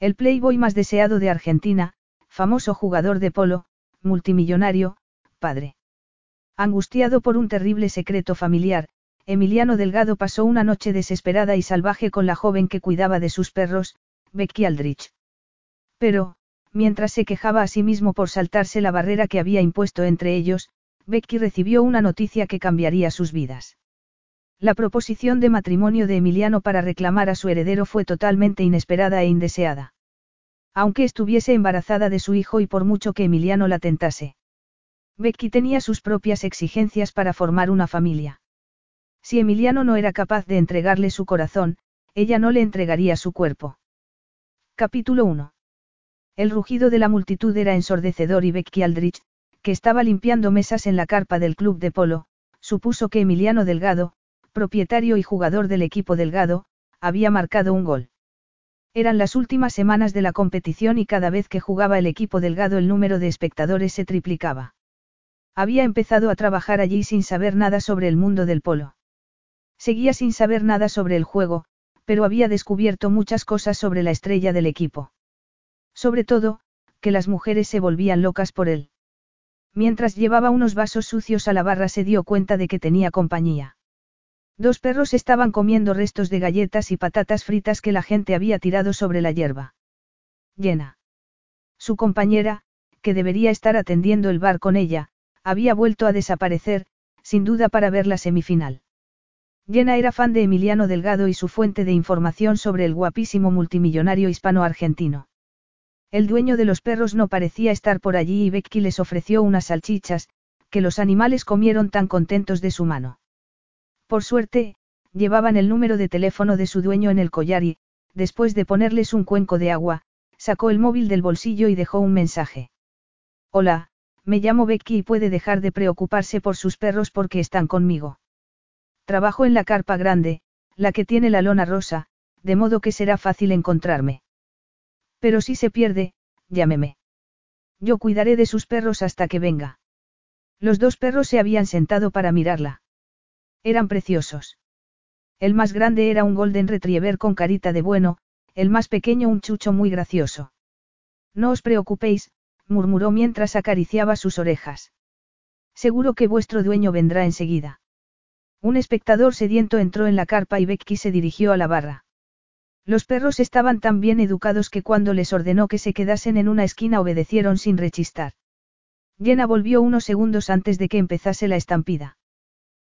El playboy más deseado de Argentina, famoso jugador de polo, multimillonario, padre. Angustiado por un terrible secreto familiar, Emiliano Delgado pasó una noche desesperada y salvaje con la joven que cuidaba de sus perros, Becky Aldrich. Pero, mientras se quejaba a sí mismo por saltarse la barrera que había impuesto entre ellos, Becky recibió una noticia que cambiaría sus vidas. La proposición de matrimonio de Emiliano para reclamar a su heredero fue totalmente inesperada e indeseada. Aunque estuviese embarazada de su hijo y por mucho que Emiliano la tentase. Becky tenía sus propias exigencias para formar una familia. Si Emiliano no era capaz de entregarle su corazón, ella no le entregaría su cuerpo. Capítulo 1. El rugido de la multitud era ensordecedor y Becky Aldrich, que estaba limpiando mesas en la carpa del club de polo, supuso que Emiliano Delgado, propietario y jugador del equipo Delgado, había marcado un gol. Eran las últimas semanas de la competición y cada vez que jugaba el equipo Delgado el número de espectadores se triplicaba. Había empezado a trabajar allí sin saber nada sobre el mundo del polo. Seguía sin saber nada sobre el juego, pero había descubierto muchas cosas sobre la estrella del equipo. Sobre todo, que las mujeres se volvían locas por él. Mientras llevaba unos vasos sucios a la barra se dio cuenta de que tenía compañía. Dos perros estaban comiendo restos de galletas y patatas fritas que la gente había tirado sobre la hierba. Llena. Su compañera, que debería estar atendiendo el bar con ella, había vuelto a desaparecer, sin duda para ver la semifinal. Llena era fan de Emiliano Delgado y su fuente de información sobre el guapísimo multimillonario hispano-argentino. El dueño de los perros no parecía estar por allí y Becky les ofreció unas salchichas, que los animales comieron tan contentos de su mano. Por suerte, llevaban el número de teléfono de su dueño en el collar y, después de ponerles un cuenco de agua, sacó el móvil del bolsillo y dejó un mensaje. Hola, me llamo Becky y puede dejar de preocuparse por sus perros porque están conmigo. Trabajo en la carpa grande, la que tiene la lona rosa, de modo que será fácil encontrarme. Pero si se pierde, llámeme. Yo cuidaré de sus perros hasta que venga. Los dos perros se habían sentado para mirarla. Eran preciosos. El más grande era un golden retriever con carita de bueno, el más pequeño un chucho muy gracioso. No os preocupéis, murmuró mientras acariciaba sus orejas. Seguro que vuestro dueño vendrá enseguida. Un espectador sediento entró en la carpa y Becky se dirigió a la barra. Los perros estaban tan bien educados que cuando les ordenó que se quedasen en una esquina obedecieron sin rechistar. Jenna volvió unos segundos antes de que empezase la estampida.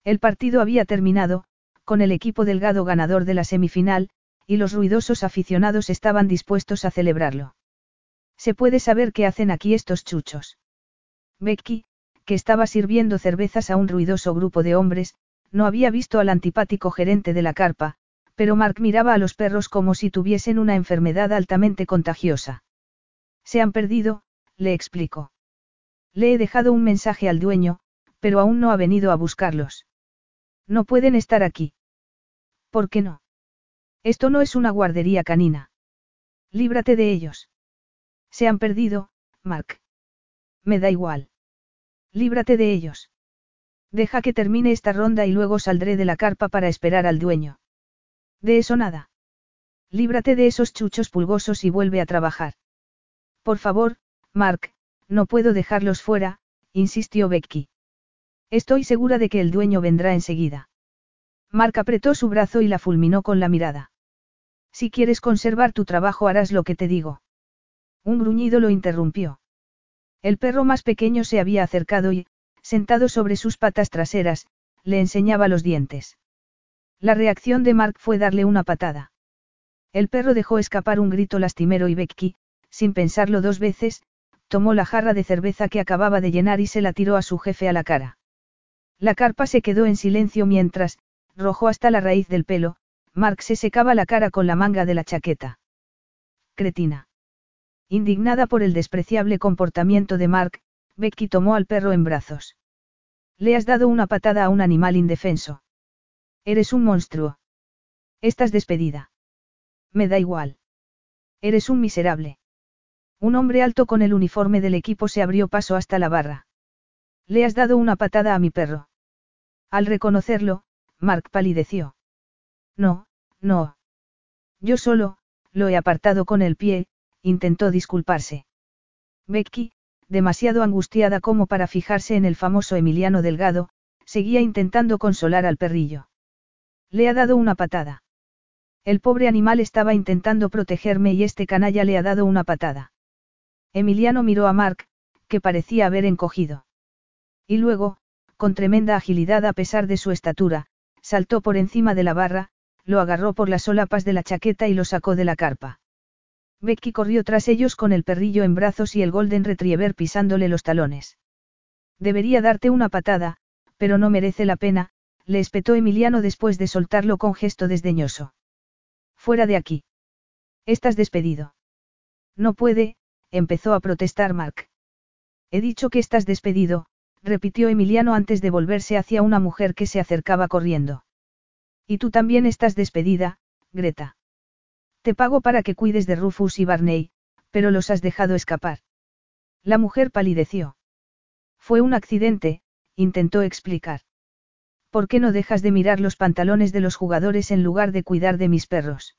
El partido había terminado, con el equipo delgado ganador de la semifinal, y los ruidosos aficionados estaban dispuestos a celebrarlo. ¿Se puede saber qué hacen aquí estos chuchos? Becky, que estaba sirviendo cervezas a un ruidoso grupo de hombres, no había visto al antipático gerente de la carpa, pero Mark miraba a los perros como si tuviesen una enfermedad altamente contagiosa. Se han perdido, le explicó. Le he dejado un mensaje al dueño, pero aún no ha venido a buscarlos. No pueden estar aquí. ¿Por qué no? Esto no es una guardería canina. Líbrate de ellos. Se han perdido, Mark. Me da igual. Líbrate de ellos. Deja que termine esta ronda y luego saldré de la carpa para esperar al dueño. De eso nada. Líbrate de esos chuchos pulgosos y vuelve a trabajar. Por favor, Mark, no puedo dejarlos fuera, insistió Becky. Estoy segura de que el dueño vendrá enseguida. Mark apretó su brazo y la fulminó con la mirada. Si quieres conservar tu trabajo harás lo que te digo. Un gruñido lo interrumpió. El perro más pequeño se había acercado y, sentado sobre sus patas traseras, le enseñaba los dientes. La reacción de Mark fue darle una patada. El perro dejó escapar un grito lastimero y Becky, sin pensarlo dos veces, tomó la jarra de cerveza que acababa de llenar y se la tiró a su jefe a la cara. La carpa se quedó en silencio mientras, rojo hasta la raíz del pelo, Mark se secaba la cara con la manga de la chaqueta. cretina. Indignada por el despreciable comportamiento de Mark, Becky tomó al perro en brazos. Le has dado una patada a un animal indefenso. Eres un monstruo. Estás despedida. Me da igual. Eres un miserable. Un hombre alto con el uniforme del equipo se abrió paso hasta la barra. Le has dado una patada a mi perro. Al reconocerlo, Mark palideció. No, no. Yo solo, lo he apartado con el pie, intentó disculparse. Becky, demasiado angustiada como para fijarse en el famoso Emiliano Delgado, seguía intentando consolar al perrillo. Le ha dado una patada. El pobre animal estaba intentando protegerme y este canalla le ha dado una patada. Emiliano miró a Mark, que parecía haber encogido. Y luego, con tremenda agilidad a pesar de su estatura, saltó por encima de la barra, lo agarró por las solapas de la chaqueta y lo sacó de la carpa. Becky corrió tras ellos con el perrillo en brazos y el Golden Retriever pisándole los talones. Debería darte una patada, pero no merece la pena, le espetó Emiliano después de soltarlo con gesto desdeñoso. Fuera de aquí. Estás despedido. No puede, empezó a protestar Mark. He dicho que estás despedido, repitió Emiliano antes de volverse hacia una mujer que se acercaba corriendo. Y tú también estás despedida, Greta. Te pago para que cuides de Rufus y Barney, pero los has dejado escapar. La mujer palideció. Fue un accidente, intentó explicar. ¿Por qué no dejas de mirar los pantalones de los jugadores en lugar de cuidar de mis perros?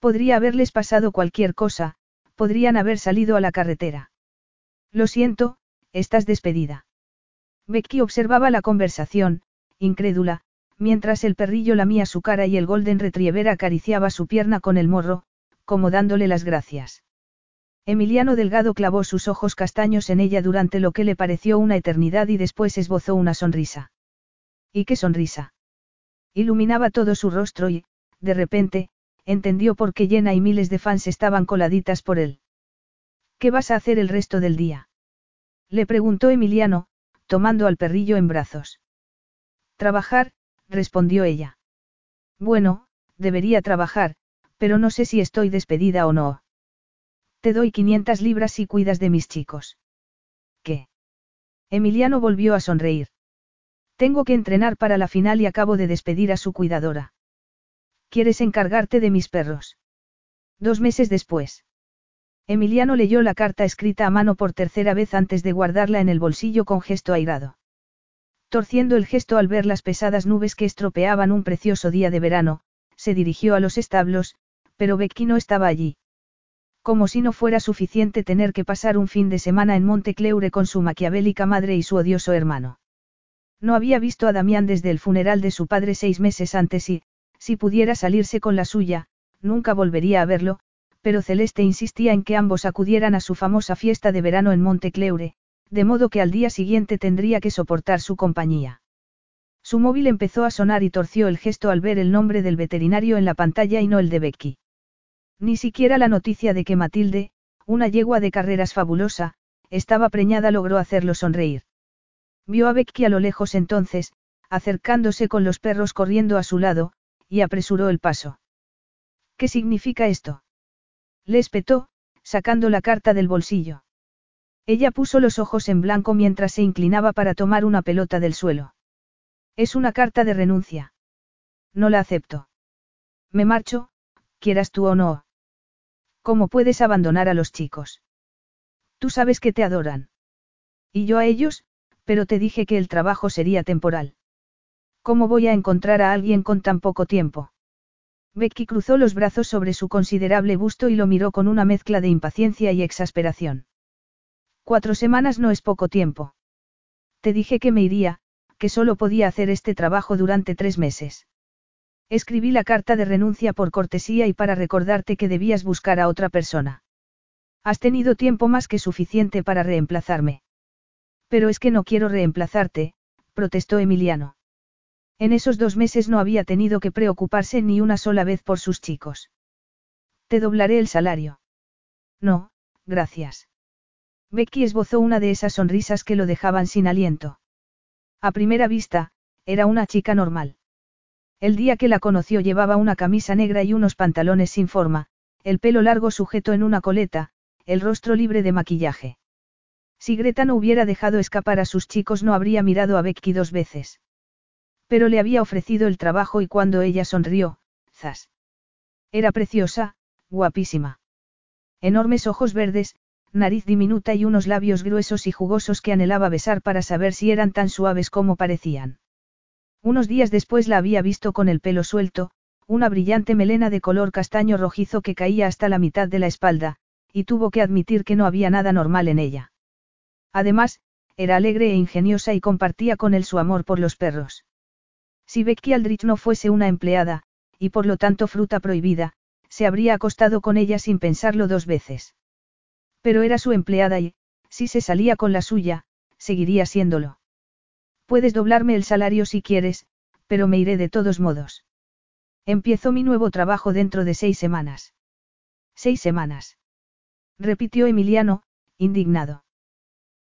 Podría haberles pasado cualquier cosa, podrían haber salido a la carretera. Lo siento, estás despedida. Becky observaba la conversación, incrédula, mientras el perrillo lamía su cara y el Golden Retriever acariciaba su pierna con el morro, como dándole las gracias. Emiliano Delgado clavó sus ojos castaños en ella durante lo que le pareció una eternidad y después esbozó una sonrisa. ¿Y qué sonrisa? Iluminaba todo su rostro y, de repente, entendió por qué llena y miles de fans estaban coladitas por él. ¿Qué vas a hacer el resto del día? Le preguntó Emiliano, tomando al perrillo en brazos. Trabajar, respondió ella. Bueno, debería trabajar, pero no sé si estoy despedida o no. Te doy 500 libras si cuidas de mis chicos. ¿Qué? Emiliano volvió a sonreír. Tengo que entrenar para la final y acabo de despedir a su cuidadora. ¿Quieres encargarte de mis perros? Dos meses después. Emiliano leyó la carta escrita a mano por tercera vez antes de guardarla en el bolsillo con gesto airado torciendo el gesto al ver las pesadas nubes que estropeaban un precioso día de verano, se dirigió a los establos, pero Becky no estaba allí. Como si no fuera suficiente tener que pasar un fin de semana en Montecleure con su maquiavélica madre y su odioso hermano. No había visto a Damián desde el funeral de su padre seis meses antes y, si pudiera salirse con la suya, nunca volvería a verlo, pero Celeste insistía en que ambos acudieran a su famosa fiesta de verano en Montecleure, de modo que al día siguiente tendría que soportar su compañía. Su móvil empezó a sonar y torció el gesto al ver el nombre del veterinario en la pantalla y no el de Becky. Ni siquiera la noticia de que Matilde, una yegua de carreras fabulosa, estaba preñada logró hacerlo sonreír. Vio a Becky a lo lejos entonces, acercándose con los perros corriendo a su lado, y apresuró el paso. ¿Qué significa esto? Le espetó, sacando la carta del bolsillo. Ella puso los ojos en blanco mientras se inclinaba para tomar una pelota del suelo. Es una carta de renuncia. No la acepto. Me marcho, quieras tú o no. ¿Cómo puedes abandonar a los chicos? Tú sabes que te adoran. Y yo a ellos, pero te dije que el trabajo sería temporal. ¿Cómo voy a encontrar a alguien con tan poco tiempo? Becky cruzó los brazos sobre su considerable busto y lo miró con una mezcla de impaciencia y exasperación. Cuatro semanas no es poco tiempo. Te dije que me iría, que solo podía hacer este trabajo durante tres meses. Escribí la carta de renuncia por cortesía y para recordarte que debías buscar a otra persona. Has tenido tiempo más que suficiente para reemplazarme. Pero es que no quiero reemplazarte, protestó Emiliano. En esos dos meses no había tenido que preocuparse ni una sola vez por sus chicos. Te doblaré el salario. No, gracias. Becky esbozó una de esas sonrisas que lo dejaban sin aliento. A primera vista, era una chica normal. El día que la conoció llevaba una camisa negra y unos pantalones sin forma, el pelo largo sujeto en una coleta, el rostro libre de maquillaje. Si Greta no hubiera dejado escapar a sus chicos no habría mirado a Becky dos veces. Pero le había ofrecido el trabajo y cuando ella sonrió, zas. Era preciosa, guapísima. Enormes ojos verdes, nariz diminuta y unos labios gruesos y jugosos que anhelaba besar para saber si eran tan suaves como parecían. Unos días después la había visto con el pelo suelto, una brillante melena de color castaño rojizo que caía hasta la mitad de la espalda, y tuvo que admitir que no había nada normal en ella. Además, era alegre e ingeniosa y compartía con él su amor por los perros. Si Becky Aldrich no fuese una empleada, y por lo tanto fruta prohibida, se habría acostado con ella sin pensarlo dos veces. Pero era su empleada y, si se salía con la suya, seguiría siéndolo. Puedes doblarme el salario si quieres, pero me iré de todos modos. Empiezo mi nuevo trabajo dentro de seis semanas. Seis semanas. Repitió Emiliano, indignado.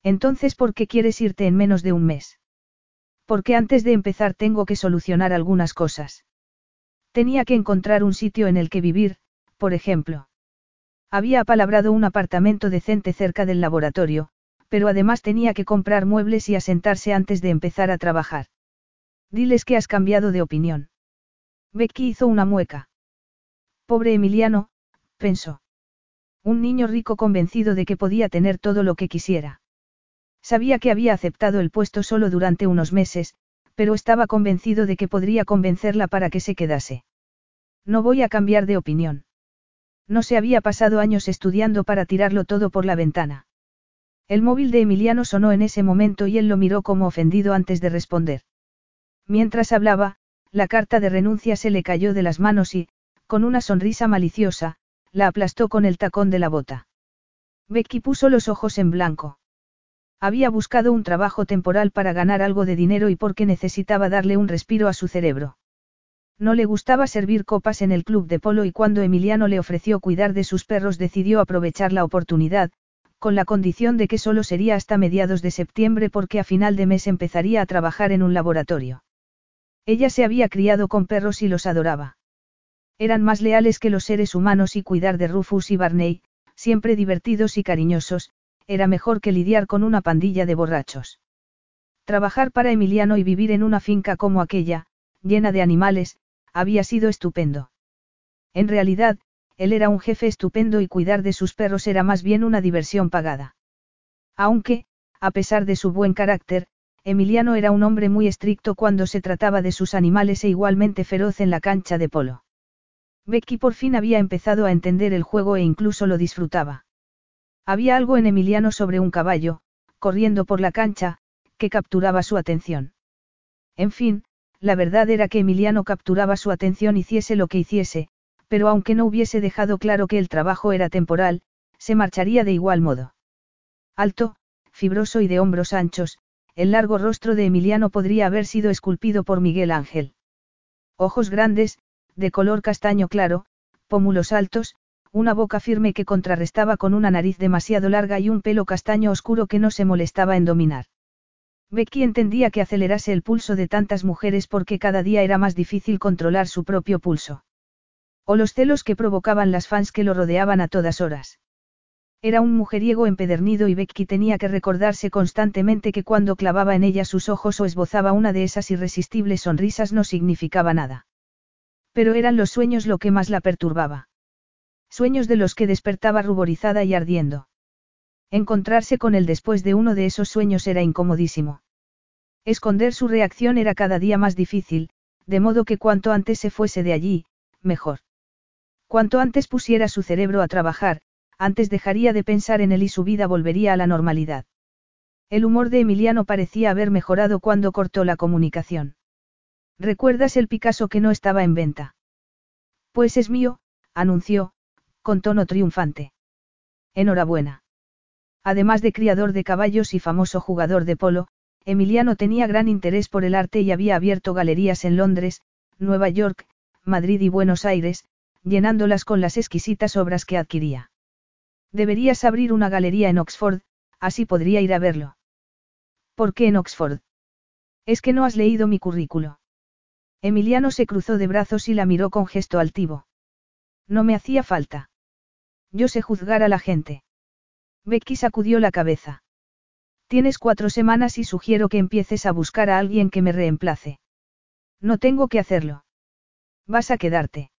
Entonces, ¿por qué quieres irte en menos de un mes? Porque antes de empezar tengo que solucionar algunas cosas. Tenía que encontrar un sitio en el que vivir, por ejemplo. Había apalabrado un apartamento decente cerca del laboratorio, pero además tenía que comprar muebles y asentarse antes de empezar a trabajar. Diles que has cambiado de opinión. Becky hizo una mueca. Pobre Emiliano, pensó. Un niño rico convencido de que podía tener todo lo que quisiera. Sabía que había aceptado el puesto solo durante unos meses, pero estaba convencido de que podría convencerla para que se quedase. No voy a cambiar de opinión. No se había pasado años estudiando para tirarlo todo por la ventana. El móvil de Emiliano sonó en ese momento y él lo miró como ofendido antes de responder. Mientras hablaba, la carta de renuncia se le cayó de las manos y, con una sonrisa maliciosa, la aplastó con el tacón de la bota. Becky puso los ojos en blanco. Había buscado un trabajo temporal para ganar algo de dinero y porque necesitaba darle un respiro a su cerebro. No le gustaba servir copas en el club de polo y cuando Emiliano le ofreció cuidar de sus perros decidió aprovechar la oportunidad, con la condición de que solo sería hasta mediados de septiembre porque a final de mes empezaría a trabajar en un laboratorio. Ella se había criado con perros y los adoraba. Eran más leales que los seres humanos y cuidar de Rufus y Barney, siempre divertidos y cariñosos, era mejor que lidiar con una pandilla de borrachos. Trabajar para Emiliano y vivir en una finca como aquella, llena de animales, había sido estupendo. En realidad, él era un jefe estupendo y cuidar de sus perros era más bien una diversión pagada. Aunque, a pesar de su buen carácter, Emiliano era un hombre muy estricto cuando se trataba de sus animales e igualmente feroz en la cancha de polo. Becky por fin había empezado a entender el juego e incluso lo disfrutaba. Había algo en Emiliano sobre un caballo, corriendo por la cancha, que capturaba su atención. En fin, la verdad era que Emiliano capturaba su atención hiciese lo que hiciese, pero aunque no hubiese dejado claro que el trabajo era temporal, se marcharía de igual modo. Alto, fibroso y de hombros anchos, el largo rostro de Emiliano podría haber sido esculpido por Miguel Ángel. Ojos grandes, de color castaño claro, pómulos altos, una boca firme que contrarrestaba con una nariz demasiado larga y un pelo castaño oscuro que no se molestaba en dominar. Becky entendía que acelerase el pulso de tantas mujeres porque cada día era más difícil controlar su propio pulso. O los celos que provocaban las fans que lo rodeaban a todas horas. Era un mujeriego empedernido y Becky tenía que recordarse constantemente que cuando clavaba en ella sus ojos o esbozaba una de esas irresistibles sonrisas no significaba nada. Pero eran los sueños lo que más la perturbaba. Sueños de los que despertaba ruborizada y ardiendo. Encontrarse con él después de uno de esos sueños era incomodísimo. Esconder su reacción era cada día más difícil, de modo que cuanto antes se fuese de allí, mejor. Cuanto antes pusiera su cerebro a trabajar, antes dejaría de pensar en él y su vida volvería a la normalidad. El humor de Emiliano parecía haber mejorado cuando cortó la comunicación. ¿Recuerdas el Picasso que no estaba en venta? Pues es mío, anunció, con tono triunfante. Enhorabuena. Además de criador de caballos y famoso jugador de polo, Emiliano tenía gran interés por el arte y había abierto galerías en Londres, Nueva York, Madrid y Buenos Aires, llenándolas con las exquisitas obras que adquiría. Deberías abrir una galería en Oxford, así podría ir a verlo. ¿Por qué en Oxford? Es que no has leído mi currículo. Emiliano se cruzó de brazos y la miró con gesto altivo. No me hacía falta. Yo sé juzgar a la gente. Becky sacudió la cabeza. Tienes cuatro semanas y sugiero que empieces a buscar a alguien que me reemplace. No tengo que hacerlo. Vas a quedarte.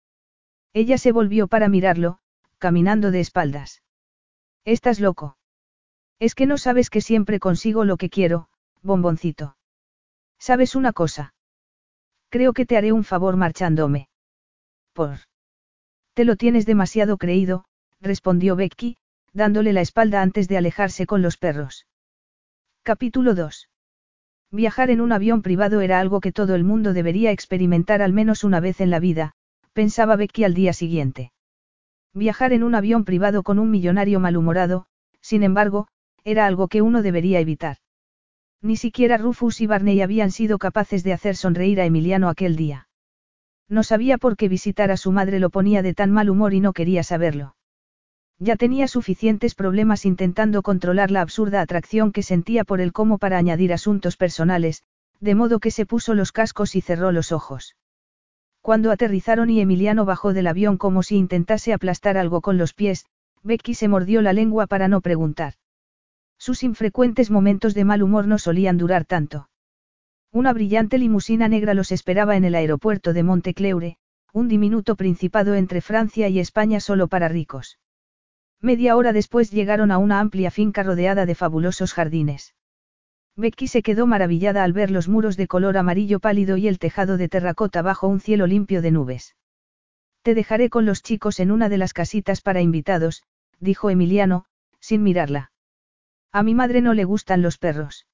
Ella se volvió para mirarlo, caminando de espaldas. Estás loco. Es que no sabes que siempre consigo lo que quiero, bomboncito. ¿Sabes una cosa? Creo que te haré un favor marchándome. Por. Te lo tienes demasiado creído, respondió Becky, dándole la espalda antes de alejarse con los perros. Capítulo 2. Viajar en un avión privado era algo que todo el mundo debería experimentar al menos una vez en la vida, pensaba Becky al día siguiente. Viajar en un avión privado con un millonario malhumorado, sin embargo, era algo que uno debería evitar. Ni siquiera Rufus y Barney habían sido capaces de hacer sonreír a Emiliano aquel día. No sabía por qué visitar a su madre lo ponía de tan mal humor y no quería saberlo. Ya tenía suficientes problemas intentando controlar la absurda atracción que sentía por él como para añadir asuntos personales, de modo que se puso los cascos y cerró los ojos. Cuando aterrizaron y Emiliano bajó del avión como si intentase aplastar algo con los pies, Becky se mordió la lengua para no preguntar. Sus infrecuentes momentos de mal humor no solían durar tanto. Una brillante limusina negra los esperaba en el aeropuerto de Montecleure, un diminuto principado entre Francia y España solo para ricos. Media hora después llegaron a una amplia finca rodeada de fabulosos jardines. Becky se quedó maravillada al ver los muros de color amarillo pálido y el tejado de terracota bajo un cielo limpio de nubes. Te dejaré con los chicos en una de las casitas para invitados, dijo Emiliano, sin mirarla. A mi madre no le gustan los perros.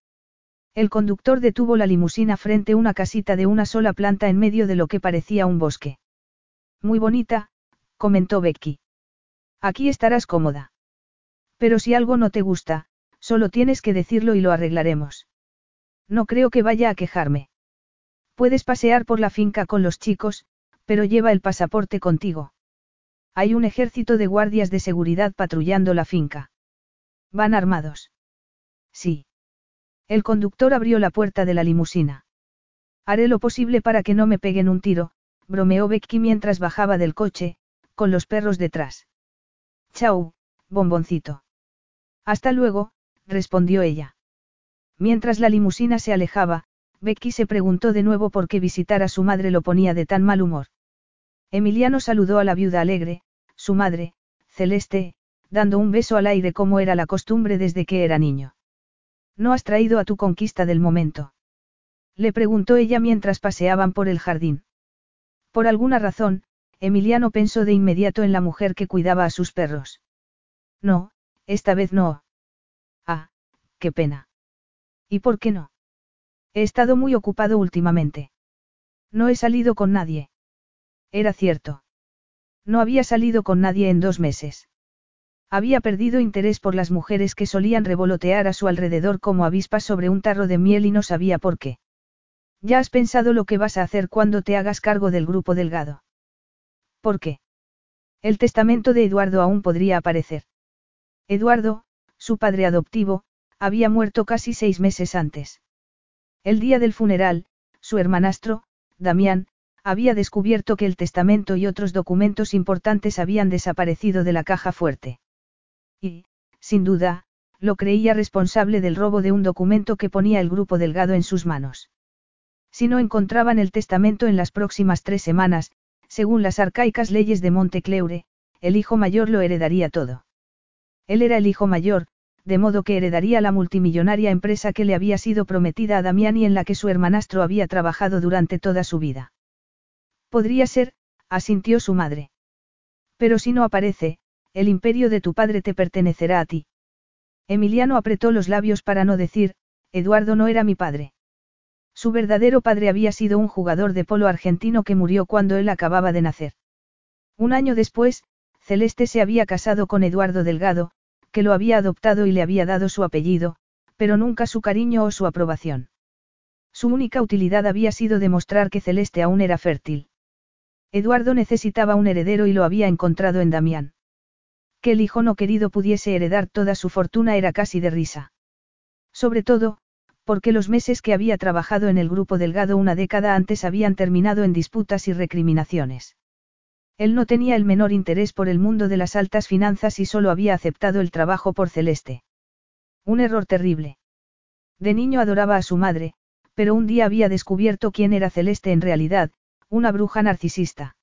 El conductor detuvo la limusina frente a una casita de una sola planta en medio de lo que parecía un bosque. Muy bonita, comentó Becky. Aquí estarás cómoda. Pero si algo no te gusta, solo tienes que decirlo y lo arreglaremos. No creo que vaya a quejarme. Puedes pasear por la finca con los chicos, pero lleva el pasaporte contigo. Hay un ejército de guardias de seguridad patrullando la finca. ¿Van armados? Sí. El conductor abrió la puerta de la limusina. Haré lo posible para que no me peguen un tiro, bromeó Becky mientras bajaba del coche, con los perros detrás. Chau, bomboncito. Hasta luego, respondió ella. Mientras la limusina se alejaba, Becky se preguntó de nuevo por qué visitar a su madre lo ponía de tan mal humor. Emiliano saludó a la viuda alegre, su madre, Celeste, dando un beso al aire como era la costumbre desde que era niño. ¿No has traído a tu conquista del momento? Le preguntó ella mientras paseaban por el jardín. Por alguna razón, Emiliano pensó de inmediato en la mujer que cuidaba a sus perros. No, esta vez no. Ah, qué pena. ¿Y por qué no? He estado muy ocupado últimamente. No he salido con nadie. Era cierto. No había salido con nadie en dos meses. Había perdido interés por las mujeres que solían revolotear a su alrededor como avispas sobre un tarro de miel y no sabía por qué. Ya has pensado lo que vas a hacer cuando te hagas cargo del grupo delgado. ¿Por qué? El testamento de Eduardo aún podría aparecer. Eduardo, su padre adoptivo, había muerto casi seis meses antes. El día del funeral, su hermanastro, Damián, había descubierto que el testamento y otros documentos importantes habían desaparecido de la caja fuerte. Y, sin duda, lo creía responsable del robo de un documento que ponía el grupo delgado en sus manos. Si no encontraban el testamento en las próximas tres semanas, según las arcaicas leyes de Montecleure, el hijo mayor lo heredaría todo. Él era el hijo mayor, de modo que heredaría la multimillonaria empresa que le había sido prometida a Damián y en la que su hermanastro había trabajado durante toda su vida. Podría ser, asintió su madre. Pero si no aparece, el imperio de tu padre te pertenecerá a ti. Emiliano apretó los labios para no decir, Eduardo no era mi padre. Su verdadero padre había sido un jugador de polo argentino que murió cuando él acababa de nacer. Un año después, Celeste se había casado con Eduardo Delgado, que lo había adoptado y le había dado su apellido, pero nunca su cariño o su aprobación. Su única utilidad había sido demostrar que Celeste aún era fértil. Eduardo necesitaba un heredero y lo había encontrado en Damián. Que el hijo no querido pudiese heredar toda su fortuna era casi de risa. Sobre todo, porque los meses que había trabajado en el grupo Delgado una década antes habían terminado en disputas y recriminaciones. Él no tenía el menor interés por el mundo de las altas finanzas y solo había aceptado el trabajo por Celeste. Un error terrible. De niño adoraba a su madre, pero un día había descubierto quién era Celeste en realidad, una bruja narcisista.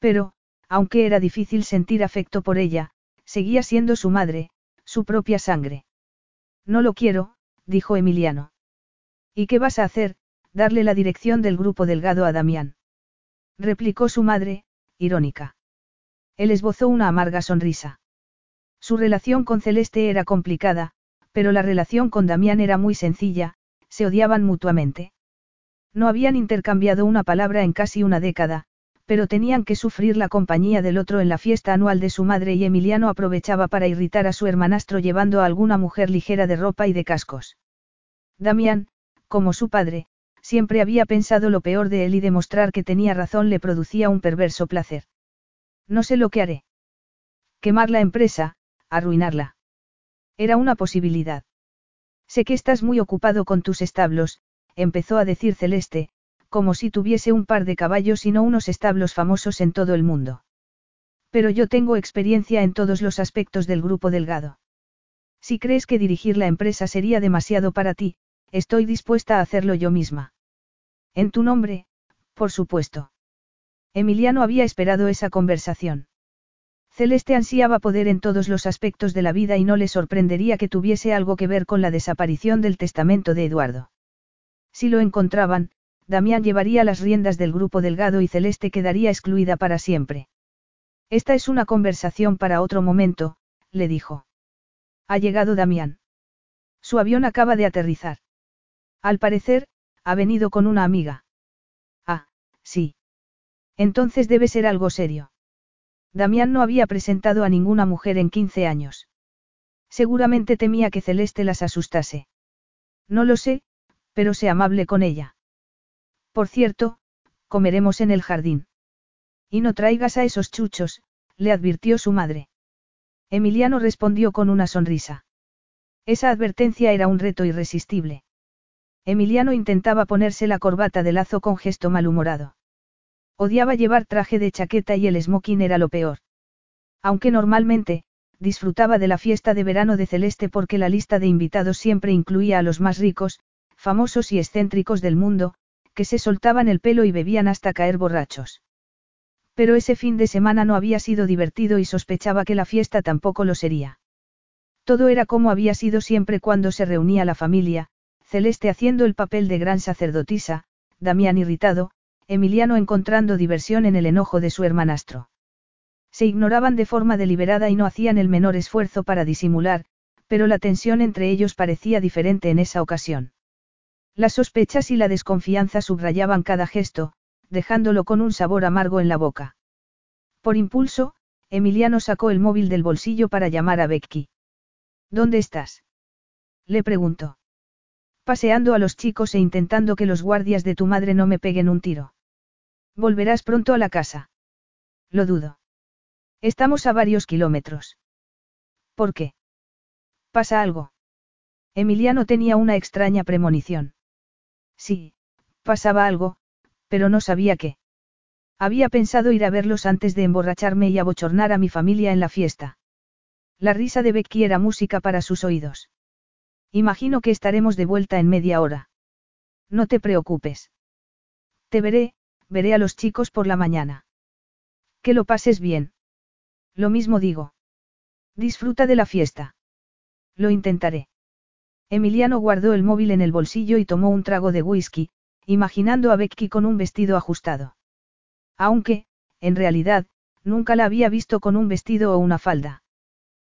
Pero, aunque era difícil sentir afecto por ella, seguía siendo su madre, su propia sangre. No lo quiero, dijo Emiliano. ¿Y qué vas a hacer? Darle la dirección del grupo delgado a Damián. Replicó su madre, irónica. Él esbozó una amarga sonrisa. Su relación con Celeste era complicada, pero la relación con Damián era muy sencilla, se odiaban mutuamente. No habían intercambiado una palabra en casi una década, pero tenían que sufrir la compañía del otro en la fiesta anual de su madre y Emiliano aprovechaba para irritar a su hermanastro llevando a alguna mujer ligera de ropa y de cascos. Damián, como su padre, siempre había pensado lo peor de él y demostrar que tenía razón le producía un perverso placer. No sé lo que haré. Quemar la empresa, arruinarla. Era una posibilidad. Sé que estás muy ocupado con tus establos, empezó a decir Celeste, como si tuviese un par de caballos y no unos establos famosos en todo el mundo. Pero yo tengo experiencia en todos los aspectos del grupo delgado. Si crees que dirigir la empresa sería demasiado para ti, estoy dispuesta a hacerlo yo misma. En tu nombre, por supuesto. Emiliano había esperado esa conversación. Celeste ansiaba poder en todos los aspectos de la vida y no le sorprendería que tuviese algo que ver con la desaparición del testamento de Eduardo. Si lo encontraban, Damián llevaría las riendas del grupo delgado y Celeste quedaría excluida para siempre. Esta es una conversación para otro momento, le dijo. Ha llegado Damián. Su avión acaba de aterrizar. Al parecer, ha venido con una amiga. Ah, sí. Entonces debe ser algo serio. Damián no había presentado a ninguna mujer en 15 años. Seguramente temía que Celeste las asustase. No lo sé, pero sé amable con ella. Por cierto, comeremos en el jardín. Y no traigas a esos chuchos, le advirtió su madre. Emiliano respondió con una sonrisa. Esa advertencia era un reto irresistible. Emiliano intentaba ponerse la corbata de lazo con gesto malhumorado. Odiaba llevar traje de chaqueta y el smoking era lo peor. Aunque normalmente, disfrutaba de la fiesta de verano de Celeste porque la lista de invitados siempre incluía a los más ricos, famosos y excéntricos del mundo, que se soltaban el pelo y bebían hasta caer borrachos. Pero ese fin de semana no había sido divertido y sospechaba que la fiesta tampoco lo sería. Todo era como había sido siempre cuando se reunía la familia, Celeste haciendo el papel de gran sacerdotisa, Damián irritado, Emiliano encontrando diversión en el enojo de su hermanastro. Se ignoraban de forma deliberada y no hacían el menor esfuerzo para disimular, pero la tensión entre ellos parecía diferente en esa ocasión. Las sospechas y la desconfianza subrayaban cada gesto, dejándolo con un sabor amargo en la boca. Por impulso, Emiliano sacó el móvil del bolsillo para llamar a Becky. ¿Dónde estás? Le preguntó. Paseando a los chicos e intentando que los guardias de tu madre no me peguen un tiro. Volverás pronto a la casa. Lo dudo. Estamos a varios kilómetros. ¿Por qué? ¿Pasa algo? Emiliano tenía una extraña premonición. Sí, pasaba algo, pero no sabía qué. Había pensado ir a verlos antes de emborracharme y abochornar a mi familia en la fiesta. La risa de Becky era música para sus oídos. Imagino que estaremos de vuelta en media hora. No te preocupes. Te veré, veré a los chicos por la mañana. Que lo pases bien. Lo mismo digo. Disfruta de la fiesta. Lo intentaré. Emiliano guardó el móvil en el bolsillo y tomó un trago de whisky, imaginando a Becky con un vestido ajustado. Aunque, en realidad, nunca la había visto con un vestido o una falda.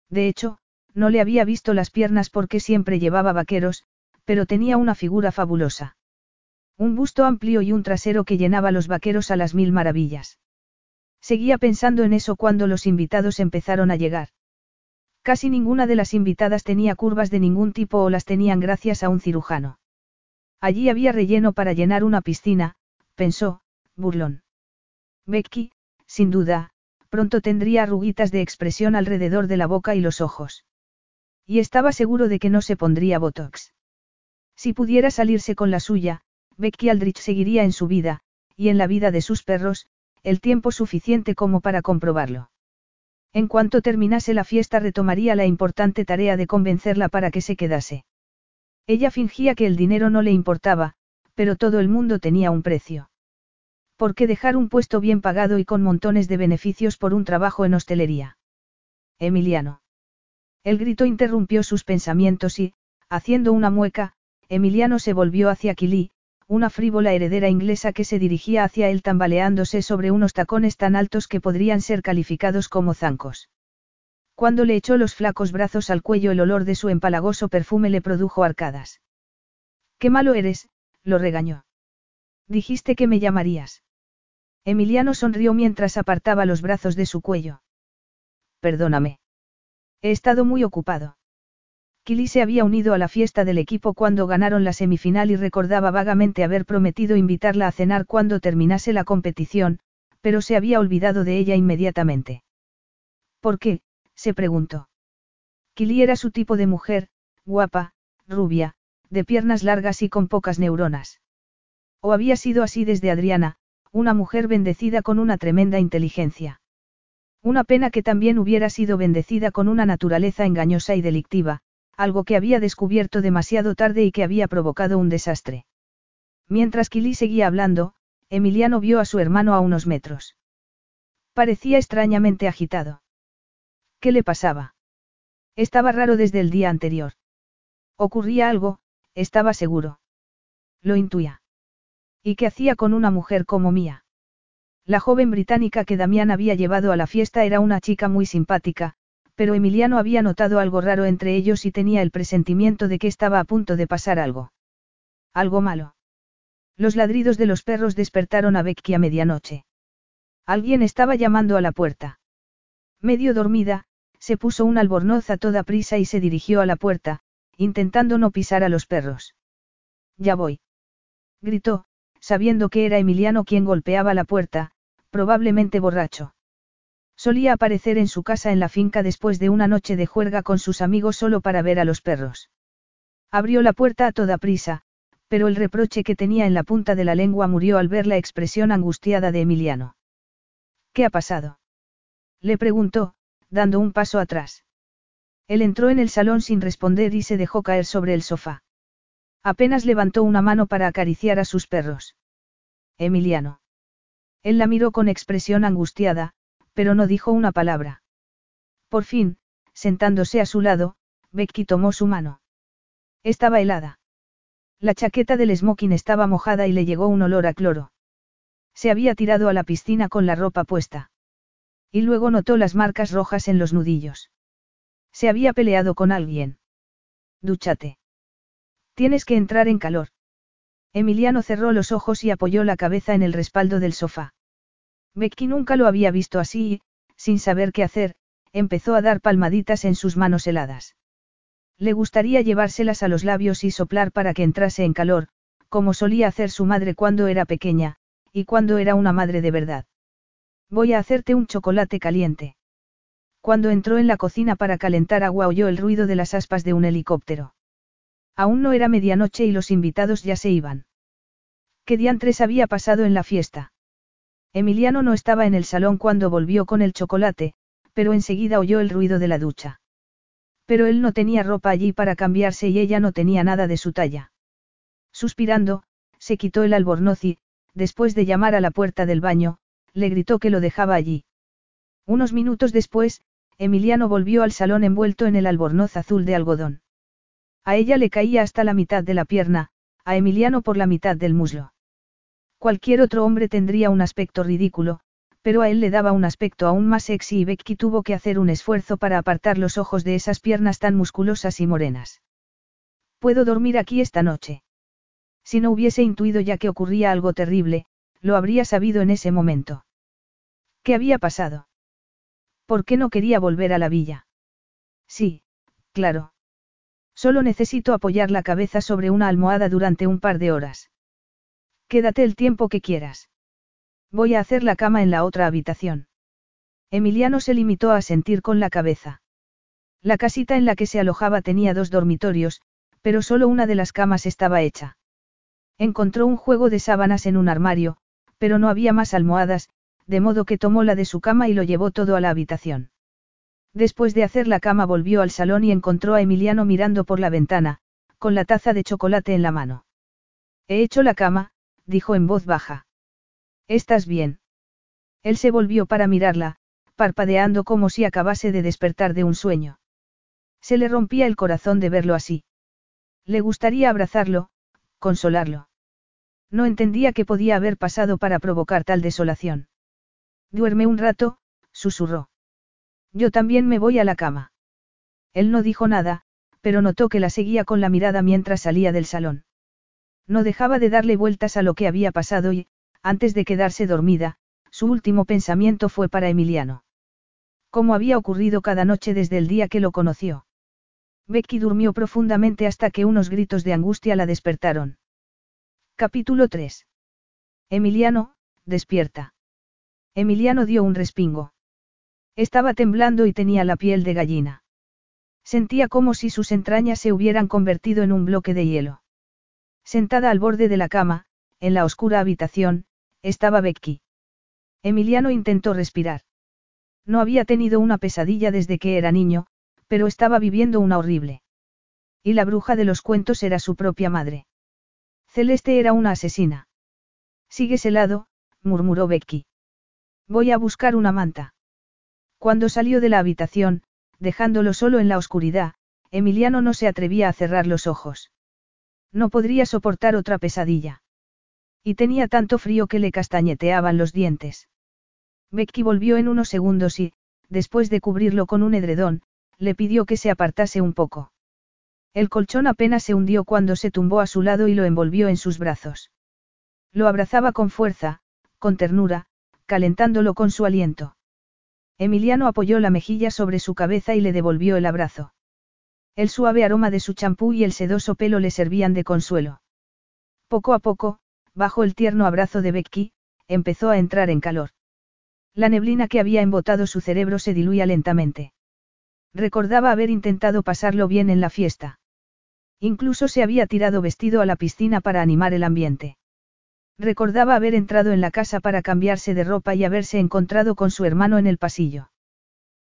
De hecho, no le había visto las piernas porque siempre llevaba vaqueros, pero tenía una figura fabulosa. Un busto amplio y un trasero que llenaba los vaqueros a las mil maravillas. Seguía pensando en eso cuando los invitados empezaron a llegar. Casi ninguna de las invitadas tenía curvas de ningún tipo o las tenían gracias a un cirujano. Allí había relleno para llenar una piscina, pensó, burlón. Becky, sin duda, pronto tendría arruguitas de expresión alrededor de la boca y los ojos. Y estaba seguro de que no se pondría Botox. Si pudiera salirse con la suya, Becky Aldrich seguiría en su vida, y en la vida de sus perros, el tiempo suficiente como para comprobarlo. En cuanto terminase la fiesta retomaría la importante tarea de convencerla para que se quedase. Ella fingía que el dinero no le importaba, pero todo el mundo tenía un precio. ¿Por qué dejar un puesto bien pagado y con montones de beneficios por un trabajo en hostelería? Emiliano. El grito interrumpió sus pensamientos y, haciendo una mueca, Emiliano se volvió hacia Kili, una frívola heredera inglesa que se dirigía hacia él tambaleándose sobre unos tacones tan altos que podrían ser calificados como zancos. Cuando le echó los flacos brazos al cuello el olor de su empalagoso perfume le produjo arcadas. Qué malo eres, lo regañó. Dijiste que me llamarías. Emiliano sonrió mientras apartaba los brazos de su cuello. Perdóname. He estado muy ocupado. Kili se había unido a la fiesta del equipo cuando ganaron la semifinal y recordaba vagamente haber prometido invitarla a cenar cuando terminase la competición, pero se había olvidado de ella inmediatamente. ¿Por qué? se preguntó. Kili era su tipo de mujer, guapa, rubia, de piernas largas y con pocas neuronas. O había sido así desde Adriana, una mujer bendecida con una tremenda inteligencia. Una pena que también hubiera sido bendecida con una naturaleza engañosa y delictiva, algo que había descubierto demasiado tarde y que había provocado un desastre. Mientras Kili seguía hablando, Emiliano vio a su hermano a unos metros. Parecía extrañamente agitado. ¿Qué le pasaba? Estaba raro desde el día anterior. Ocurría algo, estaba seguro. Lo intuía. ¿Y qué hacía con una mujer como mía? La joven británica que Damián había llevado a la fiesta era una chica muy simpática, pero Emiliano había notado algo raro entre ellos y tenía el presentimiento de que estaba a punto de pasar algo. Algo malo. Los ladridos de los perros despertaron a Becky a medianoche. Alguien estaba llamando a la puerta. Medio dormida, se puso un albornoz a toda prisa y se dirigió a la puerta, intentando no pisar a los perros. Ya voy. Gritó, sabiendo que era Emiliano quien golpeaba la puerta, probablemente borracho. Solía aparecer en su casa en la finca después de una noche de juerga con sus amigos solo para ver a los perros. Abrió la puerta a toda prisa, pero el reproche que tenía en la punta de la lengua murió al ver la expresión angustiada de Emiliano. ¿Qué ha pasado? Le preguntó, dando un paso atrás. Él entró en el salón sin responder y se dejó caer sobre el sofá. Apenas levantó una mano para acariciar a sus perros. Emiliano. Él la miró con expresión angustiada, pero no dijo una palabra. Por fin, sentándose a su lado, Becky tomó su mano. Estaba helada. La chaqueta del smoking estaba mojada y le llegó un olor a cloro. Se había tirado a la piscina con la ropa puesta. Y luego notó las marcas rojas en los nudillos. Se había peleado con alguien. Dúchate. Tienes que entrar en calor. Emiliano cerró los ojos y apoyó la cabeza en el respaldo del sofá. Becky nunca lo había visto así y, sin saber qué hacer, empezó a dar palmaditas en sus manos heladas. Le gustaría llevárselas a los labios y soplar para que entrase en calor, como solía hacer su madre cuando era pequeña, y cuando era una madre de verdad. Voy a hacerte un chocolate caliente. Cuando entró en la cocina para calentar agua oyó el ruido de las aspas de un helicóptero. Aún no era medianoche y los invitados ya se iban. ¿Qué diantres había pasado en la fiesta? Emiliano no estaba en el salón cuando volvió con el chocolate, pero enseguida oyó el ruido de la ducha. Pero él no tenía ropa allí para cambiarse y ella no tenía nada de su talla. Suspirando, se quitó el albornoz y, después de llamar a la puerta del baño, le gritó que lo dejaba allí. Unos minutos después, Emiliano volvió al salón envuelto en el albornoz azul de algodón. A ella le caía hasta la mitad de la pierna, a Emiliano por la mitad del muslo. Cualquier otro hombre tendría un aspecto ridículo, pero a él le daba un aspecto aún más sexy y Becky tuvo que hacer un esfuerzo para apartar los ojos de esas piernas tan musculosas y morenas. ¿Puedo dormir aquí esta noche? Si no hubiese intuido ya que ocurría algo terrible, lo habría sabido en ese momento. ¿Qué había pasado? ¿Por qué no quería volver a la villa? Sí, claro. Solo necesito apoyar la cabeza sobre una almohada durante un par de horas. Quédate el tiempo que quieras. Voy a hacer la cama en la otra habitación. Emiliano se limitó a sentir con la cabeza. La casita en la que se alojaba tenía dos dormitorios, pero solo una de las camas estaba hecha. Encontró un juego de sábanas en un armario, pero no había más almohadas, de modo que tomó la de su cama y lo llevó todo a la habitación. Después de hacer la cama volvió al salón y encontró a Emiliano mirando por la ventana, con la taza de chocolate en la mano. He hecho la cama, dijo en voz baja. ¿Estás bien? Él se volvió para mirarla, parpadeando como si acabase de despertar de un sueño. Se le rompía el corazón de verlo así. Le gustaría abrazarlo, consolarlo. No entendía qué podía haber pasado para provocar tal desolación. Duerme un rato, susurró. Yo también me voy a la cama. Él no dijo nada, pero notó que la seguía con la mirada mientras salía del salón. No dejaba de darle vueltas a lo que había pasado y, antes de quedarse dormida, su último pensamiento fue para Emiliano. ¿Cómo había ocurrido cada noche desde el día que lo conoció? Becky durmió profundamente hasta que unos gritos de angustia la despertaron. Capítulo 3. Emiliano, despierta. Emiliano dio un respingo. Estaba temblando y tenía la piel de gallina. Sentía como si sus entrañas se hubieran convertido en un bloque de hielo. Sentada al borde de la cama, en la oscura habitación, estaba Becky. Emiliano intentó respirar. No había tenido una pesadilla desde que era niño, pero estaba viviendo una horrible. Y la bruja de los cuentos era su propia madre. Celeste era una asesina. Sigues helado, murmuró Becky. Voy a buscar una manta. Cuando salió de la habitación, dejándolo solo en la oscuridad, Emiliano no se atrevía a cerrar los ojos. No podría soportar otra pesadilla. Y tenía tanto frío que le castañeteaban los dientes. Becky volvió en unos segundos y, después de cubrirlo con un edredón, le pidió que se apartase un poco. El colchón apenas se hundió cuando se tumbó a su lado y lo envolvió en sus brazos. Lo abrazaba con fuerza, con ternura, calentándolo con su aliento. Emiliano apoyó la mejilla sobre su cabeza y le devolvió el abrazo. El suave aroma de su champú y el sedoso pelo le servían de consuelo. Poco a poco, bajo el tierno abrazo de Becky, empezó a entrar en calor. La neblina que había embotado su cerebro se diluía lentamente. Recordaba haber intentado pasarlo bien en la fiesta. Incluso se había tirado vestido a la piscina para animar el ambiente. Recordaba haber entrado en la casa para cambiarse de ropa y haberse encontrado con su hermano en el pasillo.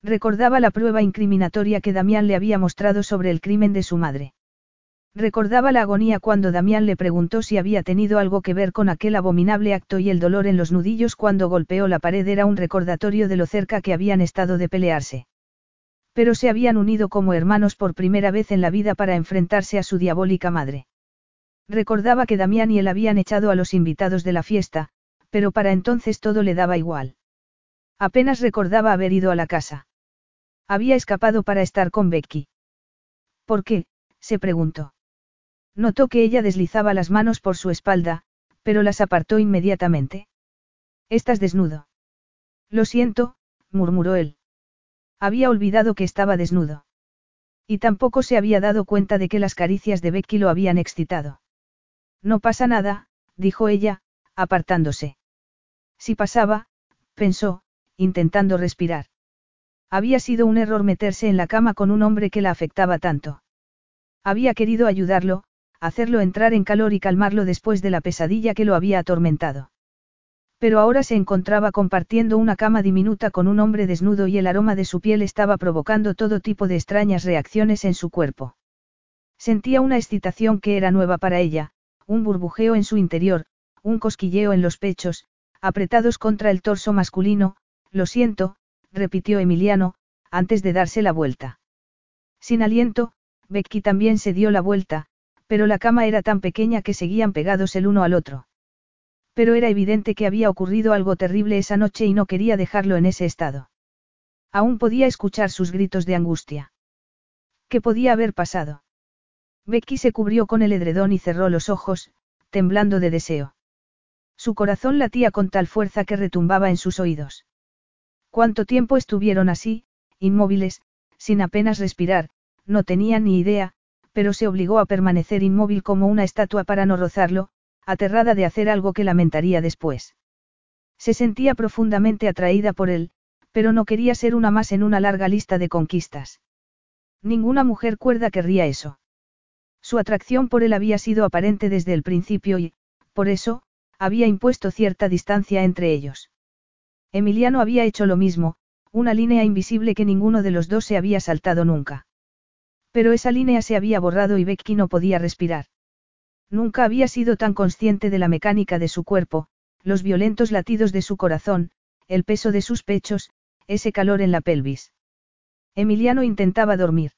Recordaba la prueba incriminatoria que Damián le había mostrado sobre el crimen de su madre. Recordaba la agonía cuando Damián le preguntó si había tenido algo que ver con aquel abominable acto y el dolor en los nudillos cuando golpeó la pared era un recordatorio de lo cerca que habían estado de pelearse. Pero se habían unido como hermanos por primera vez en la vida para enfrentarse a su diabólica madre. Recordaba que Damián y él habían echado a los invitados de la fiesta, pero para entonces todo le daba igual. Apenas recordaba haber ido a la casa. Había escapado para estar con Becky. ¿Por qué? se preguntó. Notó que ella deslizaba las manos por su espalda, pero las apartó inmediatamente. Estás desnudo. Lo siento, murmuró él. Había olvidado que estaba desnudo. Y tampoco se había dado cuenta de que las caricias de Becky lo habían excitado. No pasa nada, dijo ella, apartándose. Si pasaba, pensó, intentando respirar. Había sido un error meterse en la cama con un hombre que la afectaba tanto. Había querido ayudarlo, hacerlo entrar en calor y calmarlo después de la pesadilla que lo había atormentado. Pero ahora se encontraba compartiendo una cama diminuta con un hombre desnudo y el aroma de su piel estaba provocando todo tipo de extrañas reacciones en su cuerpo. Sentía una excitación que era nueva para ella, un burbujeo en su interior, un cosquilleo en los pechos, apretados contra el torso masculino, lo siento, repitió Emiliano, antes de darse la vuelta. Sin aliento, Becky también se dio la vuelta, pero la cama era tan pequeña que seguían pegados el uno al otro. Pero era evidente que había ocurrido algo terrible esa noche y no quería dejarlo en ese estado. Aún podía escuchar sus gritos de angustia. ¿Qué podía haber pasado? Becky se cubrió con el edredón y cerró los ojos, temblando de deseo. Su corazón latía con tal fuerza que retumbaba en sus oídos. ¿Cuánto tiempo estuvieron así, inmóviles, sin apenas respirar? No tenía ni idea, pero se obligó a permanecer inmóvil como una estatua para no rozarlo, aterrada de hacer algo que lamentaría después. Se sentía profundamente atraída por él, pero no quería ser una más en una larga lista de conquistas. Ninguna mujer cuerda querría eso. Su atracción por él había sido aparente desde el principio y, por eso, había impuesto cierta distancia entre ellos. Emiliano había hecho lo mismo, una línea invisible que ninguno de los dos se había saltado nunca. Pero esa línea se había borrado y Becky no podía respirar. Nunca había sido tan consciente de la mecánica de su cuerpo, los violentos latidos de su corazón, el peso de sus pechos, ese calor en la pelvis. Emiliano intentaba dormir.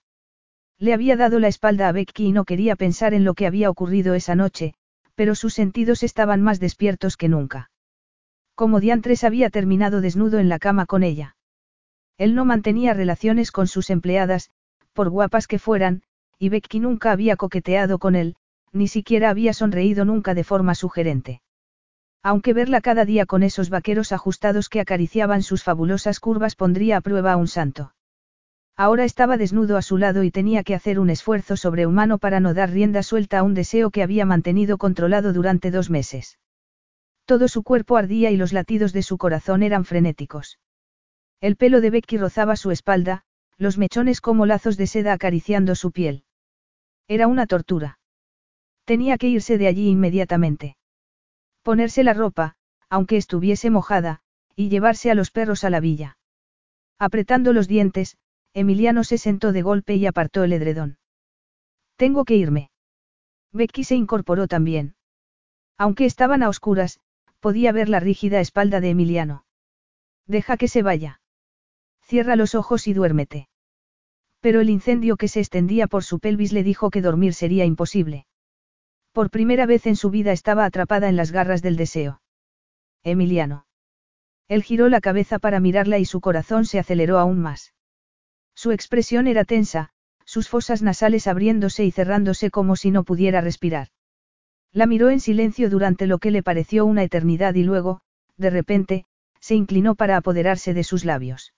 Le había dado la espalda a Becky y no quería pensar en lo que había ocurrido esa noche, pero sus sentidos estaban más despiertos que nunca. Como diantres había terminado desnudo en la cama con ella. Él no mantenía relaciones con sus empleadas, por guapas que fueran, y Becky nunca había coqueteado con él, ni siquiera había sonreído nunca de forma sugerente. Aunque verla cada día con esos vaqueros ajustados que acariciaban sus fabulosas curvas pondría a prueba a un santo. Ahora estaba desnudo a su lado y tenía que hacer un esfuerzo sobrehumano para no dar rienda suelta a un deseo que había mantenido controlado durante dos meses. Todo su cuerpo ardía y los latidos de su corazón eran frenéticos. El pelo de Becky rozaba su espalda, los mechones como lazos de seda acariciando su piel. Era una tortura. Tenía que irse de allí inmediatamente. Ponerse la ropa, aunque estuviese mojada, y llevarse a los perros a la villa. Apretando los dientes, Emiliano se sentó de golpe y apartó el edredón. Tengo que irme. Becky se incorporó también. Aunque estaban a oscuras, podía ver la rígida espalda de Emiliano. Deja que se vaya. Cierra los ojos y duérmete. Pero el incendio que se extendía por su pelvis le dijo que dormir sería imposible. Por primera vez en su vida estaba atrapada en las garras del deseo. Emiliano. Él giró la cabeza para mirarla y su corazón se aceleró aún más. Su expresión era tensa, sus fosas nasales abriéndose y cerrándose como si no pudiera respirar. La miró en silencio durante lo que le pareció una eternidad y luego, de repente, se inclinó para apoderarse de sus labios.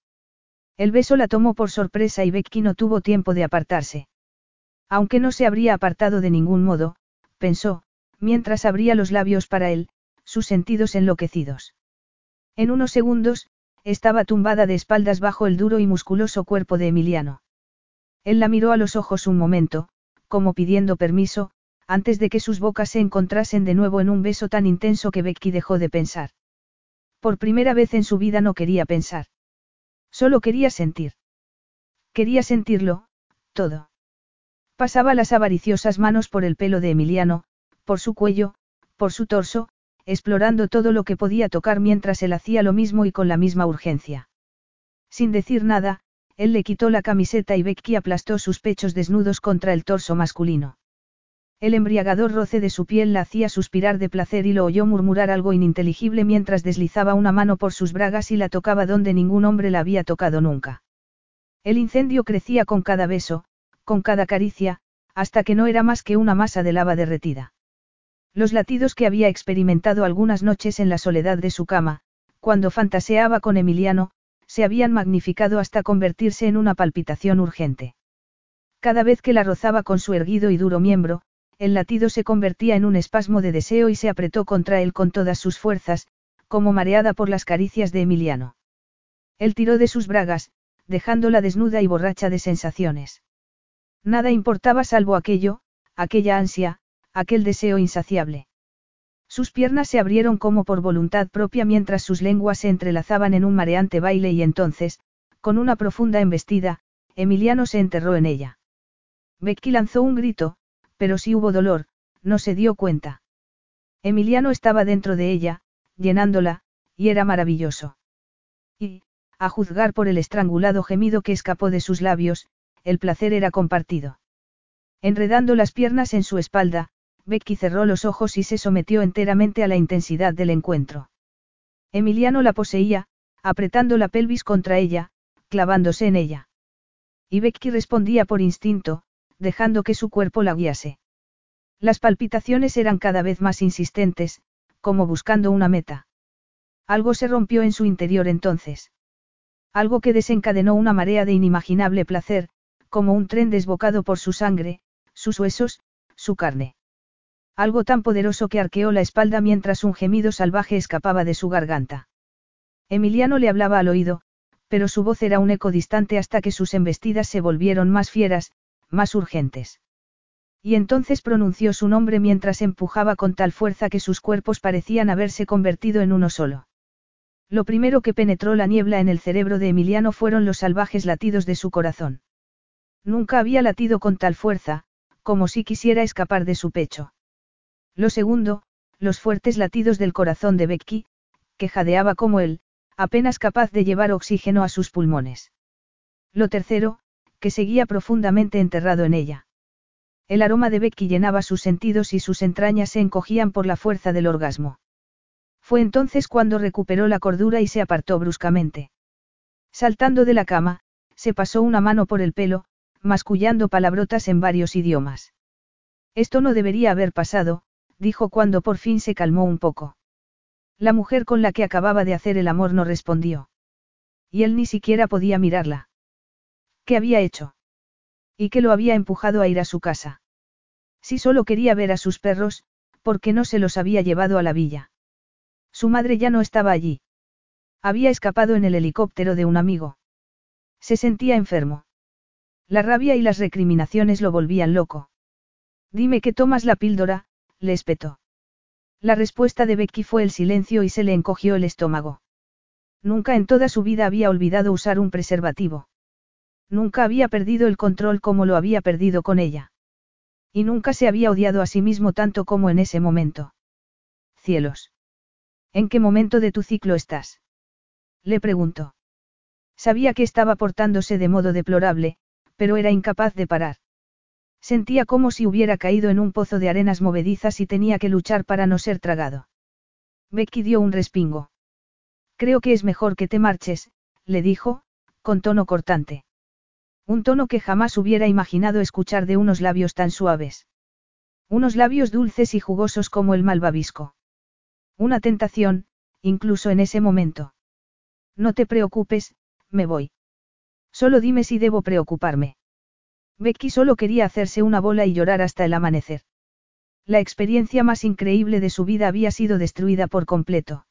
El beso la tomó por sorpresa y Becky no tuvo tiempo de apartarse. Aunque no se habría apartado de ningún modo, pensó, mientras abría los labios para él, sus sentidos enloquecidos. En unos segundos, estaba tumbada de espaldas bajo el duro y musculoso cuerpo de Emiliano. Él la miró a los ojos un momento, como pidiendo permiso, antes de que sus bocas se encontrasen de nuevo en un beso tan intenso que Becky dejó de pensar. Por primera vez en su vida no quería pensar. Solo quería sentir. Quería sentirlo, todo. Pasaba las avariciosas manos por el pelo de Emiliano, por su cuello, por su torso, explorando todo lo que podía tocar mientras él hacía lo mismo y con la misma urgencia. Sin decir nada, él le quitó la camiseta y Becky aplastó sus pechos desnudos contra el torso masculino. El embriagador roce de su piel la hacía suspirar de placer y lo oyó murmurar algo ininteligible mientras deslizaba una mano por sus bragas y la tocaba donde ningún hombre la había tocado nunca. El incendio crecía con cada beso, con cada caricia, hasta que no era más que una masa de lava derretida. Los latidos que había experimentado algunas noches en la soledad de su cama, cuando fantaseaba con Emiliano, se habían magnificado hasta convertirse en una palpitación urgente. Cada vez que la rozaba con su erguido y duro miembro, el latido se convertía en un espasmo de deseo y se apretó contra él con todas sus fuerzas, como mareada por las caricias de Emiliano. Él tiró de sus bragas, dejándola desnuda y borracha de sensaciones. Nada importaba salvo aquello, aquella ansia, aquel deseo insaciable. Sus piernas se abrieron como por voluntad propia mientras sus lenguas se entrelazaban en un mareante baile y entonces, con una profunda embestida, Emiliano se enterró en ella. Becky lanzó un grito, pero si hubo dolor, no se dio cuenta. Emiliano estaba dentro de ella, llenándola, y era maravilloso. Y, a juzgar por el estrangulado gemido que escapó de sus labios, el placer era compartido. Enredando las piernas en su espalda, Becky cerró los ojos y se sometió enteramente a la intensidad del encuentro. Emiliano la poseía, apretando la pelvis contra ella, clavándose en ella. Y Becky respondía por instinto, dejando que su cuerpo la guiase. Las palpitaciones eran cada vez más insistentes, como buscando una meta. Algo se rompió en su interior entonces. Algo que desencadenó una marea de inimaginable placer, como un tren desbocado por su sangre, sus huesos, su carne. Algo tan poderoso que arqueó la espalda mientras un gemido salvaje escapaba de su garganta. Emiliano le hablaba al oído, pero su voz era un eco distante hasta que sus embestidas se volvieron más fieras, más urgentes. Y entonces pronunció su nombre mientras empujaba con tal fuerza que sus cuerpos parecían haberse convertido en uno solo. Lo primero que penetró la niebla en el cerebro de Emiliano fueron los salvajes latidos de su corazón. Nunca había latido con tal fuerza, como si quisiera escapar de su pecho. Lo segundo, los fuertes latidos del corazón de Becky, que jadeaba como él, apenas capaz de llevar oxígeno a sus pulmones. Lo tercero, que seguía profundamente enterrado en ella. El aroma de Becky llenaba sus sentidos y sus entrañas se encogían por la fuerza del orgasmo. Fue entonces cuando recuperó la cordura y se apartó bruscamente. Saltando de la cama, se pasó una mano por el pelo, mascullando palabrotas en varios idiomas. Esto no debería haber pasado, dijo cuando por fin se calmó un poco. La mujer con la que acababa de hacer el amor no respondió. Y él ni siquiera podía mirarla. ¿Qué había hecho? ¿Y qué lo había empujado a ir a su casa? Si solo quería ver a sus perros, ¿por qué no se los había llevado a la villa? Su madre ya no estaba allí. Había escapado en el helicóptero de un amigo. Se sentía enfermo. La rabia y las recriminaciones lo volvían loco. Dime que tomas la píldora, le espetó. La respuesta de Becky fue el silencio y se le encogió el estómago. Nunca en toda su vida había olvidado usar un preservativo. Nunca había perdido el control como lo había perdido con ella. Y nunca se había odiado a sí mismo tanto como en ese momento. Cielos. ¿En qué momento de tu ciclo estás? Le preguntó. Sabía que estaba portándose de modo deplorable, pero era incapaz de parar. Sentía como si hubiera caído en un pozo de arenas movedizas y tenía que luchar para no ser tragado. Becky dio un respingo. Creo que es mejor que te marches, le dijo, con tono cortante. Un tono que jamás hubiera imaginado escuchar de unos labios tan suaves. Unos labios dulces y jugosos como el malvavisco. Una tentación, incluso en ese momento. No te preocupes, me voy. Solo dime si debo preocuparme. Becky solo quería hacerse una bola y llorar hasta el amanecer. La experiencia más increíble de su vida había sido destruida por completo.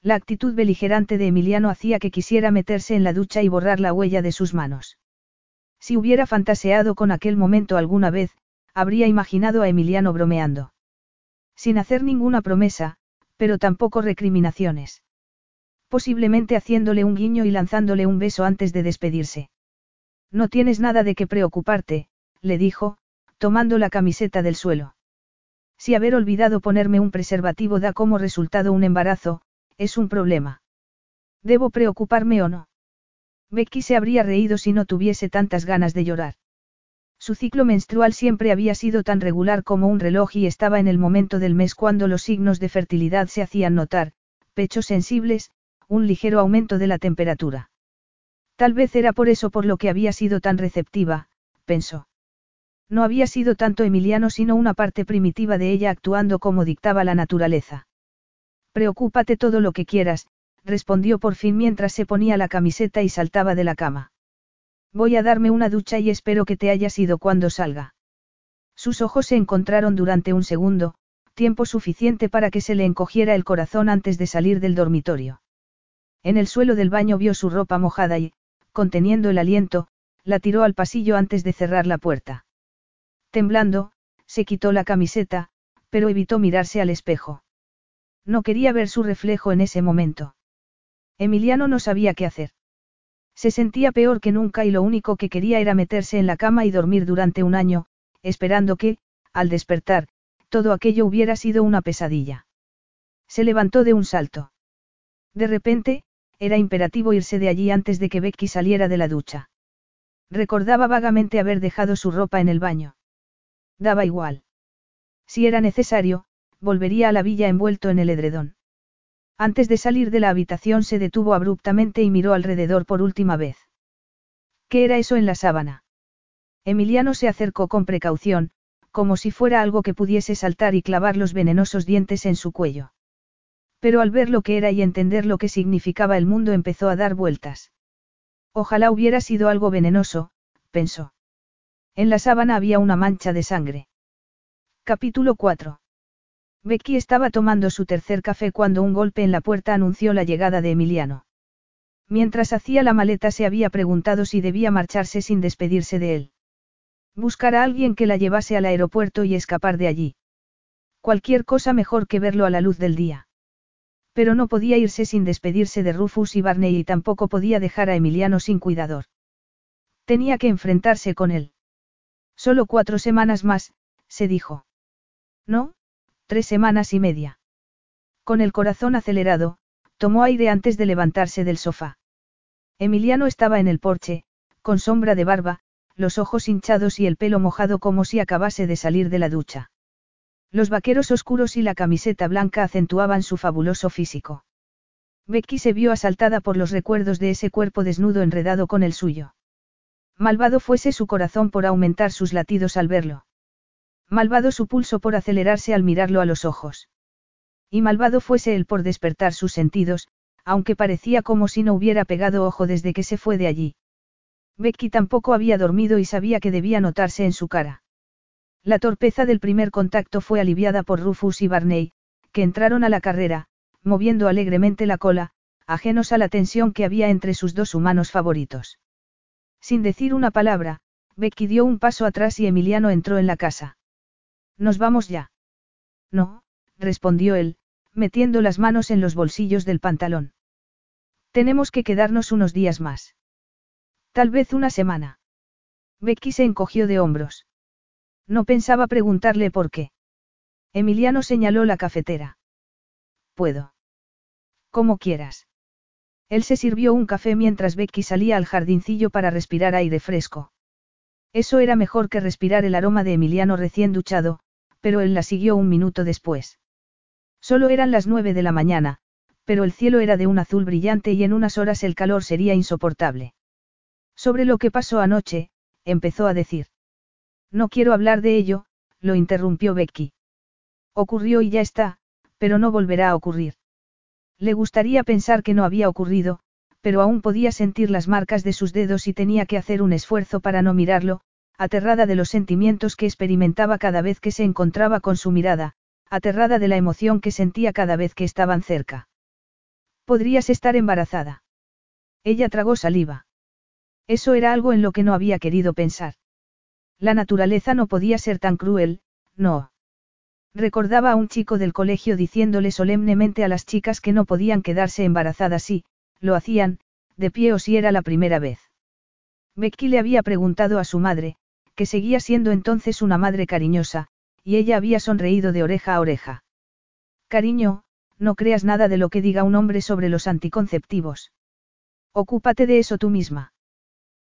La actitud beligerante de Emiliano hacía que quisiera meterse en la ducha y borrar la huella de sus manos. Si hubiera fantaseado con aquel momento alguna vez, habría imaginado a Emiliano bromeando. Sin hacer ninguna promesa, pero tampoco recriminaciones. Posiblemente haciéndole un guiño y lanzándole un beso antes de despedirse. No tienes nada de qué preocuparte, le dijo, tomando la camiseta del suelo. Si haber olvidado ponerme un preservativo da como resultado un embarazo, es un problema. ¿Debo preocuparme o no? Becky se habría reído si no tuviese tantas ganas de llorar. Su ciclo menstrual siempre había sido tan regular como un reloj y estaba en el momento del mes cuando los signos de fertilidad se hacían notar, pechos sensibles, un ligero aumento de la temperatura. Tal vez era por eso por lo que había sido tan receptiva, pensó. No había sido tanto Emiliano sino una parte primitiva de ella actuando como dictaba la naturaleza. Preocúpate todo lo que quieras, respondió por fin mientras se ponía la camiseta y saltaba de la cama. Voy a darme una ducha y espero que te hayas ido cuando salga. Sus ojos se encontraron durante un segundo, tiempo suficiente para que se le encogiera el corazón antes de salir del dormitorio. En el suelo del baño vio su ropa mojada y, conteniendo el aliento, la tiró al pasillo antes de cerrar la puerta. Temblando, se quitó la camiseta, pero evitó mirarse al espejo. No quería ver su reflejo en ese momento. Emiliano no sabía qué hacer. Se sentía peor que nunca y lo único que quería era meterse en la cama y dormir durante un año, esperando que, al despertar, todo aquello hubiera sido una pesadilla. Se levantó de un salto. De repente, era imperativo irse de allí antes de que Becky saliera de la ducha. Recordaba vagamente haber dejado su ropa en el baño. Daba igual. Si era necesario, volvería a la villa envuelto en el edredón. Antes de salir de la habitación se detuvo abruptamente y miró alrededor por última vez. ¿Qué era eso en la sábana? Emiliano se acercó con precaución, como si fuera algo que pudiese saltar y clavar los venenosos dientes en su cuello. Pero al ver lo que era y entender lo que significaba el mundo empezó a dar vueltas. Ojalá hubiera sido algo venenoso, pensó. En la sábana había una mancha de sangre. Capítulo 4. Becky estaba tomando su tercer café cuando un golpe en la puerta anunció la llegada de Emiliano. Mientras hacía la maleta se había preguntado si debía marcharse sin despedirse de él. Buscar a alguien que la llevase al aeropuerto y escapar de allí. Cualquier cosa mejor que verlo a la luz del día. Pero no podía irse sin despedirse de Rufus y Barney y tampoco podía dejar a Emiliano sin cuidador. Tenía que enfrentarse con él. Solo cuatro semanas más, se dijo. No, tres semanas y media. Con el corazón acelerado, tomó aire antes de levantarse del sofá. Emiliano estaba en el porche, con sombra de barba, los ojos hinchados y el pelo mojado como si acabase de salir de la ducha. Los vaqueros oscuros y la camiseta blanca acentuaban su fabuloso físico. Becky se vio asaltada por los recuerdos de ese cuerpo desnudo enredado con el suyo. Malvado fuese su corazón por aumentar sus latidos al verlo. Malvado su pulso por acelerarse al mirarlo a los ojos. Y malvado fuese él por despertar sus sentidos, aunque parecía como si no hubiera pegado ojo desde que se fue de allí. Becky tampoco había dormido y sabía que debía notarse en su cara. La torpeza del primer contacto fue aliviada por Rufus y Barney, que entraron a la carrera, moviendo alegremente la cola, ajenos a la tensión que había entre sus dos humanos favoritos. Sin decir una palabra, Becky dio un paso atrás y Emiliano entró en la casa. ¿Nos vamos ya? No, respondió él, metiendo las manos en los bolsillos del pantalón. Tenemos que quedarnos unos días más. Tal vez una semana. Becky se encogió de hombros. No pensaba preguntarle por qué. Emiliano señaló la cafetera. Puedo. Como quieras. Él se sirvió un café mientras Becky salía al jardincillo para respirar aire fresco. Eso era mejor que respirar el aroma de Emiliano recién duchado, pero él la siguió un minuto después. Solo eran las nueve de la mañana, pero el cielo era de un azul brillante y en unas horas el calor sería insoportable. Sobre lo que pasó anoche, empezó a decir. No quiero hablar de ello, lo interrumpió Becky. Ocurrió y ya está, pero no volverá a ocurrir. Le gustaría pensar que no había ocurrido, pero aún podía sentir las marcas de sus dedos y tenía que hacer un esfuerzo para no mirarlo, aterrada de los sentimientos que experimentaba cada vez que se encontraba con su mirada, aterrada de la emoción que sentía cada vez que estaban cerca. Podrías estar embarazada. Ella tragó saliva. Eso era algo en lo que no había querido pensar. La naturaleza no podía ser tan cruel, no. Recordaba a un chico del colegio diciéndole solemnemente a las chicas que no podían quedarse embarazadas si, lo hacían, de pie o si era la primera vez. Becky le había preguntado a su madre, que seguía siendo entonces una madre cariñosa, y ella había sonreído de oreja a oreja. Cariño, no creas nada de lo que diga un hombre sobre los anticonceptivos. Ocúpate de eso tú misma.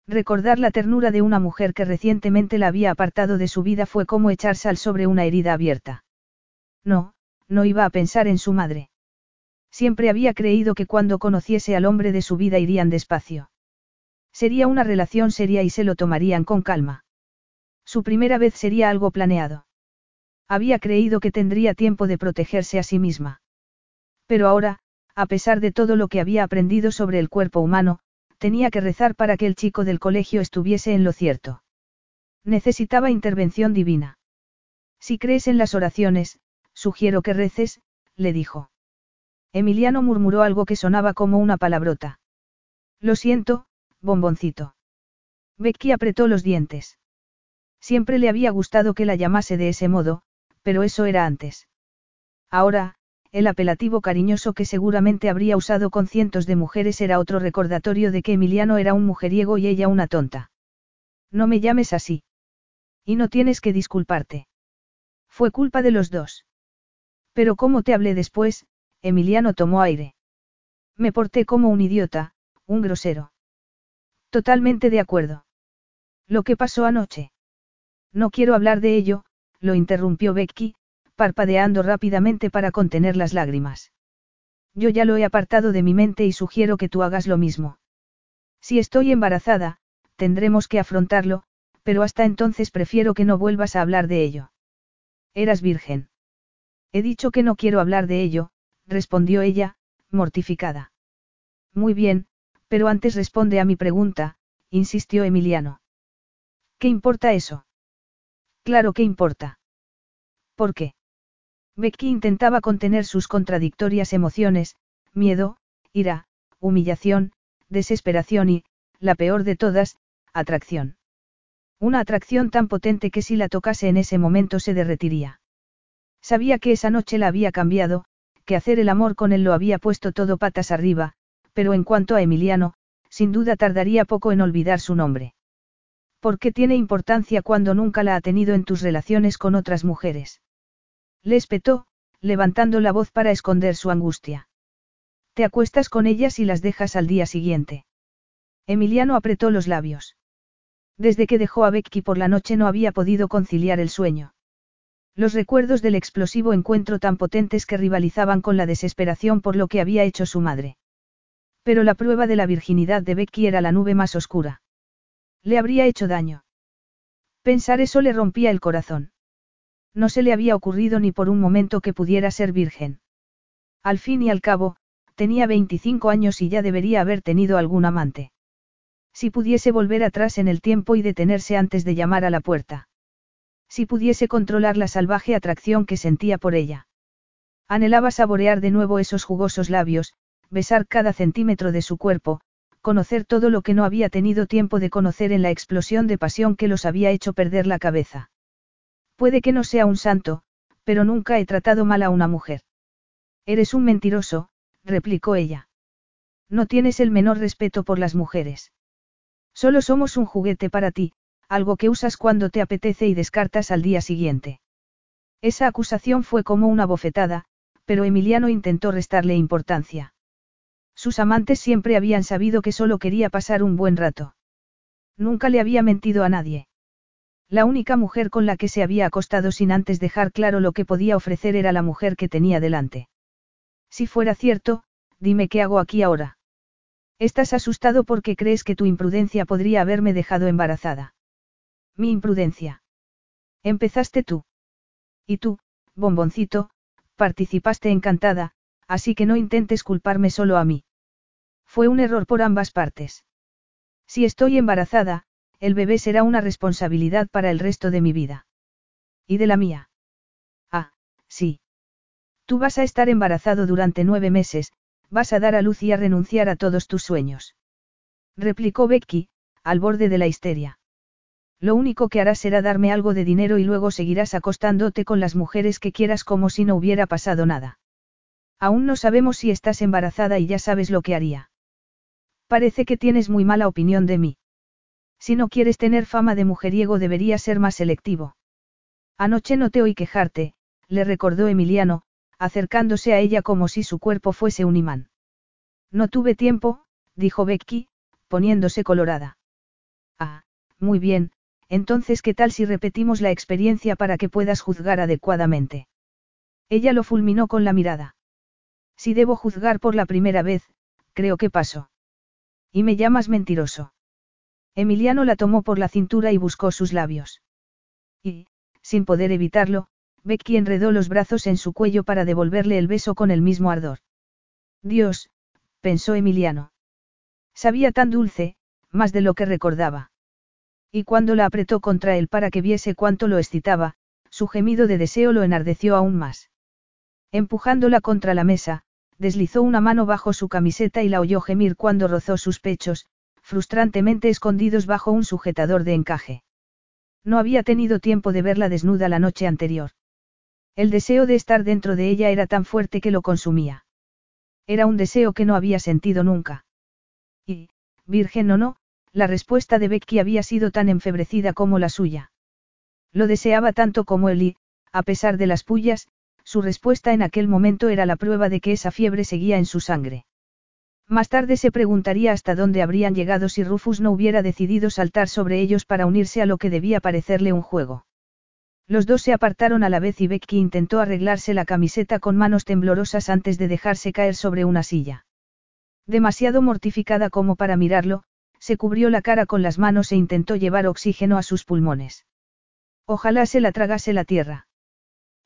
Recordar la ternura de una mujer que recientemente la había apartado de su vida fue como echar sal sobre una herida abierta. No, no iba a pensar en su madre. Siempre había creído que cuando conociese al hombre de su vida irían despacio. Sería una relación seria y se lo tomarían con calma. Su primera vez sería algo planeado. Había creído que tendría tiempo de protegerse a sí misma. Pero ahora, a pesar de todo lo que había aprendido sobre el cuerpo humano, tenía que rezar para que el chico del colegio estuviese en lo cierto. Necesitaba intervención divina. Si crees en las oraciones, sugiero que reces, le dijo. Emiliano murmuró algo que sonaba como una palabrota. Lo siento, bomboncito. Becky apretó los dientes. Siempre le había gustado que la llamase de ese modo, pero eso era antes. Ahora, el apelativo cariñoso que seguramente habría usado con cientos de mujeres era otro recordatorio de que Emiliano era un mujeriego y ella una tonta. No me llames así. Y no tienes que disculparte. Fue culpa de los dos. Pero como te hablé después, Emiliano tomó aire. Me porté como un idiota, un grosero. Totalmente de acuerdo. Lo que pasó anoche. No quiero hablar de ello, lo interrumpió Becky, parpadeando rápidamente para contener las lágrimas. Yo ya lo he apartado de mi mente y sugiero que tú hagas lo mismo. Si estoy embarazada, tendremos que afrontarlo, pero hasta entonces prefiero que no vuelvas a hablar de ello. Eras virgen. He dicho que no quiero hablar de ello, respondió ella, mortificada. Muy bien, pero antes responde a mi pregunta, insistió Emiliano. ¿Qué importa eso? Claro que importa. ¿Por qué? Becky intentaba contener sus contradictorias emociones, miedo, ira, humillación, desesperación y, la peor de todas, atracción. Una atracción tan potente que si la tocase en ese momento se derretiría. Sabía que esa noche la había cambiado, que hacer el amor con él lo había puesto todo patas arriba, pero en cuanto a Emiliano, sin duda tardaría poco en olvidar su nombre. ¿Por qué tiene importancia cuando nunca la ha tenido en tus relaciones con otras mujeres? Le espetó, levantando la voz para esconder su angustia. Te acuestas con ellas y las dejas al día siguiente. Emiliano apretó los labios. Desde que dejó a Becky por la noche no había podido conciliar el sueño. Los recuerdos del explosivo encuentro tan potentes que rivalizaban con la desesperación por lo que había hecho su madre. Pero la prueba de la virginidad de Becky era la nube más oscura. Le habría hecho daño. Pensar eso le rompía el corazón. No se le había ocurrido ni por un momento que pudiera ser virgen. Al fin y al cabo, tenía 25 años y ya debería haber tenido algún amante. Si pudiese volver atrás en el tiempo y detenerse antes de llamar a la puerta. Si pudiese controlar la salvaje atracción que sentía por ella. Anhelaba saborear de nuevo esos jugosos labios, besar cada centímetro de su cuerpo, conocer todo lo que no había tenido tiempo de conocer en la explosión de pasión que los había hecho perder la cabeza. Puede que no sea un santo, pero nunca he tratado mal a una mujer. Eres un mentiroso, replicó ella. No tienes el menor respeto por las mujeres. Solo somos un juguete para ti, algo que usas cuando te apetece y descartas al día siguiente. Esa acusación fue como una bofetada, pero Emiliano intentó restarle importancia. Sus amantes siempre habían sabido que solo quería pasar un buen rato. Nunca le había mentido a nadie. La única mujer con la que se había acostado sin antes dejar claro lo que podía ofrecer era la mujer que tenía delante. Si fuera cierto, dime qué hago aquí ahora. Estás asustado porque crees que tu imprudencia podría haberme dejado embarazada. Mi imprudencia. Empezaste tú. Y tú, bomboncito, participaste encantada, así que no intentes culparme solo a mí. Fue un error por ambas partes. Si estoy embarazada, el bebé será una responsabilidad para el resto de mi vida. ¿Y de la mía? Ah, sí. Tú vas a estar embarazado durante nueve meses, vas a dar a luz y a renunciar a todos tus sueños. Replicó Becky, al borde de la histeria. Lo único que harás será darme algo de dinero y luego seguirás acostándote con las mujeres que quieras como si no hubiera pasado nada. Aún no sabemos si estás embarazada y ya sabes lo que haría. Parece que tienes muy mala opinión de mí. Si no quieres tener fama de mujeriego debería ser más selectivo. Anoche no te oí quejarte, le recordó Emiliano, acercándose a ella como si su cuerpo fuese un imán. No tuve tiempo, dijo Becky, poniéndose colorada. Ah, muy bien, entonces ¿qué tal si repetimos la experiencia para que puedas juzgar adecuadamente? Ella lo fulminó con la mirada. Si debo juzgar por la primera vez, creo que paso. Y me llamas mentiroso. Emiliano la tomó por la cintura y buscó sus labios. Y, sin poder evitarlo, Becky enredó los brazos en su cuello para devolverle el beso con el mismo ardor. Dios, pensó Emiliano. Sabía tan dulce, más de lo que recordaba. Y cuando la apretó contra él para que viese cuánto lo excitaba, su gemido de deseo lo enardeció aún más. Empujándola contra la mesa, deslizó una mano bajo su camiseta y la oyó gemir cuando rozó sus pechos, frustrantemente escondidos bajo un sujetador de encaje. No había tenido tiempo de verla desnuda la noche anterior. El deseo de estar dentro de ella era tan fuerte que lo consumía. Era un deseo que no había sentido nunca. Y, virgen o no, la respuesta de Becky había sido tan enfebrecida como la suya. Lo deseaba tanto como él y, a pesar de las pullas, su respuesta en aquel momento era la prueba de que esa fiebre seguía en su sangre. Más tarde se preguntaría hasta dónde habrían llegado si Rufus no hubiera decidido saltar sobre ellos para unirse a lo que debía parecerle un juego. Los dos se apartaron a la vez y Becky intentó arreglarse la camiseta con manos temblorosas antes de dejarse caer sobre una silla. Demasiado mortificada como para mirarlo, se cubrió la cara con las manos e intentó llevar oxígeno a sus pulmones. Ojalá se la tragase la tierra.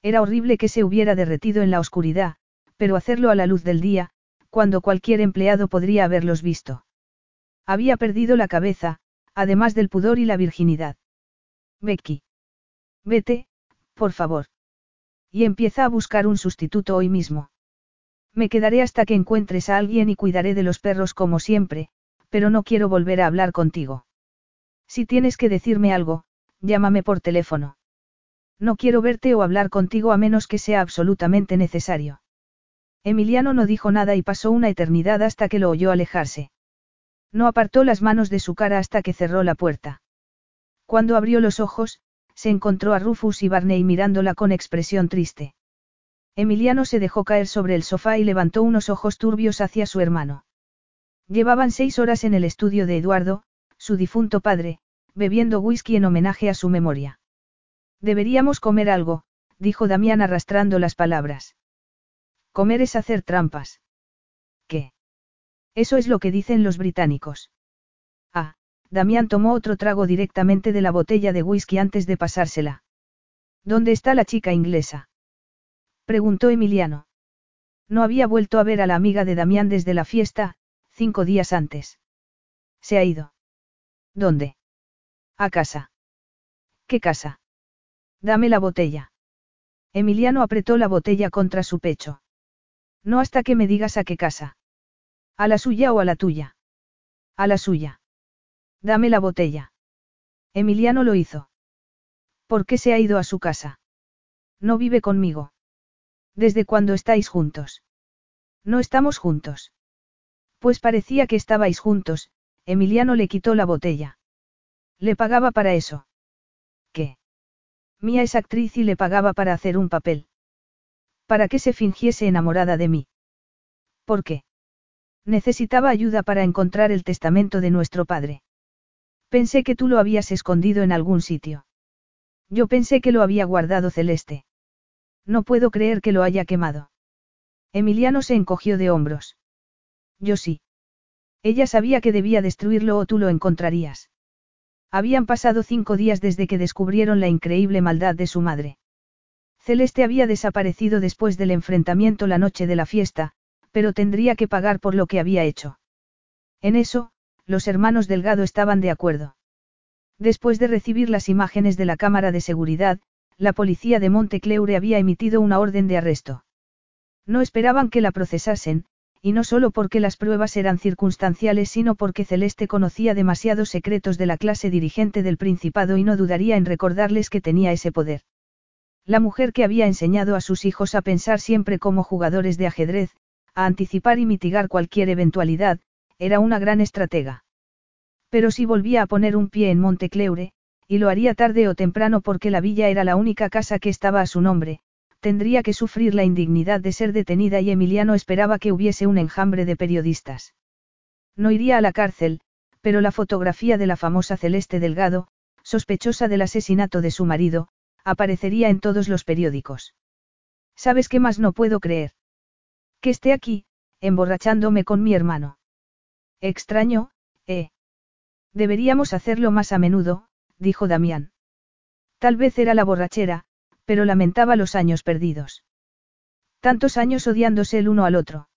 Era horrible que se hubiera derretido en la oscuridad, pero hacerlo a la luz del día, cuando cualquier empleado podría haberlos visto. Había perdido la cabeza, además del pudor y la virginidad. Becky. Vete, por favor. Y empieza a buscar un sustituto hoy mismo. Me quedaré hasta que encuentres a alguien y cuidaré de los perros como siempre, pero no quiero volver a hablar contigo. Si tienes que decirme algo, llámame por teléfono. No quiero verte o hablar contigo a menos que sea absolutamente necesario. Emiliano no dijo nada y pasó una eternidad hasta que lo oyó alejarse. No apartó las manos de su cara hasta que cerró la puerta. Cuando abrió los ojos, se encontró a Rufus y Barney mirándola con expresión triste. Emiliano se dejó caer sobre el sofá y levantó unos ojos turbios hacia su hermano. Llevaban seis horas en el estudio de Eduardo, su difunto padre, bebiendo whisky en homenaje a su memoria. Deberíamos comer algo, dijo Damián arrastrando las palabras. Comer es hacer trampas. ¿Qué? Eso es lo que dicen los británicos. Ah, Damián tomó otro trago directamente de la botella de whisky antes de pasársela. ¿Dónde está la chica inglesa? Preguntó Emiliano. No había vuelto a ver a la amiga de Damián desde la fiesta, cinco días antes. Se ha ido. ¿Dónde? A casa. ¿Qué casa? Dame la botella. Emiliano apretó la botella contra su pecho. No hasta que me digas a qué casa. ¿A la suya o a la tuya? A la suya. Dame la botella. Emiliano lo hizo. ¿Por qué se ha ido a su casa? No vive conmigo. ¿Desde cuándo estáis juntos? No estamos juntos. Pues parecía que estabais juntos, Emiliano le quitó la botella. Le pagaba para eso. Mía es actriz y le pagaba para hacer un papel. Para que se fingiese enamorada de mí. ¿Por qué? Necesitaba ayuda para encontrar el testamento de nuestro padre. Pensé que tú lo habías escondido en algún sitio. Yo pensé que lo había guardado Celeste. No puedo creer que lo haya quemado. Emiliano se encogió de hombros. Yo sí. Ella sabía que debía destruirlo o tú lo encontrarías. Habían pasado cinco días desde que descubrieron la increíble maldad de su madre. Celeste había desaparecido después del enfrentamiento la noche de la fiesta, pero tendría que pagar por lo que había hecho. En eso, los hermanos Delgado estaban de acuerdo. Después de recibir las imágenes de la cámara de seguridad, la policía de Montecleure había emitido una orden de arresto. No esperaban que la procesasen, y no solo porque las pruebas eran circunstanciales, sino porque Celeste conocía demasiados secretos de la clase dirigente del Principado y no dudaría en recordarles que tenía ese poder. La mujer que había enseñado a sus hijos a pensar siempre como jugadores de ajedrez, a anticipar y mitigar cualquier eventualidad, era una gran estratega. Pero si volvía a poner un pie en Montecleure, y lo haría tarde o temprano porque la villa era la única casa que estaba a su nombre, tendría que sufrir la indignidad de ser detenida y Emiliano esperaba que hubiese un enjambre de periodistas. No iría a la cárcel, pero la fotografía de la famosa Celeste Delgado, sospechosa del asesinato de su marido, aparecería en todos los periódicos. ¿Sabes qué más no puedo creer? Que esté aquí, emborrachándome con mi hermano. Extraño, ¿eh? Deberíamos hacerlo más a menudo, dijo Damián. Tal vez era la borrachera, pero lamentaba los años perdidos. Tantos años odiándose el uno al otro.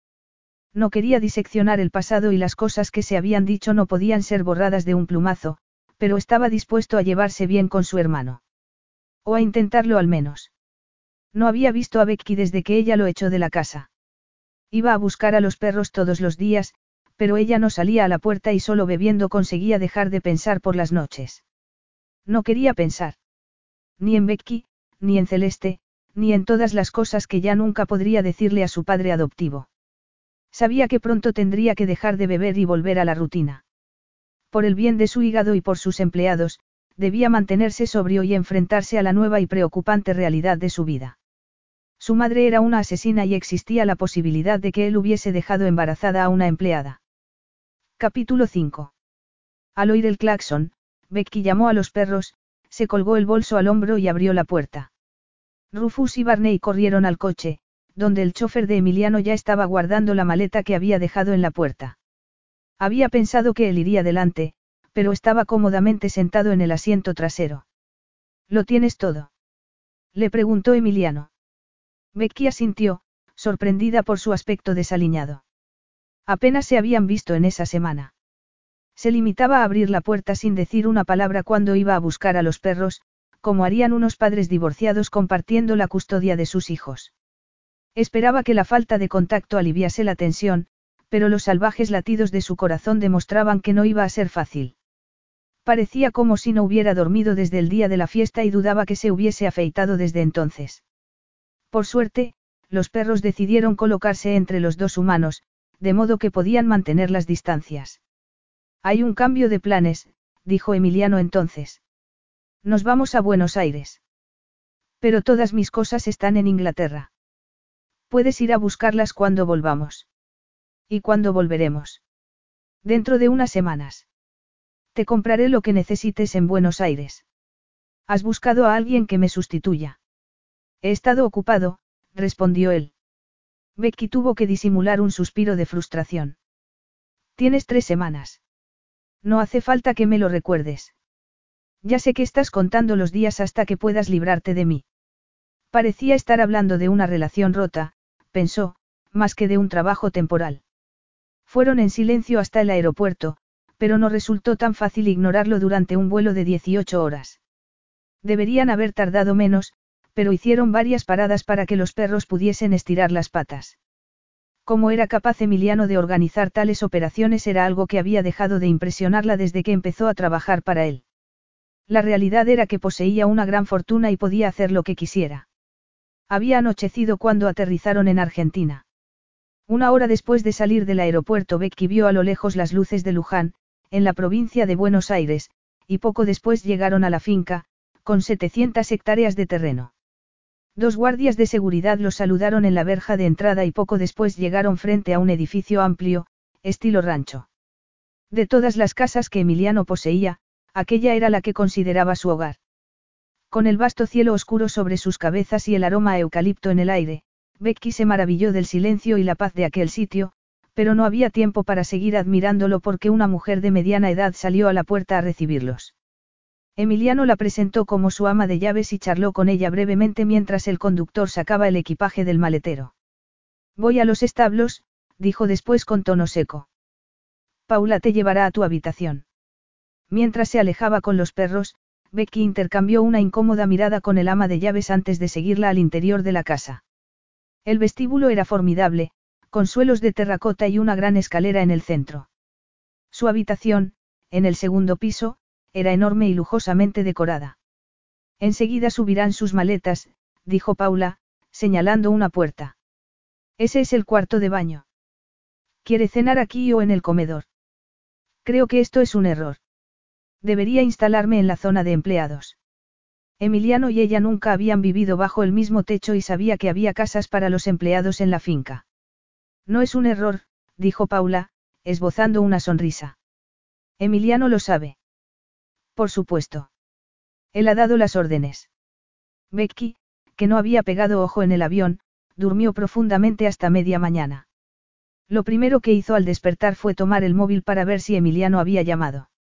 No quería diseccionar el pasado y las cosas que se habían dicho no podían ser borradas de un plumazo, pero estaba dispuesto a llevarse bien con su hermano. O a intentarlo al menos. No había visto a Becky desde que ella lo echó de la casa. Iba a buscar a los perros todos los días, pero ella no salía a la puerta y solo bebiendo conseguía dejar de pensar por las noches. No quería pensar. Ni en Becky, ni en Celeste, ni en todas las cosas que ya nunca podría decirle a su padre adoptivo. Sabía que pronto tendría que dejar de beber y volver a la rutina. Por el bien de su hígado y por sus empleados, debía mantenerse sobrio y enfrentarse a la nueva y preocupante realidad de su vida. Su madre era una asesina y existía la posibilidad de que él hubiese dejado embarazada a una empleada. Capítulo 5. Al oír el claxon, Becky llamó a los perros, se colgó el bolso al hombro y abrió la puerta. Rufus y Barney corrieron al coche, donde el chofer de Emiliano ya estaba guardando la maleta que había dejado en la puerta. Había pensado que él iría delante, pero estaba cómodamente sentado en el asiento trasero. ¿Lo tienes todo? Le preguntó Emiliano. Becky asintió, sorprendida por su aspecto desaliñado. Apenas se habían visto en esa semana. Se limitaba a abrir la puerta sin decir una palabra cuando iba a buscar a los perros, como harían unos padres divorciados compartiendo la custodia de sus hijos. Esperaba que la falta de contacto aliviase la tensión, pero los salvajes latidos de su corazón demostraban que no iba a ser fácil. Parecía como si no hubiera dormido desde el día de la fiesta y dudaba que se hubiese afeitado desde entonces. Por suerte, los perros decidieron colocarse entre los dos humanos, de modo que podían mantener las distancias. Hay un cambio de planes, dijo Emiliano entonces. Nos vamos a Buenos Aires. Pero todas mis cosas están en Inglaterra. Puedes ir a buscarlas cuando volvamos. ¿Y cuándo volveremos? Dentro de unas semanas. Te compraré lo que necesites en Buenos Aires. ¿Has buscado a alguien que me sustituya? He estado ocupado, respondió él. Becky tuvo que disimular un suspiro de frustración. Tienes tres semanas. No hace falta que me lo recuerdes. Ya sé que estás contando los días hasta que puedas librarte de mí. Parecía estar hablando de una relación rota, pensó, más que de un trabajo temporal. Fueron en silencio hasta el aeropuerto, pero no resultó tan fácil ignorarlo durante un vuelo de 18 horas. Deberían haber tardado menos, pero hicieron varias paradas para que los perros pudiesen estirar las patas. Cómo era capaz Emiliano de organizar tales operaciones era algo que había dejado de impresionarla desde que empezó a trabajar para él. La realidad era que poseía una gran fortuna y podía hacer lo que quisiera. Había anochecido cuando aterrizaron en Argentina. Una hora después de salir del aeropuerto Becky vio a lo lejos las luces de Luján, en la provincia de Buenos Aires, y poco después llegaron a la finca, con 700 hectáreas de terreno. Dos guardias de seguridad los saludaron en la verja de entrada y poco después llegaron frente a un edificio amplio, estilo rancho. De todas las casas que Emiliano poseía, aquella era la que consideraba su hogar. Con el vasto cielo oscuro sobre sus cabezas y el aroma eucalipto en el aire, Becky se maravilló del silencio y la paz de aquel sitio, pero no había tiempo para seguir admirándolo porque una mujer de mediana edad salió a la puerta a recibirlos. Emiliano la presentó como su ama de llaves y charló con ella brevemente mientras el conductor sacaba el equipaje del maletero. Voy a los establos, dijo después con tono seco. Paula te llevará a tu habitación. Mientras se alejaba con los perros, Becky intercambió una incómoda mirada con el ama de llaves antes de seguirla al interior de la casa. El vestíbulo era formidable, con suelos de terracota y una gran escalera en el centro. Su habitación, en el segundo piso, era enorme y lujosamente decorada. Enseguida subirán sus maletas, dijo Paula, señalando una puerta. Ese es el cuarto de baño. ¿Quiere cenar aquí o en el comedor? Creo que esto es un error. Debería instalarme en la zona de empleados. Emiliano y ella nunca habían vivido bajo el mismo techo y sabía que había casas para los empleados en la finca. No es un error, dijo Paula, esbozando una sonrisa. Emiliano lo sabe. Por supuesto. Él ha dado las órdenes. Becky, que no había pegado ojo en el avión, durmió profundamente hasta media mañana. Lo primero que hizo al despertar fue tomar el móvil para ver si Emiliano había llamado.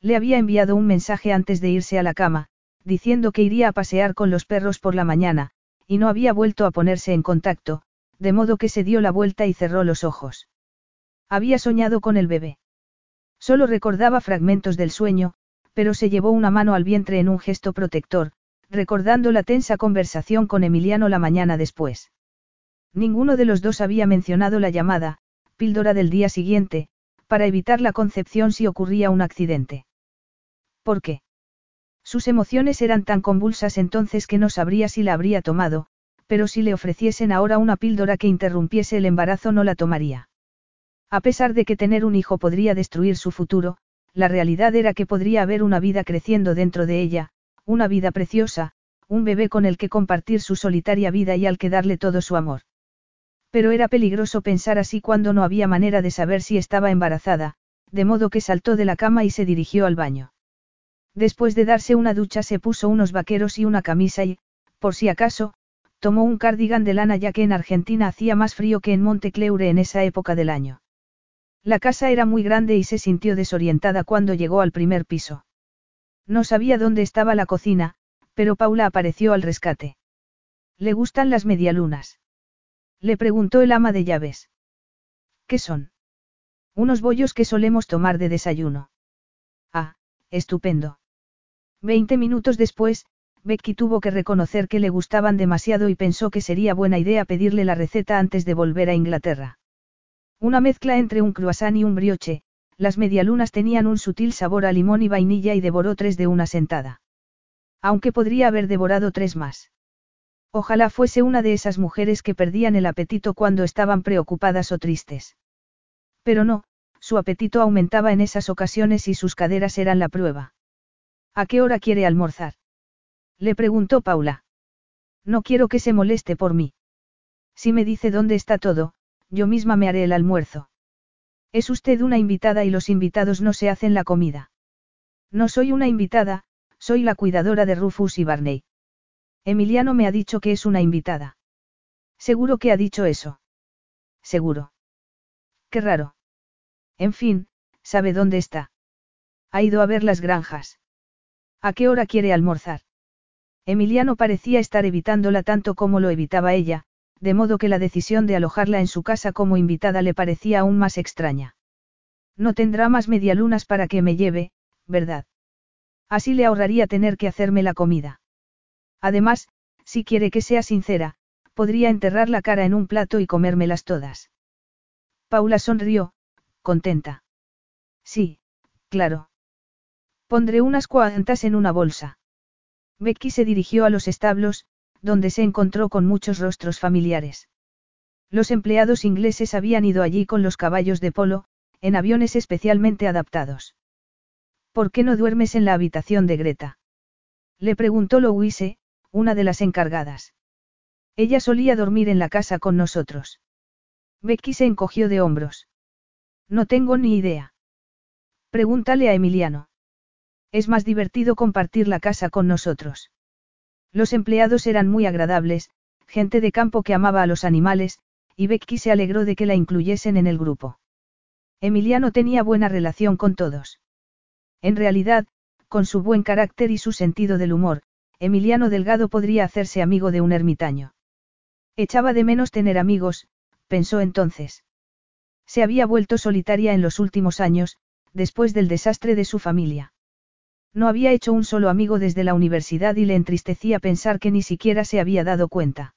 Le había enviado un mensaje antes de irse a la cama, diciendo que iría a pasear con los perros por la mañana, y no había vuelto a ponerse en contacto, de modo que se dio la vuelta y cerró los ojos. Había soñado con el bebé. Solo recordaba fragmentos del sueño, pero se llevó una mano al vientre en un gesto protector, recordando la tensa conversación con Emiliano la mañana después. Ninguno de los dos había mencionado la llamada, píldora del día siguiente, para evitar la concepción si ocurría un accidente. ¿Por qué? Sus emociones eran tan convulsas entonces que no sabría si la habría tomado, pero si le ofreciesen ahora una píldora que interrumpiese el embarazo no la tomaría. A pesar de que tener un hijo podría destruir su futuro, la realidad era que podría haber una vida creciendo dentro de ella, una vida preciosa, un bebé con el que compartir su solitaria vida y al que darle todo su amor. Pero era peligroso pensar así cuando no había manera de saber si estaba embarazada, de modo que saltó de la cama y se dirigió al baño. Después de darse una ducha se puso unos vaqueros y una camisa y, por si acaso, tomó un cardigan de lana ya que en Argentina hacía más frío que en Montecleure en esa época del año. La casa era muy grande y se sintió desorientada cuando llegó al primer piso. No sabía dónde estaba la cocina, pero Paula apareció al rescate. ¿Le gustan las medialunas? Le preguntó el ama de llaves. ¿Qué son? Unos bollos que solemos tomar de desayuno. Ah, estupendo. Veinte minutos después, Becky tuvo que reconocer que le gustaban demasiado y pensó que sería buena idea pedirle la receta antes de volver a Inglaterra. Una mezcla entre un croissant y un brioche, las medialunas tenían un sutil sabor a limón y vainilla y devoró tres de una sentada. Aunque podría haber devorado tres más. Ojalá fuese una de esas mujeres que perdían el apetito cuando estaban preocupadas o tristes. Pero no, su apetito aumentaba en esas ocasiones y sus caderas eran la prueba. ¿A qué hora quiere almorzar? Le preguntó Paula. No quiero que se moleste por mí. Si me dice dónde está todo, yo misma me haré el almuerzo. Es usted una invitada y los invitados no se hacen la comida. No soy una invitada, soy la cuidadora de Rufus y Barney. Emiliano me ha dicho que es una invitada. Seguro que ha dicho eso. Seguro. Qué raro. En fin, sabe dónde está. Ha ido a ver las granjas. ¿A qué hora quiere almorzar? Emiliano parecía estar evitándola tanto como lo evitaba ella, de modo que la decisión de alojarla en su casa como invitada le parecía aún más extraña. No tendrá más medialunas para que me lleve, ¿verdad? Así le ahorraría tener que hacerme la comida. Además, si quiere que sea sincera, podría enterrar la cara en un plato y comérmelas todas. Paula sonrió, contenta. Sí, claro. Pondré unas cuantas en una bolsa. Becky se dirigió a los establos, donde se encontró con muchos rostros familiares. Los empleados ingleses habían ido allí con los caballos de polo, en aviones especialmente adaptados. ¿Por qué no duermes en la habitación de Greta? Le preguntó Louise, una de las encargadas. Ella solía dormir en la casa con nosotros. Becky se encogió de hombros. No tengo ni idea. Pregúntale a Emiliano. Es más divertido compartir la casa con nosotros. Los empleados eran muy agradables, gente de campo que amaba a los animales, y Becky se alegró de que la incluyesen en el grupo. Emiliano tenía buena relación con todos. En realidad, con su buen carácter y su sentido del humor, Emiliano Delgado podría hacerse amigo de un ermitaño. Echaba de menos tener amigos, pensó entonces. Se había vuelto solitaria en los últimos años, después del desastre de su familia. No había hecho un solo amigo desde la universidad y le entristecía pensar que ni siquiera se había dado cuenta.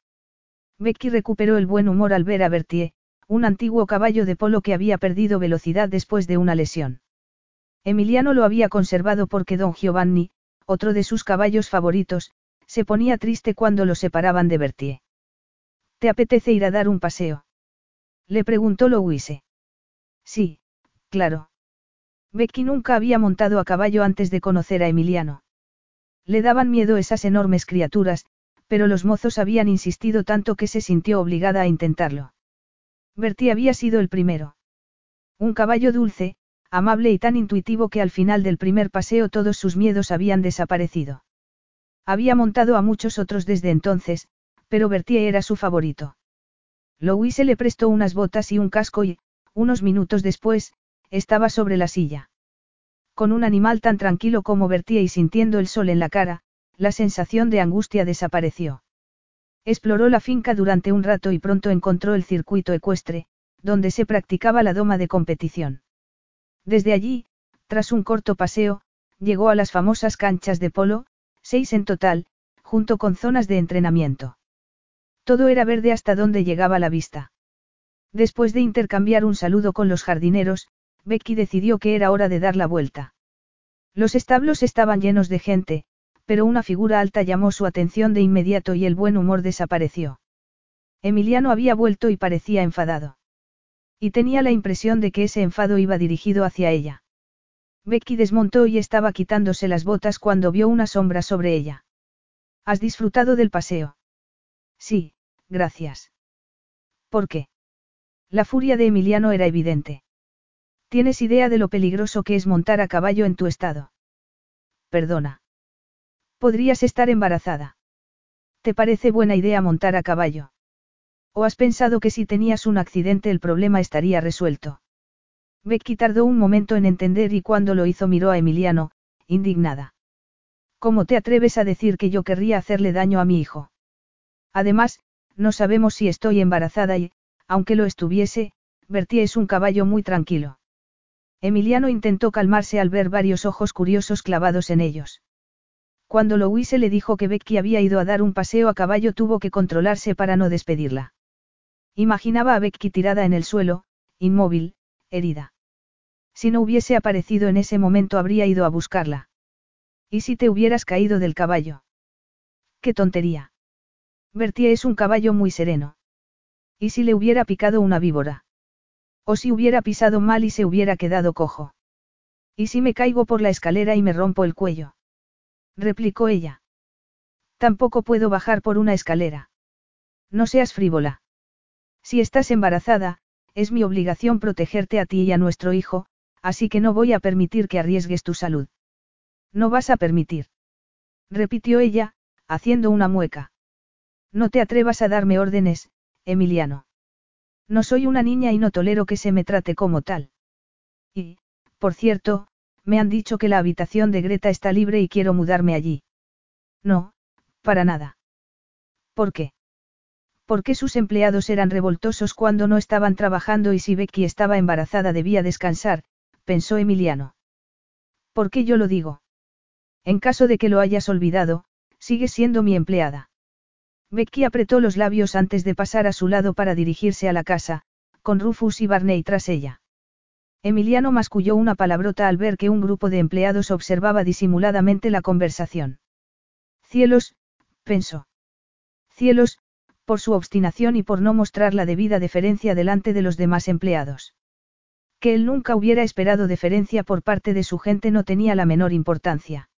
Becky recuperó el buen humor al ver a Bertie, un antiguo caballo de polo que había perdido velocidad después de una lesión. Emiliano lo había conservado porque don Giovanni, otro de sus caballos favoritos, se ponía triste cuando lo separaban de Bertie. ¿Te apetece ir a dar un paseo? Le preguntó Louise. Sí, claro. Becky nunca había montado a caballo antes de conocer a Emiliano. Le daban miedo esas enormes criaturas, pero los mozos habían insistido tanto que se sintió obligada a intentarlo. Bertie había sido el primero. Un caballo dulce, amable y tan intuitivo que al final del primer paseo todos sus miedos habían desaparecido. Había montado a muchos otros desde entonces, pero Bertie era su favorito. Louise le prestó unas botas y un casco y, unos minutos después, estaba sobre la silla. Con un animal tan tranquilo como Bertie y sintiendo el sol en la cara, la sensación de angustia desapareció. Exploró la finca durante un rato y pronto encontró el circuito ecuestre, donde se practicaba la doma de competición. Desde allí, tras un corto paseo, llegó a las famosas canchas de polo, seis en total, junto con zonas de entrenamiento. Todo era verde hasta donde llegaba la vista. Después de intercambiar un saludo con los jardineros, Becky decidió que era hora de dar la vuelta. Los establos estaban llenos de gente, pero una figura alta llamó su atención de inmediato y el buen humor desapareció. Emiliano había vuelto y parecía enfadado. Y tenía la impresión de que ese enfado iba dirigido hacia ella. Becky desmontó y estaba quitándose las botas cuando vio una sombra sobre ella. ¿Has disfrutado del paseo? Sí, gracias. ¿Por qué? La furia de Emiliano era evidente. ¿Tienes idea de lo peligroso que es montar a caballo en tu estado? Perdona. Podrías estar embarazada. ¿Te parece buena idea montar a caballo? ¿O has pensado que si tenías un accidente el problema estaría resuelto? Becky tardó un momento en entender y cuando lo hizo miró a Emiliano, indignada. ¿Cómo te atreves a decir que yo querría hacerle daño a mi hijo? Además, no sabemos si estoy embarazada y, aunque lo estuviese, Bertie es un caballo muy tranquilo. Emiliano intentó calmarse al ver varios ojos curiosos clavados en ellos. Cuando Louise le dijo que Becky había ido a dar un paseo a caballo tuvo que controlarse para no despedirla. Imaginaba a Becky tirada en el suelo, inmóvil, herida. Si no hubiese aparecido en ese momento habría ido a buscarla. ¿Y si te hubieras caído del caballo? ¡Qué tontería! Bertie es un caballo muy sereno. ¿Y si le hubiera picado una víbora? ¿O si hubiera pisado mal y se hubiera quedado cojo? ¿Y si me caigo por la escalera y me rompo el cuello? replicó ella. Tampoco puedo bajar por una escalera. No seas frívola. Si estás embarazada, es mi obligación protegerte a ti y a nuestro hijo, así que no voy a permitir que arriesgues tu salud. No vas a permitir. Repitió ella, haciendo una mueca. No te atrevas a darme órdenes, Emiliano. No soy una niña y no tolero que se me trate como tal. Y, por cierto, me han dicho que la habitación de Greta está libre y quiero mudarme allí. No, para nada. ¿Por qué? Porque sus empleados eran revoltosos cuando no estaban trabajando y si Becky estaba embarazada debía descansar, pensó Emiliano. ¿Por qué yo lo digo? En caso de que lo hayas olvidado, sigue siendo mi empleada. Becky apretó los labios antes de pasar a su lado para dirigirse a la casa, con Rufus y Barney tras ella. Emiliano masculló una palabrota al ver que un grupo de empleados observaba disimuladamente la conversación. Cielos, pensó. Cielos, por su obstinación y por no mostrar la debida deferencia delante de los demás empleados. Que él nunca hubiera esperado deferencia por parte de su gente no tenía la menor importancia.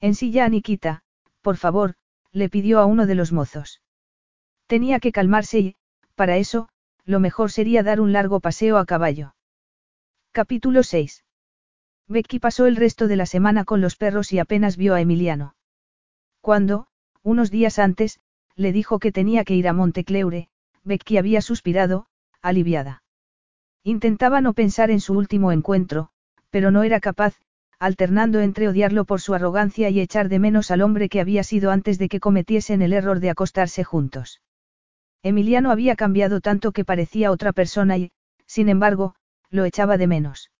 En silla Nikita, por favor, le pidió a uno de los mozos. Tenía que calmarse y, para eso, lo mejor sería dar un largo paseo a caballo. Capítulo 6. Becky pasó el resto de la semana con los perros y apenas vio a Emiliano. Cuando, unos días antes, le dijo que tenía que ir a Montecleure, Becky había suspirado, aliviada. Intentaba no pensar en su último encuentro, pero no era capaz, alternando entre odiarlo por su arrogancia y echar de menos al hombre que había sido antes de que cometiesen el error de acostarse juntos. Emiliano había cambiado tanto que parecía otra persona y, sin embargo, lo echaba de menos.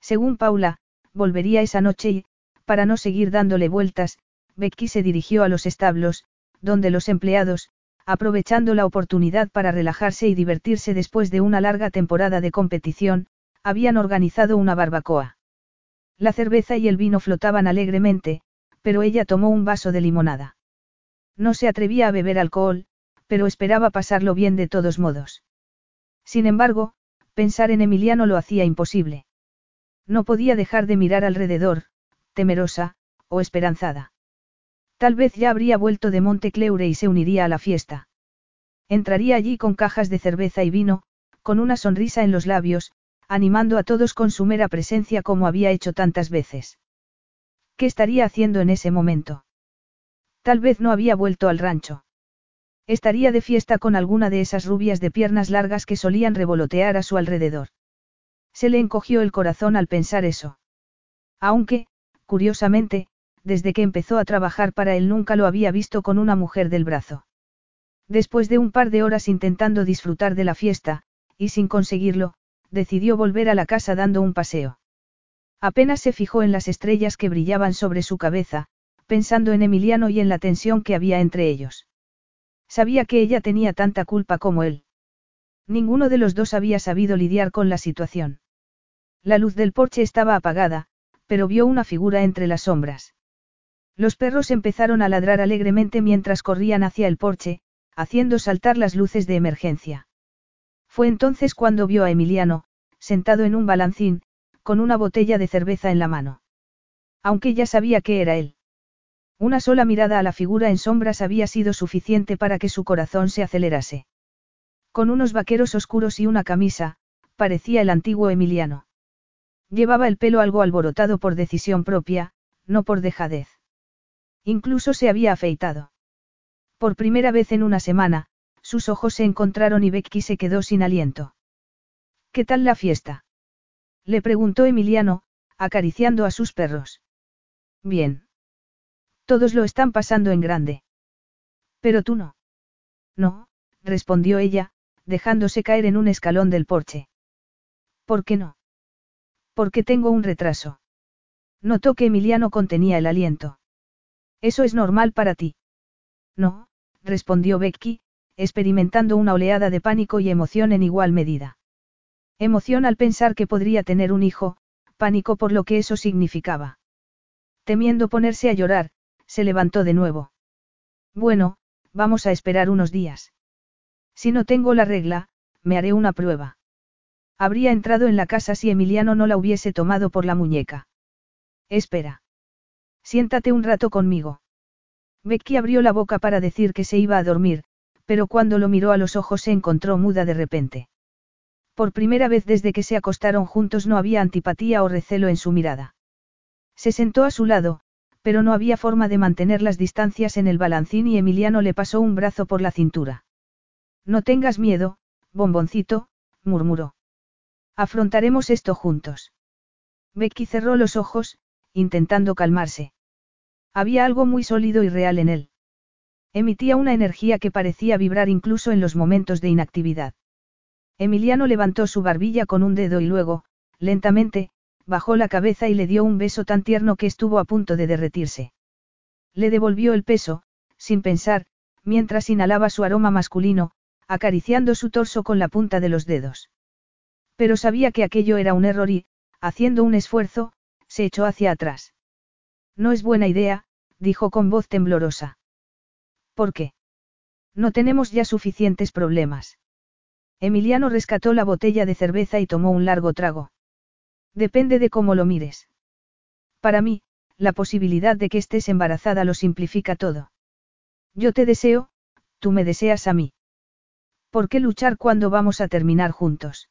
Según Paula, volvería esa noche y, para no seguir dándole vueltas, Becky se dirigió a los establos, donde los empleados, aprovechando la oportunidad para relajarse y divertirse después de una larga temporada de competición, habían organizado una barbacoa. La cerveza y el vino flotaban alegremente, pero ella tomó un vaso de limonada. No se atrevía a beber alcohol, pero esperaba pasarlo bien de todos modos. Sin embargo, pensar en Emiliano lo hacía imposible. No podía dejar de mirar alrededor, temerosa, o esperanzada. Tal vez ya habría vuelto de Montecleure y se uniría a la fiesta. Entraría allí con cajas de cerveza y vino, con una sonrisa en los labios, animando a todos con su mera presencia como había hecho tantas veces. ¿Qué estaría haciendo en ese momento? Tal vez no había vuelto al rancho. Estaría de fiesta con alguna de esas rubias de piernas largas que solían revolotear a su alrededor. Se le encogió el corazón al pensar eso. Aunque, curiosamente, desde que empezó a trabajar para él nunca lo había visto con una mujer del brazo. Después de un par de horas intentando disfrutar de la fiesta, y sin conseguirlo, decidió volver a la casa dando un paseo. Apenas se fijó en las estrellas que brillaban sobre su cabeza, pensando en Emiliano y en la tensión que había entre ellos. Sabía que ella tenía tanta culpa como él. Ninguno de los dos había sabido lidiar con la situación. La luz del porche estaba apagada, pero vio una figura entre las sombras. Los perros empezaron a ladrar alegremente mientras corrían hacia el porche, haciendo saltar las luces de emergencia. Fue entonces cuando vio a Emiliano, sentado en un balancín, con una botella de cerveza en la mano. Aunque ya sabía que era él. Una sola mirada a la figura en sombras había sido suficiente para que su corazón se acelerase. Con unos vaqueros oscuros y una camisa, parecía el antiguo Emiliano. Llevaba el pelo algo alborotado por decisión propia, no por dejadez. Incluso se había afeitado. Por primera vez en una semana, sus ojos se encontraron y Becky se quedó sin aliento. ¿Qué tal la fiesta? Le preguntó Emiliano, acariciando a sus perros. Bien. Todos lo están pasando en grande. Pero tú no. No, respondió ella, dejándose caer en un escalón del porche. ¿Por qué no? Porque tengo un retraso. Notó que Emiliano contenía el aliento. Eso es normal para ti. No, respondió Becky, experimentando una oleada de pánico y emoción en igual medida. Emoción al pensar que podría tener un hijo, pánico por lo que eso significaba. Temiendo ponerse a llorar, se levantó de nuevo. Bueno, Vamos a esperar unos días. Si no tengo la regla, me haré una prueba. Habría entrado en la casa si Emiliano no la hubiese tomado por la muñeca. Espera. Siéntate un rato conmigo. Becky abrió la boca para decir que se iba a dormir, pero cuando lo miró a los ojos se encontró muda de repente. Por primera vez desde que se acostaron juntos no había antipatía o recelo en su mirada. Se sentó a su lado, pero no había forma de mantener las distancias en el balancín y Emiliano le pasó un brazo por la cintura. No tengas miedo, bomboncito, murmuró. Afrontaremos esto juntos. Becky cerró los ojos, intentando calmarse. Había algo muy sólido y real en él. Emitía una energía que parecía vibrar incluso en los momentos de inactividad. Emiliano levantó su barbilla con un dedo y luego, lentamente, bajó la cabeza y le dio un beso tan tierno que estuvo a punto de derretirse. Le devolvió el peso, sin pensar, mientras inhalaba su aroma masculino, acariciando su torso con la punta de los dedos. Pero sabía que aquello era un error y, haciendo un esfuerzo, se echó hacia atrás. No es buena idea, dijo con voz temblorosa. ¿Por qué? No tenemos ya suficientes problemas. Emiliano rescató la botella de cerveza y tomó un largo trago. Depende de cómo lo mires. Para mí, la posibilidad de que estés embarazada lo simplifica todo. Yo te deseo, tú me deseas a mí. ¿Por qué luchar cuando vamos a terminar juntos?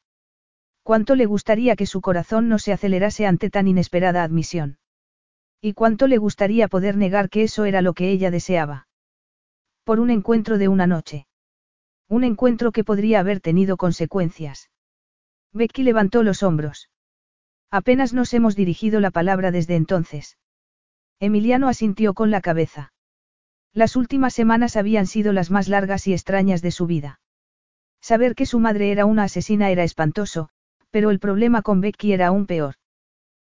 ¿Cuánto le gustaría que su corazón no se acelerase ante tan inesperada admisión? ¿Y cuánto le gustaría poder negar que eso era lo que ella deseaba? Por un encuentro de una noche. Un encuentro que podría haber tenido consecuencias. Becky levantó los hombros. Apenas nos hemos dirigido la palabra desde entonces. Emiliano asintió con la cabeza. Las últimas semanas habían sido las más largas y extrañas de su vida. Saber que su madre era una asesina era espantoso, pero el problema con Becky era aún peor.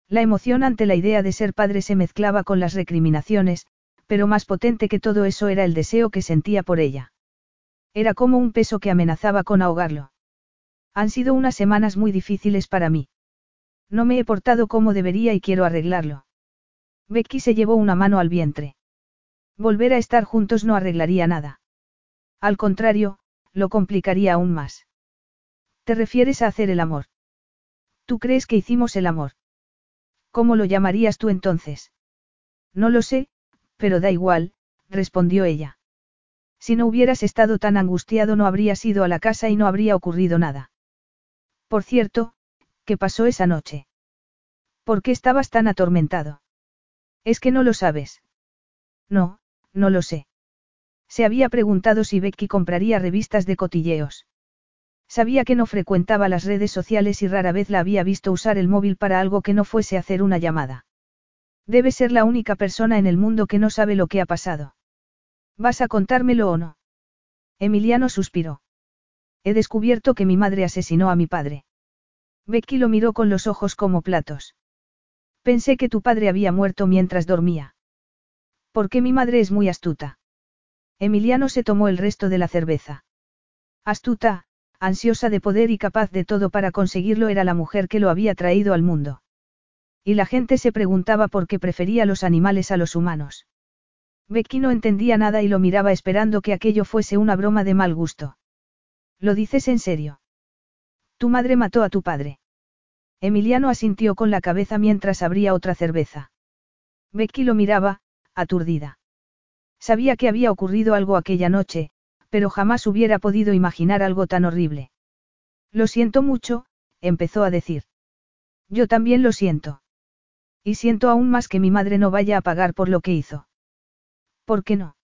La emoción ante la idea de ser padre se mezclaba con las recriminaciones, pero más potente que todo eso era el deseo que sentía por ella. Era como un peso que amenazaba con ahogarlo. Han sido unas semanas muy difíciles para mí. No me he portado como debería y quiero arreglarlo. Becky se llevó una mano al vientre. Volver a estar juntos no arreglaría nada. Al contrario, lo complicaría aún más. ¿Te refieres a hacer el amor? ¿Tú crees que hicimos el amor? ¿Cómo lo llamarías tú entonces? No lo sé, pero da igual, respondió ella. Si no hubieras estado tan angustiado no habrías ido a la casa y no habría ocurrido nada. Por cierto, ¿qué pasó esa noche? ¿Por qué estabas tan atormentado? Es que no lo sabes. No, no lo sé. Se había preguntado si Becky compraría revistas de cotilleos. Sabía que no frecuentaba las redes sociales y rara vez la había visto usar el móvil para algo que no fuese hacer una llamada. Debe ser la única persona en el mundo que no sabe lo que ha pasado. ¿Vas a contármelo o no? Emiliano suspiró. He descubierto que mi madre asesinó a mi padre. Becky lo miró con los ojos como platos. Pensé que tu padre había muerto mientras dormía. Porque mi madre es muy astuta. Emiliano se tomó el resto de la cerveza. Astuta, ansiosa de poder y capaz de todo para conseguirlo era la mujer que lo había traído al mundo. Y la gente se preguntaba por qué prefería los animales a los humanos. Becky no entendía nada y lo miraba esperando que aquello fuese una broma de mal gusto. ¿Lo dices en serio? Tu madre mató a tu padre. Emiliano asintió con la cabeza mientras abría otra cerveza. Becky lo miraba, aturdida. Sabía que había ocurrido algo aquella noche, pero jamás hubiera podido imaginar algo tan horrible. Lo siento mucho, empezó a decir. Yo también lo siento. Y siento aún más que mi madre no vaya a pagar por lo que hizo. ¿Por qué no?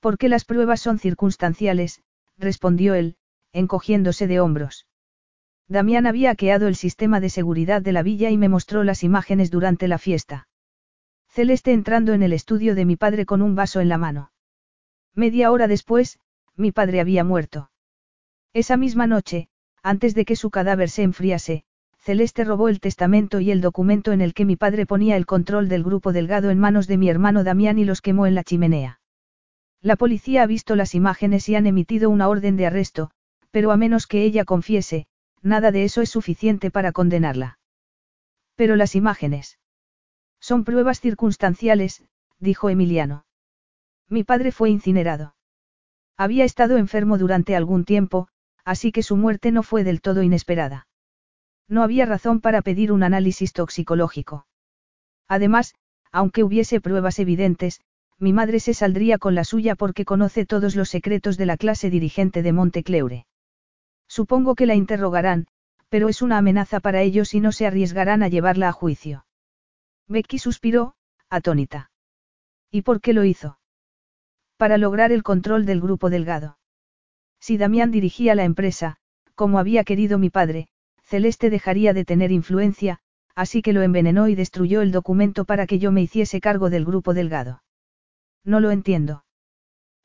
Porque las pruebas son circunstanciales, respondió él, encogiéndose de hombros. Damián había hackeado el sistema de seguridad de la villa y me mostró las imágenes durante la fiesta. Celeste entrando en el estudio de mi padre con un vaso en la mano. Media hora después, mi padre había muerto. Esa misma noche, antes de que su cadáver se enfriase, Celeste robó el testamento y el documento en el que mi padre ponía el control del grupo delgado en manos de mi hermano Damián y los quemó en la chimenea. La policía ha visto las imágenes y han emitido una orden de arresto, pero a menos que ella confiese, nada de eso es suficiente para condenarla. Pero las imágenes. Son pruebas circunstanciales, dijo Emiliano. Mi padre fue incinerado. Había estado enfermo durante algún tiempo, así que su muerte no fue del todo inesperada. No había razón para pedir un análisis toxicológico. Además, aunque hubiese pruebas evidentes, mi madre se saldría con la suya porque conoce todos los secretos de la clase dirigente de Montecleure. Supongo que la interrogarán, pero es una amenaza para ellos y no se arriesgarán a llevarla a juicio. Becky suspiró, atónita. ¿Y por qué lo hizo? Para lograr el control del grupo Delgado. Si Damián dirigía la empresa, como había querido mi padre, Celeste dejaría de tener influencia, así que lo envenenó y destruyó el documento para que yo me hiciese cargo del grupo Delgado. No lo entiendo.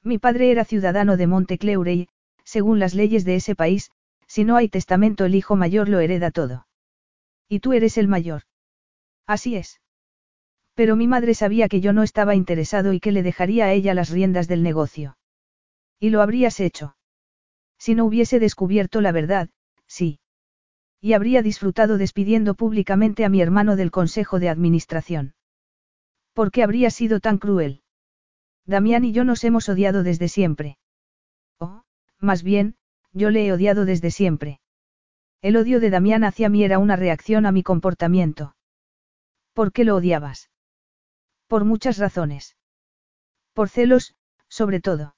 Mi padre era ciudadano de Montecleure y, según las leyes de ese país, si no hay testamento el hijo mayor lo hereda todo. Y tú eres el mayor. Así es. Pero mi madre sabía que yo no estaba interesado y que le dejaría a ella las riendas del negocio. Y lo habrías hecho. Si no hubiese descubierto la verdad, sí. Y habría disfrutado despidiendo públicamente a mi hermano del Consejo de Administración. ¿Por qué habría sido tan cruel? Damián y yo nos hemos odiado desde siempre. Oh, más bien, yo le he odiado desde siempre. El odio de Damián hacia mí era una reacción a mi comportamiento. ¿Por qué lo odiabas? Por muchas razones. Por celos, sobre todo.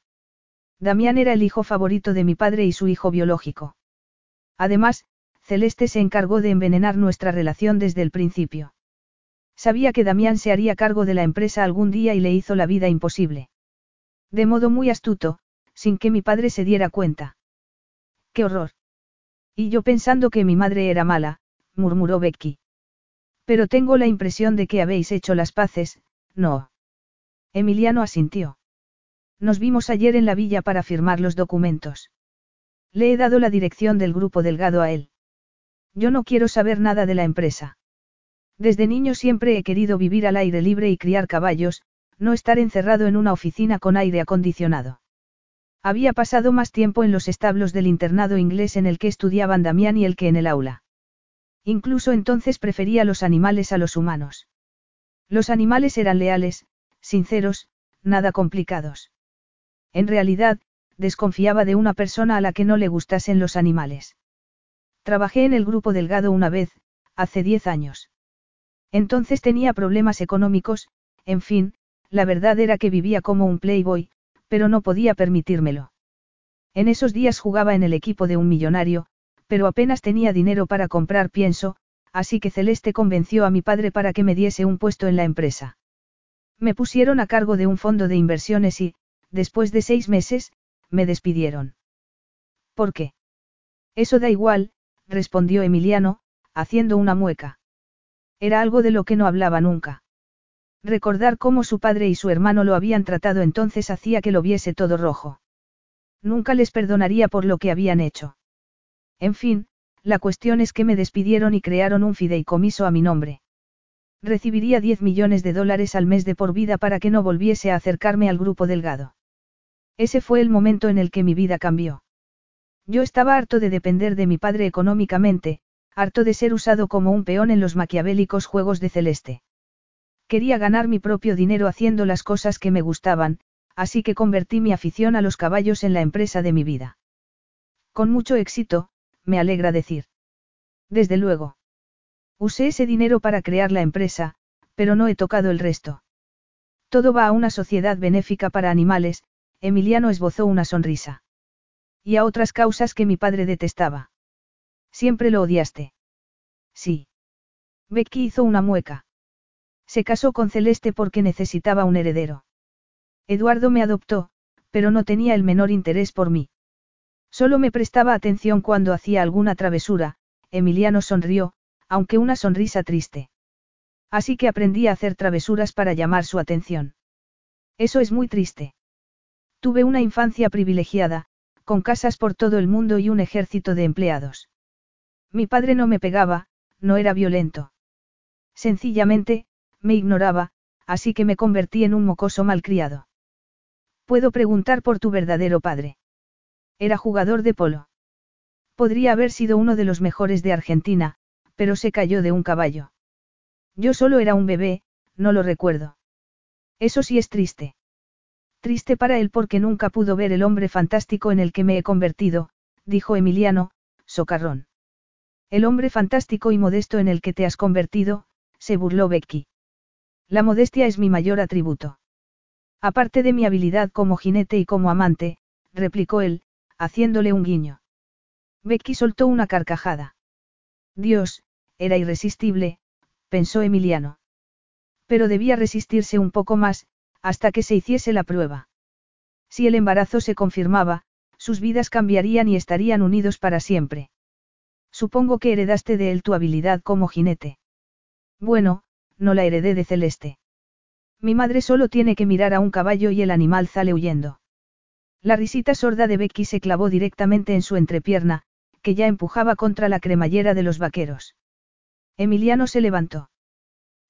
Damián era el hijo favorito de mi padre y su hijo biológico. Además, Celeste se encargó de envenenar nuestra relación desde el principio. Sabía que Damián se haría cargo de la empresa algún día y le hizo la vida imposible. De modo muy astuto, sin que mi padre se diera cuenta. ¡Qué horror! Y yo pensando que mi madre era mala, murmuró Becky. Pero tengo la impresión de que habéis hecho las paces, no. Emiliano asintió. Nos vimos ayer en la villa para firmar los documentos. Le he dado la dirección del grupo Delgado a él. Yo no quiero saber nada de la empresa. Desde niño siempre he querido vivir al aire libre y criar caballos, no estar encerrado en una oficina con aire acondicionado. Había pasado más tiempo en los establos del internado inglés en el que estudiaban Damián y el que en el aula. Incluso entonces prefería los animales a los humanos. Los animales eran leales, sinceros, nada complicados. En realidad, desconfiaba de una persona a la que no le gustasen los animales. Trabajé en el grupo Delgado una vez, hace diez años. Entonces tenía problemas económicos, en fin, la verdad era que vivía como un playboy, pero no podía permitírmelo. En esos días jugaba en el equipo de un millonario, pero apenas tenía dinero para comprar pienso, así que Celeste convenció a mi padre para que me diese un puesto en la empresa. Me pusieron a cargo de un fondo de inversiones y, después de seis meses, me despidieron. ¿Por qué? Eso da igual, respondió Emiliano, haciendo una mueca. Era algo de lo que no hablaba nunca. Recordar cómo su padre y su hermano lo habían tratado entonces hacía que lo viese todo rojo. Nunca les perdonaría por lo que habían hecho. En fin, la cuestión es que me despidieron y crearon un fideicomiso a mi nombre. Recibiría 10 millones de dólares al mes de por vida para que no volviese a acercarme al grupo delgado. Ese fue el momento en el que mi vida cambió. Yo estaba harto de depender de mi padre económicamente, harto de ser usado como un peón en los maquiavélicos juegos de Celeste. Quería ganar mi propio dinero haciendo las cosas que me gustaban, así que convertí mi afición a los caballos en la empresa de mi vida. Con mucho éxito, me alegra decir. Desde luego. Usé ese dinero para crear la empresa, pero no he tocado el resto. Todo va a una sociedad benéfica para animales, Emiliano esbozó una sonrisa. Y a otras causas que mi padre detestaba. Siempre lo odiaste. Sí. Becky hizo una mueca. Se casó con Celeste porque necesitaba un heredero. Eduardo me adoptó, pero no tenía el menor interés por mí. Solo me prestaba atención cuando hacía alguna travesura, Emiliano sonrió, aunque una sonrisa triste. Así que aprendí a hacer travesuras para llamar su atención. Eso es muy triste. Tuve una infancia privilegiada, con casas por todo el mundo y un ejército de empleados. Mi padre no me pegaba, no era violento. Sencillamente, me ignoraba, así que me convertí en un mocoso malcriado. Puedo preguntar por tu verdadero padre. Era jugador de polo. Podría haber sido uno de los mejores de Argentina, pero se cayó de un caballo. Yo solo era un bebé, no lo recuerdo. Eso sí es triste. Triste para él porque nunca pudo ver el hombre fantástico en el que me he convertido, dijo Emiliano, socarrón. El hombre fantástico y modesto en el que te has convertido, se burló Becky. La modestia es mi mayor atributo. Aparte de mi habilidad como jinete y como amante, replicó él, haciéndole un guiño. Becky soltó una carcajada. Dios, era irresistible, pensó Emiliano. Pero debía resistirse un poco más, hasta que se hiciese la prueba. Si el embarazo se confirmaba, sus vidas cambiarían y estarían unidos para siempre. Supongo que heredaste de él tu habilidad como jinete. Bueno, no la heredé de Celeste. Mi madre solo tiene que mirar a un caballo y el animal sale huyendo. La risita sorda de Becky se clavó directamente en su entrepierna, que ya empujaba contra la cremallera de los vaqueros. Emiliano se levantó.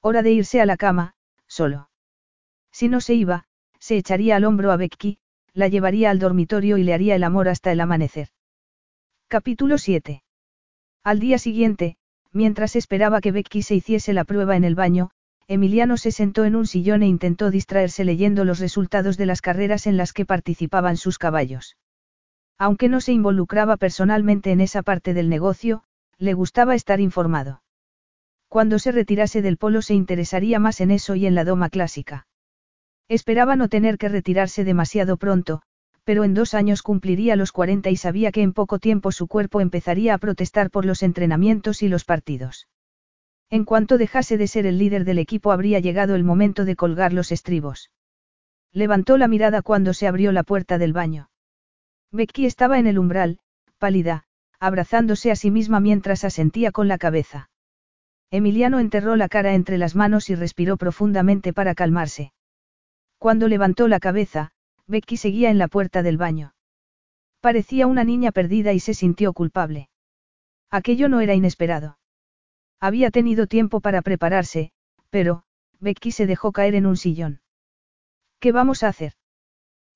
Hora de irse a la cama, solo. Si no se iba, se echaría al hombro a Becky, la llevaría al dormitorio y le haría el amor hasta el amanecer. Capítulo 7. Al día siguiente, mientras esperaba que Becky se hiciese la prueba en el baño, Emiliano se sentó en un sillón e intentó distraerse leyendo los resultados de las carreras en las que participaban sus caballos. Aunque no se involucraba personalmente en esa parte del negocio, le gustaba estar informado. Cuando se retirase del polo se interesaría más en eso y en la doma clásica. Esperaba no tener que retirarse demasiado pronto, pero en dos años cumpliría los 40 y sabía que en poco tiempo su cuerpo empezaría a protestar por los entrenamientos y los partidos. En cuanto dejase de ser el líder del equipo habría llegado el momento de colgar los estribos. Levantó la mirada cuando se abrió la puerta del baño. Becky estaba en el umbral, pálida, abrazándose a sí misma mientras asentía con la cabeza. Emiliano enterró la cara entre las manos y respiró profundamente para calmarse. Cuando levantó la cabeza, Becky seguía en la puerta del baño. Parecía una niña perdida y se sintió culpable. Aquello no era inesperado. Había tenido tiempo para prepararse, pero, Becky se dejó caer en un sillón. ¿Qué vamos a hacer?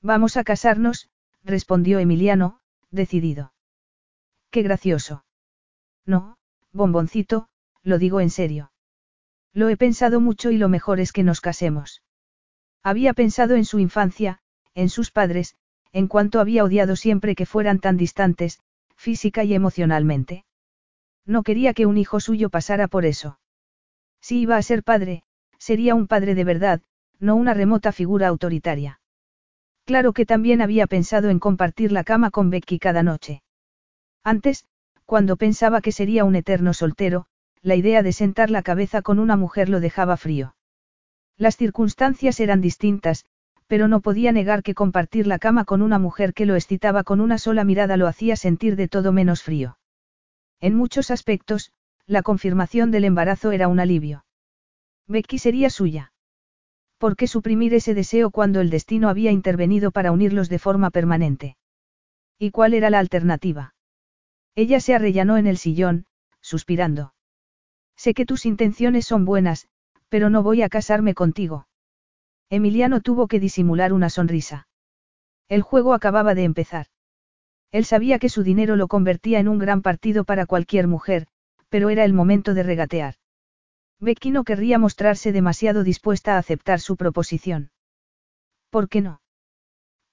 Vamos a casarnos, respondió Emiliano, decidido. Qué gracioso. No, bomboncito, lo digo en serio. Lo he pensado mucho y lo mejor es que nos casemos. Había pensado en su infancia, en sus padres, en cuanto había odiado siempre que fueran tan distantes, física y emocionalmente. No quería que un hijo suyo pasara por eso. Si iba a ser padre, sería un padre de verdad, no una remota figura autoritaria. Claro que también había pensado en compartir la cama con Becky cada noche. Antes, cuando pensaba que sería un eterno soltero, la idea de sentar la cabeza con una mujer lo dejaba frío. Las circunstancias eran distintas, pero no podía negar que compartir la cama con una mujer que lo excitaba con una sola mirada lo hacía sentir de todo menos frío. En muchos aspectos, la confirmación del embarazo era un alivio. Becky sería suya. ¿Por qué suprimir ese deseo cuando el destino había intervenido para unirlos de forma permanente? ¿Y cuál era la alternativa? Ella se arrellanó en el sillón, suspirando. Sé que tus intenciones son buenas, pero no voy a casarme contigo. Emiliano tuvo que disimular una sonrisa. El juego acababa de empezar. Él sabía que su dinero lo convertía en un gran partido para cualquier mujer, pero era el momento de regatear. Becky no querría mostrarse demasiado dispuesta a aceptar su proposición. ¿Por qué no?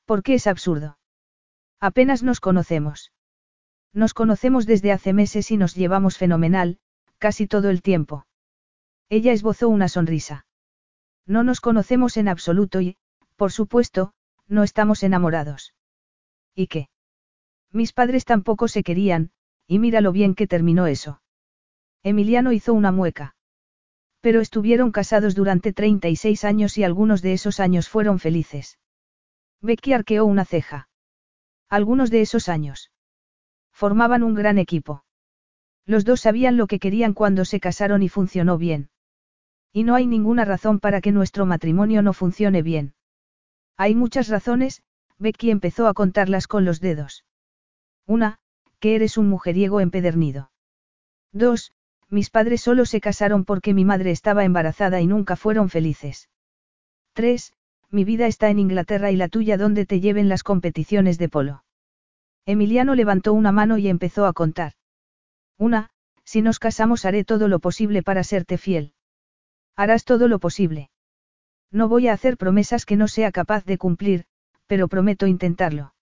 Porque es absurdo. Apenas nos conocemos. Nos conocemos desde hace meses y nos llevamos fenomenal, casi todo el tiempo. Ella esbozó una sonrisa. No nos conocemos en absoluto y, por supuesto, no estamos enamorados. ¿Y qué? Mis padres tampoco se querían, y mira lo bien que terminó eso. Emiliano hizo una mueca. Pero estuvieron casados durante 36 años y algunos de esos años fueron felices. Becky arqueó una ceja. Algunos de esos años. Formaban un gran equipo. Los dos sabían lo que querían cuando se casaron y funcionó bien. Y no hay ninguna razón para que nuestro matrimonio no funcione bien. Hay muchas razones, Becky empezó a contarlas con los dedos. Una, que eres un mujeriego empedernido. Dos, mis padres solo se casaron porque mi madre estaba embarazada y nunca fueron felices. Tres, mi vida está en Inglaterra y la tuya donde te lleven las competiciones de polo. Emiliano levantó una mano y empezó a contar. Una, si nos casamos haré todo lo posible para serte fiel. Harás todo lo posible. No voy a hacer promesas que no sea capaz de cumplir, pero prometo intentarlo.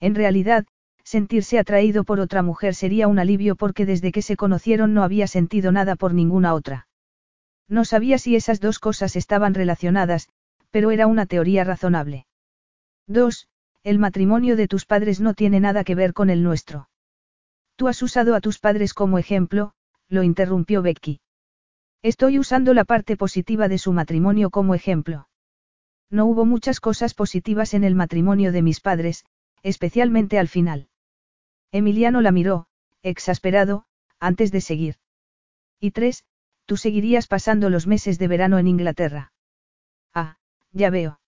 En realidad, sentirse atraído por otra mujer sería un alivio porque desde que se conocieron no había sentido nada por ninguna otra. No sabía si esas dos cosas estaban relacionadas, pero era una teoría razonable. 2. El matrimonio de tus padres no tiene nada que ver con el nuestro. Tú has usado a tus padres como ejemplo, lo interrumpió Becky. Estoy usando la parte positiva de su matrimonio como ejemplo. No hubo muchas cosas positivas en el matrimonio de mis padres, especialmente al final. Emiliano la miró, exasperado, antes de seguir. Y tres, tú seguirías pasando los meses de verano en Inglaterra. Ah, ya veo.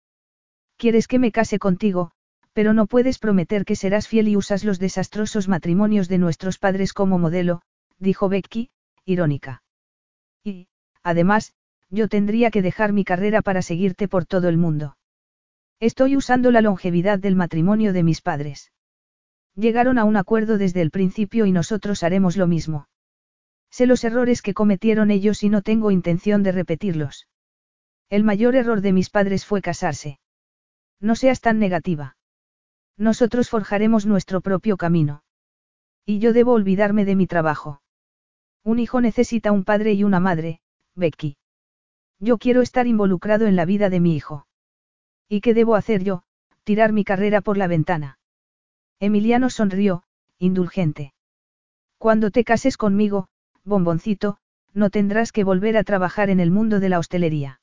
Quieres que me case contigo, pero no puedes prometer que serás fiel y usas los desastrosos matrimonios de nuestros padres como modelo, dijo Becky, irónica. Y, además, yo tendría que dejar mi carrera para seguirte por todo el mundo. Estoy usando la longevidad del matrimonio de mis padres. Llegaron a un acuerdo desde el principio y nosotros haremos lo mismo. Sé los errores que cometieron ellos y no tengo intención de repetirlos. El mayor error de mis padres fue casarse. No seas tan negativa. Nosotros forjaremos nuestro propio camino. Y yo debo olvidarme de mi trabajo. Un hijo necesita un padre y una madre, Becky. Yo quiero estar involucrado en la vida de mi hijo. ¿Y qué debo hacer yo? Tirar mi carrera por la ventana. Emiliano sonrió, indulgente. Cuando te cases conmigo, bomboncito, no tendrás que volver a trabajar en el mundo de la hostelería.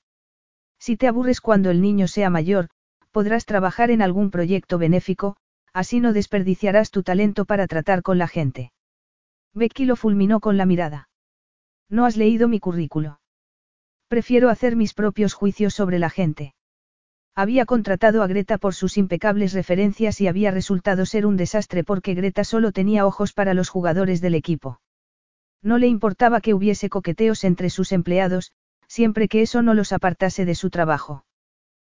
Si te aburres cuando el niño sea mayor, podrás trabajar en algún proyecto benéfico, así no desperdiciarás tu talento para tratar con la gente. Becky lo fulminó con la mirada. No has leído mi currículo. Prefiero hacer mis propios juicios sobre la gente. Había contratado a Greta por sus impecables referencias y había resultado ser un desastre porque Greta solo tenía ojos para los jugadores del equipo. No le importaba que hubiese coqueteos entre sus empleados, siempre que eso no los apartase de su trabajo.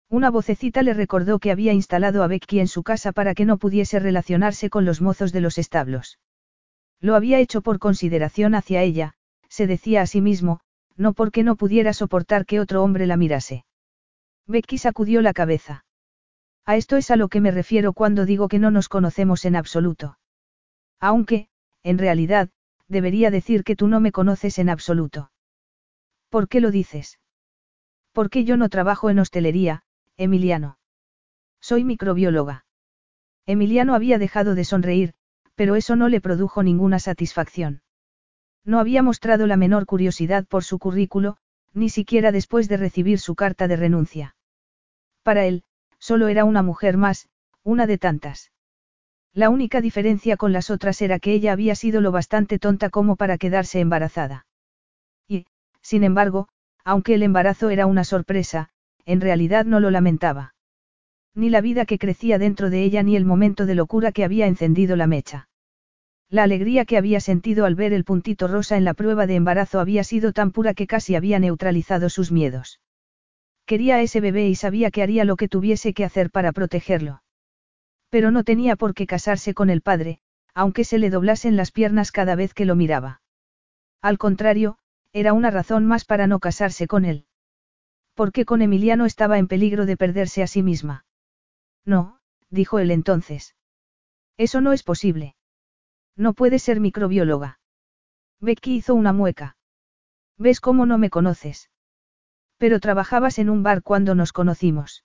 Una vocecita le recordó que había instalado a Becky en su casa para que no pudiese relacionarse con los mozos de los establos. Lo había hecho por consideración hacia ella, se decía a sí mismo, no porque no pudiera soportar que otro hombre la mirase. Becky sacudió la cabeza. A esto es a lo que me refiero cuando digo que no nos conocemos en absoluto. Aunque, en realidad, debería decir que tú no me conoces en absoluto. ¿Por qué lo dices? Porque yo no trabajo en hostelería, Emiliano. Soy microbióloga. Emiliano había dejado de sonreír, pero eso no le produjo ninguna satisfacción. No había mostrado la menor curiosidad por su currículo, ni siquiera después de recibir su carta de renuncia. Para él, solo era una mujer más, una de tantas. La única diferencia con las otras era que ella había sido lo bastante tonta como para quedarse embarazada. Sin embargo, aunque el embarazo era una sorpresa, en realidad no lo lamentaba. Ni la vida que crecía dentro de ella ni el momento de locura que había encendido la mecha. La alegría que había sentido al ver el puntito rosa en la prueba de embarazo había sido tan pura que casi había neutralizado sus miedos. Quería a ese bebé y sabía que haría lo que tuviese que hacer para protegerlo. Pero no tenía por qué casarse con el padre, aunque se le doblasen las piernas cada vez que lo miraba. Al contrario, era una razón más para no casarse con él. Porque con Emiliano estaba en peligro de perderse a sí misma. No, dijo él entonces. Eso no es posible. No puede ser microbióloga. Becky hizo una mueca. ¿Ves cómo no me conoces? Pero trabajabas en un bar cuando nos conocimos.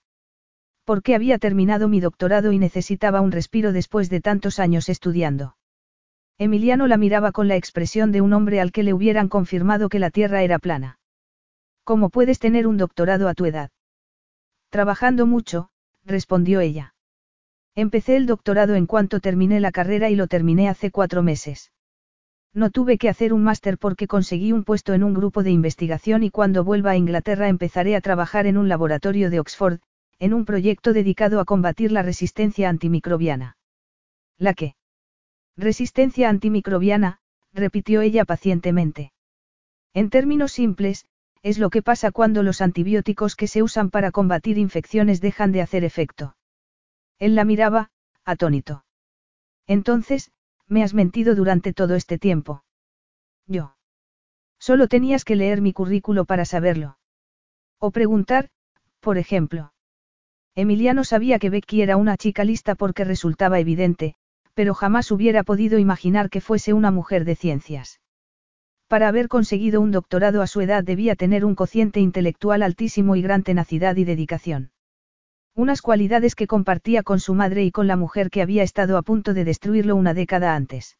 Porque había terminado mi doctorado y necesitaba un respiro después de tantos años estudiando. Emiliano la miraba con la expresión de un hombre al que le hubieran confirmado que la Tierra era plana. ¿Cómo puedes tener un doctorado a tu edad? Trabajando mucho, respondió ella. Empecé el doctorado en cuanto terminé la carrera y lo terminé hace cuatro meses. No tuve que hacer un máster porque conseguí un puesto en un grupo de investigación y cuando vuelva a Inglaterra empezaré a trabajar en un laboratorio de Oxford, en un proyecto dedicado a combatir la resistencia antimicrobiana. ¿La qué? Resistencia antimicrobiana, repitió ella pacientemente. En términos simples, es lo que pasa cuando los antibióticos que se usan para combatir infecciones dejan de hacer efecto. Él la miraba, atónito. Entonces, me has mentido durante todo este tiempo. Yo. Solo tenías que leer mi currículo para saberlo. O preguntar, por ejemplo. Emiliano sabía que Becky era una chica lista porque resultaba evidente, pero jamás hubiera podido imaginar que fuese una mujer de ciencias. Para haber conseguido un doctorado a su edad debía tener un cociente intelectual altísimo y gran tenacidad y dedicación. Unas cualidades que compartía con su madre y con la mujer que había estado a punto de destruirlo una década antes.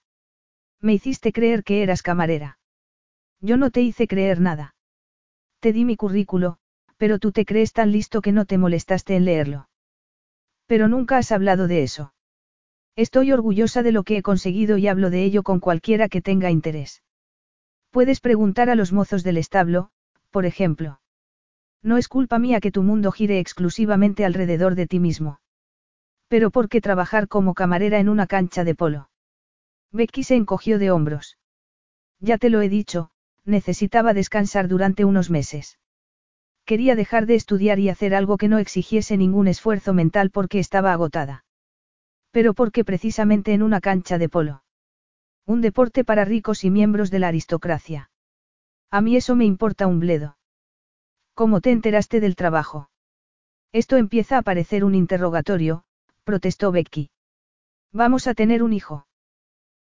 Me hiciste creer que eras camarera. Yo no te hice creer nada. Te di mi currículo, pero tú te crees tan listo que no te molestaste en leerlo. Pero nunca has hablado de eso. Estoy orgullosa de lo que he conseguido y hablo de ello con cualquiera que tenga interés. Puedes preguntar a los mozos del establo, por ejemplo. No es culpa mía que tu mundo gire exclusivamente alrededor de ti mismo. Pero ¿por qué trabajar como camarera en una cancha de polo? Becky se encogió de hombros. Ya te lo he dicho, necesitaba descansar durante unos meses. Quería dejar de estudiar y hacer algo que no exigiese ningún esfuerzo mental porque estaba agotada. Pero porque precisamente en una cancha de polo. Un deporte para ricos y miembros de la aristocracia. A mí eso me importa un bledo. ¿Cómo te enteraste del trabajo? Esto empieza a parecer un interrogatorio, protestó Becky. Vamos a tener un hijo.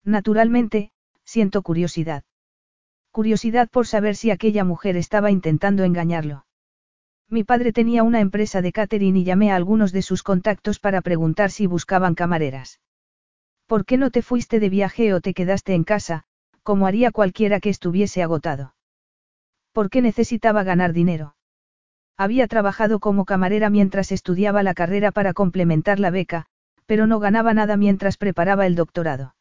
Naturalmente, siento curiosidad. Curiosidad por saber si aquella mujer estaba intentando engañarlo. Mi padre tenía una empresa de catering y llamé a algunos de sus contactos para preguntar si buscaban camareras. ¿Por qué no te fuiste de viaje o te quedaste en casa, como haría cualquiera que estuviese agotado? ¿Por qué necesitaba ganar dinero? Había trabajado como camarera mientras estudiaba la carrera para complementar la beca, pero no ganaba nada mientras preparaba el doctorado.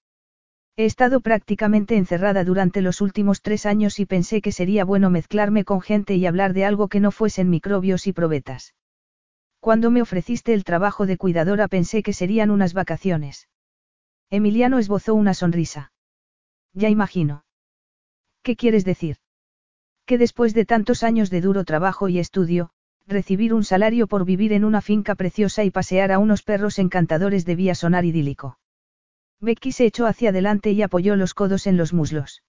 He estado prácticamente encerrada durante los últimos tres años y pensé que sería bueno mezclarme con gente y hablar de algo que no fuesen microbios y probetas. Cuando me ofreciste el trabajo de cuidadora pensé que serían unas vacaciones. Emiliano esbozó una sonrisa. Ya imagino. ¿Qué quieres decir? Que después de tantos años de duro trabajo y estudio, recibir un salario por vivir en una finca preciosa y pasear a unos perros encantadores debía sonar idílico. Becky se echó hacia adelante y apoyó los codos en los muslos.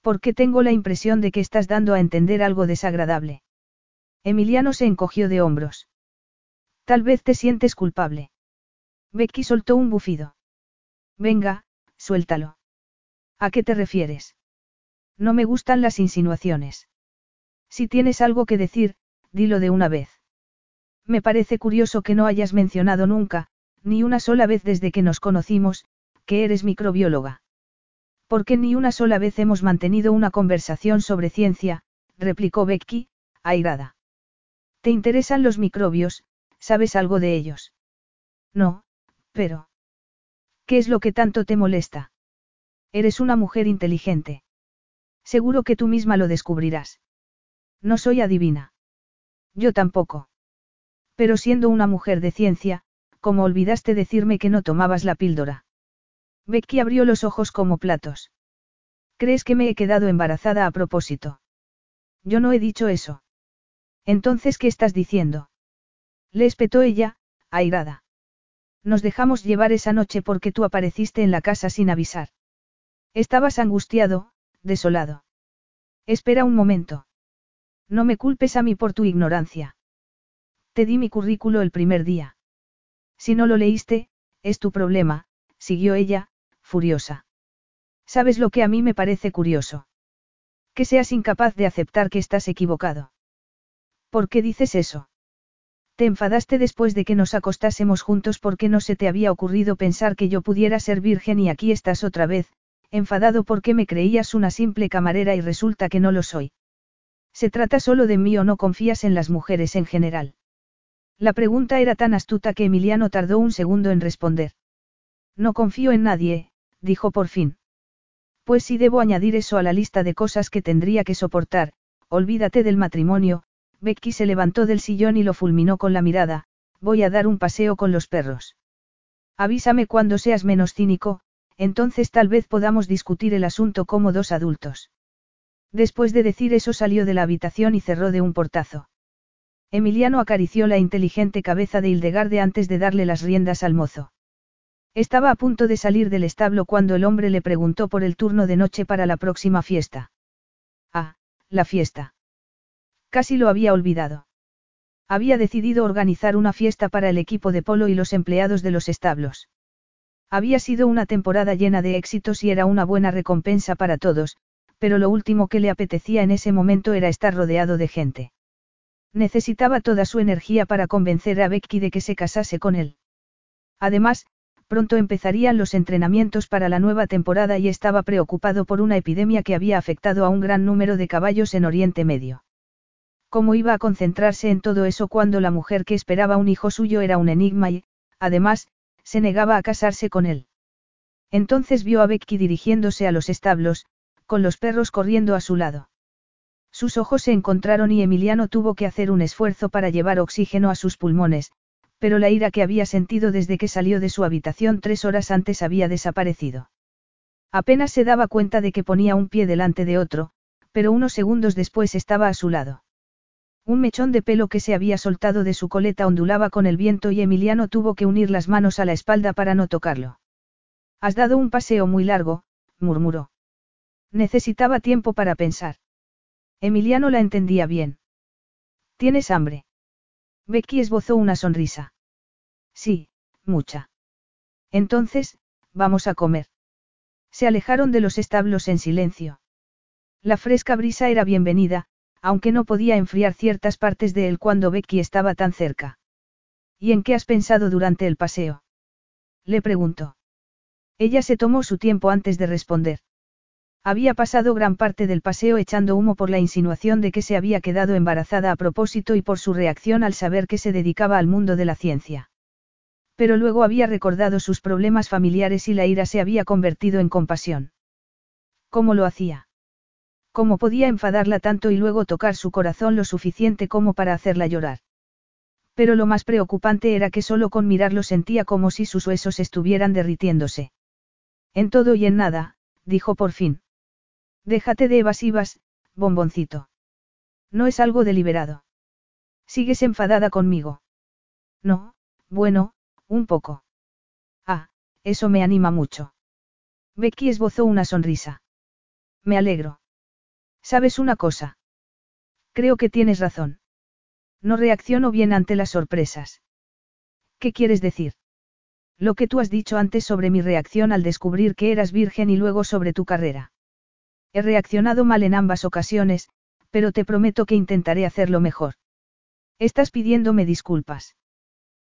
¿Por qué tengo la impresión de que estás dando a entender algo desagradable? Emiliano se encogió de hombros. Tal vez te sientes culpable. Becky soltó un bufido. Venga, suéltalo. ¿A qué te refieres? No me gustan las insinuaciones. Si tienes algo que decir, dilo de una vez. Me parece curioso que no hayas mencionado nunca, ni una sola vez desde que nos conocimos, que eres microbióloga. Porque ni una sola vez hemos mantenido una conversación sobre ciencia, replicó Becky, airada. ¿Te interesan los microbios? ¿Sabes algo de ellos? No, pero... ¿Qué es lo que tanto te molesta? Eres una mujer inteligente. Seguro que tú misma lo descubrirás. No soy adivina. Yo tampoco. Pero siendo una mujer de ciencia, ¿cómo olvidaste decirme que no tomabas la píldora? Becky abrió los ojos como platos. ¿Crees que me he quedado embarazada a propósito? Yo no he dicho eso. Entonces, ¿qué estás diciendo? Le espetó ella, airada. Nos dejamos llevar esa noche porque tú apareciste en la casa sin avisar. Estabas angustiado, desolado. Espera un momento. No me culpes a mí por tu ignorancia. Te di mi currículo el primer día. Si no lo leíste, es tu problema, siguió ella, furiosa. ¿Sabes lo que a mí me parece curioso? Que seas incapaz de aceptar que estás equivocado. ¿Por qué dices eso? Te enfadaste después de que nos acostásemos juntos porque no se te había ocurrido pensar que yo pudiera ser virgen y aquí estás otra vez, enfadado porque me creías una simple camarera y resulta que no lo soy. ¿Se trata solo de mí o no confías en las mujeres en general? La pregunta era tan astuta que Emiliano tardó un segundo en responder. No confío en nadie, dijo por fin. Pues si debo añadir eso a la lista de cosas que tendría que soportar, olvídate del matrimonio, Becky se levantó del sillón y lo fulminó con la mirada, voy a dar un paseo con los perros. Avísame cuando seas menos cínico, entonces tal vez podamos discutir el asunto como dos adultos. Después de decir eso salió de la habitación y cerró de un portazo. Emiliano acarició la inteligente cabeza de Hildegarde antes de darle las riendas al mozo. Estaba a punto de salir del establo cuando el hombre le preguntó por el turno de noche para la próxima fiesta. Ah, la fiesta. Casi lo había olvidado. Había decidido organizar una fiesta para el equipo de polo y los empleados de los establos. Había sido una temporada llena de éxitos y era una buena recompensa para todos, pero lo último que le apetecía en ese momento era estar rodeado de gente. Necesitaba toda su energía para convencer a Becky de que se casase con él. Además, pronto empezarían los entrenamientos para la nueva temporada y estaba preocupado por una epidemia que había afectado a un gran número de caballos en Oriente Medio. ¿Cómo iba a concentrarse en todo eso cuando la mujer que esperaba un hijo suyo era un enigma y, además, se negaba a casarse con él? Entonces vio a Becky dirigiéndose a los establos, con los perros corriendo a su lado. Sus ojos se encontraron y Emiliano tuvo que hacer un esfuerzo para llevar oxígeno a sus pulmones, pero la ira que había sentido desde que salió de su habitación tres horas antes había desaparecido. Apenas se daba cuenta de que ponía un pie delante de otro, pero unos segundos después estaba a su lado. Un mechón de pelo que se había soltado de su coleta ondulaba con el viento y Emiliano tuvo que unir las manos a la espalda para no tocarlo. Has dado un paseo muy largo, murmuró. Necesitaba tiempo para pensar. Emiliano la entendía bien. ¿Tienes hambre? Becky esbozó una sonrisa. Sí, mucha. Entonces, vamos a comer. Se alejaron de los establos en silencio. La fresca brisa era bienvenida, aunque no podía enfriar ciertas partes de él cuando Becky estaba tan cerca. ¿Y en qué has pensado durante el paseo? Le preguntó. Ella se tomó su tiempo antes de responder. Había pasado gran parte del paseo echando humo por la insinuación de que se había quedado embarazada a propósito y por su reacción al saber que se dedicaba al mundo de la ciencia. Pero luego había recordado sus problemas familiares y la ira se había convertido en compasión. ¿Cómo lo hacía? ¿Cómo podía enfadarla tanto y luego tocar su corazón lo suficiente como para hacerla llorar? Pero lo más preocupante era que solo con mirarlo sentía como si sus huesos estuvieran derritiéndose. En todo y en nada, dijo por fin. Déjate de evasivas, bomboncito. No es algo deliberado. ¿Sigues enfadada conmigo? No, bueno, un poco. Ah, eso me anima mucho. Becky esbozó una sonrisa. Me alegro. ¿Sabes una cosa? Creo que tienes razón. No reacciono bien ante las sorpresas. ¿Qué quieres decir? Lo que tú has dicho antes sobre mi reacción al descubrir que eras virgen y luego sobre tu carrera. He reaccionado mal en ambas ocasiones, pero te prometo que intentaré hacerlo mejor. Estás pidiéndome disculpas.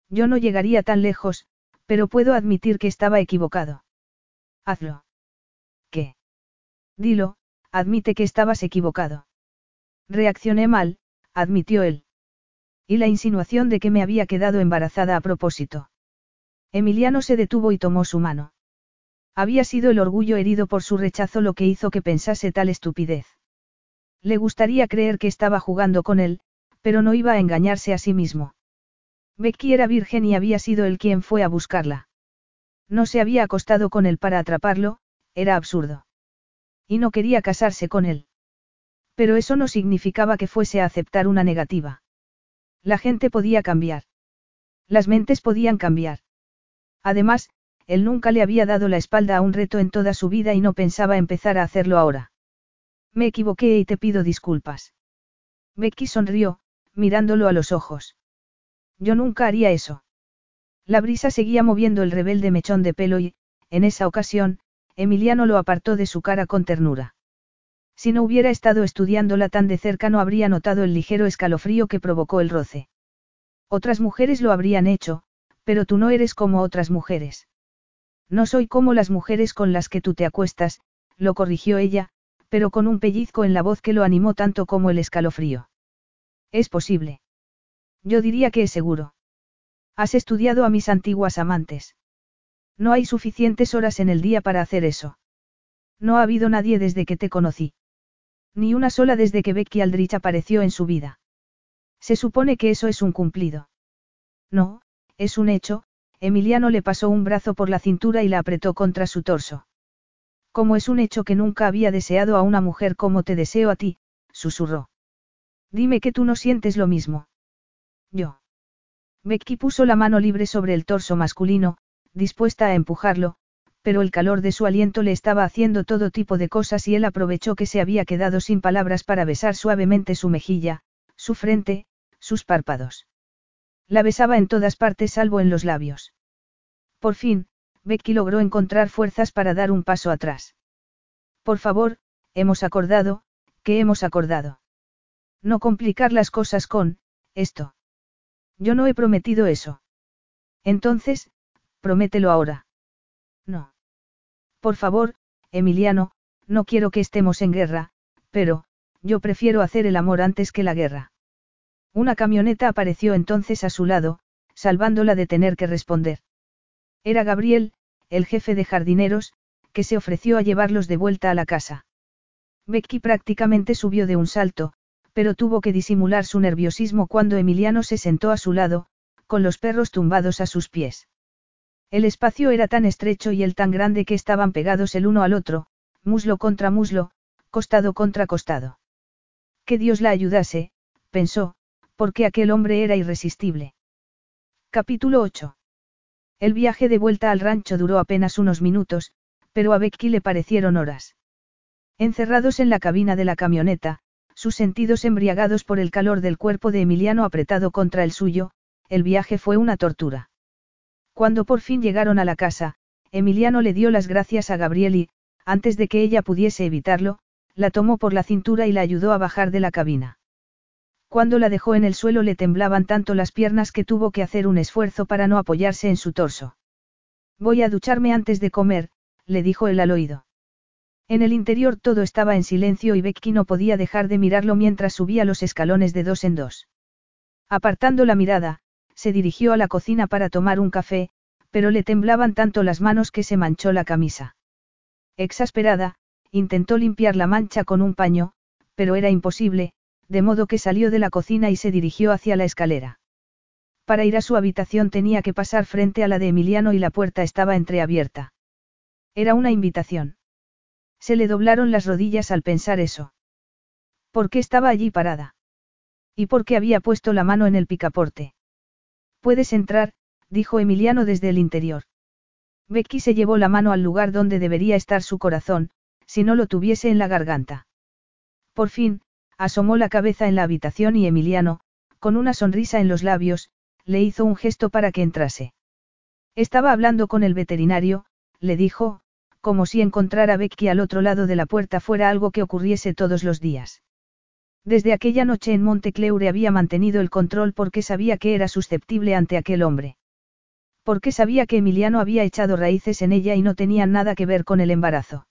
Yo no llegaría tan lejos, pero puedo admitir que estaba equivocado. Hazlo. ¿Qué? Dilo, admite que estabas equivocado. Reaccioné mal, admitió él. Y la insinuación de que me había quedado embarazada a propósito. Emiliano se detuvo y tomó su mano. Había sido el orgullo herido por su rechazo lo que hizo que pensase tal estupidez. Le gustaría creer que estaba jugando con él, pero no iba a engañarse a sí mismo. Becky era virgen y había sido él quien fue a buscarla. No se había acostado con él para atraparlo, era absurdo. Y no quería casarse con él. Pero eso no significaba que fuese a aceptar una negativa. La gente podía cambiar. Las mentes podían cambiar. Además, él nunca le había dado la espalda a un reto en toda su vida y no pensaba empezar a hacerlo ahora. Me equivoqué y te pido disculpas. Becky sonrió, mirándolo a los ojos. Yo nunca haría eso. La brisa seguía moviendo el rebelde mechón de pelo y, en esa ocasión, Emiliano lo apartó de su cara con ternura. Si no hubiera estado estudiándola tan de cerca no habría notado el ligero escalofrío que provocó el roce. Otras mujeres lo habrían hecho, pero tú no eres como otras mujeres. No soy como las mujeres con las que tú te acuestas, lo corrigió ella, pero con un pellizco en la voz que lo animó tanto como el escalofrío. Es posible. Yo diría que es seguro. Has estudiado a mis antiguas amantes. No hay suficientes horas en el día para hacer eso. No ha habido nadie desde que te conocí. Ni una sola desde que Becky Aldrich apareció en su vida. Se supone que eso es un cumplido. No, es un hecho, Emiliano le pasó un brazo por la cintura y la apretó contra su torso. Como es un hecho que nunca había deseado a una mujer como te deseo a ti, susurró. Dime que tú no sientes lo mismo. Yo. Becky puso la mano libre sobre el torso masculino, dispuesta a empujarlo, pero el calor de su aliento le estaba haciendo todo tipo de cosas y él aprovechó que se había quedado sin palabras para besar suavemente su mejilla, su frente, sus párpados. La besaba en todas partes salvo en los labios. Por fin, Becky logró encontrar fuerzas para dar un paso atrás. Por favor, hemos acordado, ¿qué hemos acordado? No complicar las cosas con, esto. Yo no he prometido eso. Entonces, promételo ahora. No. Por favor, Emiliano, no quiero que estemos en guerra, pero, yo prefiero hacer el amor antes que la guerra. Una camioneta apareció entonces a su lado, salvándola de tener que responder. Era Gabriel, el jefe de jardineros, que se ofreció a llevarlos de vuelta a la casa. Becky prácticamente subió de un salto, pero tuvo que disimular su nerviosismo cuando Emiliano se sentó a su lado, con los perros tumbados a sus pies. El espacio era tan estrecho y el tan grande que estaban pegados el uno al otro, muslo contra muslo, costado contra costado. Que Dios la ayudase, pensó, porque aquel hombre era irresistible. Capítulo 8. El viaje de vuelta al rancho duró apenas unos minutos, pero a Becky le parecieron horas. Encerrados en la cabina de la camioneta, sus sentidos embriagados por el calor del cuerpo de Emiliano apretado contra el suyo, el viaje fue una tortura. Cuando por fin llegaron a la casa, Emiliano le dio las gracias a Gabriel y, antes de que ella pudiese evitarlo, la tomó por la cintura y la ayudó a bajar de la cabina. Cuando la dejó en el suelo le temblaban tanto las piernas que tuvo que hacer un esfuerzo para no apoyarse en su torso. Voy a ducharme antes de comer, le dijo él al oído. En el interior todo estaba en silencio y Becky no podía dejar de mirarlo mientras subía los escalones de dos en dos. Apartando la mirada, se dirigió a la cocina para tomar un café, pero le temblaban tanto las manos que se manchó la camisa. Exasperada, intentó limpiar la mancha con un paño, pero era imposible, de modo que salió de la cocina y se dirigió hacia la escalera. Para ir a su habitación tenía que pasar frente a la de Emiliano y la puerta estaba entreabierta. Era una invitación. Se le doblaron las rodillas al pensar eso. ¿Por qué estaba allí parada? ¿Y por qué había puesto la mano en el picaporte? Puedes entrar, dijo Emiliano desde el interior. Becky se llevó la mano al lugar donde debería estar su corazón, si no lo tuviese en la garganta. Por fin, asomó la cabeza en la habitación y Emiliano, con una sonrisa en los labios, le hizo un gesto para que entrase. Estaba hablando con el veterinario, le dijo, como si encontrar a Becky al otro lado de la puerta fuera algo que ocurriese todos los días. Desde aquella noche en Montecleure había mantenido el control porque sabía que era susceptible ante aquel hombre. Porque sabía que Emiliano había echado raíces en ella y no tenían nada que ver con el embarazo.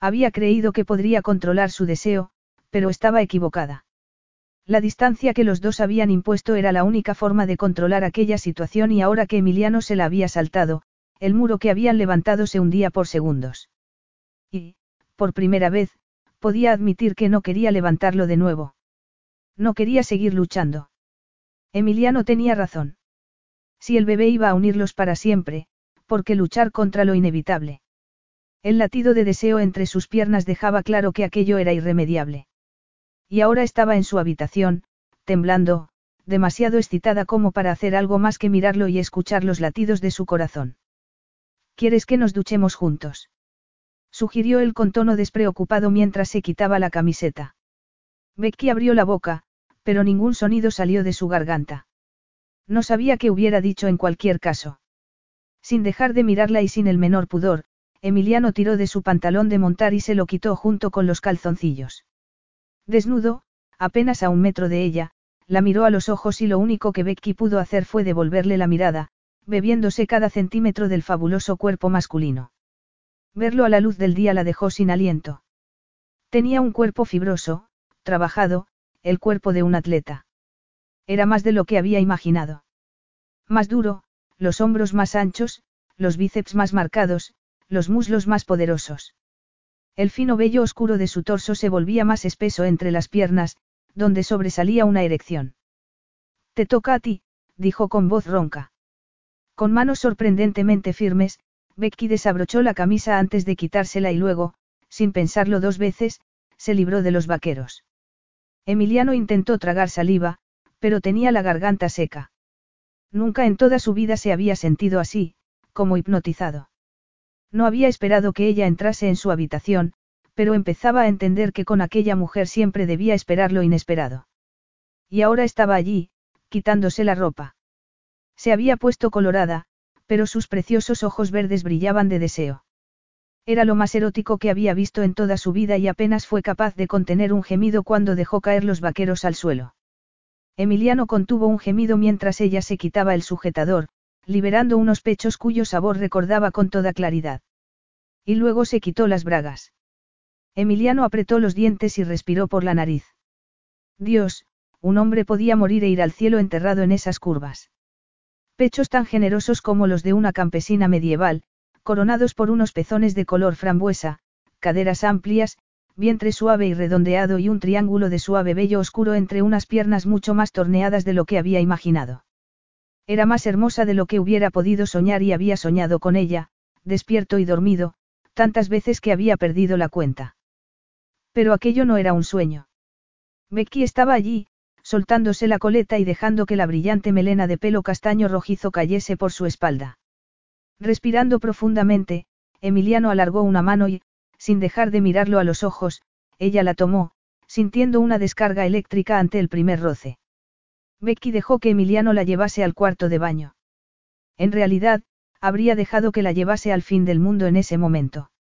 Había creído que podría controlar su deseo, pero estaba equivocada. La distancia que los dos habían impuesto era la única forma de controlar aquella situación y ahora que Emiliano se la había saltado, el muro que habían levantado se hundía por segundos. Y, por primera vez, podía admitir que no quería levantarlo de nuevo. No quería seguir luchando. Emiliano tenía razón. Si el bebé iba a unirlos para siempre, ¿por qué luchar contra lo inevitable? El latido de deseo entre sus piernas dejaba claro que aquello era irremediable. Y ahora estaba en su habitación, temblando, demasiado excitada como para hacer algo más que mirarlo y escuchar los latidos de su corazón. ¿Quieres que nos duchemos juntos? Sugirió él con tono despreocupado mientras se quitaba la camiseta. Becky abrió la boca, pero ningún sonido salió de su garganta. No sabía qué hubiera dicho en cualquier caso. Sin dejar de mirarla y sin el menor pudor, Emiliano tiró de su pantalón de montar y se lo quitó junto con los calzoncillos. Desnudo, apenas a un metro de ella, la miró a los ojos y lo único que Becky pudo hacer fue devolverle la mirada, bebiéndose cada centímetro del fabuloso cuerpo masculino. Verlo a la luz del día la dejó sin aliento. Tenía un cuerpo fibroso, trabajado, el cuerpo de un atleta. Era más de lo que había imaginado. Más duro, los hombros más anchos, los bíceps más marcados, los muslos más poderosos. El fino vello oscuro de su torso se volvía más espeso entre las piernas, donde sobresalía una erección. Te toca a ti, dijo con voz ronca. Con manos sorprendentemente firmes, Becky desabrochó la camisa antes de quitársela y luego, sin pensarlo dos veces, se libró de los vaqueros. Emiliano intentó tragar saliva, pero tenía la garganta seca. Nunca en toda su vida se había sentido así, como hipnotizado. No había esperado que ella entrase en su habitación, pero empezaba a entender que con aquella mujer siempre debía esperar lo inesperado. Y ahora estaba allí, quitándose la ropa. Se había puesto colorada, pero sus preciosos ojos verdes brillaban de deseo. Era lo más erótico que había visto en toda su vida y apenas fue capaz de contener un gemido cuando dejó caer los vaqueros al suelo. Emiliano contuvo un gemido mientras ella se quitaba el sujetador, liberando unos pechos cuyo sabor recordaba con toda claridad. Y luego se quitó las bragas. Emiliano apretó los dientes y respiró por la nariz. Dios, un hombre podía morir e ir al cielo enterrado en esas curvas. Pechos tan generosos como los de una campesina medieval, coronados por unos pezones de color frambuesa, caderas amplias, vientre suave y redondeado y un triángulo de suave vello oscuro entre unas piernas mucho más torneadas de lo que había imaginado. Era más hermosa de lo que hubiera podido soñar y había soñado con ella, despierto y dormido, tantas veces que había perdido la cuenta. Pero aquello no era un sueño. Becky estaba allí, soltándose la coleta y dejando que la brillante melena de pelo castaño rojizo cayese por su espalda. Respirando profundamente, Emiliano alargó una mano y, sin dejar de mirarlo a los ojos, ella la tomó, sintiendo una descarga eléctrica ante el primer roce. Becky dejó que Emiliano la llevase al cuarto de baño. En realidad, habría dejado que la llevase al fin del mundo en ese momento.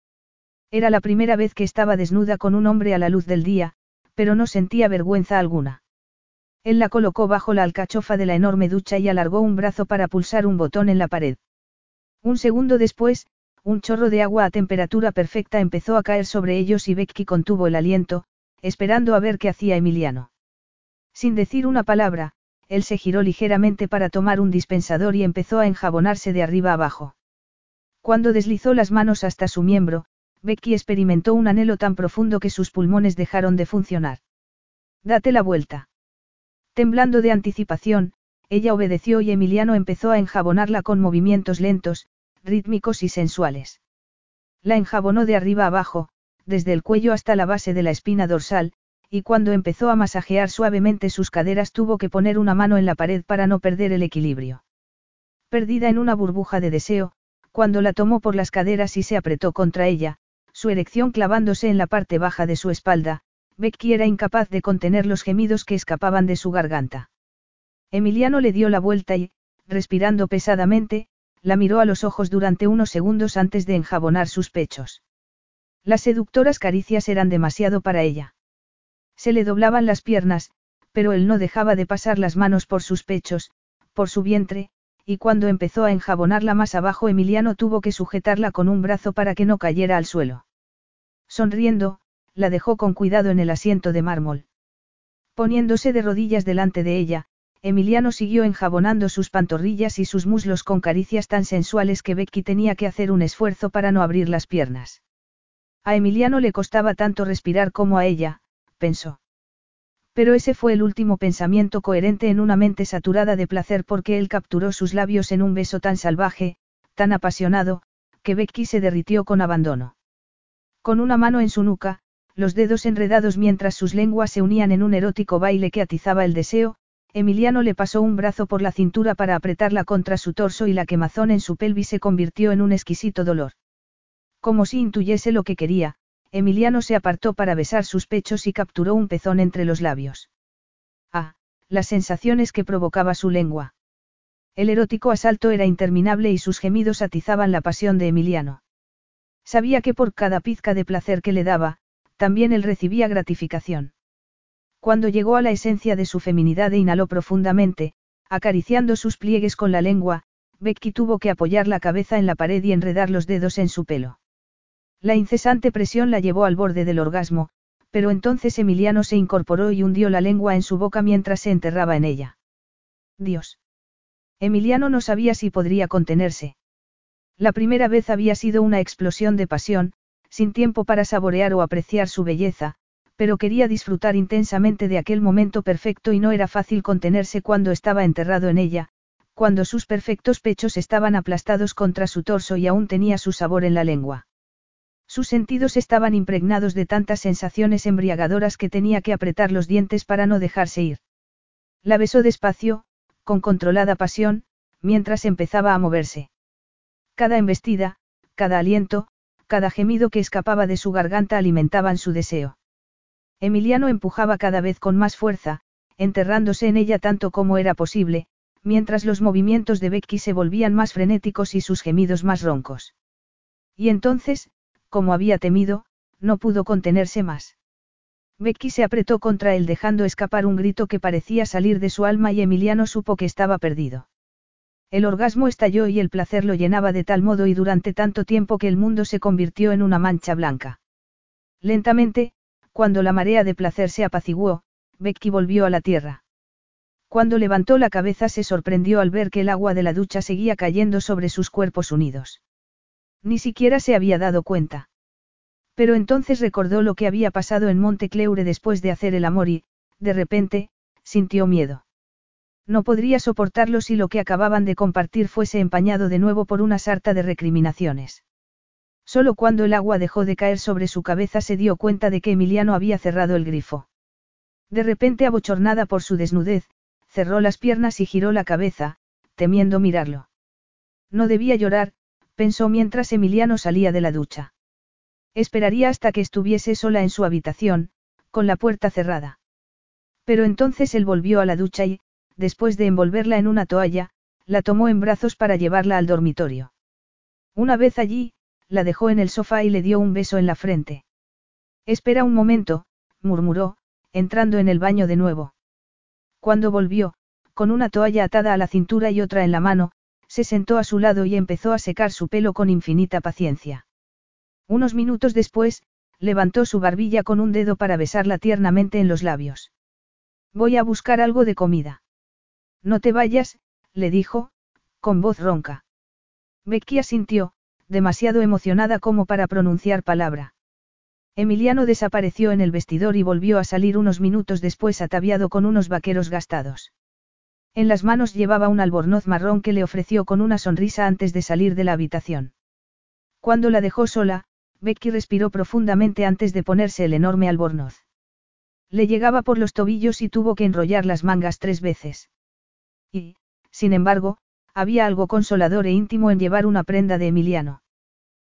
Era la primera vez que estaba desnuda con un hombre a la luz del día, pero no sentía vergüenza alguna. Él la colocó bajo la alcachofa de la enorme ducha y alargó un brazo para pulsar un botón en la pared. Un segundo después, un chorro de agua a temperatura perfecta empezó a caer sobre ellos y Becky contuvo el aliento, esperando a ver qué hacía Emiliano. Sin decir una palabra, él se giró ligeramente para tomar un dispensador y empezó a enjabonarse de arriba abajo. Cuando deslizó las manos hasta su miembro, Becky experimentó un anhelo tan profundo que sus pulmones dejaron de funcionar. Date la vuelta. Temblando de anticipación, ella obedeció y Emiliano empezó a enjabonarla con movimientos lentos, rítmicos y sensuales. La enjabonó de arriba abajo, desde el cuello hasta la base de la espina dorsal, y cuando empezó a masajear suavemente sus caderas tuvo que poner una mano en la pared para no perder el equilibrio. Perdida en una burbuja de deseo, cuando la tomó por las caderas y se apretó contra ella, su erección clavándose en la parte baja de su espalda, Becky era incapaz de contener los gemidos que escapaban de su garganta. Emiliano le dio la vuelta y, respirando pesadamente, la miró a los ojos durante unos segundos antes de enjabonar sus pechos. Las seductoras caricias eran demasiado para ella. Se le doblaban las piernas, pero él no dejaba de pasar las manos por sus pechos, por su vientre, y cuando empezó a enjabonarla más abajo Emiliano tuvo que sujetarla con un brazo para que no cayera al suelo. Sonriendo, la dejó con cuidado en el asiento de mármol. Poniéndose de rodillas delante de ella, Emiliano siguió enjabonando sus pantorrillas y sus muslos con caricias tan sensuales que Becky tenía que hacer un esfuerzo para no abrir las piernas. A Emiliano le costaba tanto respirar como a ella, pensó. Pero ese fue el último pensamiento coherente en una mente saturada de placer porque él capturó sus labios en un beso tan salvaje, tan apasionado, que Becky se derritió con abandono. Con una mano en su nuca, los dedos enredados mientras sus lenguas se unían en un erótico baile que atizaba el deseo, Emiliano le pasó un brazo por la cintura para apretarla contra su torso y la quemazón en su pelvis se convirtió en un exquisito dolor. Como si intuyese lo que quería, Emiliano se apartó para besar sus pechos y capturó un pezón entre los labios. Ah, las sensaciones que provocaba su lengua. El erótico asalto era interminable y sus gemidos atizaban la pasión de Emiliano. Sabía que por cada pizca de placer que le daba, también él recibía gratificación. Cuando llegó a la esencia de su feminidad e inhaló profundamente, acariciando sus pliegues con la lengua, Becky tuvo que apoyar la cabeza en la pared y enredar los dedos en su pelo. La incesante presión la llevó al borde del orgasmo, pero entonces Emiliano se incorporó y hundió la lengua en su boca mientras se enterraba en ella. Dios. Emiliano no sabía si podría contenerse. La primera vez había sido una explosión de pasión, sin tiempo para saborear o apreciar su belleza, pero quería disfrutar intensamente de aquel momento perfecto y no era fácil contenerse cuando estaba enterrado en ella, cuando sus perfectos pechos estaban aplastados contra su torso y aún tenía su sabor en la lengua. Sus sentidos estaban impregnados de tantas sensaciones embriagadoras que tenía que apretar los dientes para no dejarse ir. La besó despacio, con controlada pasión, mientras empezaba a moverse. Cada embestida, cada aliento, cada gemido que escapaba de su garganta alimentaban su deseo. Emiliano empujaba cada vez con más fuerza, enterrándose en ella tanto como era posible, mientras los movimientos de Becky se volvían más frenéticos y sus gemidos más roncos. Y entonces, como había temido, no pudo contenerse más. Becky se apretó contra él dejando escapar un grito que parecía salir de su alma y Emiliano supo que estaba perdido. El orgasmo estalló y el placer lo llenaba de tal modo y durante tanto tiempo que el mundo se convirtió en una mancha blanca. Lentamente, cuando la marea de placer se apaciguó, Becky volvió a la tierra. Cuando levantó la cabeza se sorprendió al ver que el agua de la ducha seguía cayendo sobre sus cuerpos unidos. Ni siquiera se había dado cuenta. Pero entonces recordó lo que había pasado en Montecleure después de hacer el amor y, de repente, sintió miedo. No podría soportarlo si lo que acababan de compartir fuese empañado de nuevo por una sarta de recriminaciones. Solo cuando el agua dejó de caer sobre su cabeza se dio cuenta de que Emiliano había cerrado el grifo. De repente abochornada por su desnudez, cerró las piernas y giró la cabeza, temiendo mirarlo. No debía llorar, pensó mientras Emiliano salía de la ducha. Esperaría hasta que estuviese sola en su habitación, con la puerta cerrada. Pero entonces él volvió a la ducha y, después de envolverla en una toalla, la tomó en brazos para llevarla al dormitorio. Una vez allí, la dejó en el sofá y le dio un beso en la frente. Espera un momento, murmuró, entrando en el baño de nuevo. Cuando volvió, con una toalla atada a la cintura y otra en la mano, se sentó a su lado y empezó a secar su pelo con infinita paciencia. Unos minutos después, levantó su barbilla con un dedo para besarla tiernamente en los labios. Voy a buscar algo de comida. No te vayas, le dijo, con voz ronca. Becky asintió, demasiado emocionada como para pronunciar palabra. Emiliano desapareció en el vestidor y volvió a salir unos minutos después ataviado con unos vaqueros gastados. En las manos llevaba un albornoz marrón que le ofreció con una sonrisa antes de salir de la habitación. Cuando la dejó sola, Becky respiró profundamente antes de ponerse el enorme albornoz. Le llegaba por los tobillos y tuvo que enrollar las mangas tres veces. Y, sin embargo, había algo consolador e íntimo en llevar una prenda de Emiliano.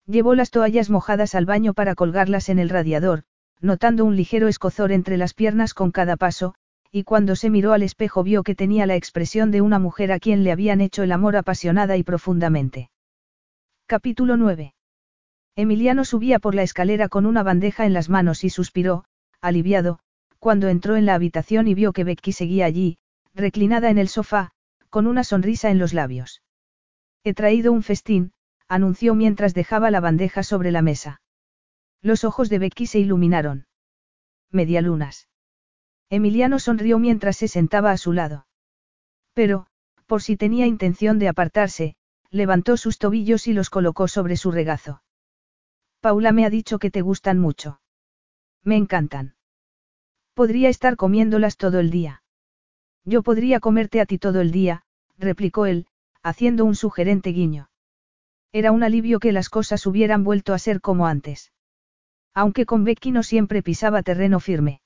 Llevó las toallas mojadas al baño para colgarlas en el radiador, notando un ligero escozor entre las piernas con cada paso, y cuando se miró al espejo vio que tenía la expresión de una mujer a quien le habían hecho el amor apasionada y profundamente. Capítulo 9. Emiliano subía por la escalera con una bandeja en las manos y suspiró, aliviado, cuando entró en la habitación y vio que Becky seguía allí, reclinada en el sofá, con una sonrisa en los labios. He traído un festín, anunció mientras dejaba la bandeja sobre la mesa. Los ojos de Becky se iluminaron. Medialunas. Emiliano sonrió mientras se sentaba a su lado. Pero, por si tenía intención de apartarse, levantó sus tobillos y los colocó sobre su regazo. Paula me ha dicho que te gustan mucho. Me encantan. Podría estar comiéndolas todo el día. Yo podría comerte a ti todo el día, replicó él, haciendo un sugerente guiño. Era un alivio que las cosas hubieran vuelto a ser como antes. Aunque con Becky no siempre pisaba terreno firme.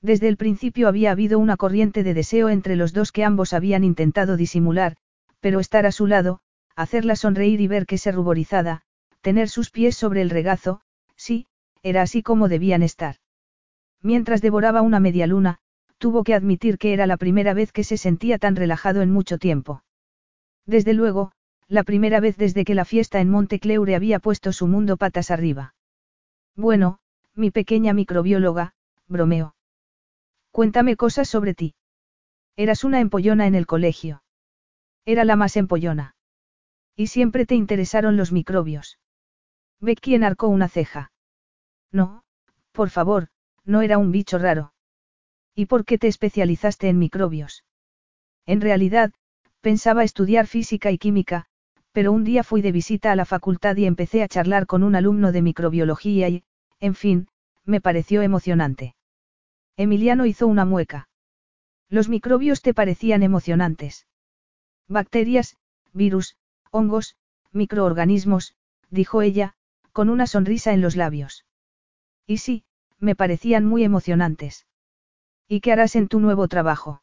Desde el principio había habido una corriente de deseo entre los dos que ambos habían intentado disimular, pero estar a su lado, hacerla sonreír y ver que se ruborizada, tener sus pies sobre el regazo, sí, era así como debían estar. Mientras devoraba una media luna, tuvo que admitir que era la primera vez que se sentía tan relajado en mucho tiempo. Desde luego, la primera vez desde que la fiesta en Montecleure había puesto su mundo patas arriba. Bueno, mi pequeña microbióloga, bromeó. Cuéntame cosas sobre ti. Eras una empollona en el colegio. Era la más empollona. Y siempre te interesaron los microbios. Becky enarcó una ceja. No, por favor, no era un bicho raro. ¿Y por qué te especializaste en microbios? En realidad, pensaba estudiar física y química, pero un día fui de visita a la facultad y empecé a charlar con un alumno de microbiología y, en fin, me pareció emocionante. Emiliano hizo una mueca. Los microbios te parecían emocionantes. Bacterias, virus, hongos, microorganismos, dijo ella, con una sonrisa en los labios. Y sí, me parecían muy emocionantes. ¿Y qué harás en tu nuevo trabajo?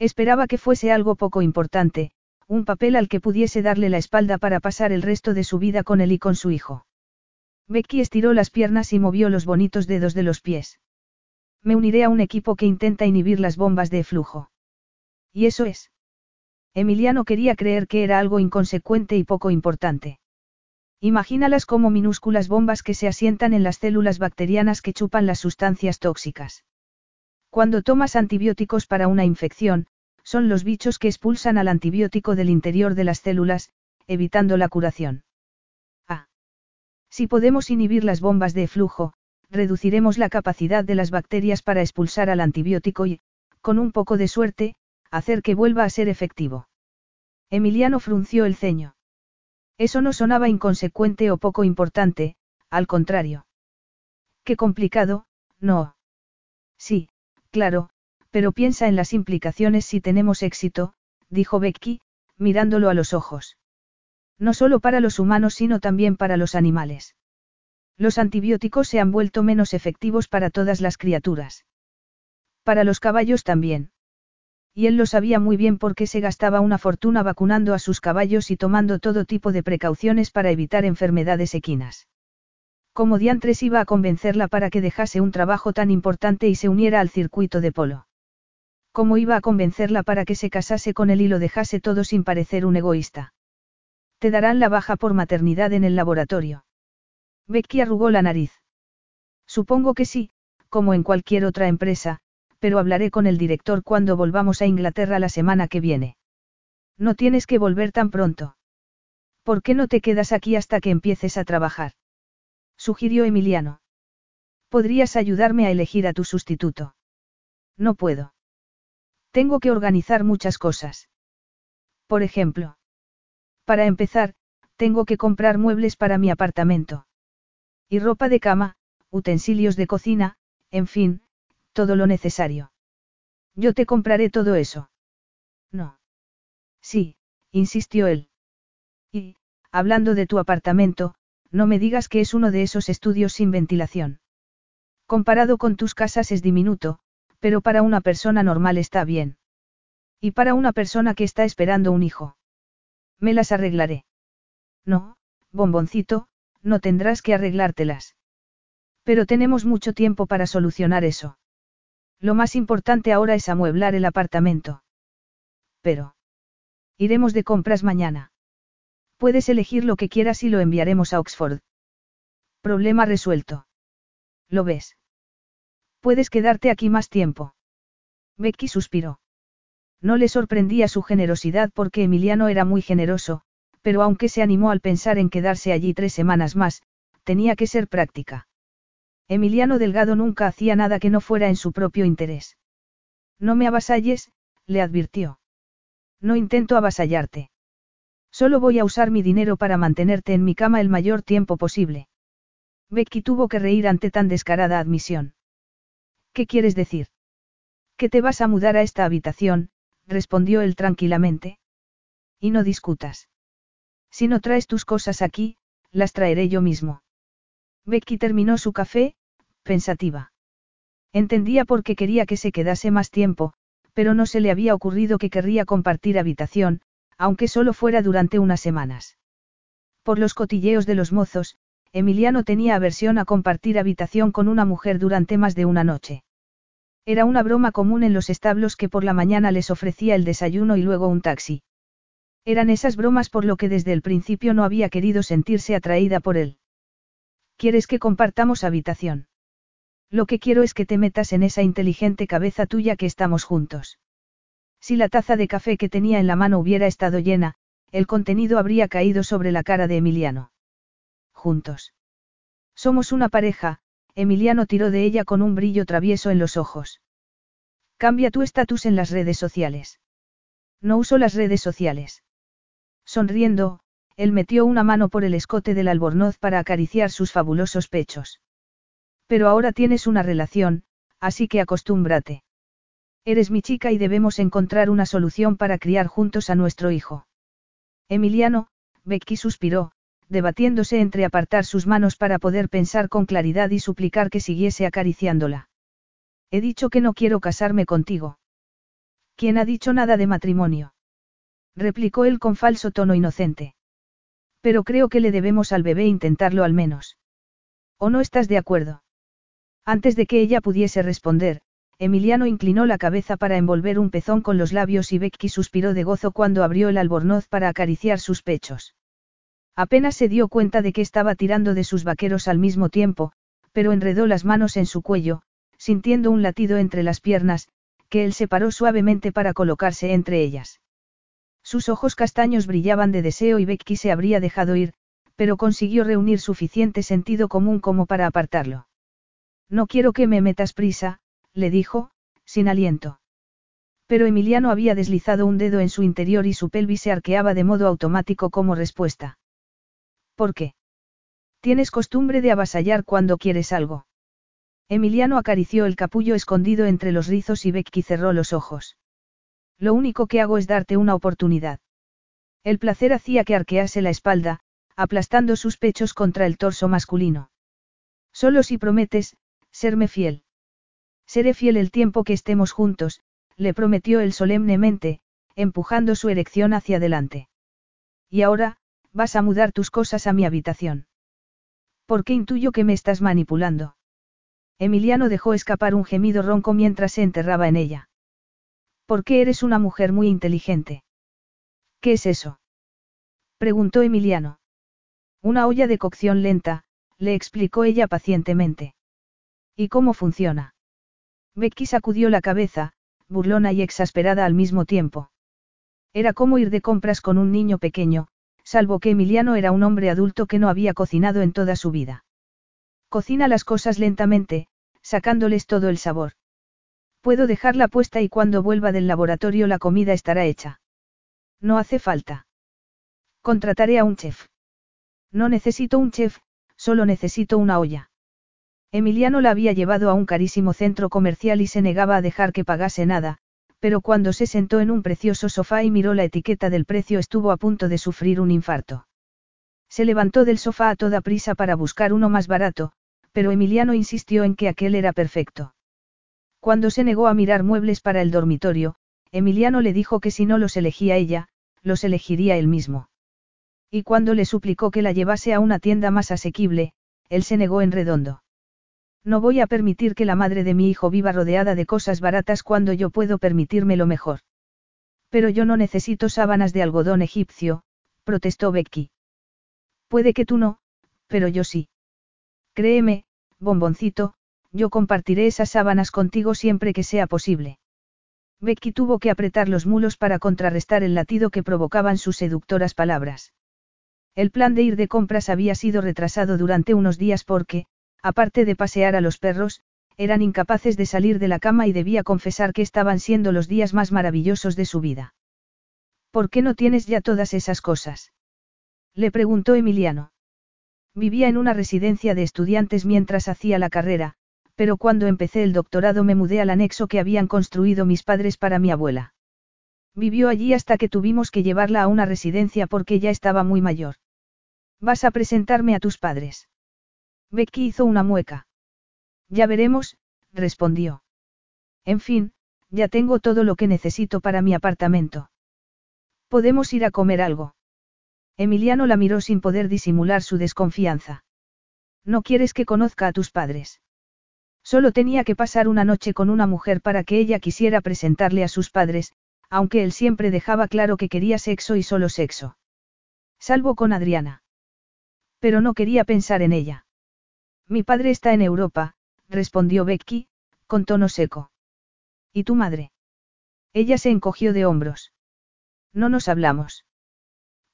Esperaba que fuese algo poco importante, un papel al que pudiese darle la espalda para pasar el resto de su vida con él y con su hijo. Becky estiró las piernas y movió los bonitos dedos de los pies. Me uniré a un equipo que intenta inhibir las bombas de flujo. ¿Y eso es? Emiliano quería creer que era algo inconsecuente y poco importante. Imagínalas como minúsculas bombas que se asientan en las células bacterianas que chupan las sustancias tóxicas. Cuando tomas antibióticos para una infección, son los bichos que expulsan al antibiótico del interior de las células, evitando la curación. Ah. Si podemos inhibir las bombas de flujo, reduciremos la capacidad de las bacterias para expulsar al antibiótico y, con un poco de suerte, hacer que vuelva a ser efectivo. Emiliano frunció el ceño. Eso no sonaba inconsecuente o poco importante, al contrario. Qué complicado, no. Sí, claro, pero piensa en las implicaciones si tenemos éxito, dijo Becky, mirándolo a los ojos. No solo para los humanos sino también para los animales. Los antibióticos se han vuelto menos efectivos para todas las criaturas. Para los caballos también. Y él lo sabía muy bien porque se gastaba una fortuna vacunando a sus caballos y tomando todo tipo de precauciones para evitar enfermedades equinas. Como diantres iba a convencerla para que dejase un trabajo tan importante y se uniera al circuito de polo. ¿Cómo iba a convencerla para que se casase con él y lo dejase todo sin parecer un egoísta? Te darán la baja por maternidad en el laboratorio. Becky arrugó la nariz. Supongo que sí, como en cualquier otra empresa, pero hablaré con el director cuando volvamos a Inglaterra la semana que viene. No tienes que volver tan pronto. ¿Por qué no te quedas aquí hasta que empieces a trabajar? Sugirió Emiliano. Podrías ayudarme a elegir a tu sustituto. No puedo. Tengo que organizar muchas cosas. Por ejemplo. Para empezar, tengo que comprar muebles para mi apartamento. Y ropa de cama, utensilios de cocina, en fin, todo lo necesario. Yo te compraré todo eso. No. Sí, insistió él. Y, hablando de tu apartamento, no me digas que es uno de esos estudios sin ventilación. Comparado con tus casas es diminuto, pero para una persona normal está bien. Y para una persona que está esperando un hijo. Me las arreglaré. No, bomboncito, no tendrás que arreglártelas. Pero tenemos mucho tiempo para solucionar eso. Lo más importante ahora es amueblar el apartamento. Pero. Iremos de compras mañana. Puedes elegir lo que quieras y lo enviaremos a Oxford. Problema resuelto. ¿Lo ves? Puedes quedarte aquí más tiempo. Becky suspiró. No le sorprendía su generosidad porque Emiliano era muy generoso, pero aunque se animó al pensar en quedarse allí tres semanas más, tenía que ser práctica. Emiliano Delgado nunca hacía nada que no fuera en su propio interés. No me avasalles, le advirtió. No intento avasallarte. Solo voy a usar mi dinero para mantenerte en mi cama el mayor tiempo posible. Becky tuvo que reír ante tan descarada admisión. ¿Qué quieres decir? Que te vas a mudar a esta habitación, respondió él tranquilamente. Y no discutas. Si no traes tus cosas aquí, las traeré yo mismo. Becky terminó su café, pensativa. Entendía por qué quería que se quedase más tiempo, pero no se le había ocurrido que querría compartir habitación, aunque solo fuera durante unas semanas. Por los cotilleos de los mozos, Emiliano tenía aversión a compartir habitación con una mujer durante más de una noche. Era una broma común en los establos que por la mañana les ofrecía el desayuno y luego un taxi. Eran esas bromas por lo que desde el principio no había querido sentirse atraída por él. ¿Quieres que compartamos habitación? Lo que quiero es que te metas en esa inteligente cabeza tuya que estamos juntos. Si la taza de café que tenía en la mano hubiera estado llena, el contenido habría caído sobre la cara de Emiliano. Juntos. Somos una pareja, Emiliano tiró de ella con un brillo travieso en los ojos. Cambia tu estatus en las redes sociales. No uso las redes sociales. Sonriendo, él metió una mano por el escote del albornoz para acariciar sus fabulosos pechos. Pero ahora tienes una relación, así que acostúmbrate. Eres mi chica y debemos encontrar una solución para criar juntos a nuestro hijo. Emiliano, Becky suspiró, debatiéndose entre apartar sus manos para poder pensar con claridad y suplicar que siguiese acariciándola. He dicho que no quiero casarme contigo. ¿Quién ha dicho nada de matrimonio? replicó él con falso tono inocente. Pero creo que le debemos al bebé intentarlo al menos. ¿O no estás de acuerdo? Antes de que ella pudiese responder, Emiliano inclinó la cabeza para envolver un pezón con los labios y Becky suspiró de gozo cuando abrió el albornoz para acariciar sus pechos. Apenas se dio cuenta de que estaba tirando de sus vaqueros al mismo tiempo, pero enredó las manos en su cuello, sintiendo un latido entre las piernas, que él separó suavemente para colocarse entre ellas. Sus ojos castaños brillaban de deseo y Becky se habría dejado ir, pero consiguió reunir suficiente sentido común como para apartarlo. No quiero que me metas prisa, le dijo, sin aliento. Pero Emiliano había deslizado un dedo en su interior y su pelvis se arqueaba de modo automático como respuesta. ¿Por qué? Tienes costumbre de avasallar cuando quieres algo. Emiliano acarició el capullo escondido entre los rizos y Becky cerró los ojos. Lo único que hago es darte una oportunidad. El placer hacía que arquease la espalda, aplastando sus pechos contra el torso masculino. Solo si prometes, serme fiel. Seré fiel el tiempo que estemos juntos, le prometió él solemnemente, empujando su erección hacia adelante. Y ahora, vas a mudar tus cosas a mi habitación. ¿Por qué intuyo que me estás manipulando? Emiliano dejó escapar un gemido ronco mientras se enterraba en ella. ¿Por qué eres una mujer muy inteligente? ¿Qué es eso? preguntó Emiliano. Una olla de cocción lenta, le explicó ella pacientemente. ¿Y cómo funciona? Becky sacudió la cabeza, burlona y exasperada al mismo tiempo. Era como ir de compras con un niño pequeño, salvo que Emiliano era un hombre adulto que no había cocinado en toda su vida. Cocina las cosas lentamente, sacándoles todo el sabor. Puedo dejarla puesta y cuando vuelva del laboratorio la comida estará hecha. No hace falta. Contrataré a un chef. No necesito un chef, solo necesito una olla. Emiliano la había llevado a un carísimo centro comercial y se negaba a dejar que pagase nada, pero cuando se sentó en un precioso sofá y miró la etiqueta del precio estuvo a punto de sufrir un infarto. Se levantó del sofá a toda prisa para buscar uno más barato, pero Emiliano insistió en que aquel era perfecto. Cuando se negó a mirar muebles para el dormitorio, Emiliano le dijo que si no los elegía ella, los elegiría él mismo. Y cuando le suplicó que la llevase a una tienda más asequible, él se negó en redondo. No voy a permitir que la madre de mi hijo viva rodeada de cosas baratas cuando yo puedo permitirme lo mejor. Pero yo no necesito sábanas de algodón egipcio, protestó Becky. Puede que tú no, pero yo sí. Créeme, bomboncito, yo compartiré esas sábanas contigo siempre que sea posible. Becky tuvo que apretar los mulos para contrarrestar el latido que provocaban sus seductoras palabras. El plan de ir de compras había sido retrasado durante unos días porque, aparte de pasear a los perros, eran incapaces de salir de la cama y debía confesar que estaban siendo los días más maravillosos de su vida. ¿Por qué no tienes ya todas esas cosas? Le preguntó Emiliano. Vivía en una residencia de estudiantes mientras hacía la carrera, pero cuando empecé el doctorado me mudé al anexo que habían construido mis padres para mi abuela. Vivió allí hasta que tuvimos que llevarla a una residencia porque ya estaba muy mayor. ¿Vas a presentarme a tus padres? Becky hizo una mueca. Ya veremos, respondió. En fin, ya tengo todo lo que necesito para mi apartamento. ¿Podemos ir a comer algo? Emiliano la miró sin poder disimular su desconfianza. No quieres que conozca a tus padres. Solo tenía que pasar una noche con una mujer para que ella quisiera presentarle a sus padres, aunque él siempre dejaba claro que quería sexo y solo sexo. Salvo con Adriana. Pero no quería pensar en ella. Mi padre está en Europa, respondió Becky, con tono seco. ¿Y tu madre? Ella se encogió de hombros. No nos hablamos.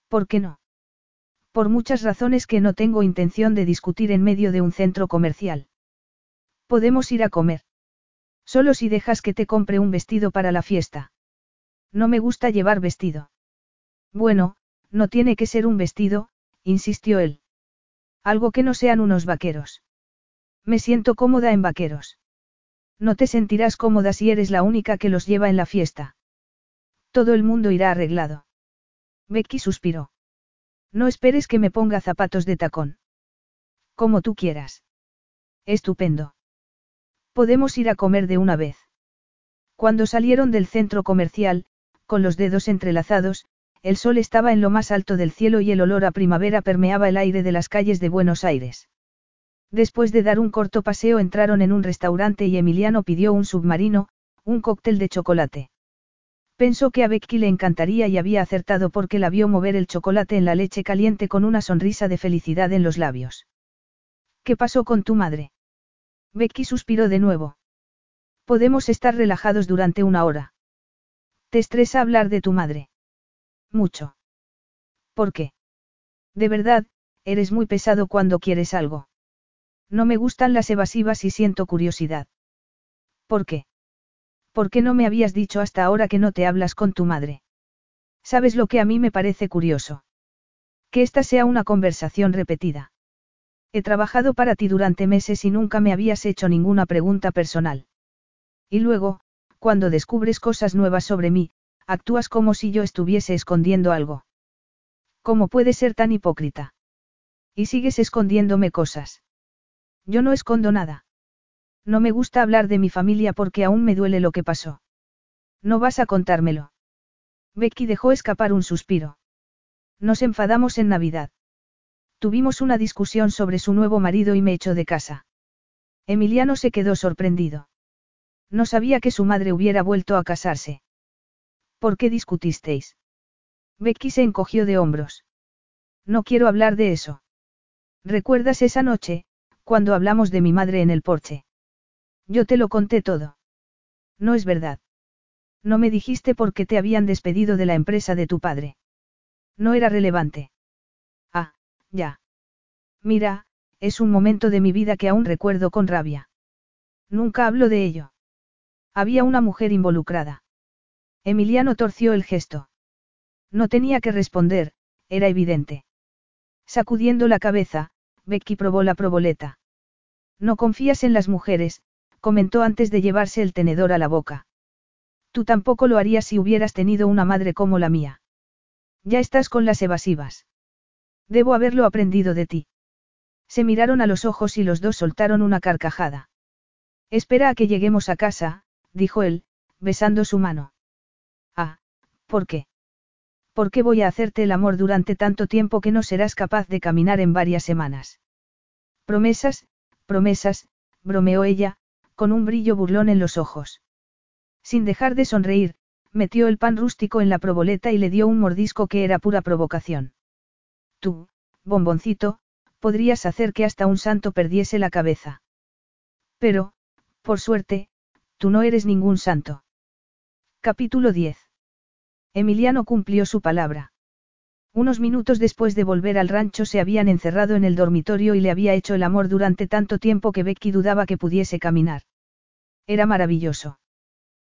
¿Por qué no? Por muchas razones que no tengo intención de discutir en medio de un centro comercial. Podemos ir a comer. Solo si dejas que te compre un vestido para la fiesta. No me gusta llevar vestido. Bueno, no tiene que ser un vestido, insistió él. Algo que no sean unos vaqueros. Me siento cómoda en vaqueros. No te sentirás cómoda si eres la única que los lleva en la fiesta. Todo el mundo irá arreglado. Becky suspiró. No esperes que me ponga zapatos de tacón. Como tú quieras. Estupendo. Podemos ir a comer de una vez. Cuando salieron del centro comercial, con los dedos entrelazados, el sol estaba en lo más alto del cielo y el olor a primavera permeaba el aire de las calles de Buenos Aires. Después de dar un corto paseo entraron en un restaurante y Emiliano pidió un submarino, un cóctel de chocolate. Pensó que a Becky le encantaría y había acertado porque la vio mover el chocolate en la leche caliente con una sonrisa de felicidad en los labios. ¿Qué pasó con tu madre? Becky suspiró de nuevo. Podemos estar relajados durante una hora. ¿Te estresa hablar de tu madre? Mucho. ¿Por qué? De verdad, eres muy pesado cuando quieres algo. No me gustan las evasivas y siento curiosidad. ¿Por qué? ¿Por qué no me habías dicho hasta ahora que no te hablas con tu madre? ¿Sabes lo que a mí me parece curioso? Que esta sea una conversación repetida. He trabajado para ti durante meses y nunca me habías hecho ninguna pregunta personal. Y luego, cuando descubres cosas nuevas sobre mí, actúas como si yo estuviese escondiendo algo. ¿Cómo puedes ser tan hipócrita? Y sigues escondiéndome cosas. Yo no escondo nada. No me gusta hablar de mi familia porque aún me duele lo que pasó. No vas a contármelo. Becky dejó escapar un suspiro. Nos enfadamos en Navidad. Tuvimos una discusión sobre su nuevo marido y me echó de casa. Emiliano se quedó sorprendido. No sabía que su madre hubiera vuelto a casarse. ¿Por qué discutisteis? Becky se encogió de hombros. No quiero hablar de eso. ¿Recuerdas esa noche, cuando hablamos de mi madre en el porche? Yo te lo conté todo. No es verdad. No me dijiste por qué te habían despedido de la empresa de tu padre. No era relevante. Ah, ya. Mira, es un momento de mi vida que aún recuerdo con rabia. Nunca hablo de ello. Había una mujer involucrada. Emiliano torció el gesto. No tenía que responder, era evidente. Sacudiendo la cabeza, Becky probó la proboleta. No confías en las mujeres, comentó antes de llevarse el tenedor a la boca. Tú tampoco lo harías si hubieras tenido una madre como la mía. Ya estás con las evasivas. Debo haberlo aprendido de ti. Se miraron a los ojos y los dos soltaron una carcajada. Espera a que lleguemos a casa, dijo él, besando su mano. ¿Por qué? ¿Por qué voy a hacerte el amor durante tanto tiempo que no serás capaz de caminar en varias semanas? Promesas, promesas, bromeó ella, con un brillo burlón en los ojos. Sin dejar de sonreír, metió el pan rústico en la proboleta y le dio un mordisco que era pura provocación. Tú, bomboncito, podrías hacer que hasta un santo perdiese la cabeza. Pero, por suerte, tú no eres ningún santo. Capítulo 10. Emiliano cumplió su palabra. Unos minutos después de volver al rancho se habían encerrado en el dormitorio y le había hecho el amor durante tanto tiempo que Becky dudaba que pudiese caminar. Era maravilloso.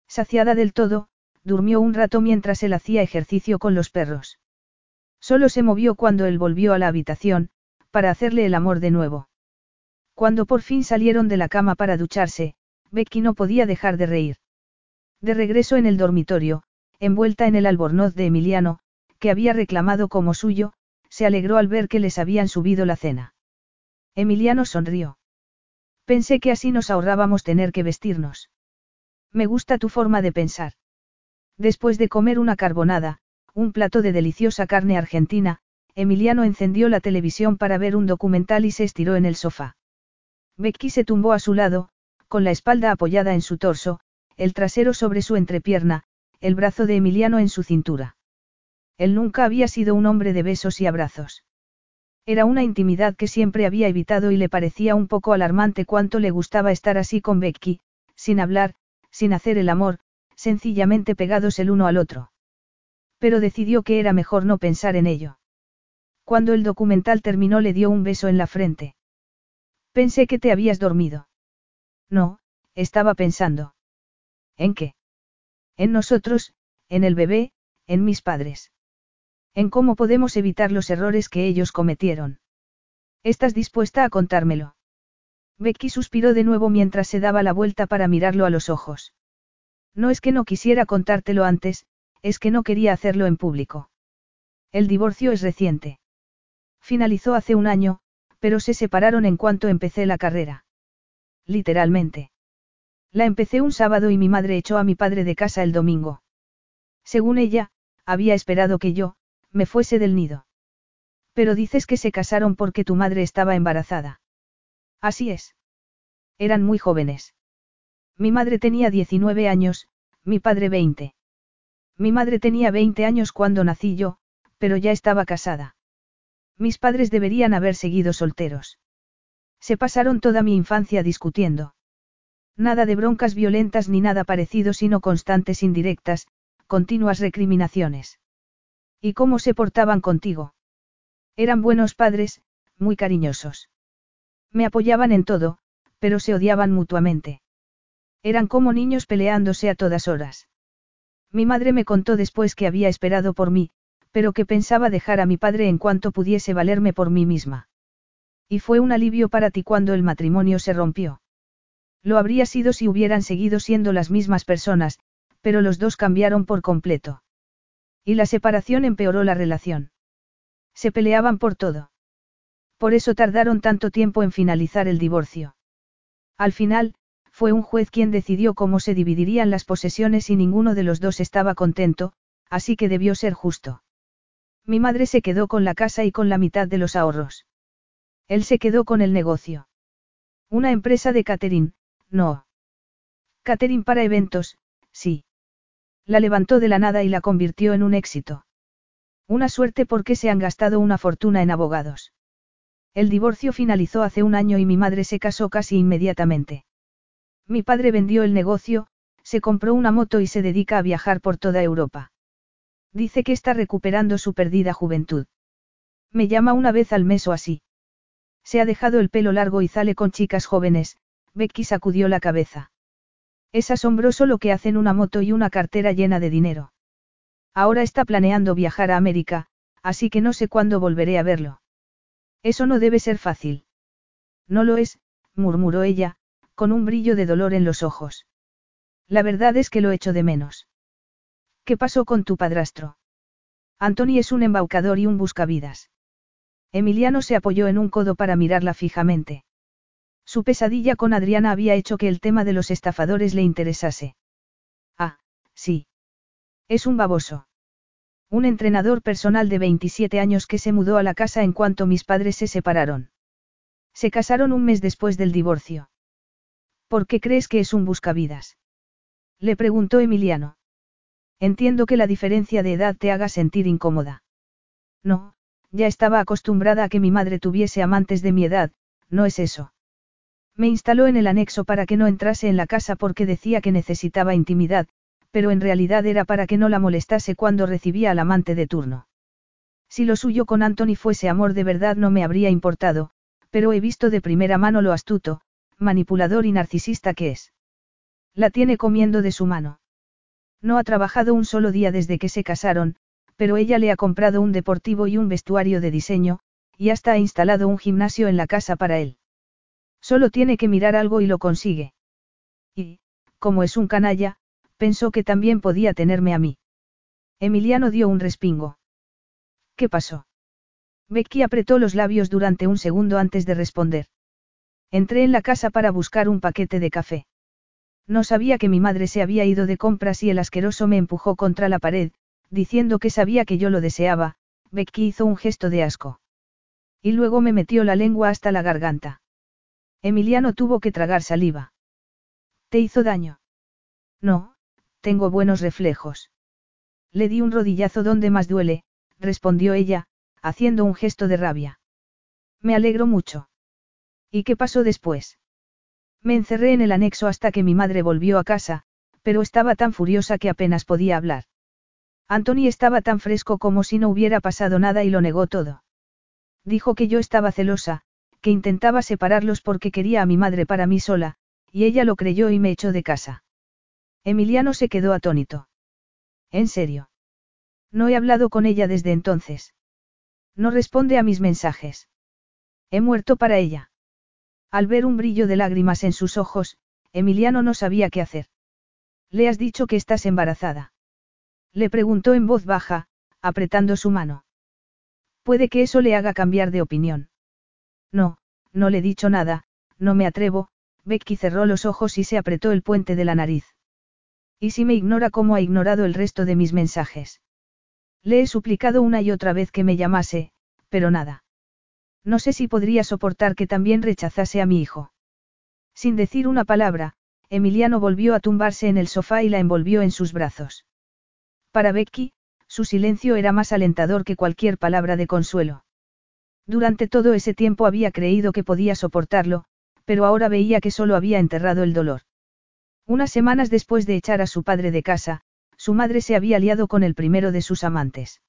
Saciada del todo, durmió un rato mientras él hacía ejercicio con los perros. Solo se movió cuando él volvió a la habitación, para hacerle el amor de nuevo. Cuando por fin salieron de la cama para ducharse, Becky no podía dejar de reír. De regreso en el dormitorio, envuelta en el albornoz de Emiliano, que había reclamado como suyo, se alegró al ver que les habían subido la cena. Emiliano sonrió. Pensé que así nos ahorrábamos tener que vestirnos. Me gusta tu forma de pensar. Después de comer una carbonada, un plato de deliciosa carne argentina, Emiliano encendió la televisión para ver un documental y se estiró en el sofá. Becky se tumbó a su lado, con la espalda apoyada en su torso, el trasero sobre su entrepierna, el brazo de Emiliano en su cintura. Él nunca había sido un hombre de besos y abrazos. Era una intimidad que siempre había evitado y le parecía un poco alarmante cuánto le gustaba estar así con Becky, sin hablar, sin hacer el amor, sencillamente pegados el uno al otro. Pero decidió que era mejor no pensar en ello. Cuando el documental terminó le dio un beso en la frente. Pensé que te habías dormido. No, estaba pensando. ¿En qué? En nosotros, en el bebé, en mis padres. En cómo podemos evitar los errores que ellos cometieron. ¿Estás dispuesta a contármelo? Becky suspiró de nuevo mientras se daba la vuelta para mirarlo a los ojos. No es que no quisiera contártelo antes, es que no quería hacerlo en público. El divorcio es reciente. Finalizó hace un año, pero se separaron en cuanto empecé la carrera. Literalmente. La empecé un sábado y mi madre echó a mi padre de casa el domingo. Según ella, había esperado que yo, me fuese del nido. Pero dices que se casaron porque tu madre estaba embarazada. Así es. Eran muy jóvenes. Mi madre tenía 19 años, mi padre 20. Mi madre tenía 20 años cuando nací yo, pero ya estaba casada. Mis padres deberían haber seguido solteros. Se pasaron toda mi infancia discutiendo. Nada de broncas violentas ni nada parecido, sino constantes indirectas, continuas recriminaciones. ¿Y cómo se portaban contigo? Eran buenos padres, muy cariñosos. Me apoyaban en todo, pero se odiaban mutuamente. Eran como niños peleándose a todas horas. Mi madre me contó después que había esperado por mí, pero que pensaba dejar a mi padre en cuanto pudiese valerme por mí misma. Y fue un alivio para ti cuando el matrimonio se rompió. Lo habría sido si hubieran seguido siendo las mismas personas, pero los dos cambiaron por completo. Y la separación empeoró la relación. Se peleaban por todo. Por eso tardaron tanto tiempo en finalizar el divorcio. Al final, fue un juez quien decidió cómo se dividirían las posesiones y ninguno de los dos estaba contento, así que debió ser justo. Mi madre se quedó con la casa y con la mitad de los ahorros. Él se quedó con el negocio. Una empresa de catering, no. Catering para eventos, sí. La levantó de la nada y la convirtió en un éxito. Una suerte porque se han gastado una fortuna en abogados. El divorcio finalizó hace un año y mi madre se casó casi inmediatamente. Mi padre vendió el negocio, se compró una moto y se dedica a viajar por toda Europa. Dice que está recuperando su perdida juventud. Me llama una vez al mes o así. Se ha dejado el pelo largo y sale con chicas jóvenes, Becky sacudió la cabeza. Es asombroso lo que hacen una moto y una cartera llena de dinero. Ahora está planeando viajar a América, así que no sé cuándo volveré a verlo. Eso no debe ser fácil. No lo es, murmuró ella, con un brillo de dolor en los ojos. La verdad es que lo echo de menos. ¿Qué pasó con tu padrastro? Anthony es un embaucador y un buscavidas. Emiliano se apoyó en un codo para mirarla fijamente. Su pesadilla con Adriana había hecho que el tema de los estafadores le interesase. Ah, sí. Es un baboso. Un entrenador personal de 27 años que se mudó a la casa en cuanto mis padres se separaron. Se casaron un mes después del divorcio. ¿Por qué crees que es un buscavidas? Le preguntó Emiliano. Entiendo que la diferencia de edad te haga sentir incómoda. No, ya estaba acostumbrada a que mi madre tuviese amantes de mi edad, no es eso. Me instaló en el anexo para que no entrase en la casa porque decía que necesitaba intimidad, pero en realidad era para que no la molestase cuando recibía al amante de turno. Si lo suyo con Anthony fuese amor de verdad no me habría importado, pero he visto de primera mano lo astuto, manipulador y narcisista que es. La tiene comiendo de su mano. No ha trabajado un solo día desde que se casaron, pero ella le ha comprado un deportivo y un vestuario de diseño, y hasta ha instalado un gimnasio en la casa para él. Solo tiene que mirar algo y lo consigue. Y, como es un canalla, pensó que también podía tenerme a mí. Emiliano dio un respingo. ¿Qué pasó? Becky apretó los labios durante un segundo antes de responder. Entré en la casa para buscar un paquete de café. No sabía que mi madre se había ido de compras y el asqueroso me empujó contra la pared, diciendo que sabía que yo lo deseaba, Becky hizo un gesto de asco. Y luego me metió la lengua hasta la garganta. Emiliano tuvo que tragar saliva. ¿Te hizo daño? No, tengo buenos reflejos. Le di un rodillazo donde más duele, respondió ella, haciendo un gesto de rabia. Me alegro mucho. ¿Y qué pasó después? Me encerré en el anexo hasta que mi madre volvió a casa, pero estaba tan furiosa que apenas podía hablar. Anthony estaba tan fresco como si no hubiera pasado nada y lo negó todo. Dijo que yo estaba celosa, que intentaba separarlos porque quería a mi madre para mí sola, y ella lo creyó y me echó de casa. Emiliano se quedó atónito. ¿En serio? No he hablado con ella desde entonces. No responde a mis mensajes. He muerto para ella. Al ver un brillo de lágrimas en sus ojos, Emiliano no sabía qué hacer. ¿Le has dicho que estás embarazada? Le preguntó en voz baja, apretando su mano. Puede que eso le haga cambiar de opinión. No, no le he dicho nada, no me atrevo, Becky cerró los ojos y se apretó el puente de la nariz. ¿Y si me ignora como ha ignorado el resto de mis mensajes? Le he suplicado una y otra vez que me llamase, pero nada. No sé si podría soportar que también rechazase a mi hijo. Sin decir una palabra, Emiliano volvió a tumbarse en el sofá y la envolvió en sus brazos. Para Becky, su silencio era más alentador que cualquier palabra de consuelo. Durante todo ese tiempo había creído que podía soportarlo, pero ahora veía que solo había enterrado el dolor. Unas semanas después de echar a su padre de casa, su madre se había liado con el primero de sus amantes.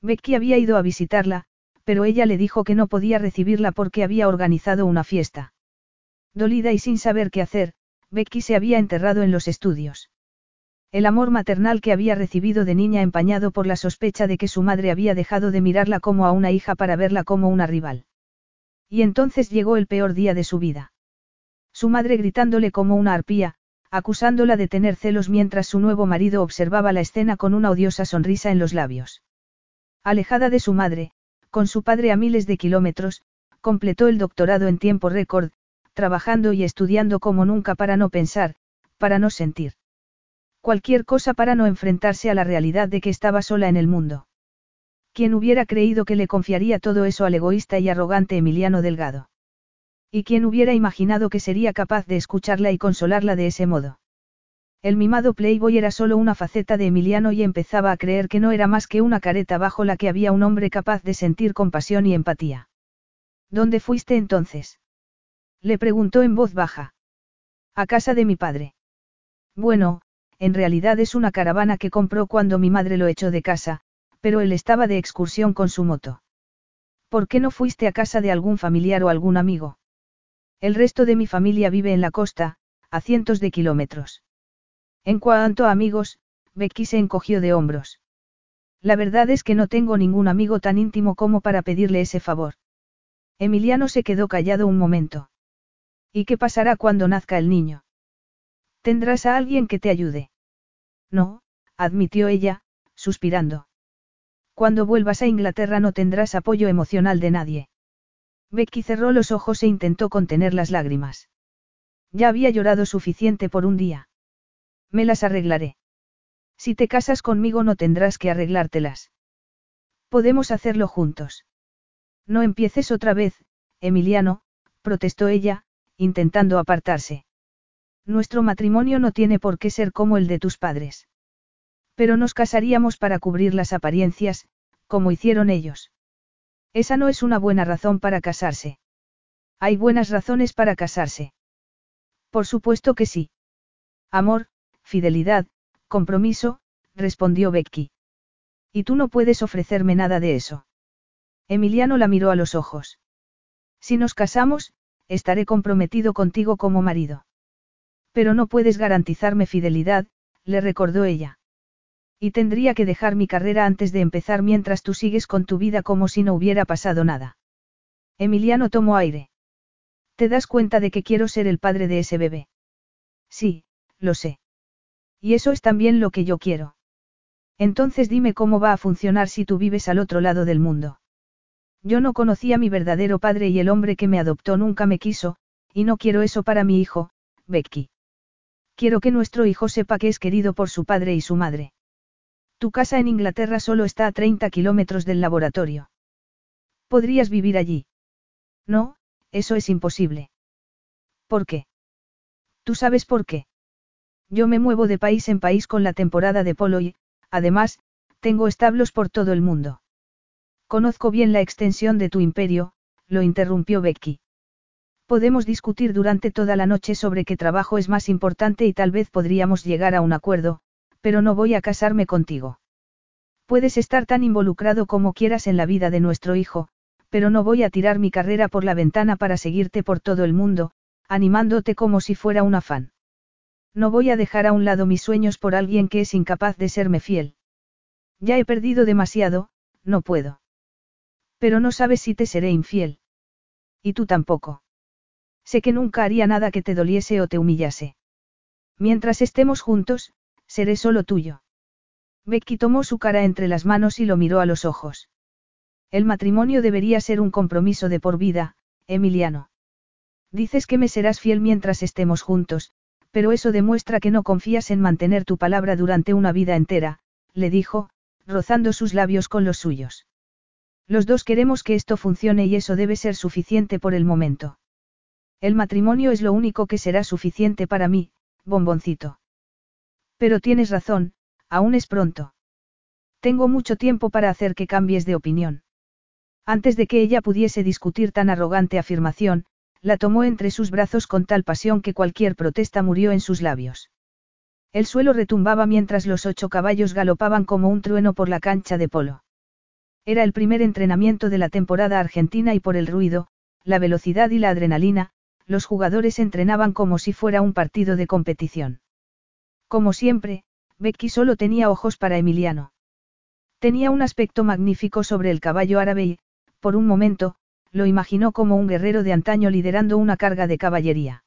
Becky había ido a visitarla, pero ella le dijo que no podía recibirla porque había organizado una fiesta. Dolida y sin saber qué hacer, Becky se había enterrado en los estudios. El amor maternal que había recibido de niña empañado por la sospecha de que su madre había dejado de mirarla como a una hija para verla como una rival. Y entonces llegó el peor día de su vida. Su madre gritándole como una arpía, acusándola de tener celos mientras su nuevo marido observaba la escena con una odiosa sonrisa en los labios. Alejada de su madre, con su padre a miles de kilómetros, completó el doctorado en tiempo récord, trabajando y estudiando como nunca para no pensar, para no sentir. Cualquier cosa para no enfrentarse a la realidad de que estaba sola en el mundo. ¿Quién hubiera creído que le confiaría todo eso al egoísta y arrogante Emiliano Delgado? ¿Y quién hubiera imaginado que sería capaz de escucharla y consolarla de ese modo? El mimado Playboy era solo una faceta de Emiliano y empezaba a creer que no era más que una careta bajo la que había un hombre capaz de sentir compasión y empatía. ¿Dónde fuiste entonces? Le preguntó en voz baja. A casa de mi padre. Bueno, en realidad es una caravana que compró cuando mi madre lo echó de casa, pero él estaba de excursión con su moto. ¿Por qué no fuiste a casa de algún familiar o algún amigo? El resto de mi familia vive en la costa, a cientos de kilómetros. En cuanto a amigos, Becky se encogió de hombros. La verdad es que no tengo ningún amigo tan íntimo como para pedirle ese favor. Emiliano se quedó callado un momento. ¿Y qué pasará cuando nazca el niño? Tendrás a alguien que te ayude. No, admitió ella, suspirando. Cuando vuelvas a Inglaterra no tendrás apoyo emocional de nadie. Becky cerró los ojos e intentó contener las lágrimas. Ya había llorado suficiente por un día. Me las arreglaré. Si te casas conmigo no tendrás que arreglártelas. Podemos hacerlo juntos. No empieces otra vez, Emiliano, protestó ella, intentando apartarse. Nuestro matrimonio no tiene por qué ser como el de tus padres. Pero nos casaríamos para cubrir las apariencias, como hicieron ellos. Esa no es una buena razón para casarse. Hay buenas razones para casarse. Por supuesto que sí. Amor, fidelidad, compromiso, respondió Becky. Y tú no puedes ofrecerme nada de eso. Emiliano la miró a los ojos. Si nos casamos, estaré comprometido contigo como marido. Pero no puedes garantizarme fidelidad, le recordó ella. Y tendría que dejar mi carrera antes de empezar mientras tú sigues con tu vida como si no hubiera pasado nada. Emiliano tomó aire. ¿Te das cuenta de que quiero ser el padre de ese bebé? Sí, lo sé. Y eso es también lo que yo quiero. Entonces dime cómo va a funcionar si tú vives al otro lado del mundo. Yo no conocí a mi verdadero padre y el hombre que me adoptó nunca me quiso, y no quiero eso para mi hijo, Becky. Quiero que nuestro hijo sepa que es querido por su padre y su madre. Tu casa en Inglaterra solo está a 30 kilómetros del laboratorio. ¿Podrías vivir allí? No, eso es imposible. ¿Por qué? ¿Tú sabes por qué? Yo me muevo de país en país con la temporada de polo y, además, tengo establos por todo el mundo. Conozco bien la extensión de tu imperio, lo interrumpió Becky. Podemos discutir durante toda la noche sobre qué trabajo es más importante y tal vez podríamos llegar a un acuerdo, pero no voy a casarme contigo. Puedes estar tan involucrado como quieras en la vida de nuestro hijo, pero no voy a tirar mi carrera por la ventana para seguirte por todo el mundo, animándote como si fuera un afán. No voy a dejar a un lado mis sueños por alguien que es incapaz de serme fiel. Ya he perdido demasiado, no puedo. Pero no sabes si te seré infiel. Y tú tampoco. Sé que nunca haría nada que te doliese o te humillase. Mientras estemos juntos, seré solo tuyo. Becky tomó su cara entre las manos y lo miró a los ojos. El matrimonio debería ser un compromiso de por vida, Emiliano. Dices que me serás fiel mientras estemos juntos, pero eso demuestra que no confías en mantener tu palabra durante una vida entera, le dijo, rozando sus labios con los suyos. Los dos queremos que esto funcione y eso debe ser suficiente por el momento. El matrimonio es lo único que será suficiente para mí, bomboncito. Pero tienes razón, aún es pronto. Tengo mucho tiempo para hacer que cambies de opinión. Antes de que ella pudiese discutir tan arrogante afirmación, la tomó entre sus brazos con tal pasión que cualquier protesta murió en sus labios. El suelo retumbaba mientras los ocho caballos galopaban como un trueno por la cancha de polo. Era el primer entrenamiento de la temporada argentina y por el ruido, la velocidad y la adrenalina, los jugadores entrenaban como si fuera un partido de competición. Como siempre, Becky solo tenía ojos para Emiliano. Tenía un aspecto magnífico sobre el caballo árabe y, por un momento, lo imaginó como un guerrero de antaño liderando una carga de caballería.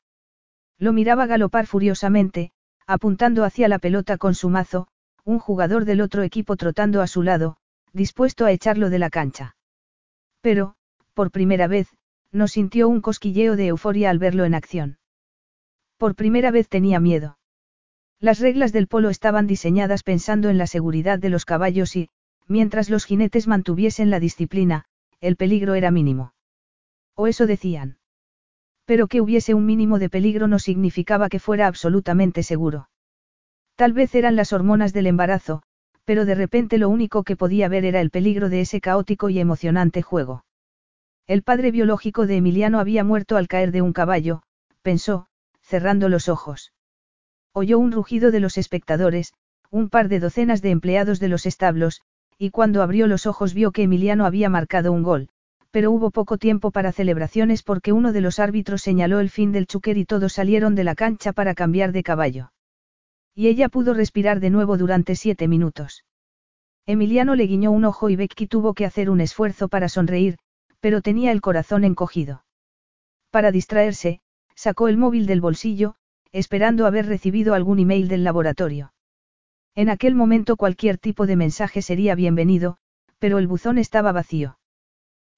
Lo miraba galopar furiosamente, apuntando hacia la pelota con su mazo, un jugador del otro equipo trotando a su lado, dispuesto a echarlo de la cancha. Pero, por primera vez, no sintió un cosquilleo de euforia al verlo en acción. Por primera vez tenía miedo. Las reglas del polo estaban diseñadas pensando en la seguridad de los caballos y, mientras los jinetes mantuviesen la disciplina, el peligro era mínimo. O eso decían. Pero que hubiese un mínimo de peligro no significaba que fuera absolutamente seguro. Tal vez eran las hormonas del embarazo, pero de repente lo único que podía ver era el peligro de ese caótico y emocionante juego. El padre biológico de Emiliano había muerto al caer de un caballo, pensó, cerrando los ojos. Oyó un rugido de los espectadores, un par de docenas de empleados de los establos, y cuando abrió los ojos vio que Emiliano había marcado un gol, pero hubo poco tiempo para celebraciones porque uno de los árbitros señaló el fin del chuquer y todos salieron de la cancha para cambiar de caballo. Y ella pudo respirar de nuevo durante siete minutos. Emiliano le guiñó un ojo y Becky tuvo que hacer un esfuerzo para sonreír, pero tenía el corazón encogido. Para distraerse, sacó el móvil del bolsillo, esperando haber recibido algún email del laboratorio. En aquel momento cualquier tipo de mensaje sería bienvenido, pero el buzón estaba vacío.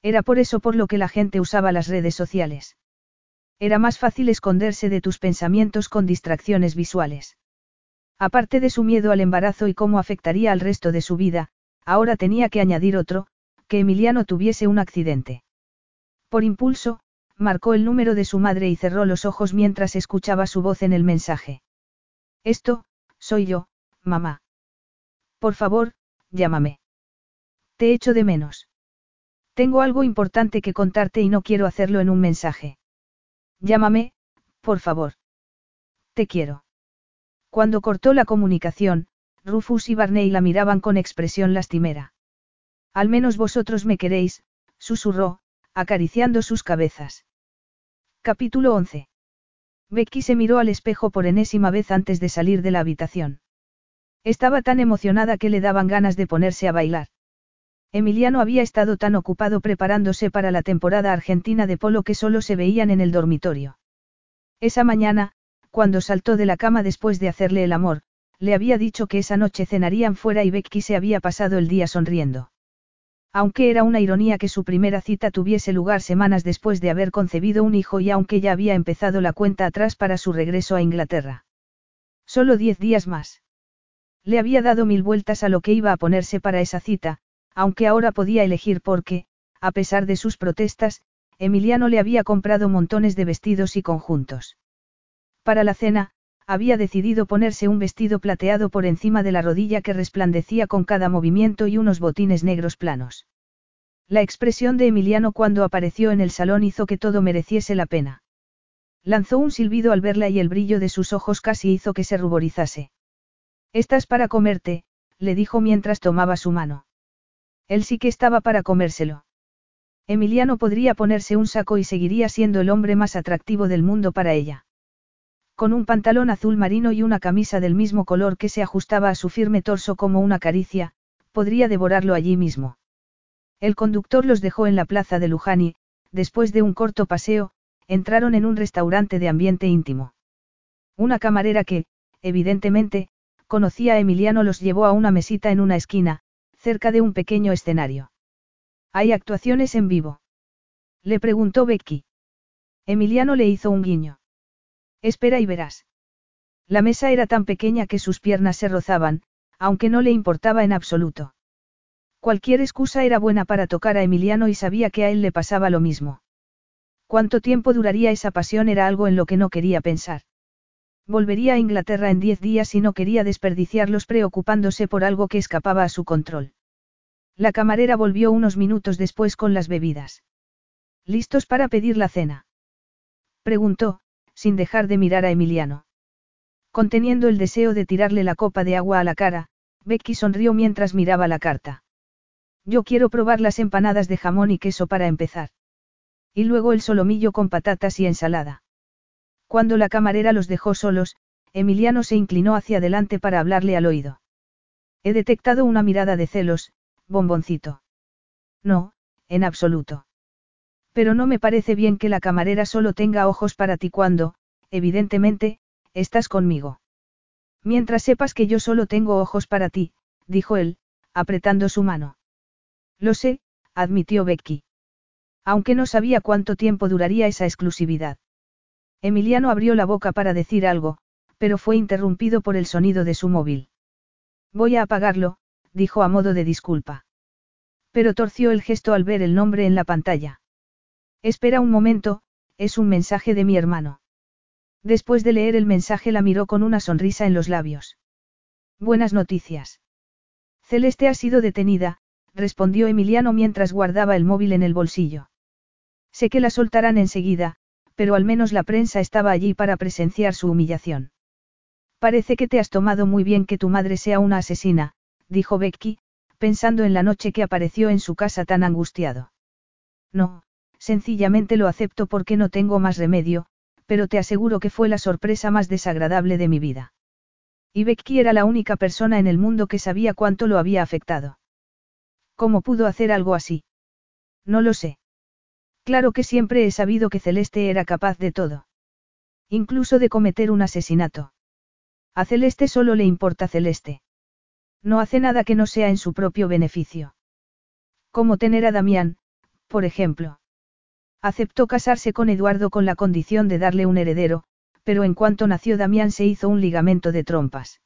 Era por eso por lo que la gente usaba las redes sociales. Era más fácil esconderse de tus pensamientos con distracciones visuales. Aparte de su miedo al embarazo y cómo afectaría al resto de su vida, ahora tenía que añadir otro, que Emiliano tuviese un accidente. Por impulso, marcó el número de su madre y cerró los ojos mientras escuchaba su voz en el mensaje. Esto, soy yo, mamá. Por favor, llámame. Te echo de menos. Tengo algo importante que contarte y no quiero hacerlo en un mensaje. Llámame, por favor. Te quiero. Cuando cortó la comunicación, Rufus y Barney la miraban con expresión lastimera. Al menos vosotros me queréis, susurró, acariciando sus cabezas. Capítulo 11. Becky se miró al espejo por enésima vez antes de salir de la habitación. Estaba tan emocionada que le daban ganas de ponerse a bailar. Emiliano había estado tan ocupado preparándose para la temporada argentina de polo que solo se veían en el dormitorio. Esa mañana, cuando saltó de la cama después de hacerle el amor, le había dicho que esa noche cenarían fuera y Becky se había pasado el día sonriendo. Aunque era una ironía que su primera cita tuviese lugar semanas después de haber concebido un hijo y aunque ya había empezado la cuenta atrás para su regreso a Inglaterra. Solo diez días más. Le había dado mil vueltas a lo que iba a ponerse para esa cita, aunque ahora podía elegir porque, a pesar de sus protestas, Emiliano le había comprado montones de vestidos y conjuntos. Para la cena, había decidido ponerse un vestido plateado por encima de la rodilla que resplandecía con cada movimiento y unos botines negros planos. La expresión de Emiliano cuando apareció en el salón hizo que todo mereciese la pena. Lanzó un silbido al verla y el brillo de sus ojos casi hizo que se ruborizase. Estás para comerte, le dijo mientras tomaba su mano. Él sí que estaba para comérselo. Emiliano podría ponerse un saco y seguiría siendo el hombre más atractivo del mundo para ella. Con un pantalón azul marino y una camisa del mismo color que se ajustaba a su firme torso como una caricia, podría devorarlo allí mismo. El conductor los dejó en la plaza de Luján y, después de un corto paseo, entraron en un restaurante de ambiente íntimo. Una camarera que, evidentemente, conocía a Emiliano los llevó a una mesita en una esquina, cerca de un pequeño escenario. ¿Hay actuaciones en vivo? Le preguntó Becky. Emiliano le hizo un guiño. Espera y verás. La mesa era tan pequeña que sus piernas se rozaban, aunque no le importaba en absoluto. Cualquier excusa era buena para tocar a Emiliano y sabía que a él le pasaba lo mismo. ¿Cuánto tiempo duraría esa pasión era algo en lo que no quería pensar? Volvería a Inglaterra en diez días y no quería desperdiciarlos preocupándose por algo que escapaba a su control. La camarera volvió unos minutos después con las bebidas. ¿Listos para pedir la cena? Preguntó, sin dejar de mirar a Emiliano. Conteniendo el deseo de tirarle la copa de agua a la cara, Becky sonrió mientras miraba la carta. Yo quiero probar las empanadas de jamón y queso para empezar. Y luego el solomillo con patatas y ensalada. Cuando la camarera los dejó solos, Emiliano se inclinó hacia adelante para hablarle al oído. He detectado una mirada de celos, bomboncito. No, en absoluto. Pero no me parece bien que la camarera solo tenga ojos para ti cuando, evidentemente, estás conmigo. Mientras sepas que yo solo tengo ojos para ti, dijo él, apretando su mano. Lo sé, admitió Becky. Aunque no sabía cuánto tiempo duraría esa exclusividad. Emiliano abrió la boca para decir algo, pero fue interrumpido por el sonido de su móvil. Voy a apagarlo, dijo a modo de disculpa. Pero torció el gesto al ver el nombre en la pantalla. Espera un momento, es un mensaje de mi hermano. Después de leer el mensaje la miró con una sonrisa en los labios. Buenas noticias. Celeste ha sido detenida, respondió Emiliano mientras guardaba el móvil en el bolsillo. Sé que la soltarán enseguida, pero al menos la prensa estaba allí para presenciar su humillación. Parece que te has tomado muy bien que tu madre sea una asesina, dijo Becky, pensando en la noche que apareció en su casa tan angustiado. No, sencillamente lo acepto porque no tengo más remedio, pero te aseguro que fue la sorpresa más desagradable de mi vida. Y Becky era la única persona en el mundo que sabía cuánto lo había afectado. ¿Cómo pudo hacer algo así? No lo sé. Claro que siempre he sabido que Celeste era capaz de todo. Incluso de cometer un asesinato. A Celeste solo le importa Celeste. No hace nada que no sea en su propio beneficio. Como tener a Damián, por ejemplo. Aceptó casarse con Eduardo con la condición de darle un heredero, pero en cuanto nació Damián se hizo un ligamento de trompas.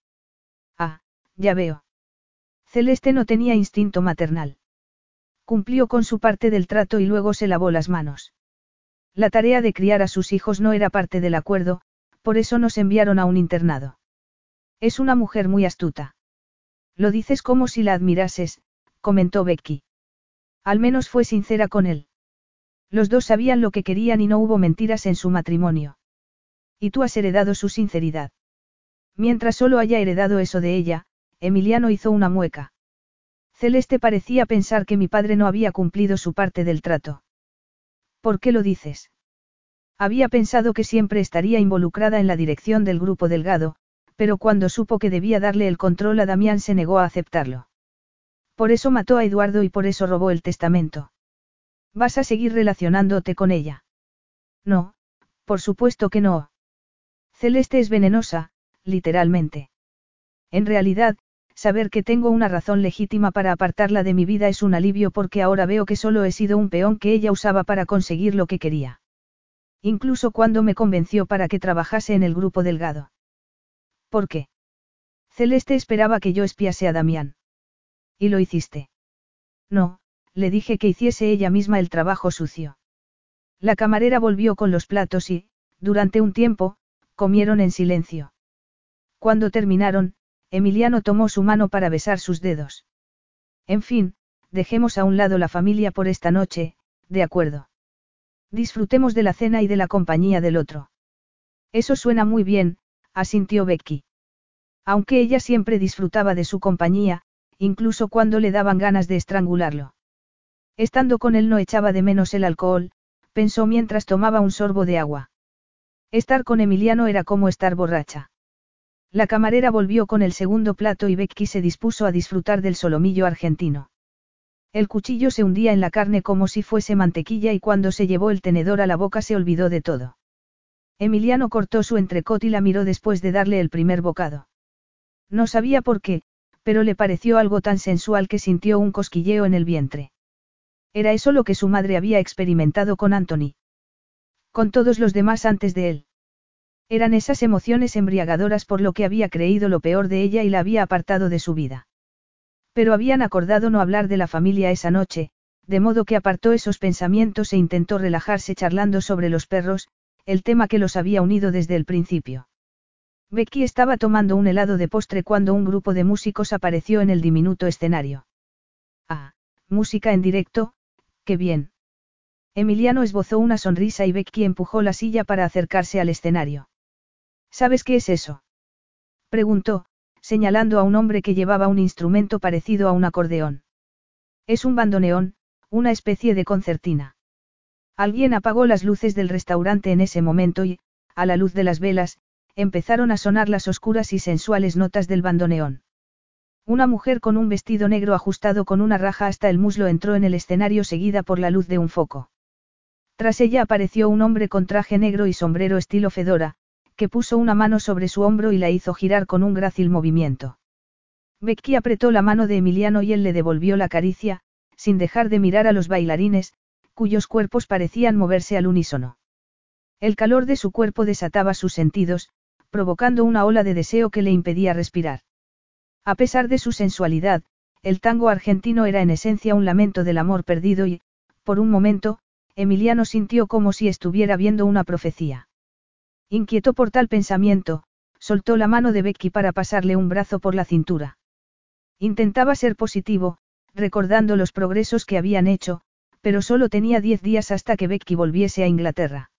Ah, ya veo. Celeste no tenía instinto maternal. Cumplió con su parte del trato y luego se lavó las manos. La tarea de criar a sus hijos no era parte del acuerdo, por eso nos enviaron a un internado. Es una mujer muy astuta. Lo dices como si la admirases, comentó Becky. Al menos fue sincera con él. Los dos sabían lo que querían y no hubo mentiras en su matrimonio. Y tú has heredado su sinceridad. Mientras solo haya heredado eso de ella, Emiliano hizo una mueca. Celeste parecía pensar que mi padre no había cumplido su parte del trato. ¿Por qué lo dices? Había pensado que siempre estaría involucrada en la dirección del grupo Delgado, pero cuando supo que debía darle el control a Damián se negó a aceptarlo. Por eso mató a Eduardo y por eso robó el testamento. ¿Vas a seguir relacionándote con ella? No, por supuesto que no. Celeste es venenosa, literalmente. En realidad, saber que tengo una razón legítima para apartarla de mi vida es un alivio porque ahora veo que solo he sido un peón que ella usaba para conseguir lo que quería. Incluso cuando me convenció para que trabajase en el grupo delgado. ¿Por qué? Celeste esperaba que yo espiase a Damián. ¿Y lo hiciste? No, le dije que hiciese ella misma el trabajo sucio. La camarera volvió con los platos y, durante un tiempo, comieron en silencio. Cuando terminaron, Emiliano tomó su mano para besar sus dedos. En fin, dejemos a un lado la familia por esta noche, de acuerdo. Disfrutemos de la cena y de la compañía del otro. Eso suena muy bien, asintió Becky. Aunque ella siempre disfrutaba de su compañía, incluso cuando le daban ganas de estrangularlo. Estando con él no echaba de menos el alcohol, pensó mientras tomaba un sorbo de agua. Estar con Emiliano era como estar borracha. La camarera volvió con el segundo plato y Becky se dispuso a disfrutar del solomillo argentino. El cuchillo se hundía en la carne como si fuese mantequilla y cuando se llevó el tenedor a la boca se olvidó de todo. Emiliano cortó su entrecot y la miró después de darle el primer bocado. No sabía por qué, pero le pareció algo tan sensual que sintió un cosquilleo en el vientre. Era eso lo que su madre había experimentado con Anthony. Con todos los demás antes de él. Eran esas emociones embriagadoras por lo que había creído lo peor de ella y la había apartado de su vida. Pero habían acordado no hablar de la familia esa noche, de modo que apartó esos pensamientos e intentó relajarse charlando sobre los perros, el tema que los había unido desde el principio. Becky estaba tomando un helado de postre cuando un grupo de músicos apareció en el diminuto escenario. Ah, música en directo, qué bien. Emiliano esbozó una sonrisa y Becky empujó la silla para acercarse al escenario. ¿Sabes qué es eso? Preguntó, señalando a un hombre que llevaba un instrumento parecido a un acordeón. Es un bandoneón, una especie de concertina. Alguien apagó las luces del restaurante en ese momento y, a la luz de las velas, empezaron a sonar las oscuras y sensuales notas del bandoneón. Una mujer con un vestido negro ajustado con una raja hasta el muslo entró en el escenario seguida por la luz de un foco. Tras ella apareció un hombre con traje negro y sombrero estilo Fedora, que puso una mano sobre su hombro y la hizo girar con un grácil movimiento. Becky apretó la mano de Emiliano y él le devolvió la caricia, sin dejar de mirar a los bailarines, cuyos cuerpos parecían moverse al unísono. El calor de su cuerpo desataba sus sentidos, provocando una ola de deseo que le impedía respirar. A pesar de su sensualidad, el tango argentino era en esencia un lamento del amor perdido y, por un momento, Emiliano sintió como si estuviera viendo una profecía. Inquieto por tal pensamiento, soltó la mano de Becky para pasarle un brazo por la cintura. Intentaba ser positivo, recordando los progresos que habían hecho, pero solo tenía diez días hasta que Becky volviese a Inglaterra.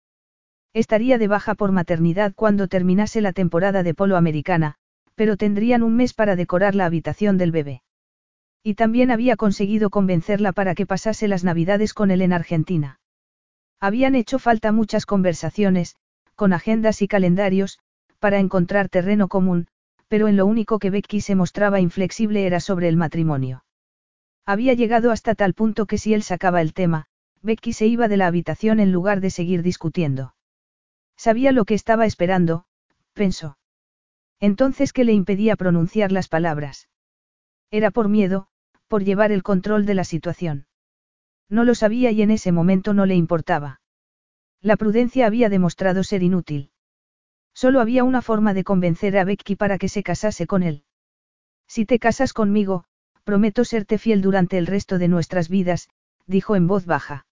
Estaría de baja por maternidad cuando terminase la temporada de polo americana, pero tendrían un mes para decorar la habitación del bebé. Y también había conseguido convencerla para que pasase las navidades con él en Argentina. Habían hecho falta muchas conversaciones, con agendas y calendarios, para encontrar terreno común, pero en lo único que Becky se mostraba inflexible era sobre el matrimonio. Había llegado hasta tal punto que si él sacaba el tema, Becky se iba de la habitación en lugar de seguir discutiendo. Sabía lo que estaba esperando, pensó. Entonces, ¿qué le impedía pronunciar las palabras? Era por miedo, por llevar el control de la situación. No lo sabía y en ese momento no le importaba. La prudencia había demostrado ser inútil. Solo había una forma de convencer a Becky para que se casase con él. Si te casas conmigo, prometo serte fiel durante el resto de nuestras vidas, dijo en voz baja.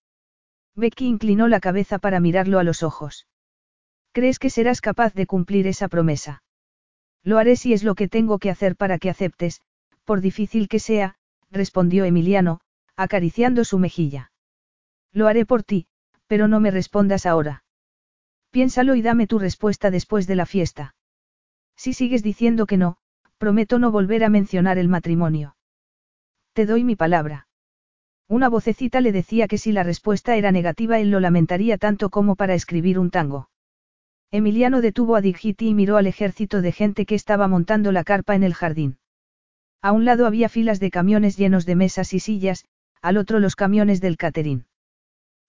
Becky inclinó la cabeza para mirarlo a los ojos. ¿Crees que serás capaz de cumplir esa promesa? Lo haré si es lo que tengo que hacer para que aceptes, por difícil que sea, respondió Emiliano, acariciando su mejilla. Lo haré por ti, pero no me respondas ahora. Piénsalo y dame tu respuesta después de la fiesta. Si sigues diciendo que no, prometo no volver a mencionar el matrimonio. Te doy mi palabra. Una vocecita le decía que si la respuesta era negativa él lo lamentaría tanto como para escribir un tango. Emiliano detuvo a Digiti y miró al ejército de gente que estaba montando la carpa en el jardín. A un lado había filas de camiones llenos de mesas y sillas, al otro los camiones del catering.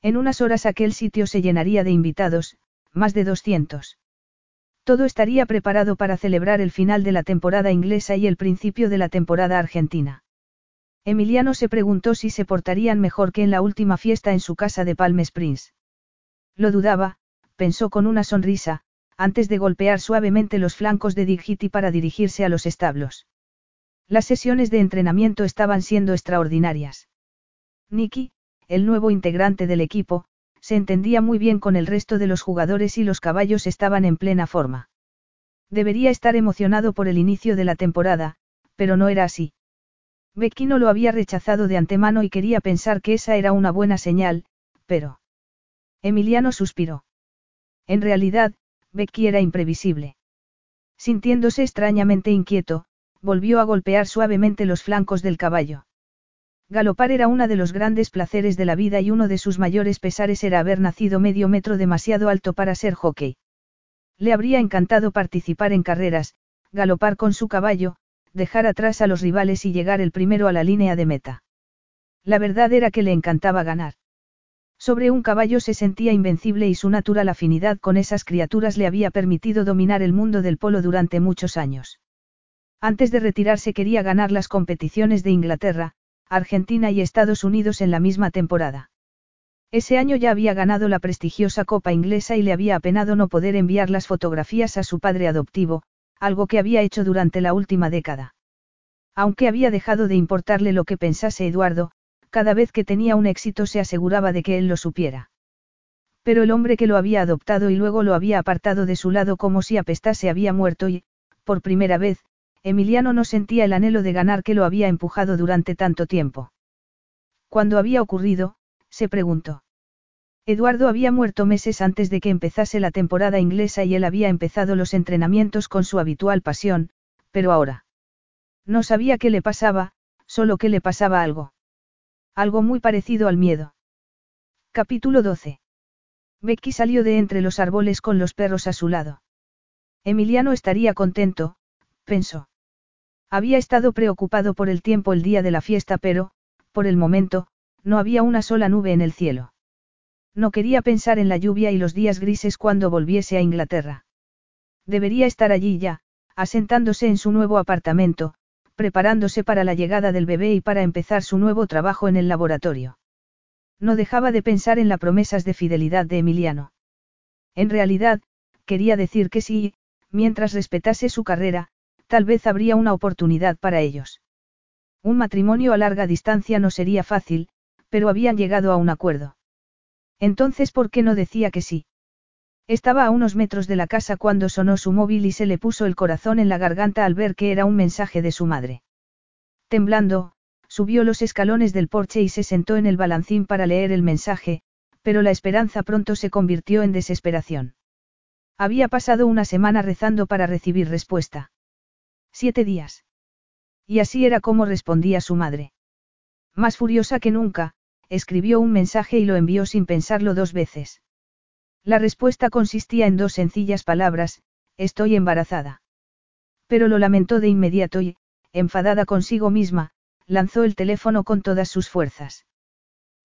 En unas horas aquel sitio se llenaría de invitados, más de 200. Todo estaría preparado para celebrar el final de la temporada inglesa y el principio de la temporada argentina. Emiliano se preguntó si se portarían mejor que en la última fiesta en su casa de Palm Springs. Lo dudaba, pensó con una sonrisa, antes de golpear suavemente los flancos de Digiti para dirigirse a los establos. Las sesiones de entrenamiento estaban siendo extraordinarias. Nicky, el nuevo integrante del equipo, se entendía muy bien con el resto de los jugadores y los caballos estaban en plena forma. Debería estar emocionado por el inicio de la temporada, pero no era así. Becky no lo había rechazado de antemano y quería pensar que esa era una buena señal, pero... Emiliano suspiró. En realidad, Becky era imprevisible. Sintiéndose extrañamente inquieto, volvió a golpear suavemente los flancos del caballo. Galopar era uno de los grandes placeres de la vida y uno de sus mayores pesares era haber nacido medio metro demasiado alto para ser hockey. Le habría encantado participar en carreras, galopar con su caballo, dejar atrás a los rivales y llegar el primero a la línea de meta. La verdad era que le encantaba ganar. Sobre un caballo se sentía invencible y su natural afinidad con esas criaturas le había permitido dominar el mundo del polo durante muchos años. Antes de retirarse quería ganar las competiciones de Inglaterra, Argentina y Estados Unidos en la misma temporada. Ese año ya había ganado la prestigiosa Copa Inglesa y le había apenado no poder enviar las fotografías a su padre adoptivo, algo que había hecho durante la última década. Aunque había dejado de importarle lo que pensase Eduardo, cada vez que tenía un éxito se aseguraba de que él lo supiera. Pero el hombre que lo había adoptado y luego lo había apartado de su lado como si apestase había muerto y, por primera vez, Emiliano no sentía el anhelo de ganar que lo había empujado durante tanto tiempo. ¿Cuándo había ocurrido? se preguntó. Eduardo había muerto meses antes de que empezase la temporada inglesa y él había empezado los entrenamientos con su habitual pasión, pero ahora. No sabía qué le pasaba, solo que le pasaba algo. Algo muy parecido al miedo. Capítulo 12. Becky salió de entre los árboles con los perros a su lado. Emiliano estaría contento, pensó. Había estado preocupado por el tiempo el día de la fiesta, pero, por el momento, no había una sola nube en el cielo. No quería pensar en la lluvia y los días grises cuando volviese a Inglaterra. Debería estar allí ya, asentándose en su nuevo apartamento, preparándose para la llegada del bebé y para empezar su nuevo trabajo en el laboratorio. No dejaba de pensar en las promesas de fidelidad de Emiliano. En realidad, quería decir que sí, mientras respetase su carrera, tal vez habría una oportunidad para ellos. Un matrimonio a larga distancia no sería fácil, pero habían llegado a un acuerdo. Entonces, ¿por qué no decía que sí? Estaba a unos metros de la casa cuando sonó su móvil y se le puso el corazón en la garganta al ver que era un mensaje de su madre. Temblando, subió los escalones del porche y se sentó en el balancín para leer el mensaje, pero la esperanza pronto se convirtió en desesperación. Había pasado una semana rezando para recibir respuesta. Siete días. Y así era como respondía su madre. Más furiosa que nunca, escribió un mensaje y lo envió sin pensarlo dos veces. La respuesta consistía en dos sencillas palabras, estoy embarazada. Pero lo lamentó de inmediato y, enfadada consigo misma, lanzó el teléfono con todas sus fuerzas.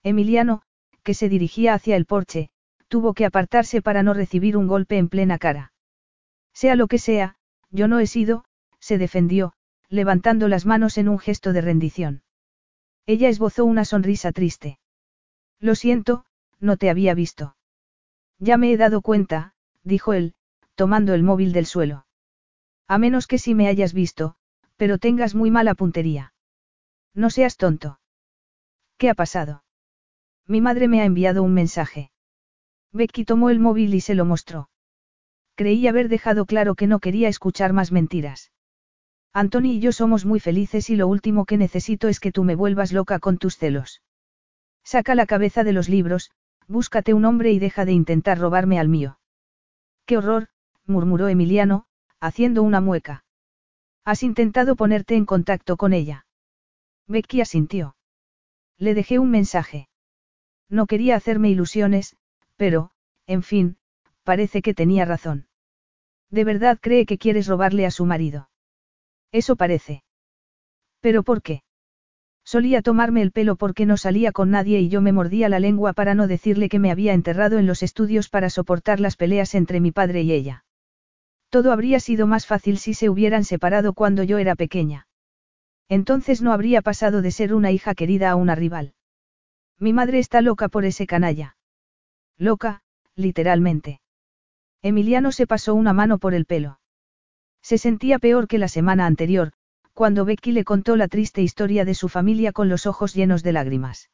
Emiliano, que se dirigía hacia el porche, tuvo que apartarse para no recibir un golpe en plena cara. Sea lo que sea, yo no he sido, se defendió, levantando las manos en un gesto de rendición. Ella esbozó una sonrisa triste. Lo siento, no te había visto. Ya me he dado cuenta, dijo él, tomando el móvil del suelo. A menos que sí me hayas visto, pero tengas muy mala puntería. No seas tonto. ¿Qué ha pasado? Mi madre me ha enviado un mensaje. Becky tomó el móvil y se lo mostró. Creí haber dejado claro que no quería escuchar más mentiras. Anthony y yo somos muy felices y lo último que necesito es que tú me vuelvas loca con tus celos. Saca la cabeza de los libros, búscate un hombre y deja de intentar robarme al mío. ¡Qué horror! murmuró Emiliano, haciendo una mueca. ¿Has intentado ponerte en contacto con ella? Becky asintió. Le dejé un mensaje. No quería hacerme ilusiones, pero, en fin, parece que tenía razón. ¿De verdad cree que quieres robarle a su marido? Eso parece. ¿Pero por qué? Solía tomarme el pelo porque no salía con nadie y yo me mordía la lengua para no decirle que me había enterrado en los estudios para soportar las peleas entre mi padre y ella. Todo habría sido más fácil si se hubieran separado cuando yo era pequeña. Entonces no habría pasado de ser una hija querida a una rival. Mi madre está loca por ese canalla. Loca, literalmente. Emiliano se pasó una mano por el pelo. Se sentía peor que la semana anterior, cuando Becky le contó la triste historia de su familia con los ojos llenos de lágrimas.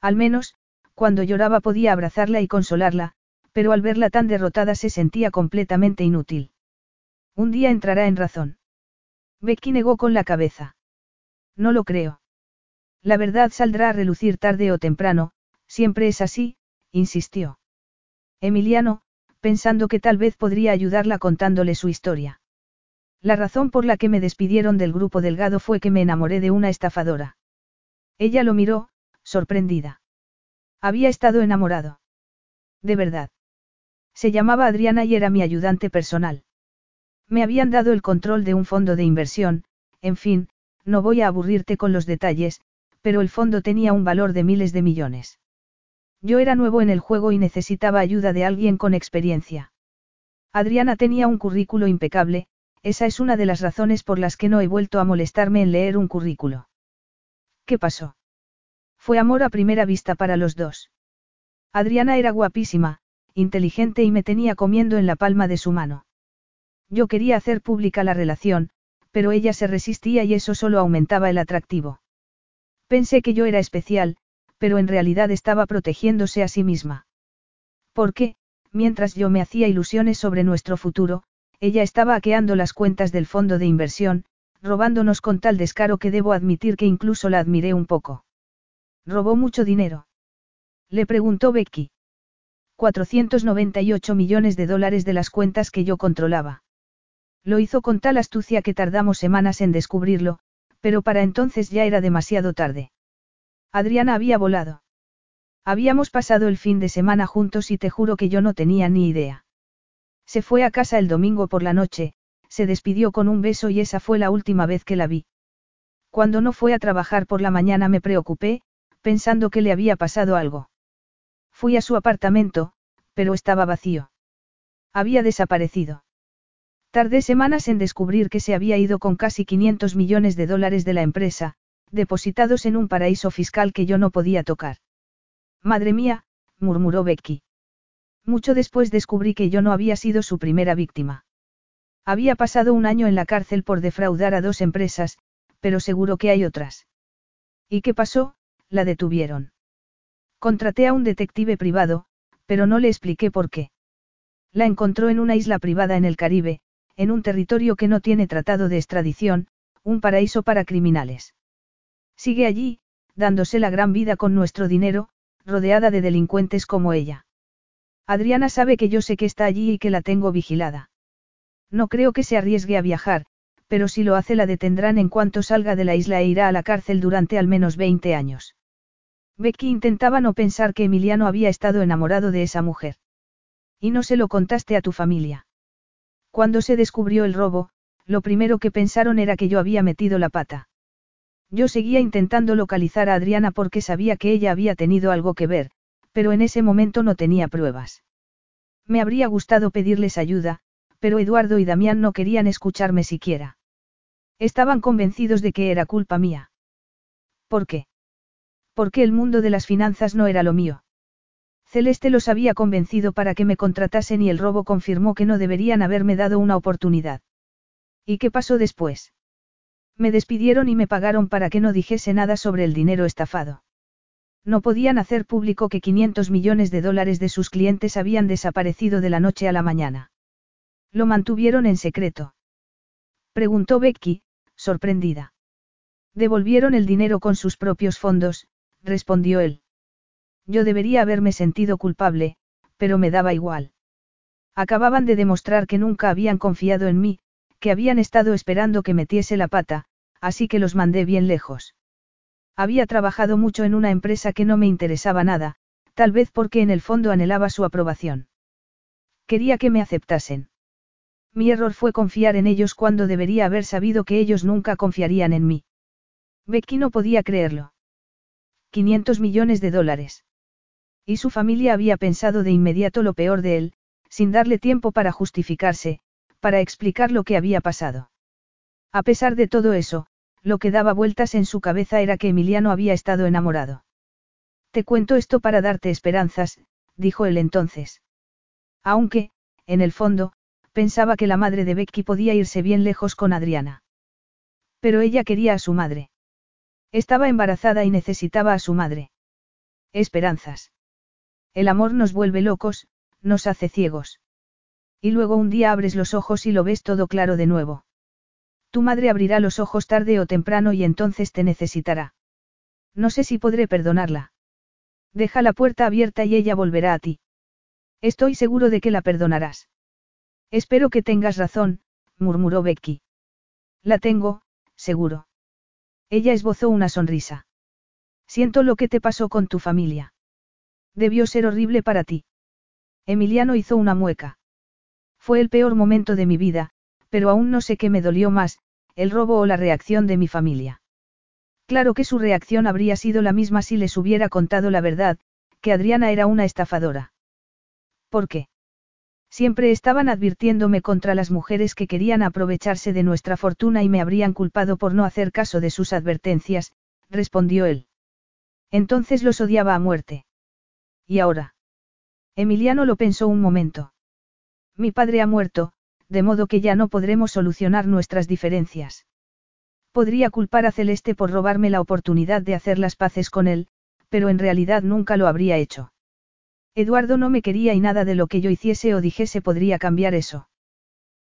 Al menos, cuando lloraba podía abrazarla y consolarla, pero al verla tan derrotada se sentía completamente inútil. Un día entrará en razón. Becky negó con la cabeza. No lo creo. La verdad saldrá a relucir tarde o temprano, siempre es así, insistió. Emiliano, pensando que tal vez podría ayudarla contándole su historia. La razón por la que me despidieron del grupo delgado fue que me enamoré de una estafadora. Ella lo miró, sorprendida. Había estado enamorado. De verdad. Se llamaba Adriana y era mi ayudante personal. Me habían dado el control de un fondo de inversión, en fin, no voy a aburrirte con los detalles, pero el fondo tenía un valor de miles de millones. Yo era nuevo en el juego y necesitaba ayuda de alguien con experiencia. Adriana tenía un currículo impecable, esa es una de las razones por las que no he vuelto a molestarme en leer un currículo. ¿Qué pasó? Fue amor a primera vista para los dos. Adriana era guapísima, inteligente y me tenía comiendo en la palma de su mano. Yo quería hacer pública la relación, pero ella se resistía y eso solo aumentaba el atractivo. Pensé que yo era especial, pero en realidad estaba protegiéndose a sí misma. Porque, mientras yo me hacía ilusiones sobre nuestro futuro, ella estaba hackeando las cuentas del fondo de inversión, robándonos con tal descaro que debo admitir que incluso la admiré un poco. ¿Robó mucho dinero? Le preguntó Becky. 498 millones de dólares de las cuentas que yo controlaba. Lo hizo con tal astucia que tardamos semanas en descubrirlo, pero para entonces ya era demasiado tarde. Adriana había volado. Habíamos pasado el fin de semana juntos y te juro que yo no tenía ni idea. Se fue a casa el domingo por la noche, se despidió con un beso y esa fue la última vez que la vi. Cuando no fue a trabajar por la mañana me preocupé, pensando que le había pasado algo. Fui a su apartamento, pero estaba vacío. Había desaparecido. Tardé semanas en descubrir que se había ido con casi 500 millones de dólares de la empresa, depositados en un paraíso fiscal que yo no podía tocar. Madre mía, murmuró Becky. Mucho después descubrí que yo no había sido su primera víctima. Había pasado un año en la cárcel por defraudar a dos empresas, pero seguro que hay otras. ¿Y qué pasó? La detuvieron. Contraté a un detective privado, pero no le expliqué por qué. La encontró en una isla privada en el Caribe, en un territorio que no tiene tratado de extradición, un paraíso para criminales. Sigue allí, dándose la gran vida con nuestro dinero, rodeada de delincuentes como ella. Adriana sabe que yo sé que está allí y que la tengo vigilada. No creo que se arriesgue a viajar, pero si lo hace la detendrán en cuanto salga de la isla e irá a la cárcel durante al menos 20 años. Becky intentaba no pensar que Emiliano había estado enamorado de esa mujer. Y no se lo contaste a tu familia. Cuando se descubrió el robo, lo primero que pensaron era que yo había metido la pata. Yo seguía intentando localizar a Adriana porque sabía que ella había tenido algo que ver, pero en ese momento no tenía pruebas. Me habría gustado pedirles ayuda, pero Eduardo y Damián no querían escucharme siquiera. Estaban convencidos de que era culpa mía. ¿Por qué? Porque el mundo de las finanzas no era lo mío. Celeste los había convencido para que me contratasen y el robo confirmó que no deberían haberme dado una oportunidad. ¿Y qué pasó después? Me despidieron y me pagaron para que no dijese nada sobre el dinero estafado. No podían hacer público que 500 millones de dólares de sus clientes habían desaparecido de la noche a la mañana. ¿Lo mantuvieron en secreto? Preguntó Becky, sorprendida. Devolvieron el dinero con sus propios fondos, respondió él. Yo debería haberme sentido culpable, pero me daba igual. Acababan de demostrar que nunca habían confiado en mí, que habían estado esperando que metiese la pata, así que los mandé bien lejos. Había trabajado mucho en una empresa que no me interesaba nada, tal vez porque en el fondo anhelaba su aprobación. Quería que me aceptasen. Mi error fue confiar en ellos cuando debería haber sabido que ellos nunca confiarían en mí. Becky no podía creerlo. 500 millones de dólares. Y su familia había pensado de inmediato lo peor de él, sin darle tiempo para justificarse, para explicar lo que había pasado. A pesar de todo eso, lo que daba vueltas en su cabeza era que Emiliano había estado enamorado. Te cuento esto para darte esperanzas, dijo él entonces. Aunque, en el fondo, pensaba que la madre de Becky podía irse bien lejos con Adriana. Pero ella quería a su madre. Estaba embarazada y necesitaba a su madre. Esperanzas. El amor nos vuelve locos, nos hace ciegos. Y luego un día abres los ojos y lo ves todo claro de nuevo. Tu madre abrirá los ojos tarde o temprano y entonces te necesitará. No sé si podré perdonarla. Deja la puerta abierta y ella volverá a ti. Estoy seguro de que la perdonarás. Espero que tengas razón, murmuró Becky. La tengo, seguro. Ella esbozó una sonrisa. Siento lo que te pasó con tu familia. Debió ser horrible para ti. Emiliano hizo una mueca. Fue el peor momento de mi vida, pero aún no sé qué me dolió más, el robo o la reacción de mi familia. Claro que su reacción habría sido la misma si les hubiera contado la verdad, que Adriana era una estafadora. ¿Por qué? Siempre estaban advirtiéndome contra las mujeres que querían aprovecharse de nuestra fortuna y me habrían culpado por no hacer caso de sus advertencias, respondió él. Entonces los odiaba a muerte. ¿Y ahora? Emiliano lo pensó un momento. Mi padre ha muerto, de modo que ya no podremos solucionar nuestras diferencias. Podría culpar a Celeste por robarme la oportunidad de hacer las paces con él, pero en realidad nunca lo habría hecho. Eduardo no me quería y nada de lo que yo hiciese o dijese podría cambiar eso.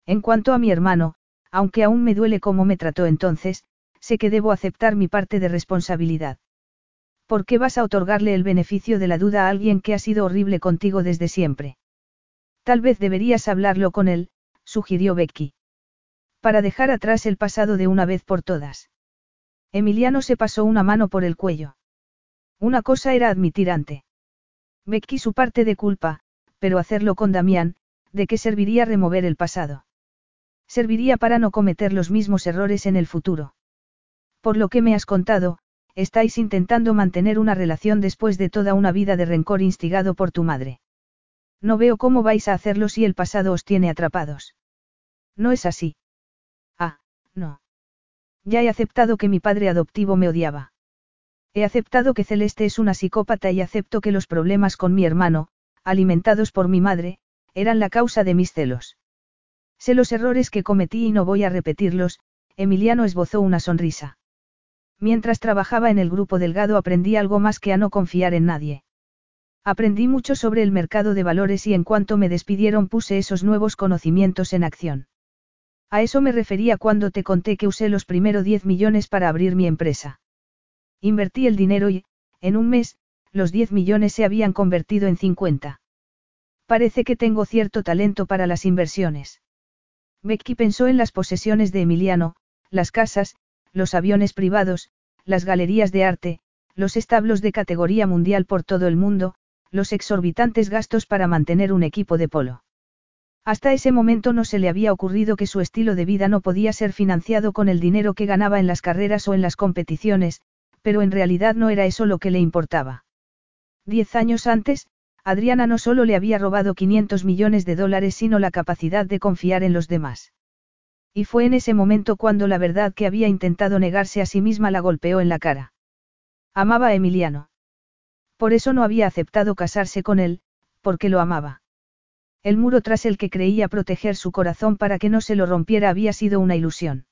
En cuanto a mi hermano, aunque aún me duele cómo me trató entonces, sé que debo aceptar mi parte de responsabilidad. ¿Por qué vas a otorgarle el beneficio de la duda a alguien que ha sido horrible contigo desde siempre? Tal vez deberías hablarlo con él, sugirió Becky. Para dejar atrás el pasado de una vez por todas. Emiliano se pasó una mano por el cuello. Una cosa era admitir ante. Becky su parte de culpa, pero hacerlo con Damián, ¿de qué serviría remover el pasado? Serviría para no cometer los mismos errores en el futuro. Por lo que me has contado, estáis intentando mantener una relación después de toda una vida de rencor instigado por tu madre. No veo cómo vais a hacerlo si el pasado os tiene atrapados. No es así. Ah, no. Ya he aceptado que mi padre adoptivo me odiaba. He aceptado que Celeste es una psicópata y acepto que los problemas con mi hermano, alimentados por mi madre, eran la causa de mis celos. Sé los errores que cometí y no voy a repetirlos, Emiliano esbozó una sonrisa. Mientras trabajaba en el grupo Delgado aprendí algo más que a no confiar en nadie. Aprendí mucho sobre el mercado de valores y en cuanto me despidieron puse esos nuevos conocimientos en acción. A eso me refería cuando te conté que usé los primeros 10 millones para abrir mi empresa. Invertí el dinero y, en un mes, los 10 millones se habían convertido en 50. Parece que tengo cierto talento para las inversiones. Becky pensó en las posesiones de Emiliano, las casas, los aviones privados, las galerías de arte, los establos de categoría mundial por todo el mundo, los exorbitantes gastos para mantener un equipo de polo. Hasta ese momento no se le había ocurrido que su estilo de vida no podía ser financiado con el dinero que ganaba en las carreras o en las competiciones, pero en realidad no era eso lo que le importaba. Diez años antes, Adriana no solo le había robado 500 millones de dólares, sino la capacidad de confiar en los demás. Y fue en ese momento cuando la verdad que había intentado negarse a sí misma la golpeó en la cara. Amaba a Emiliano. Por eso no había aceptado casarse con él, porque lo amaba. El muro tras el que creía proteger su corazón para que no se lo rompiera había sido una ilusión.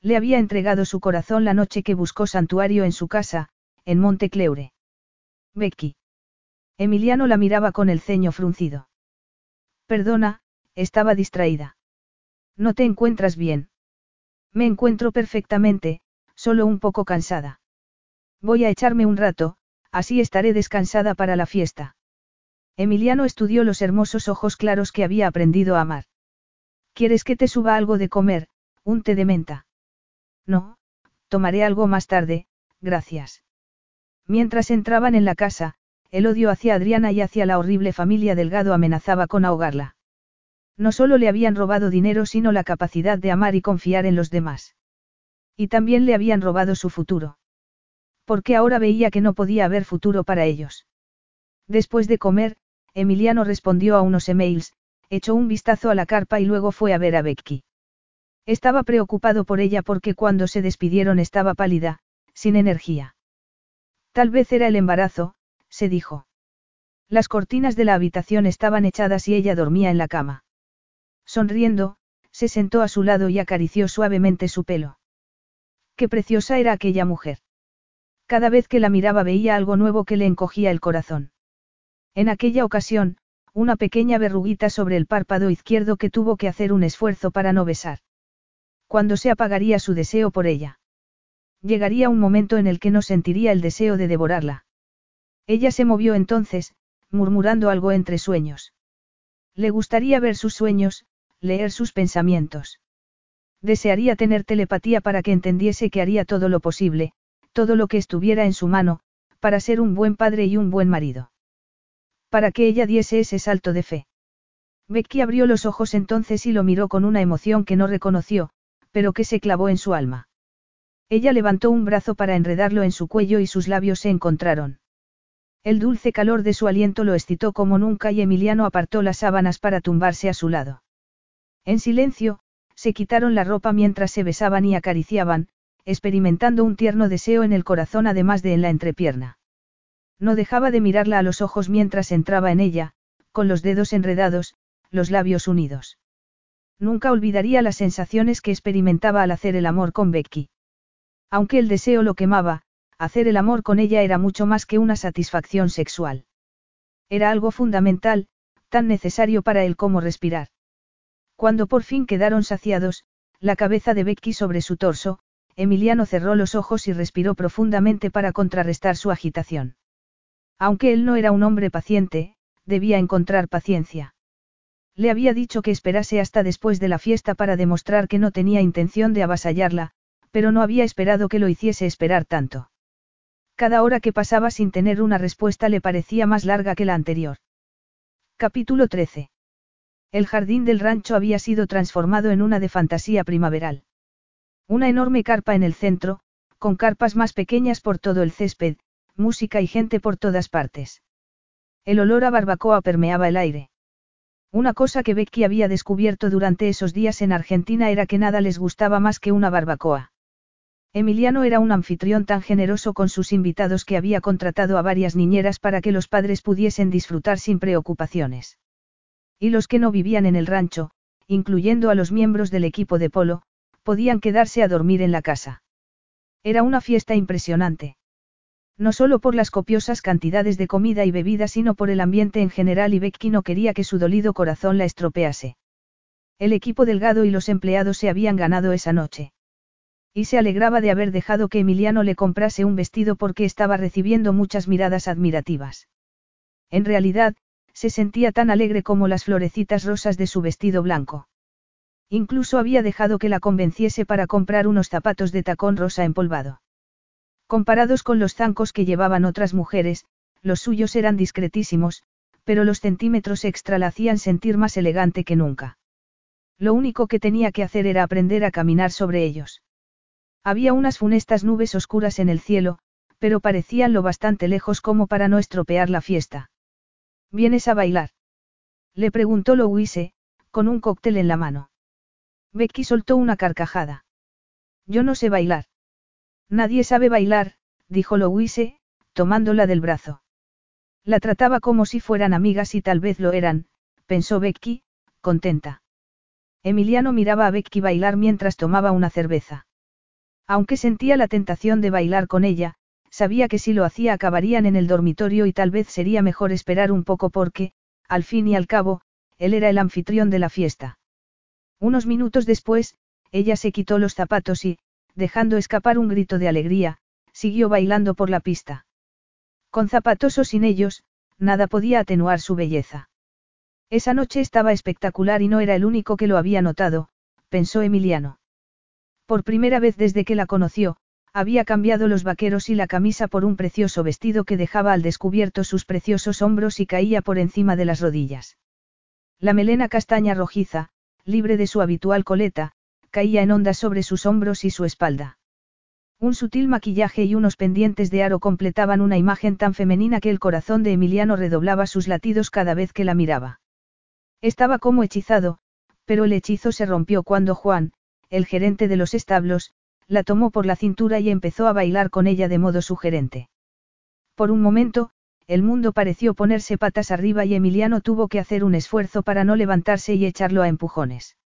Le había entregado su corazón la noche que buscó santuario en su casa, en Montecleure. Becky. Emiliano la miraba con el ceño fruncido. Perdona, estaba distraída. ¿No te encuentras bien? Me encuentro perfectamente, solo un poco cansada. Voy a echarme un rato, así estaré descansada para la fiesta. Emiliano estudió los hermosos ojos claros que había aprendido a amar. ¿Quieres que te suba algo de comer, un té de menta? No, tomaré algo más tarde, gracias. Mientras entraban en la casa, el odio hacia Adriana y hacia la horrible familia Delgado amenazaba con ahogarla. No solo le habían robado dinero, sino la capacidad de amar y confiar en los demás. Y también le habían robado su futuro. Porque ahora veía que no podía haber futuro para ellos. Después de comer, Emiliano respondió a unos emails, echó un vistazo a la carpa y luego fue a ver a Becky. Estaba preocupado por ella porque cuando se despidieron estaba pálida, sin energía. Tal vez era el embarazo, se dijo. Las cortinas de la habitación estaban echadas y ella dormía en la cama. Sonriendo, se sentó a su lado y acarició suavemente su pelo. Qué preciosa era aquella mujer. Cada vez que la miraba veía algo nuevo que le encogía el corazón. En aquella ocasión, una pequeña verruguita sobre el párpado izquierdo que tuvo que hacer un esfuerzo para no besar. Cuando se apagaría su deseo por ella? Llegaría un momento en el que no sentiría el deseo de devorarla. Ella se movió entonces, murmurando algo entre sueños. Le gustaría ver sus sueños, leer sus pensamientos. Desearía tener telepatía para que entendiese que haría todo lo posible, todo lo que estuviera en su mano, para ser un buen padre y un buen marido. Para que ella diese ese salto de fe. Becky abrió los ojos entonces y lo miró con una emoción que no reconoció, pero que se clavó en su alma. Ella levantó un brazo para enredarlo en su cuello y sus labios se encontraron. El dulce calor de su aliento lo excitó como nunca y Emiliano apartó las sábanas para tumbarse a su lado. En silencio, se quitaron la ropa mientras se besaban y acariciaban, experimentando un tierno deseo en el corazón además de en la entrepierna. No dejaba de mirarla a los ojos mientras entraba en ella, con los dedos enredados, los labios unidos. Nunca olvidaría las sensaciones que experimentaba al hacer el amor con Becky. Aunque el deseo lo quemaba, hacer el amor con ella era mucho más que una satisfacción sexual. Era algo fundamental, tan necesario para él como respirar. Cuando por fin quedaron saciados, la cabeza de Becky sobre su torso, Emiliano cerró los ojos y respiró profundamente para contrarrestar su agitación. Aunque él no era un hombre paciente, debía encontrar paciencia. Le había dicho que esperase hasta después de la fiesta para demostrar que no tenía intención de avasallarla, pero no había esperado que lo hiciese esperar tanto. Cada hora que pasaba sin tener una respuesta le parecía más larga que la anterior. Capítulo 13. El jardín del rancho había sido transformado en una de fantasía primaveral. Una enorme carpa en el centro, con carpas más pequeñas por todo el césped, música y gente por todas partes. El olor a barbacoa permeaba el aire. Una cosa que Becky había descubierto durante esos días en Argentina era que nada les gustaba más que una barbacoa. Emiliano era un anfitrión tan generoso con sus invitados que había contratado a varias niñeras para que los padres pudiesen disfrutar sin preocupaciones. Y los que no vivían en el rancho, incluyendo a los miembros del equipo de polo, podían quedarse a dormir en la casa. Era una fiesta impresionante. No solo por las copiosas cantidades de comida y bebida, sino por el ambiente en general y Becky no quería que su dolido corazón la estropease. El equipo delgado y los empleados se habían ganado esa noche. Y se alegraba de haber dejado que Emiliano le comprase un vestido porque estaba recibiendo muchas miradas admirativas. En realidad, se sentía tan alegre como las florecitas rosas de su vestido blanco. Incluso había dejado que la convenciese para comprar unos zapatos de tacón rosa empolvado. Comparados con los zancos que llevaban otras mujeres, los suyos eran discretísimos, pero los centímetros extra la hacían sentir más elegante que nunca. Lo único que tenía que hacer era aprender a caminar sobre ellos. Había unas funestas nubes oscuras en el cielo, pero parecían lo bastante lejos como para no estropear la fiesta. ¿Vienes a bailar? Le preguntó Louise, con un cóctel en la mano. Becky soltó una carcajada. Yo no sé bailar. Nadie sabe bailar, dijo Louise, tomándola del brazo. La trataba como si fueran amigas y tal vez lo eran, pensó Becky, contenta. Emiliano miraba a Becky bailar mientras tomaba una cerveza. Aunque sentía la tentación de bailar con ella, sabía que si lo hacía acabarían en el dormitorio y tal vez sería mejor esperar un poco porque, al fin y al cabo, él era el anfitrión de la fiesta. Unos minutos después, ella se quitó los zapatos y, dejando escapar un grito de alegría, siguió bailando por la pista. Con zapatos o sin ellos, nada podía atenuar su belleza. Esa noche estaba espectacular y no era el único que lo había notado, pensó Emiliano. Por primera vez desde que la conoció, había cambiado los vaqueros y la camisa por un precioso vestido que dejaba al descubierto sus preciosos hombros y caía por encima de las rodillas. La melena castaña rojiza, libre de su habitual coleta, caía en ondas sobre sus hombros y su espalda. Un sutil maquillaje y unos pendientes de aro completaban una imagen tan femenina que el corazón de Emiliano redoblaba sus latidos cada vez que la miraba. Estaba como hechizado, pero el hechizo se rompió cuando Juan, el gerente de los establos, la tomó por la cintura y empezó a bailar con ella de modo sugerente. Por un momento, el mundo pareció ponerse patas arriba y Emiliano tuvo que hacer un esfuerzo para no levantarse y echarlo a empujones.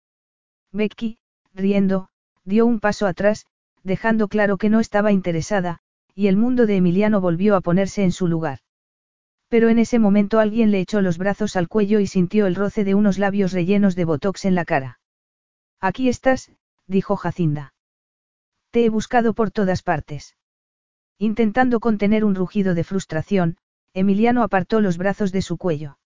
Becky, riendo, dio un paso atrás, dejando claro que no estaba interesada, y el mundo de Emiliano volvió a ponerse en su lugar. Pero en ese momento alguien le echó los brazos al cuello y sintió el roce de unos labios rellenos de botox en la cara. Aquí estás, dijo Jacinda. Te he buscado por todas partes. Intentando contener un rugido de frustración, Emiliano apartó los brazos de su cuello.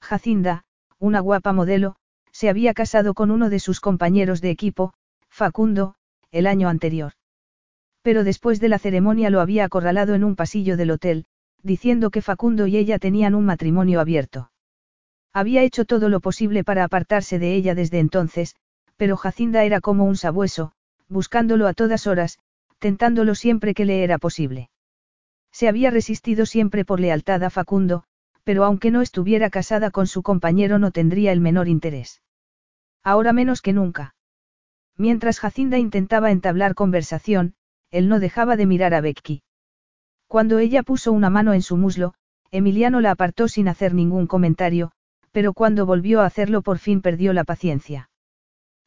Jacinda, una guapa modelo, se había casado con uno de sus compañeros de equipo, Facundo, el año anterior. Pero después de la ceremonia lo había acorralado en un pasillo del hotel, diciendo que Facundo y ella tenían un matrimonio abierto. Había hecho todo lo posible para apartarse de ella desde entonces, pero Jacinda era como un sabueso, buscándolo a todas horas, tentándolo siempre que le era posible. Se había resistido siempre por lealtad a Facundo, pero aunque no estuviera casada con su compañero no tendría el menor interés. Ahora menos que nunca. Mientras Jacinda intentaba entablar conversación, él no dejaba de mirar a Becky. Cuando ella puso una mano en su muslo, Emiliano la apartó sin hacer ningún comentario, pero cuando volvió a hacerlo por fin perdió la paciencia.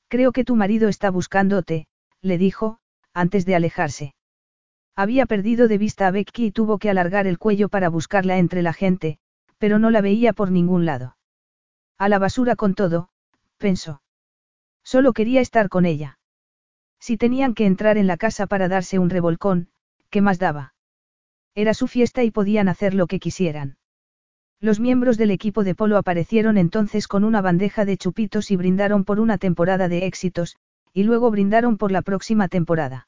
Creo que tu marido está buscándote, le dijo, antes de alejarse. Había perdido de vista a Becky y tuvo que alargar el cuello para buscarla entre la gente, pero no la veía por ningún lado. A la basura con todo, pensó. Solo quería estar con ella. Si tenían que entrar en la casa para darse un revolcón, ¿qué más daba? Era su fiesta y podían hacer lo que quisieran. Los miembros del equipo de polo aparecieron entonces con una bandeja de chupitos y brindaron por una temporada de éxitos, y luego brindaron por la próxima temporada.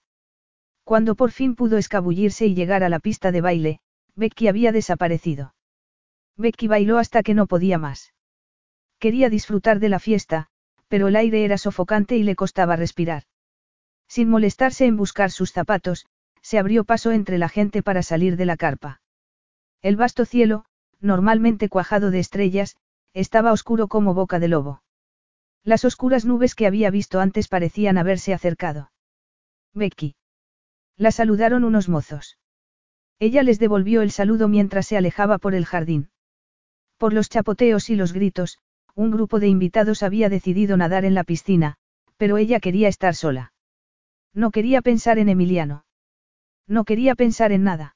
Cuando por fin pudo escabullirse y llegar a la pista de baile, Becky había desaparecido. Becky bailó hasta que no podía más. Quería disfrutar de la fiesta, pero el aire era sofocante y le costaba respirar. Sin molestarse en buscar sus zapatos, se abrió paso entre la gente para salir de la carpa. El vasto cielo, normalmente cuajado de estrellas, estaba oscuro como boca de lobo. Las oscuras nubes que había visto antes parecían haberse acercado. Becky. La saludaron unos mozos. Ella les devolvió el saludo mientras se alejaba por el jardín. Por los chapoteos y los gritos, un grupo de invitados había decidido nadar en la piscina, pero ella quería estar sola. No quería pensar en Emiliano. No quería pensar en nada.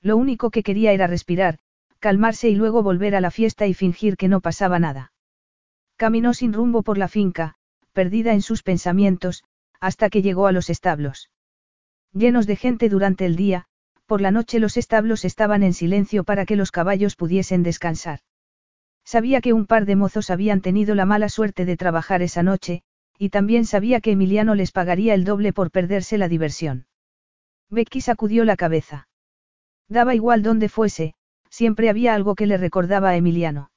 Lo único que quería era respirar, calmarse y luego volver a la fiesta y fingir que no pasaba nada. Caminó sin rumbo por la finca, perdida en sus pensamientos, hasta que llegó a los establos. Llenos de gente durante el día, por la noche los establos estaban en silencio para que los caballos pudiesen descansar. Sabía que un par de mozos habían tenido la mala suerte de trabajar esa noche, y también sabía que Emiliano les pagaría el doble por perderse la diversión. Becky sacudió la cabeza. Daba igual donde fuese, siempre había algo que le recordaba a Emiliano.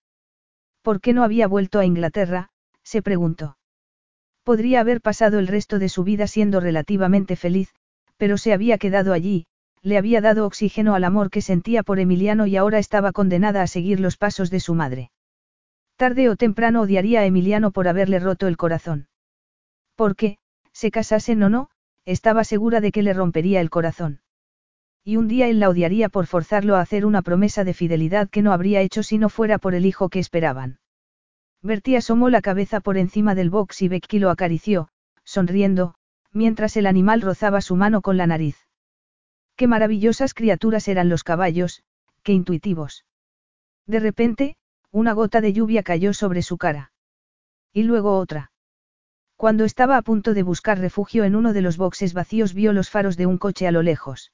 ¿Por qué no había vuelto a Inglaterra? se preguntó. Podría haber pasado el resto de su vida siendo relativamente feliz, pero se había quedado allí, le había dado oxígeno al amor que sentía por Emiliano y ahora estaba condenada a seguir los pasos de su madre. Tarde o temprano odiaría a Emiliano por haberle roto el corazón. Porque, se casasen o no, estaba segura de que le rompería el corazón. Y un día él la odiaría por forzarlo a hacer una promesa de fidelidad que no habría hecho si no fuera por el hijo que esperaban. Bertie asomó la cabeza por encima del box y Becky lo acarició, sonriendo, mientras el animal rozaba su mano con la nariz. Qué maravillosas criaturas eran los caballos, qué intuitivos. De repente, una gota de lluvia cayó sobre su cara. Y luego otra. Cuando estaba a punto de buscar refugio en uno de los boxes vacíos vio los faros de un coche a lo lejos.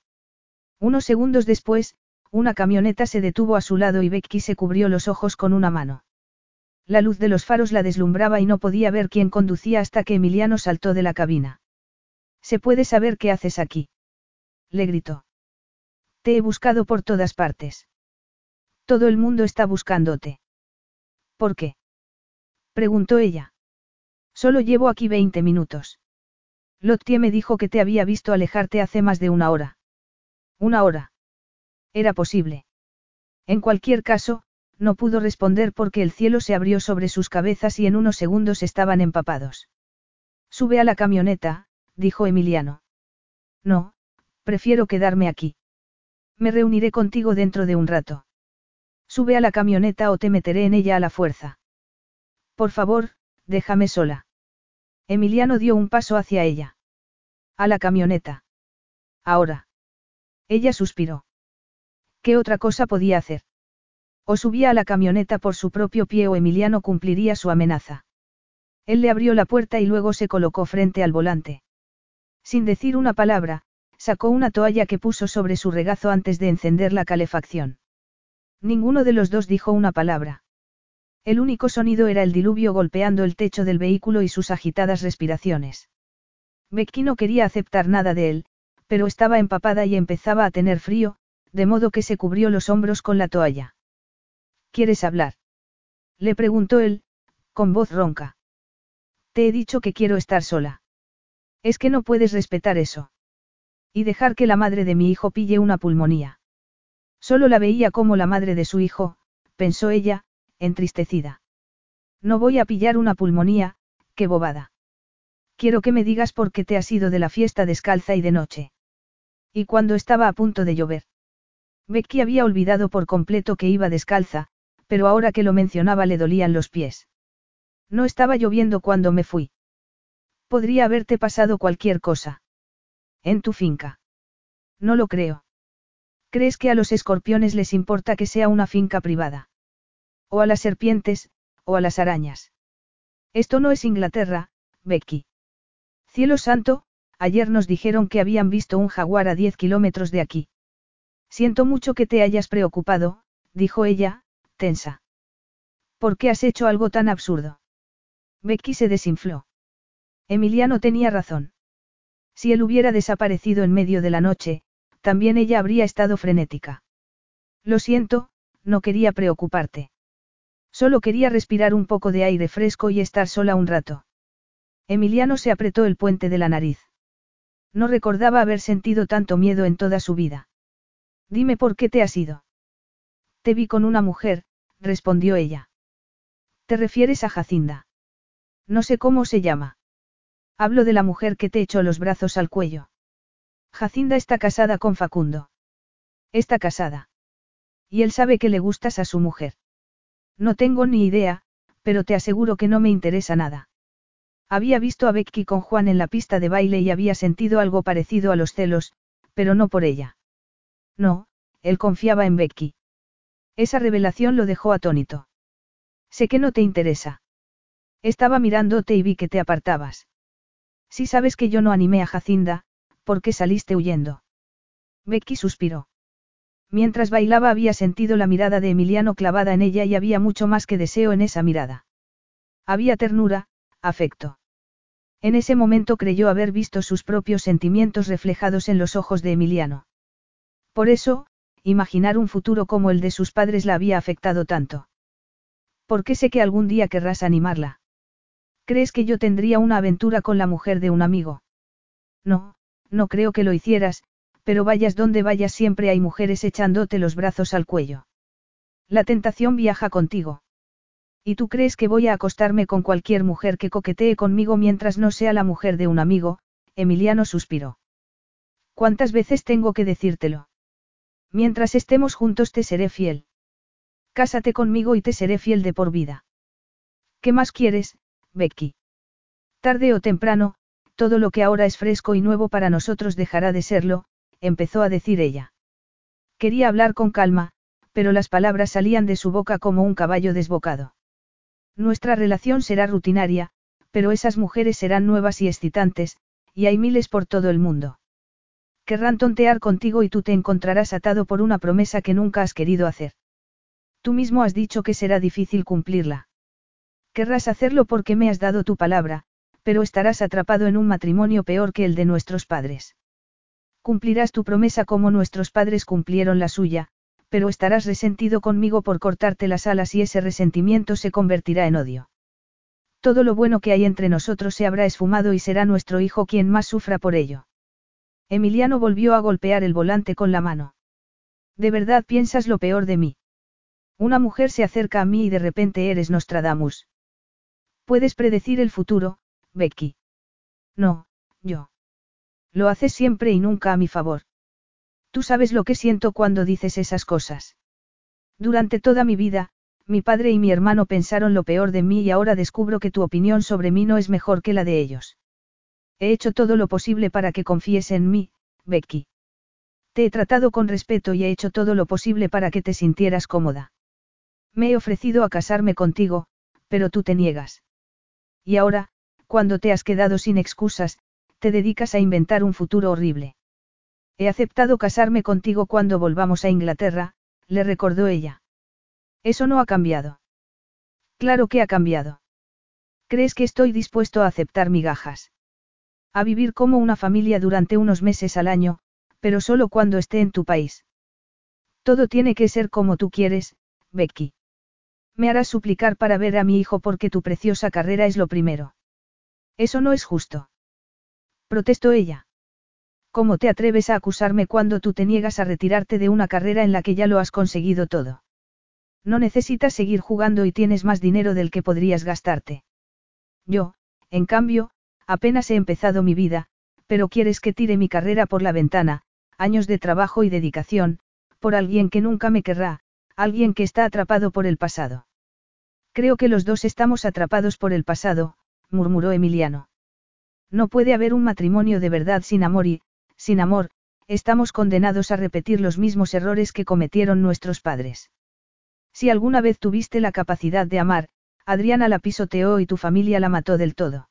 Unos segundos después, una camioneta se detuvo a su lado y Becky se cubrió los ojos con una mano. La luz de los faros la deslumbraba y no podía ver quién conducía hasta que Emiliano saltó de la cabina. ¿Se puede saber qué haces aquí? Le gritó. Te he buscado por todas partes. Todo el mundo está buscándote. ¿Por qué? preguntó ella. Solo llevo aquí 20 minutos. Lottie me dijo que te había visto alejarte hace más de una hora. Una hora. Era posible. En cualquier caso, no pudo responder porque el cielo se abrió sobre sus cabezas y en unos segundos estaban empapados. Sube a la camioneta, dijo Emiliano. No, prefiero quedarme aquí. Me reuniré contigo dentro de un rato. Sube a la camioneta o te meteré en ella a la fuerza. Por favor, déjame sola. Emiliano dio un paso hacia ella. A la camioneta. Ahora. Ella suspiró. ¿Qué otra cosa podía hacer? O subía a la camioneta por su propio pie o Emiliano cumpliría su amenaza. Él le abrió la puerta y luego se colocó frente al volante. Sin decir una palabra, sacó una toalla que puso sobre su regazo antes de encender la calefacción. Ninguno de los dos dijo una palabra. El único sonido era el diluvio golpeando el techo del vehículo y sus agitadas respiraciones. Becky no quería aceptar nada de él, pero estaba empapada y empezaba a tener frío, de modo que se cubrió los hombros con la toalla. ¿Quieres hablar? Le preguntó él, con voz ronca. Te he dicho que quiero estar sola. Es que no puedes respetar eso. Y dejar que la madre de mi hijo pille una pulmonía. Solo la veía como la madre de su hijo, pensó ella, entristecida. No voy a pillar una pulmonía, qué bobada. Quiero que me digas por qué te has ido de la fiesta descalza y de noche. Y cuando estaba a punto de llover. Becky había olvidado por completo que iba descalza, pero ahora que lo mencionaba le dolían los pies. No estaba lloviendo cuando me fui. Podría haberte pasado cualquier cosa. En tu finca. No lo creo. ¿Crees que a los escorpiones les importa que sea una finca privada? O a las serpientes, o a las arañas. Esto no es Inglaterra, Becky. Cielo santo, ayer nos dijeron que habían visto un jaguar a 10 kilómetros de aquí. Siento mucho que te hayas preocupado, dijo ella, tensa. ¿Por qué has hecho algo tan absurdo? Becky se desinfló. Emiliano tenía razón. Si él hubiera desaparecido en medio de la noche, también ella habría estado frenética. Lo siento, no quería preocuparte. Solo quería respirar un poco de aire fresco y estar sola un rato. Emiliano se apretó el puente de la nariz. No recordaba haber sentido tanto miedo en toda su vida. Dime por qué te has ido. Te vi con una mujer, respondió ella. ¿Te refieres a Jacinda? No sé cómo se llama. Hablo de la mujer que te echó los brazos al cuello. Jacinda está casada con Facundo. Está casada. Y él sabe que le gustas a su mujer. No tengo ni idea, pero te aseguro que no me interesa nada. Había visto a Becky con Juan en la pista de baile y había sentido algo parecido a los celos, pero no por ella. No, él confiaba en Becky. Esa revelación lo dejó atónito. Sé que no te interesa. Estaba mirándote y vi que te apartabas. Si sabes que yo no animé a Jacinda, ¿por qué saliste huyendo? Becky suspiró. Mientras bailaba había sentido la mirada de Emiliano clavada en ella y había mucho más que deseo en esa mirada. Había ternura, afecto. En ese momento creyó haber visto sus propios sentimientos reflejados en los ojos de Emiliano. Por eso, imaginar un futuro como el de sus padres la había afectado tanto. ¿Por qué sé que algún día querrás animarla? ¿Crees que yo tendría una aventura con la mujer de un amigo? No, no creo que lo hicieras, pero vayas donde vayas siempre hay mujeres echándote los brazos al cuello. La tentación viaja contigo. ¿Y tú crees que voy a acostarme con cualquier mujer que coquetee conmigo mientras no sea la mujer de un amigo? Emiliano suspiró. ¿Cuántas veces tengo que decírtelo? Mientras estemos juntos te seré fiel. Cásate conmigo y te seré fiel de por vida. ¿Qué más quieres, Becky? Tarde o temprano, todo lo que ahora es fresco y nuevo para nosotros dejará de serlo, empezó a decir ella. Quería hablar con calma, pero las palabras salían de su boca como un caballo desbocado. Nuestra relación será rutinaria, pero esas mujeres serán nuevas y excitantes, y hay miles por todo el mundo. Querrán tontear contigo y tú te encontrarás atado por una promesa que nunca has querido hacer. Tú mismo has dicho que será difícil cumplirla. Querrás hacerlo porque me has dado tu palabra, pero estarás atrapado en un matrimonio peor que el de nuestros padres. Cumplirás tu promesa como nuestros padres cumplieron la suya, pero estarás resentido conmigo por cortarte las alas y ese resentimiento se convertirá en odio. Todo lo bueno que hay entre nosotros se habrá esfumado y será nuestro hijo quien más sufra por ello. Emiliano volvió a golpear el volante con la mano. ¿De verdad piensas lo peor de mí? Una mujer se acerca a mí y de repente eres Nostradamus. Puedes predecir el futuro, Becky. No, yo. Lo haces siempre y nunca a mi favor. Tú sabes lo que siento cuando dices esas cosas. Durante toda mi vida, mi padre y mi hermano pensaron lo peor de mí y ahora descubro que tu opinión sobre mí no es mejor que la de ellos. He hecho todo lo posible para que confíes en mí, Becky. Te he tratado con respeto y he hecho todo lo posible para que te sintieras cómoda. Me he ofrecido a casarme contigo, pero tú te niegas. Y ahora, cuando te has quedado sin excusas, te dedicas a inventar un futuro horrible. He aceptado casarme contigo cuando volvamos a Inglaterra, le recordó ella. Eso no ha cambiado. Claro que ha cambiado. ¿Crees que estoy dispuesto a aceptar migajas? A vivir como una familia durante unos meses al año, pero solo cuando esté en tu país. Todo tiene que ser como tú quieres, Becky. Me harás suplicar para ver a mi hijo porque tu preciosa carrera es lo primero. Eso no es justo. Protestó ella. ¿Cómo te atreves a acusarme cuando tú te niegas a retirarte de una carrera en la que ya lo has conseguido todo? No necesitas seguir jugando y tienes más dinero del que podrías gastarte. Yo, en cambio, apenas he empezado mi vida, pero quieres que tire mi carrera por la ventana, años de trabajo y dedicación, por alguien que nunca me querrá, alguien que está atrapado por el pasado. Creo que los dos estamos atrapados por el pasado, murmuró Emiliano. No puede haber un matrimonio de verdad sin amor y, sin amor, estamos condenados a repetir los mismos errores que cometieron nuestros padres. Si alguna vez tuviste la capacidad de amar, Adriana la pisoteó y tu familia la mató del todo.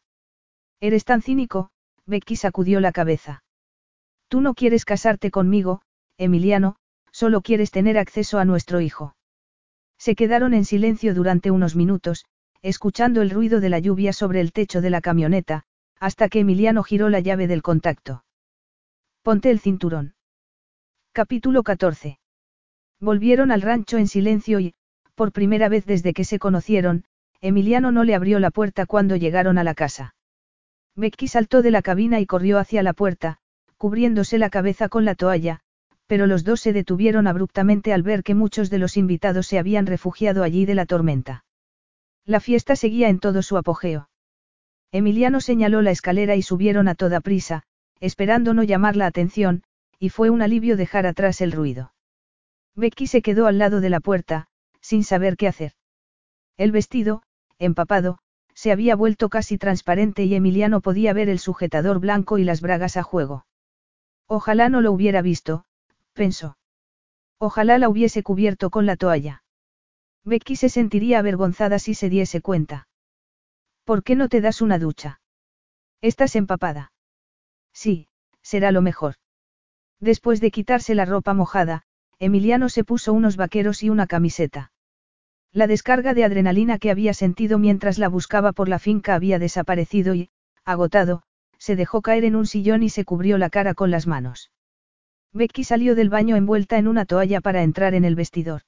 Eres tan cínico, Becky sacudió la cabeza. Tú no quieres casarte conmigo, Emiliano, solo quieres tener acceso a nuestro hijo. Se quedaron en silencio durante unos minutos, escuchando el ruido de la lluvia sobre el techo de la camioneta, hasta que Emiliano giró la llave del contacto. Ponte el cinturón. Capítulo 14. Volvieron al rancho en silencio y, por primera vez desde que se conocieron, Emiliano no le abrió la puerta cuando llegaron a la casa. Becky saltó de la cabina y corrió hacia la puerta, cubriéndose la cabeza con la toalla, pero los dos se detuvieron abruptamente al ver que muchos de los invitados se habían refugiado allí de la tormenta. La fiesta seguía en todo su apogeo. Emiliano señaló la escalera y subieron a toda prisa, esperando no llamar la atención, y fue un alivio dejar atrás el ruido. Becky se quedó al lado de la puerta, sin saber qué hacer. El vestido, empapado, se había vuelto casi transparente y Emiliano podía ver el sujetador blanco y las bragas a juego. Ojalá no lo hubiera visto, pensó. Ojalá la hubiese cubierto con la toalla. Becky se sentiría avergonzada si se diese cuenta. ¿Por qué no te das una ducha? Estás empapada. Sí, será lo mejor. Después de quitarse la ropa mojada, Emiliano se puso unos vaqueros y una camiseta. La descarga de adrenalina que había sentido mientras la buscaba por la finca había desaparecido y, agotado, se dejó caer en un sillón y se cubrió la cara con las manos. Becky salió del baño envuelta en una toalla para entrar en el vestidor.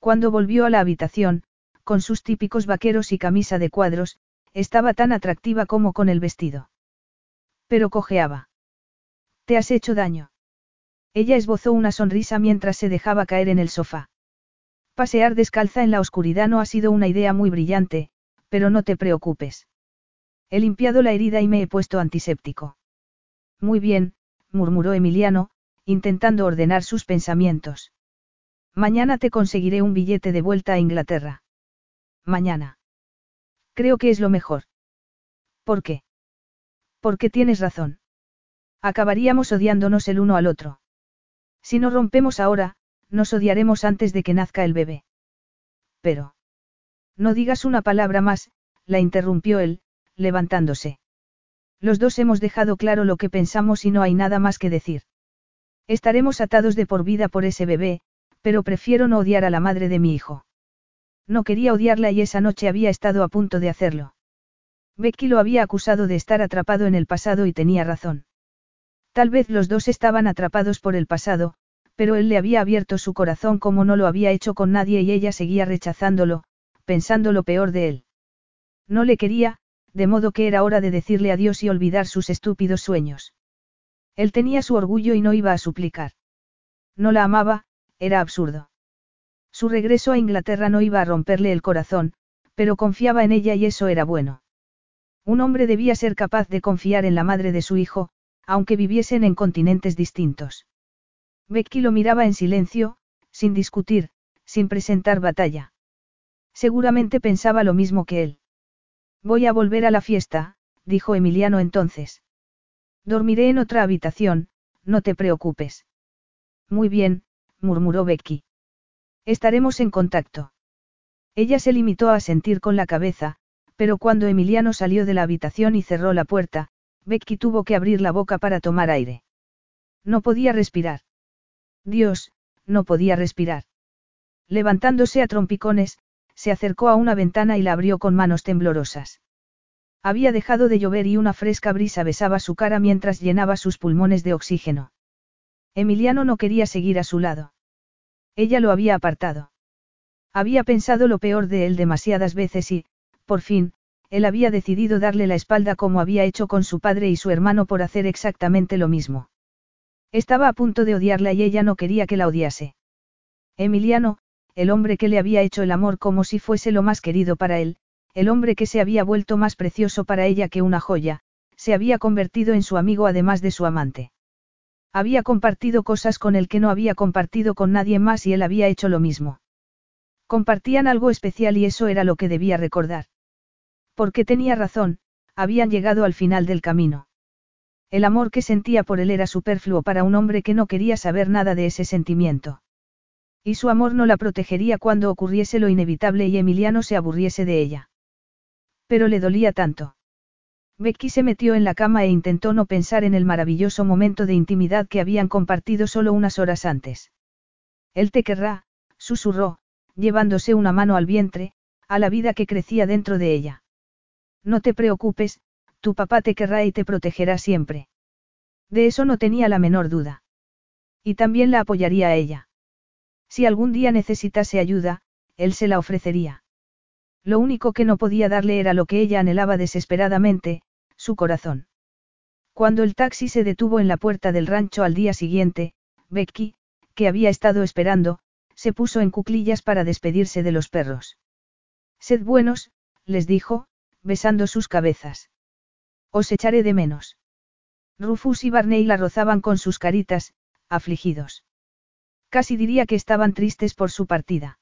Cuando volvió a la habitación, con sus típicos vaqueros y camisa de cuadros, estaba tan atractiva como con el vestido. Pero cojeaba. ¿Te has hecho daño? Ella esbozó una sonrisa mientras se dejaba caer en el sofá. Pasear descalza en la oscuridad no ha sido una idea muy brillante, pero no te preocupes. He limpiado la herida y me he puesto antiséptico. Muy bien, murmuró Emiliano, intentando ordenar sus pensamientos. Mañana te conseguiré un billete de vuelta a Inglaterra. Mañana. Creo que es lo mejor. ¿Por qué? Porque tienes razón. Acabaríamos odiándonos el uno al otro. Si no rompemos ahora, nos odiaremos antes de que nazca el bebé. Pero. No digas una palabra más, la interrumpió él, levantándose. Los dos hemos dejado claro lo que pensamos y no hay nada más que decir. Estaremos atados de por vida por ese bebé, pero prefiero no odiar a la madre de mi hijo. No quería odiarla y esa noche había estado a punto de hacerlo. Becky lo había acusado de estar atrapado en el pasado y tenía razón. Tal vez los dos estaban atrapados por el pasado, pero él le había abierto su corazón como no lo había hecho con nadie y ella seguía rechazándolo, pensando lo peor de él. No le quería, de modo que era hora de decirle adiós y olvidar sus estúpidos sueños. Él tenía su orgullo y no iba a suplicar. No la amaba, era absurdo. Su regreso a Inglaterra no iba a romperle el corazón, pero confiaba en ella y eso era bueno. Un hombre debía ser capaz de confiar en la madre de su hijo, aunque viviesen en continentes distintos. Becky lo miraba en silencio, sin discutir, sin presentar batalla. Seguramente pensaba lo mismo que él. Voy a volver a la fiesta, dijo Emiliano entonces. Dormiré en otra habitación, no te preocupes. Muy bien, murmuró Becky. Estaremos en contacto. Ella se limitó a sentir con la cabeza, pero cuando Emiliano salió de la habitación y cerró la puerta, Becky tuvo que abrir la boca para tomar aire. No podía respirar. Dios, no podía respirar. Levantándose a trompicones, se acercó a una ventana y la abrió con manos temblorosas. Había dejado de llover y una fresca brisa besaba su cara mientras llenaba sus pulmones de oxígeno. Emiliano no quería seguir a su lado. Ella lo había apartado. Había pensado lo peor de él demasiadas veces y, por fin, él había decidido darle la espalda como había hecho con su padre y su hermano por hacer exactamente lo mismo. Estaba a punto de odiarla y ella no quería que la odiase. Emiliano, el hombre que le había hecho el amor como si fuese lo más querido para él, el hombre que se había vuelto más precioso para ella que una joya, se había convertido en su amigo además de su amante. Había compartido cosas con él que no había compartido con nadie más y él había hecho lo mismo. Compartían algo especial y eso era lo que debía recordar. Porque tenía razón, habían llegado al final del camino. El amor que sentía por él era superfluo para un hombre que no quería saber nada de ese sentimiento. Y su amor no la protegería cuando ocurriese lo inevitable y Emiliano se aburriese de ella. Pero le dolía tanto. Becky se metió en la cama e intentó no pensar en el maravilloso momento de intimidad que habían compartido solo unas horas antes. Él te querrá, susurró, llevándose una mano al vientre, a la vida que crecía dentro de ella. No te preocupes, tu papá te querrá y te protegerá siempre. De eso no tenía la menor duda. Y también la apoyaría a ella. Si algún día necesitase ayuda, él se la ofrecería. Lo único que no podía darle era lo que ella anhelaba desesperadamente, su corazón. Cuando el taxi se detuvo en la puerta del rancho al día siguiente, Becky, que había estado esperando, se puso en cuclillas para despedirse de los perros. Sed buenos, les dijo, besando sus cabezas. Os echaré de menos. Rufus y Barney la rozaban con sus caritas, afligidos. Casi diría que estaban tristes por su partida.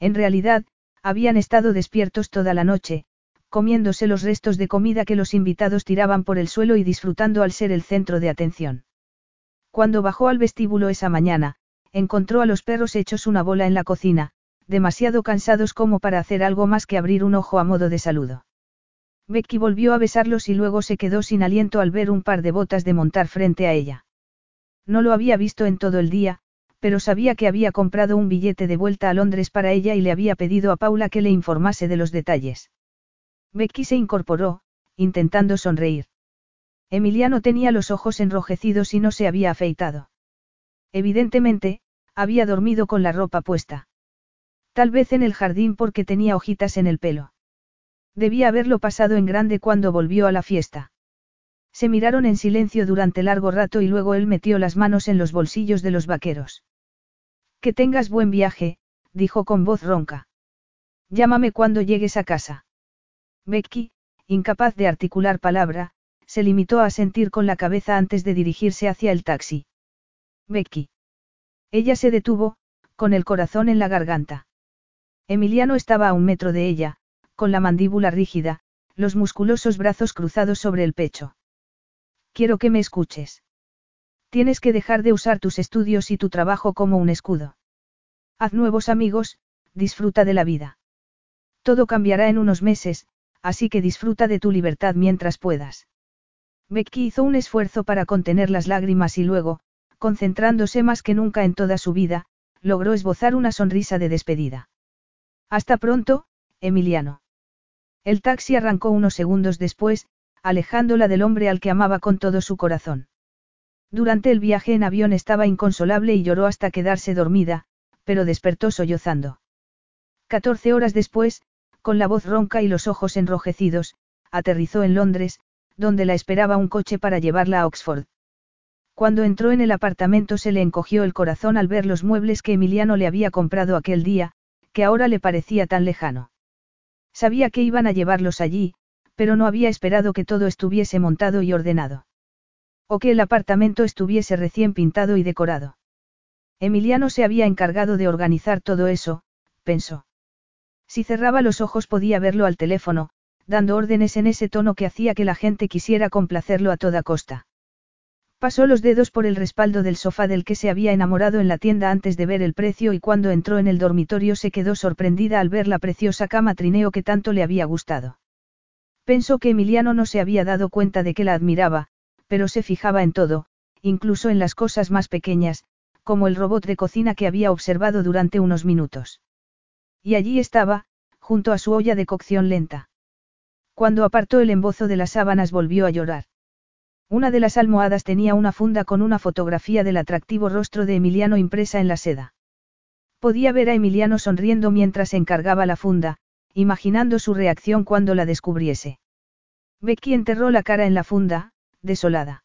En realidad, habían estado despiertos toda la noche, comiéndose los restos de comida que los invitados tiraban por el suelo y disfrutando al ser el centro de atención. Cuando bajó al vestíbulo esa mañana, encontró a los perros hechos una bola en la cocina, demasiado cansados como para hacer algo más que abrir un ojo a modo de saludo. Becky volvió a besarlos y luego se quedó sin aliento al ver un par de botas de montar frente a ella. No lo había visto en todo el día, pero sabía que había comprado un billete de vuelta a Londres para ella y le había pedido a Paula que le informase de los detalles. Becky se incorporó, intentando sonreír. Emiliano tenía los ojos enrojecidos y no se había afeitado. Evidentemente, había dormido con la ropa puesta. Tal vez en el jardín porque tenía hojitas en el pelo. Debía haberlo pasado en grande cuando volvió a la fiesta. Se miraron en silencio durante largo rato y luego él metió las manos en los bolsillos de los vaqueros. Que tengas buen viaje, dijo con voz ronca. Llámame cuando llegues a casa. Becky, incapaz de articular palabra, se limitó a sentir con la cabeza antes de dirigirse hacia el taxi. Becky. Ella se detuvo, con el corazón en la garganta. Emiliano estaba a un metro de ella, con la mandíbula rígida, los musculosos brazos cruzados sobre el pecho. Quiero que me escuches. Tienes que dejar de usar tus estudios y tu trabajo como un escudo. Haz nuevos amigos, disfruta de la vida. Todo cambiará en unos meses, así que disfruta de tu libertad mientras puedas. Becky hizo un esfuerzo para contener las lágrimas y luego, concentrándose más que nunca en toda su vida, logró esbozar una sonrisa de despedida. Hasta pronto, Emiliano. El taxi arrancó unos segundos después, alejándola del hombre al que amaba con todo su corazón. Durante el viaje en avión estaba inconsolable y lloró hasta quedarse dormida, pero despertó sollozando. Catorce horas después, con la voz ronca y los ojos enrojecidos, aterrizó en Londres, donde la esperaba un coche para llevarla a Oxford. Cuando entró en el apartamento se le encogió el corazón al ver los muebles que Emiliano le había comprado aquel día, que ahora le parecía tan lejano. Sabía que iban a llevarlos allí, pero no había esperado que todo estuviese montado y ordenado. O que el apartamento estuviese recién pintado y decorado. Emiliano se había encargado de organizar todo eso, pensó. Si cerraba los ojos podía verlo al teléfono, dando órdenes en ese tono que hacía que la gente quisiera complacerlo a toda costa. Pasó los dedos por el respaldo del sofá del que se había enamorado en la tienda antes de ver el precio y cuando entró en el dormitorio se quedó sorprendida al ver la preciosa cama trineo que tanto le había gustado. Pensó que Emiliano no se había dado cuenta de que la admiraba, pero se fijaba en todo, incluso en las cosas más pequeñas, como el robot de cocina que había observado durante unos minutos. Y allí estaba, junto a su olla de cocción lenta. Cuando apartó el embozo de las sábanas volvió a llorar. Una de las almohadas tenía una funda con una fotografía del atractivo rostro de Emiliano impresa en la seda. Podía ver a Emiliano sonriendo mientras encargaba la funda, imaginando su reacción cuando la descubriese. Becky enterró la cara en la funda, desolada.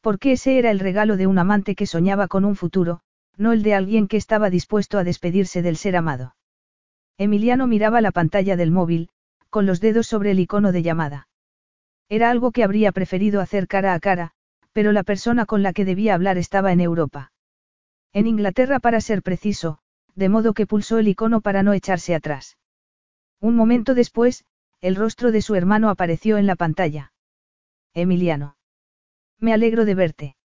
Porque ese era el regalo de un amante que soñaba con un futuro, no el de alguien que estaba dispuesto a despedirse del ser amado. Emiliano miraba la pantalla del móvil, con los dedos sobre el icono de llamada. Era algo que habría preferido hacer cara a cara, pero la persona con la que debía hablar estaba en Europa. En Inglaterra para ser preciso, de modo que pulsó el icono para no echarse atrás. Un momento después, el rostro de su hermano apareció en la pantalla. Emiliano. Me alegro de verte.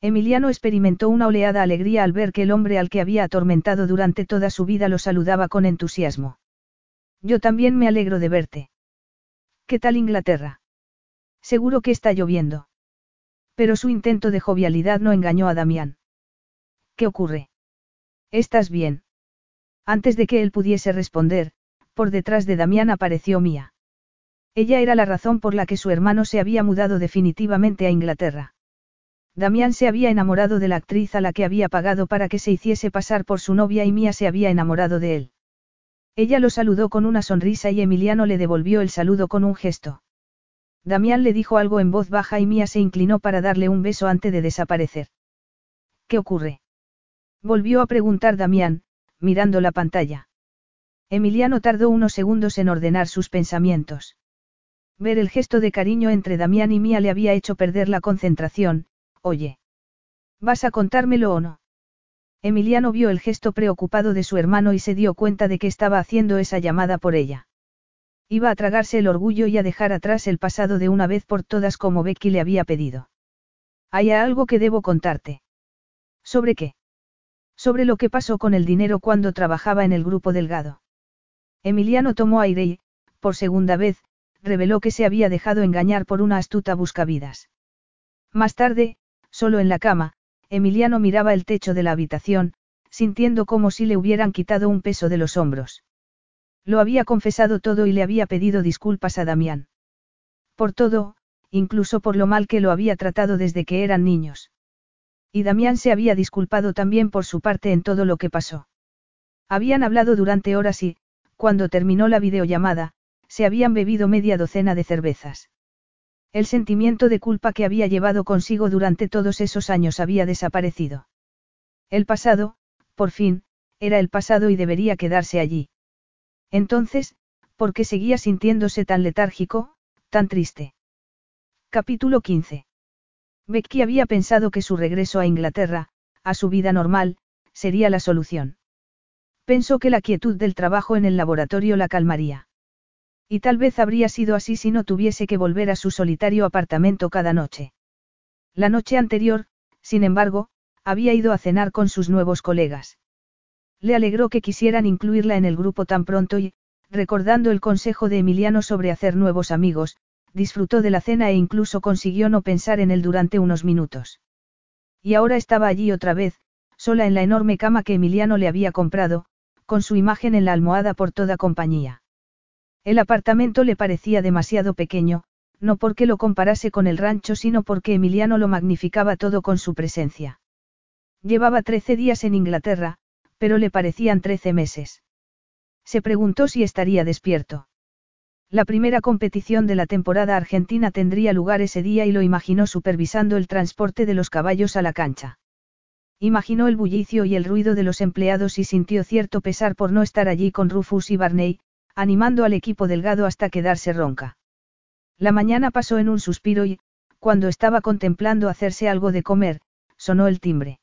Emiliano experimentó una oleada alegría al ver que el hombre al que había atormentado durante toda su vida lo saludaba con entusiasmo. Yo también me alegro de verte. ¿Qué tal Inglaterra? Seguro que está lloviendo. Pero su intento de jovialidad no engañó a Damián. ¿Qué ocurre? ¿Estás bien? Antes de que él pudiese responder, por detrás de Damián apareció Mía. Ella era la razón por la que su hermano se había mudado definitivamente a Inglaterra. Damián se había enamorado de la actriz a la que había pagado para que se hiciese pasar por su novia y Mía se había enamorado de él. Ella lo saludó con una sonrisa y Emiliano le devolvió el saludo con un gesto. Damián le dijo algo en voz baja y Mía se inclinó para darle un beso antes de desaparecer. ¿Qué ocurre? Volvió a preguntar Damián, mirando la pantalla. Emiliano tardó unos segundos en ordenar sus pensamientos. Ver el gesto de cariño entre Damián y Mía le había hecho perder la concentración, oye. ¿Vas a contármelo o no? Emiliano vio el gesto preocupado de su hermano y se dio cuenta de que estaba haciendo esa llamada por ella. Iba a tragarse el orgullo y a dejar atrás el pasado de una vez por todas como Becky le había pedido. Hay algo que debo contarte. ¿Sobre qué? Sobre lo que pasó con el dinero cuando trabajaba en el grupo Delgado. Emiliano tomó aire y, por segunda vez, reveló que se había dejado engañar por una astuta buscavidas. Más tarde, solo en la cama, Emiliano miraba el techo de la habitación, sintiendo como si le hubieran quitado un peso de los hombros. Lo había confesado todo y le había pedido disculpas a Damián. Por todo, incluso por lo mal que lo había tratado desde que eran niños. Y Damián se había disculpado también por su parte en todo lo que pasó. Habían hablado durante horas y, cuando terminó la videollamada, se habían bebido media docena de cervezas. El sentimiento de culpa que había llevado consigo durante todos esos años había desaparecido. El pasado, por fin, era el pasado y debería quedarse allí. Entonces, ¿por qué seguía sintiéndose tan letárgico, tan triste? Capítulo 15. Becky había pensado que su regreso a Inglaterra, a su vida normal, sería la solución. Pensó que la quietud del trabajo en el laboratorio la calmaría. Y tal vez habría sido así si no tuviese que volver a su solitario apartamento cada noche. La noche anterior, sin embargo, había ido a cenar con sus nuevos colegas. Le alegró que quisieran incluirla en el grupo tan pronto y, recordando el consejo de Emiliano sobre hacer nuevos amigos, disfrutó de la cena e incluso consiguió no pensar en él durante unos minutos. Y ahora estaba allí otra vez, sola en la enorme cama que Emiliano le había comprado, con su imagen en la almohada por toda compañía. El apartamento le parecía demasiado pequeño, no porque lo comparase con el rancho, sino porque Emiliano lo magnificaba todo con su presencia. Llevaba trece días en Inglaterra, pero le parecían trece meses. Se preguntó si estaría despierto. La primera competición de la temporada argentina tendría lugar ese día y lo imaginó supervisando el transporte de los caballos a la cancha. Imaginó el bullicio y el ruido de los empleados y sintió cierto pesar por no estar allí con Rufus y Barney, animando al equipo delgado hasta quedarse ronca. La mañana pasó en un suspiro y, cuando estaba contemplando hacerse algo de comer, sonó el timbre.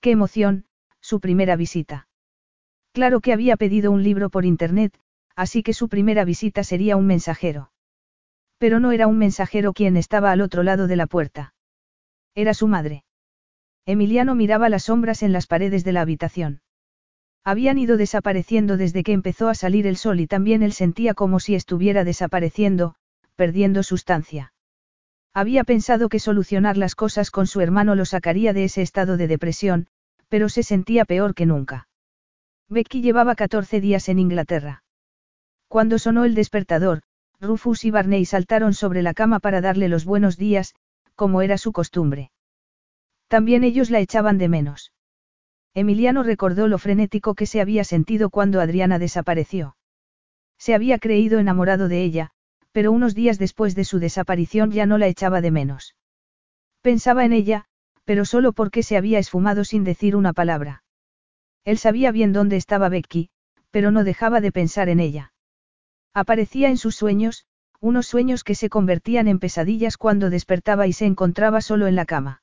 ¡Qué emoción! su primera visita. Claro que había pedido un libro por internet, así que su primera visita sería un mensajero. Pero no era un mensajero quien estaba al otro lado de la puerta. Era su madre. Emiliano miraba las sombras en las paredes de la habitación. Habían ido desapareciendo desde que empezó a salir el sol y también él sentía como si estuviera desapareciendo, perdiendo sustancia. Había pensado que solucionar las cosas con su hermano lo sacaría de ese estado de depresión, pero se sentía peor que nunca. Becky llevaba 14 días en Inglaterra. Cuando sonó el despertador, Rufus y Barney saltaron sobre la cama para darle los buenos días, como era su costumbre. También ellos la echaban de menos. Emiliano recordó lo frenético que se había sentido cuando Adriana desapareció. Se había creído enamorado de ella, pero unos días después de su desaparición ya no la echaba de menos. Pensaba en ella, pero solo porque se había esfumado sin decir una palabra. Él sabía bien dónde estaba Becky, pero no dejaba de pensar en ella. Aparecía en sus sueños, unos sueños que se convertían en pesadillas cuando despertaba y se encontraba solo en la cama.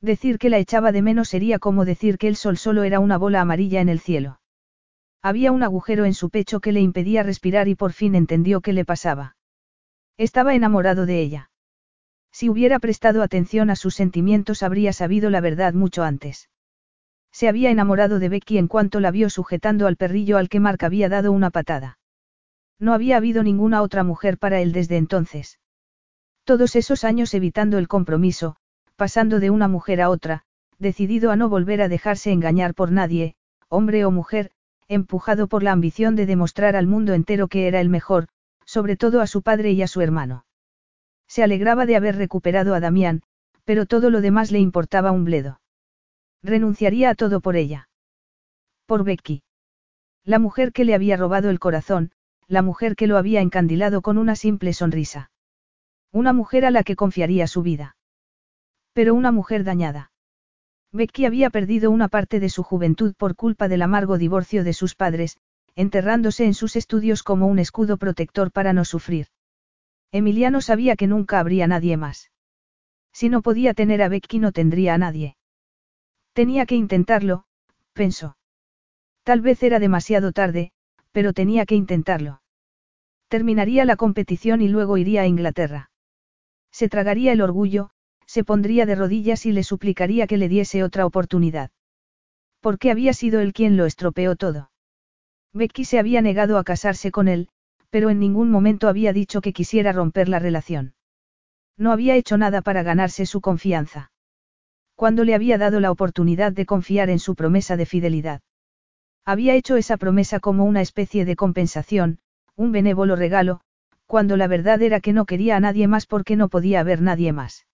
Decir que la echaba de menos sería como decir que el sol solo era una bola amarilla en el cielo. Había un agujero en su pecho que le impedía respirar y por fin entendió qué le pasaba. Estaba enamorado de ella. Si hubiera prestado atención a sus sentimientos habría sabido la verdad mucho antes. Se había enamorado de Becky en cuanto la vio sujetando al perrillo al que Mark había dado una patada. No había habido ninguna otra mujer para él desde entonces. Todos esos años evitando el compromiso, pasando de una mujer a otra, decidido a no volver a dejarse engañar por nadie, hombre o mujer, empujado por la ambición de demostrar al mundo entero que era el mejor, sobre todo a su padre y a su hermano. Se alegraba de haber recuperado a Damián, pero todo lo demás le importaba un bledo. Renunciaría a todo por ella. Por Becky. La mujer que le había robado el corazón, la mujer que lo había encandilado con una simple sonrisa. Una mujer a la que confiaría su vida. Pero una mujer dañada. Becky había perdido una parte de su juventud por culpa del amargo divorcio de sus padres, enterrándose en sus estudios como un escudo protector para no sufrir. Emiliano sabía que nunca habría nadie más. Si no podía tener a Becky no tendría a nadie. Tenía que intentarlo, pensó. Tal vez era demasiado tarde, pero tenía que intentarlo. Terminaría la competición y luego iría a Inglaterra. Se tragaría el orgullo, se pondría de rodillas y le suplicaría que le diese otra oportunidad. Porque había sido él quien lo estropeó todo. Becky se había negado a casarse con él, pero en ningún momento había dicho que quisiera romper la relación. No había hecho nada para ganarse su confianza. Cuando le había dado la oportunidad de confiar en su promesa de fidelidad. Había hecho esa promesa como una especie de compensación, un benévolo regalo, cuando la verdad era que no quería a nadie más porque no podía haber nadie más.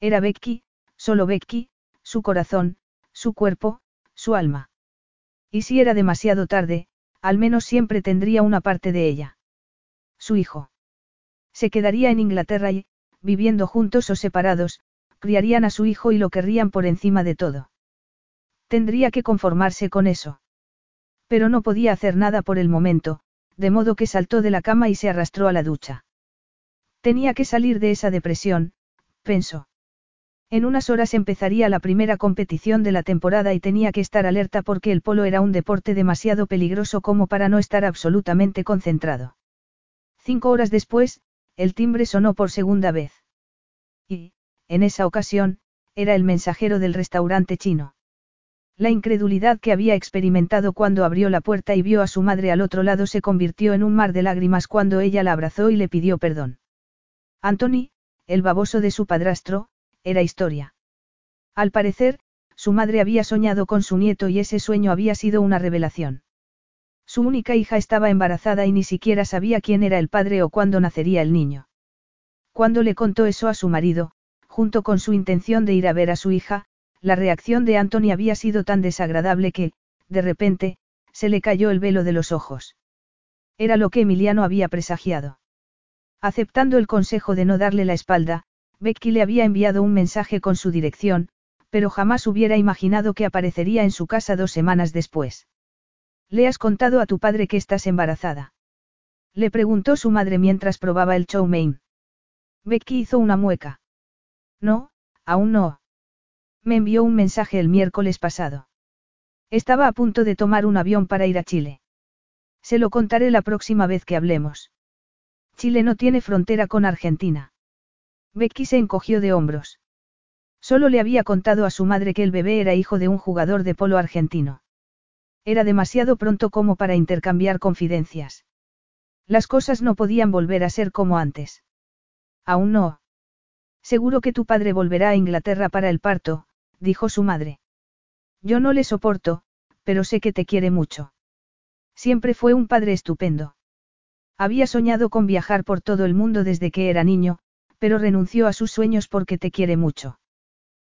Era Becky, solo Becky, su corazón, su cuerpo, su alma. Y si era demasiado tarde, al menos siempre tendría una parte de ella. Su hijo. Se quedaría en Inglaterra y, viviendo juntos o separados, criarían a su hijo y lo querrían por encima de todo. Tendría que conformarse con eso. Pero no podía hacer nada por el momento, de modo que saltó de la cama y se arrastró a la ducha. Tenía que salir de esa depresión, pensó. En unas horas empezaría la primera competición de la temporada y tenía que estar alerta porque el polo era un deporte demasiado peligroso como para no estar absolutamente concentrado. Cinco horas después, el timbre sonó por segunda vez. Y, en esa ocasión, era el mensajero del restaurante chino. La incredulidad que había experimentado cuando abrió la puerta y vio a su madre al otro lado se convirtió en un mar de lágrimas cuando ella la abrazó y le pidió perdón. Anthony, el baboso de su padrastro, era historia. Al parecer, su madre había soñado con su nieto y ese sueño había sido una revelación. Su única hija estaba embarazada y ni siquiera sabía quién era el padre o cuándo nacería el niño. Cuando le contó eso a su marido, junto con su intención de ir a ver a su hija, la reacción de Anthony había sido tan desagradable que, de repente, se le cayó el velo de los ojos. Era lo que Emiliano había presagiado. Aceptando el consejo de no darle la espalda, Becky le había enviado un mensaje con su dirección, pero jamás hubiera imaginado que aparecería en su casa dos semanas después. ¿Le has contado a tu padre que estás embarazada? Le preguntó su madre mientras probaba el chow mein. Becky hizo una mueca. No, aún no. Me envió un mensaje el miércoles pasado. Estaba a punto de tomar un avión para ir a Chile. Se lo contaré la próxima vez que hablemos. Chile no tiene frontera con Argentina. Becky se encogió de hombros. Solo le había contado a su madre que el bebé era hijo de un jugador de polo argentino. Era demasiado pronto como para intercambiar confidencias. Las cosas no podían volver a ser como antes. Aún no. Seguro que tu padre volverá a Inglaterra para el parto, dijo su madre. Yo no le soporto, pero sé que te quiere mucho. Siempre fue un padre estupendo. Había soñado con viajar por todo el mundo desde que era niño, pero renunció a sus sueños porque te quiere mucho.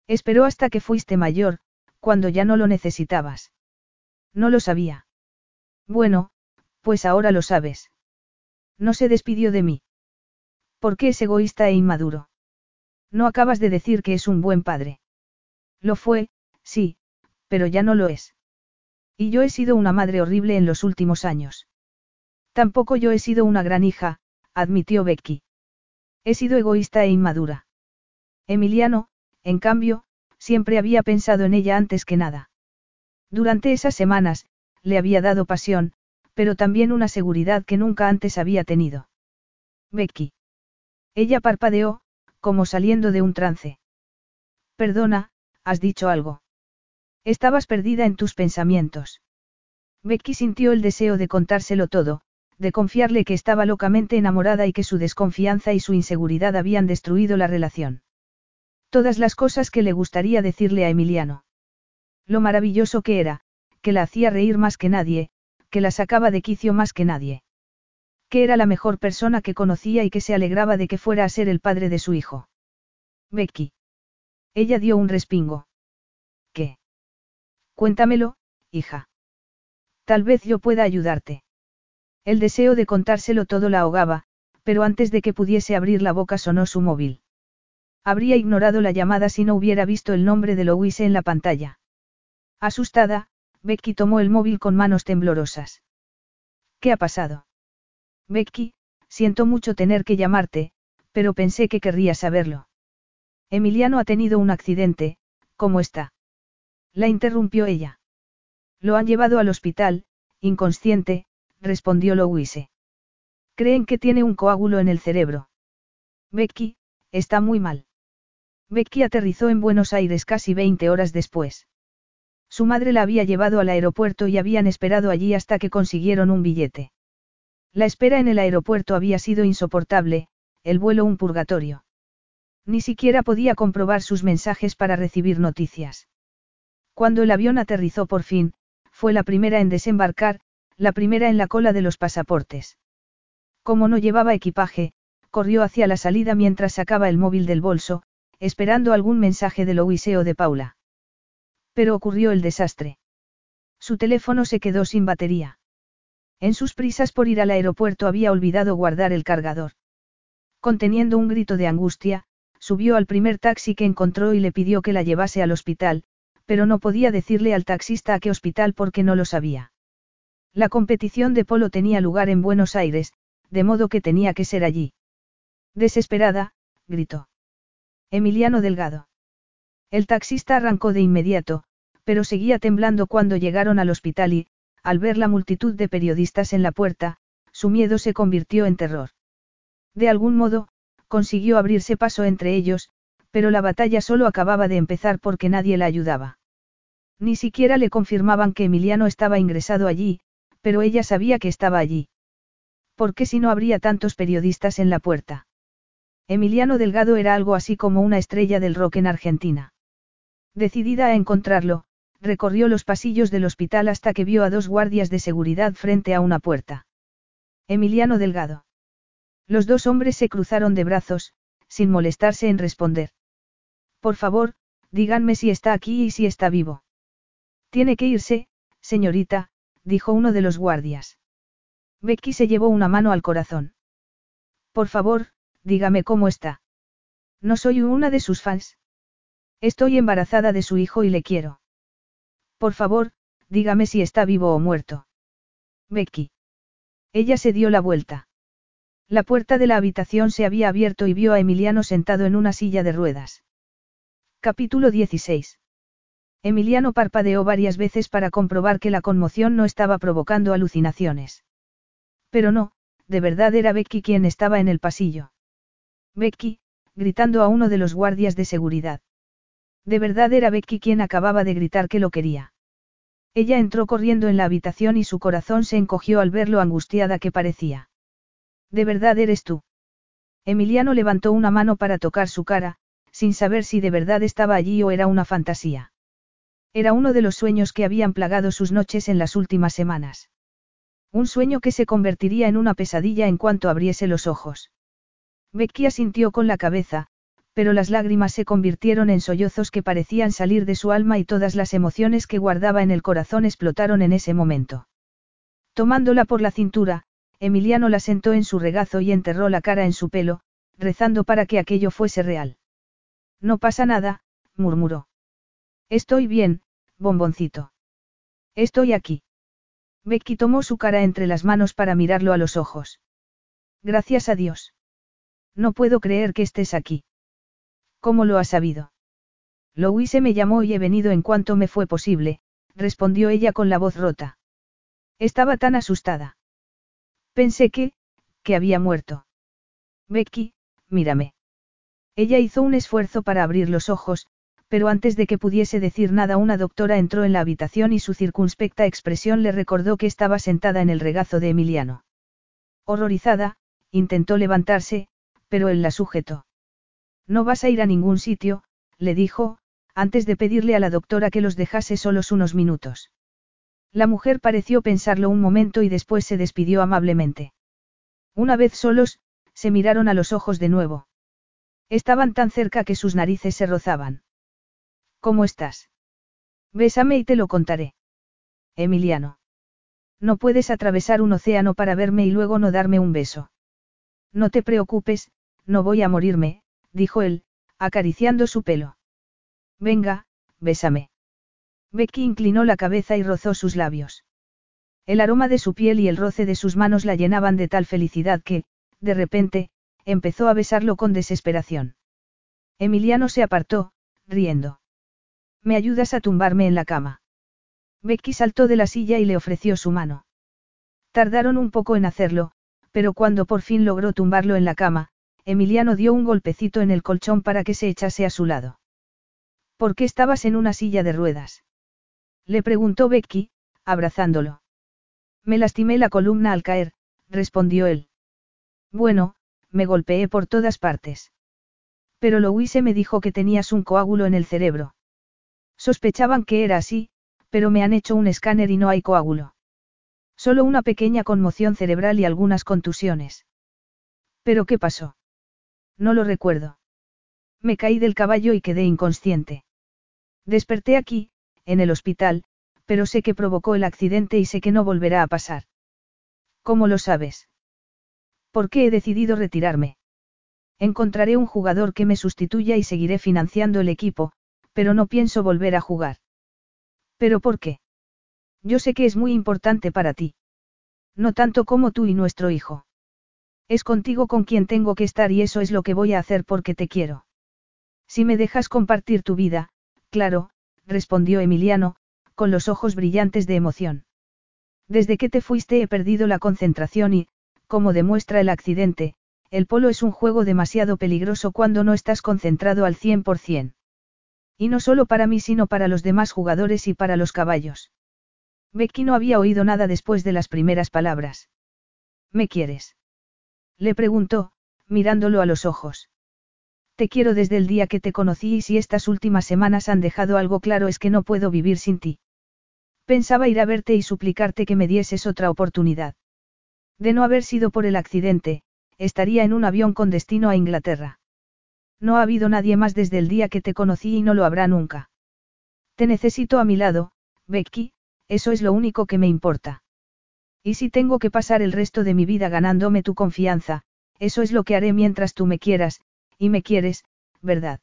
Esperó hasta que fuiste mayor, cuando ya no lo necesitabas. No lo sabía. Bueno, pues ahora lo sabes. No se despidió de mí. ¿Por qué es egoísta e inmaduro? No acabas de decir que es un buen padre. Lo fue, sí, pero ya no lo es. Y yo he sido una madre horrible en los últimos años. Tampoco yo he sido una gran hija, admitió Becky. He sido egoísta e inmadura. Emiliano, en cambio, siempre había pensado en ella antes que nada. Durante esas semanas, le había dado pasión, pero también una seguridad que nunca antes había tenido. Becky. Ella parpadeó, como saliendo de un trance. Perdona, has dicho algo. Estabas perdida en tus pensamientos. Becky sintió el deseo de contárselo todo, de confiarle que estaba locamente enamorada y que su desconfianza y su inseguridad habían destruido la relación. Todas las cosas que le gustaría decirle a Emiliano. Lo maravilloso que era, que la hacía reír más que nadie, que la sacaba de quicio más que nadie. Que era la mejor persona que conocía y que se alegraba de que fuera a ser el padre de su hijo. Becky. Ella dio un respingo. ¿Qué? Cuéntamelo, hija. Tal vez yo pueda ayudarte. El deseo de contárselo todo la ahogaba, pero antes de que pudiese abrir la boca sonó su móvil. Habría ignorado la llamada si no hubiera visto el nombre de Louise en la pantalla. Asustada, Becky tomó el móvil con manos temblorosas. ¿Qué ha pasado? Becky, siento mucho tener que llamarte, pero pensé que querría saberlo. Emiliano ha tenido un accidente, ¿cómo está? La interrumpió ella. Lo han llevado al hospital, inconsciente, respondió Louise. Creen que tiene un coágulo en el cerebro. Becky, está muy mal. Becky aterrizó en Buenos Aires casi 20 horas después. Su madre la había llevado al aeropuerto y habían esperado allí hasta que consiguieron un billete. La espera en el aeropuerto había sido insoportable, el vuelo un purgatorio. Ni siquiera podía comprobar sus mensajes para recibir noticias. Cuando el avión aterrizó por fin, fue la primera en desembarcar, la primera en la cola de los pasaportes. Como no llevaba equipaje, corrió hacia la salida mientras sacaba el móvil del bolso, esperando algún mensaje de Louise o de Paula. Pero ocurrió el desastre. Su teléfono se quedó sin batería. En sus prisas por ir al aeropuerto había olvidado guardar el cargador. Conteniendo un grito de angustia, subió al primer taxi que encontró y le pidió que la llevase al hospital, pero no podía decirle al taxista a qué hospital porque no lo sabía. La competición de polo tenía lugar en Buenos Aires, de modo que tenía que ser allí. Desesperada, gritó. Emiliano Delgado. El taxista arrancó de inmediato, pero seguía temblando cuando llegaron al hospital y, al ver la multitud de periodistas en la puerta, su miedo se convirtió en terror. De algún modo, consiguió abrirse paso entre ellos, pero la batalla solo acababa de empezar porque nadie la ayudaba. Ni siquiera le confirmaban que Emiliano estaba ingresado allí, pero ella sabía que estaba allí. ¿Por qué si no habría tantos periodistas en la puerta? Emiliano Delgado era algo así como una estrella del rock en Argentina. Decidida a encontrarlo, recorrió los pasillos del hospital hasta que vio a dos guardias de seguridad frente a una puerta. Emiliano Delgado. Los dos hombres se cruzaron de brazos, sin molestarse en responder. Por favor, díganme si está aquí y si está vivo. Tiene que irse, señorita, dijo uno de los guardias. Becky se llevó una mano al corazón. Por favor, dígame cómo está. No soy una de sus fans. Estoy embarazada de su hijo y le quiero. Por favor, dígame si está vivo o muerto. Becky. Ella se dio la vuelta. La puerta de la habitación se había abierto y vio a Emiliano sentado en una silla de ruedas. Capítulo 16. Emiliano parpadeó varias veces para comprobar que la conmoción no estaba provocando alucinaciones. Pero no, de verdad era Becky quien estaba en el pasillo. Becky, gritando a uno de los guardias de seguridad. De verdad era Becky quien acababa de gritar que lo quería. Ella entró corriendo en la habitación y su corazón se encogió al ver lo angustiada que parecía. ¿De verdad eres tú? Emiliano levantó una mano para tocar su cara, sin saber si de verdad estaba allí o era una fantasía. Era uno de los sueños que habían plagado sus noches en las últimas semanas. Un sueño que se convertiría en una pesadilla en cuanto abriese los ojos. Becky asintió con la cabeza, pero las lágrimas se convirtieron en sollozos que parecían salir de su alma y todas las emociones que guardaba en el corazón explotaron en ese momento. Tomándola por la cintura, Emiliano la sentó en su regazo y enterró la cara en su pelo, rezando para que aquello fuese real. No pasa nada, murmuró. Estoy bien, bomboncito. Estoy aquí. Becky tomó su cara entre las manos para mirarlo a los ojos. Gracias a Dios. No puedo creer que estés aquí. ¿Cómo lo has sabido? Louise me llamó y he venido en cuanto me fue posible, respondió ella con la voz rota. Estaba tan asustada. Pensé que, que había muerto. Becky, mírame. Ella hizo un esfuerzo para abrir los ojos, pero antes de que pudiese decir nada una doctora entró en la habitación y su circunspecta expresión le recordó que estaba sentada en el regazo de Emiliano. Horrorizada, intentó levantarse, pero él la sujetó. No vas a ir a ningún sitio, le dijo, antes de pedirle a la doctora que los dejase solos unos minutos. La mujer pareció pensarlo un momento y después se despidió amablemente. Una vez solos, se miraron a los ojos de nuevo. Estaban tan cerca que sus narices se rozaban. ¿Cómo estás? Bésame y te lo contaré. Emiliano. No puedes atravesar un océano para verme y luego no darme un beso. No te preocupes, no voy a morirme, dijo él, acariciando su pelo. Venga, bésame. Becky inclinó la cabeza y rozó sus labios. El aroma de su piel y el roce de sus manos la llenaban de tal felicidad que, de repente, empezó a besarlo con desesperación. Emiliano se apartó, riendo. ¿Me ayudas a tumbarme en la cama? Becky saltó de la silla y le ofreció su mano. Tardaron un poco en hacerlo, pero cuando por fin logró tumbarlo en la cama, Emiliano dio un golpecito en el colchón para que se echase a su lado. ¿Por qué estabas en una silla de ruedas? Le preguntó Becky, abrazándolo. Me lastimé la columna al caer, respondió él. Bueno, me golpeé por todas partes. Pero Louise me dijo que tenías un coágulo en el cerebro. Sospechaban que era así, pero me han hecho un escáner y no hay coágulo. Solo una pequeña conmoción cerebral y algunas contusiones. ¿Pero qué pasó? No lo recuerdo. Me caí del caballo y quedé inconsciente. Desperté aquí, en el hospital, pero sé que provocó el accidente y sé que no volverá a pasar. ¿Cómo lo sabes? ¿Por qué he decidido retirarme? Encontraré un jugador que me sustituya y seguiré financiando el equipo, pero no pienso volver a jugar. ¿Pero por qué? Yo sé que es muy importante para ti. No tanto como tú y nuestro hijo. Es contigo con quien tengo que estar y eso es lo que voy a hacer porque te quiero. Si me dejas compartir tu vida, claro, respondió Emiliano, con los ojos brillantes de emoción. Desde que te fuiste he perdido la concentración y, como demuestra el accidente, el polo es un juego demasiado peligroso cuando no estás concentrado al 100%. Y no solo para mí sino para los demás jugadores y para los caballos. Becky no había oído nada después de las primeras palabras. ¿Me quieres? Le preguntó, mirándolo a los ojos. Te quiero desde el día que te conocí y si estas últimas semanas han dejado algo claro es que no puedo vivir sin ti. Pensaba ir a verte y suplicarte que me dieses otra oportunidad. De no haber sido por el accidente, estaría en un avión con destino a Inglaterra. No ha habido nadie más desde el día que te conocí y no lo habrá nunca. Te necesito a mi lado, Becky, eso es lo único que me importa. Y si tengo que pasar el resto de mi vida ganándome tu confianza, eso es lo que haré mientras tú me quieras, y me quieres, ¿verdad?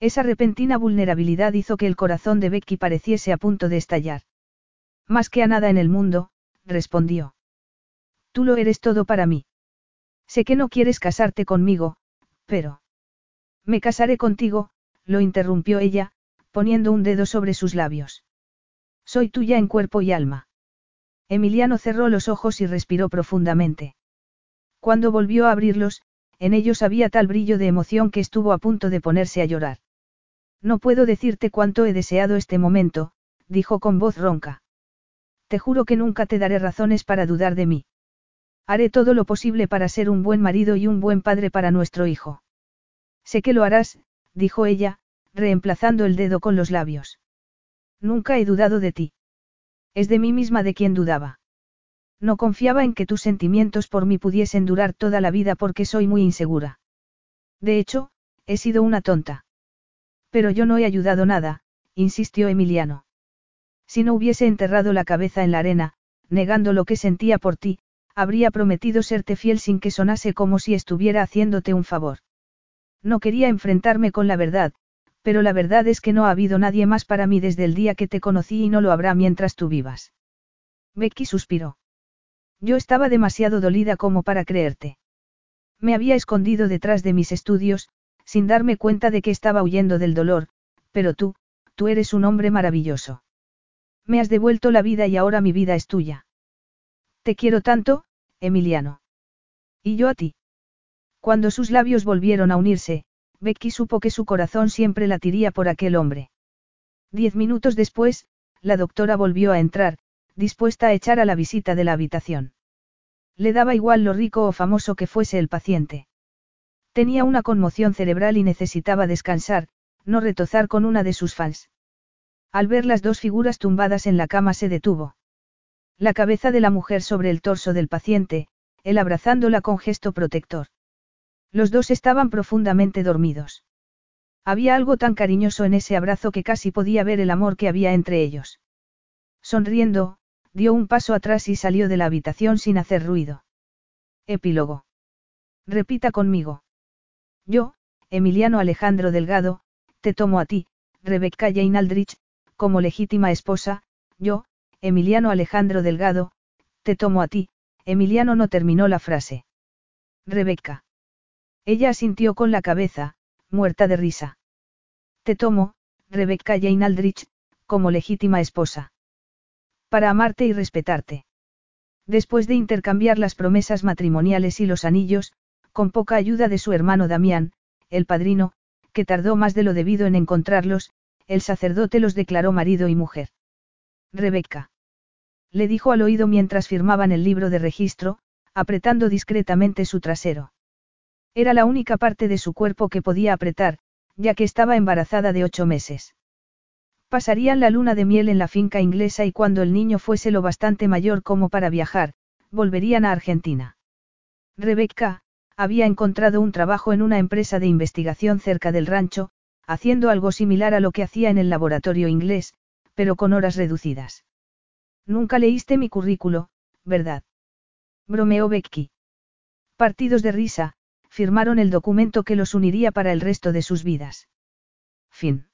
Esa repentina vulnerabilidad hizo que el corazón de Becky pareciese a punto de estallar. Más que a nada en el mundo, respondió. Tú lo eres todo para mí. Sé que no quieres casarte conmigo, pero... Me casaré contigo, lo interrumpió ella, poniendo un dedo sobre sus labios. Soy tuya en cuerpo y alma. Emiliano cerró los ojos y respiró profundamente. Cuando volvió a abrirlos, en ellos había tal brillo de emoción que estuvo a punto de ponerse a llorar. No puedo decirte cuánto he deseado este momento, dijo con voz ronca. Te juro que nunca te daré razones para dudar de mí. Haré todo lo posible para ser un buen marido y un buen padre para nuestro hijo. Sé que lo harás, dijo ella, reemplazando el dedo con los labios. Nunca he dudado de ti. Es de mí misma de quien dudaba. No confiaba en que tus sentimientos por mí pudiesen durar toda la vida porque soy muy insegura. De hecho, he sido una tonta. Pero yo no he ayudado nada, insistió Emiliano. Si no hubiese enterrado la cabeza en la arena, negando lo que sentía por ti, habría prometido serte fiel sin que sonase como si estuviera haciéndote un favor. No quería enfrentarme con la verdad, pero la verdad es que no ha habido nadie más para mí desde el día que te conocí y no lo habrá mientras tú vivas. Becky suspiró. Yo estaba demasiado dolida como para creerte. Me había escondido detrás de mis estudios, sin darme cuenta de que estaba huyendo del dolor, pero tú, tú eres un hombre maravilloso. Me has devuelto la vida y ahora mi vida es tuya. Te quiero tanto, Emiliano. Y yo a ti. Cuando sus labios volvieron a unirse, Becky supo que su corazón siempre latiría por aquel hombre. Diez minutos después, la doctora volvió a entrar, dispuesta a echar a la visita de la habitación. Le daba igual lo rico o famoso que fuese el paciente. Tenía una conmoción cerebral y necesitaba descansar, no retozar con una de sus fans. Al ver las dos figuras tumbadas en la cama se detuvo. La cabeza de la mujer sobre el torso del paciente, él abrazándola con gesto protector. Los dos estaban profundamente dormidos. Había algo tan cariñoso en ese abrazo que casi podía ver el amor que había entre ellos. Sonriendo, dio un paso atrás y salió de la habitación sin hacer ruido. Epílogo. Repita conmigo. Yo, Emiliano Alejandro Delgado, te tomo a ti, Rebecca Jane Aldrich, como legítima esposa, yo, Emiliano Alejandro Delgado, te tomo a ti, Emiliano no terminó la frase. Rebecca. Ella asintió con la cabeza, muerta de risa. Te tomo, Rebecca Jane Aldrich, como legítima esposa. Para amarte y respetarte. Después de intercambiar las promesas matrimoniales y los anillos, con poca ayuda de su hermano Damián, el padrino, que tardó más de lo debido en encontrarlos, el sacerdote los declaró marido y mujer. Rebecca. Le dijo al oído mientras firmaban el libro de registro, apretando discretamente su trasero. Era la única parte de su cuerpo que podía apretar, ya que estaba embarazada de ocho meses. Pasarían la luna de miel en la finca inglesa y cuando el niño fuese lo bastante mayor como para viajar, volverían a Argentina. Rebecca, había encontrado un trabajo en una empresa de investigación cerca del rancho, haciendo algo similar a lo que hacía en el laboratorio inglés, pero con horas reducidas. Nunca leíste mi currículo, ¿verdad? Bromeó Becky. Partidos de risa, firmaron el documento que los uniría para el resto de sus vidas. Fin.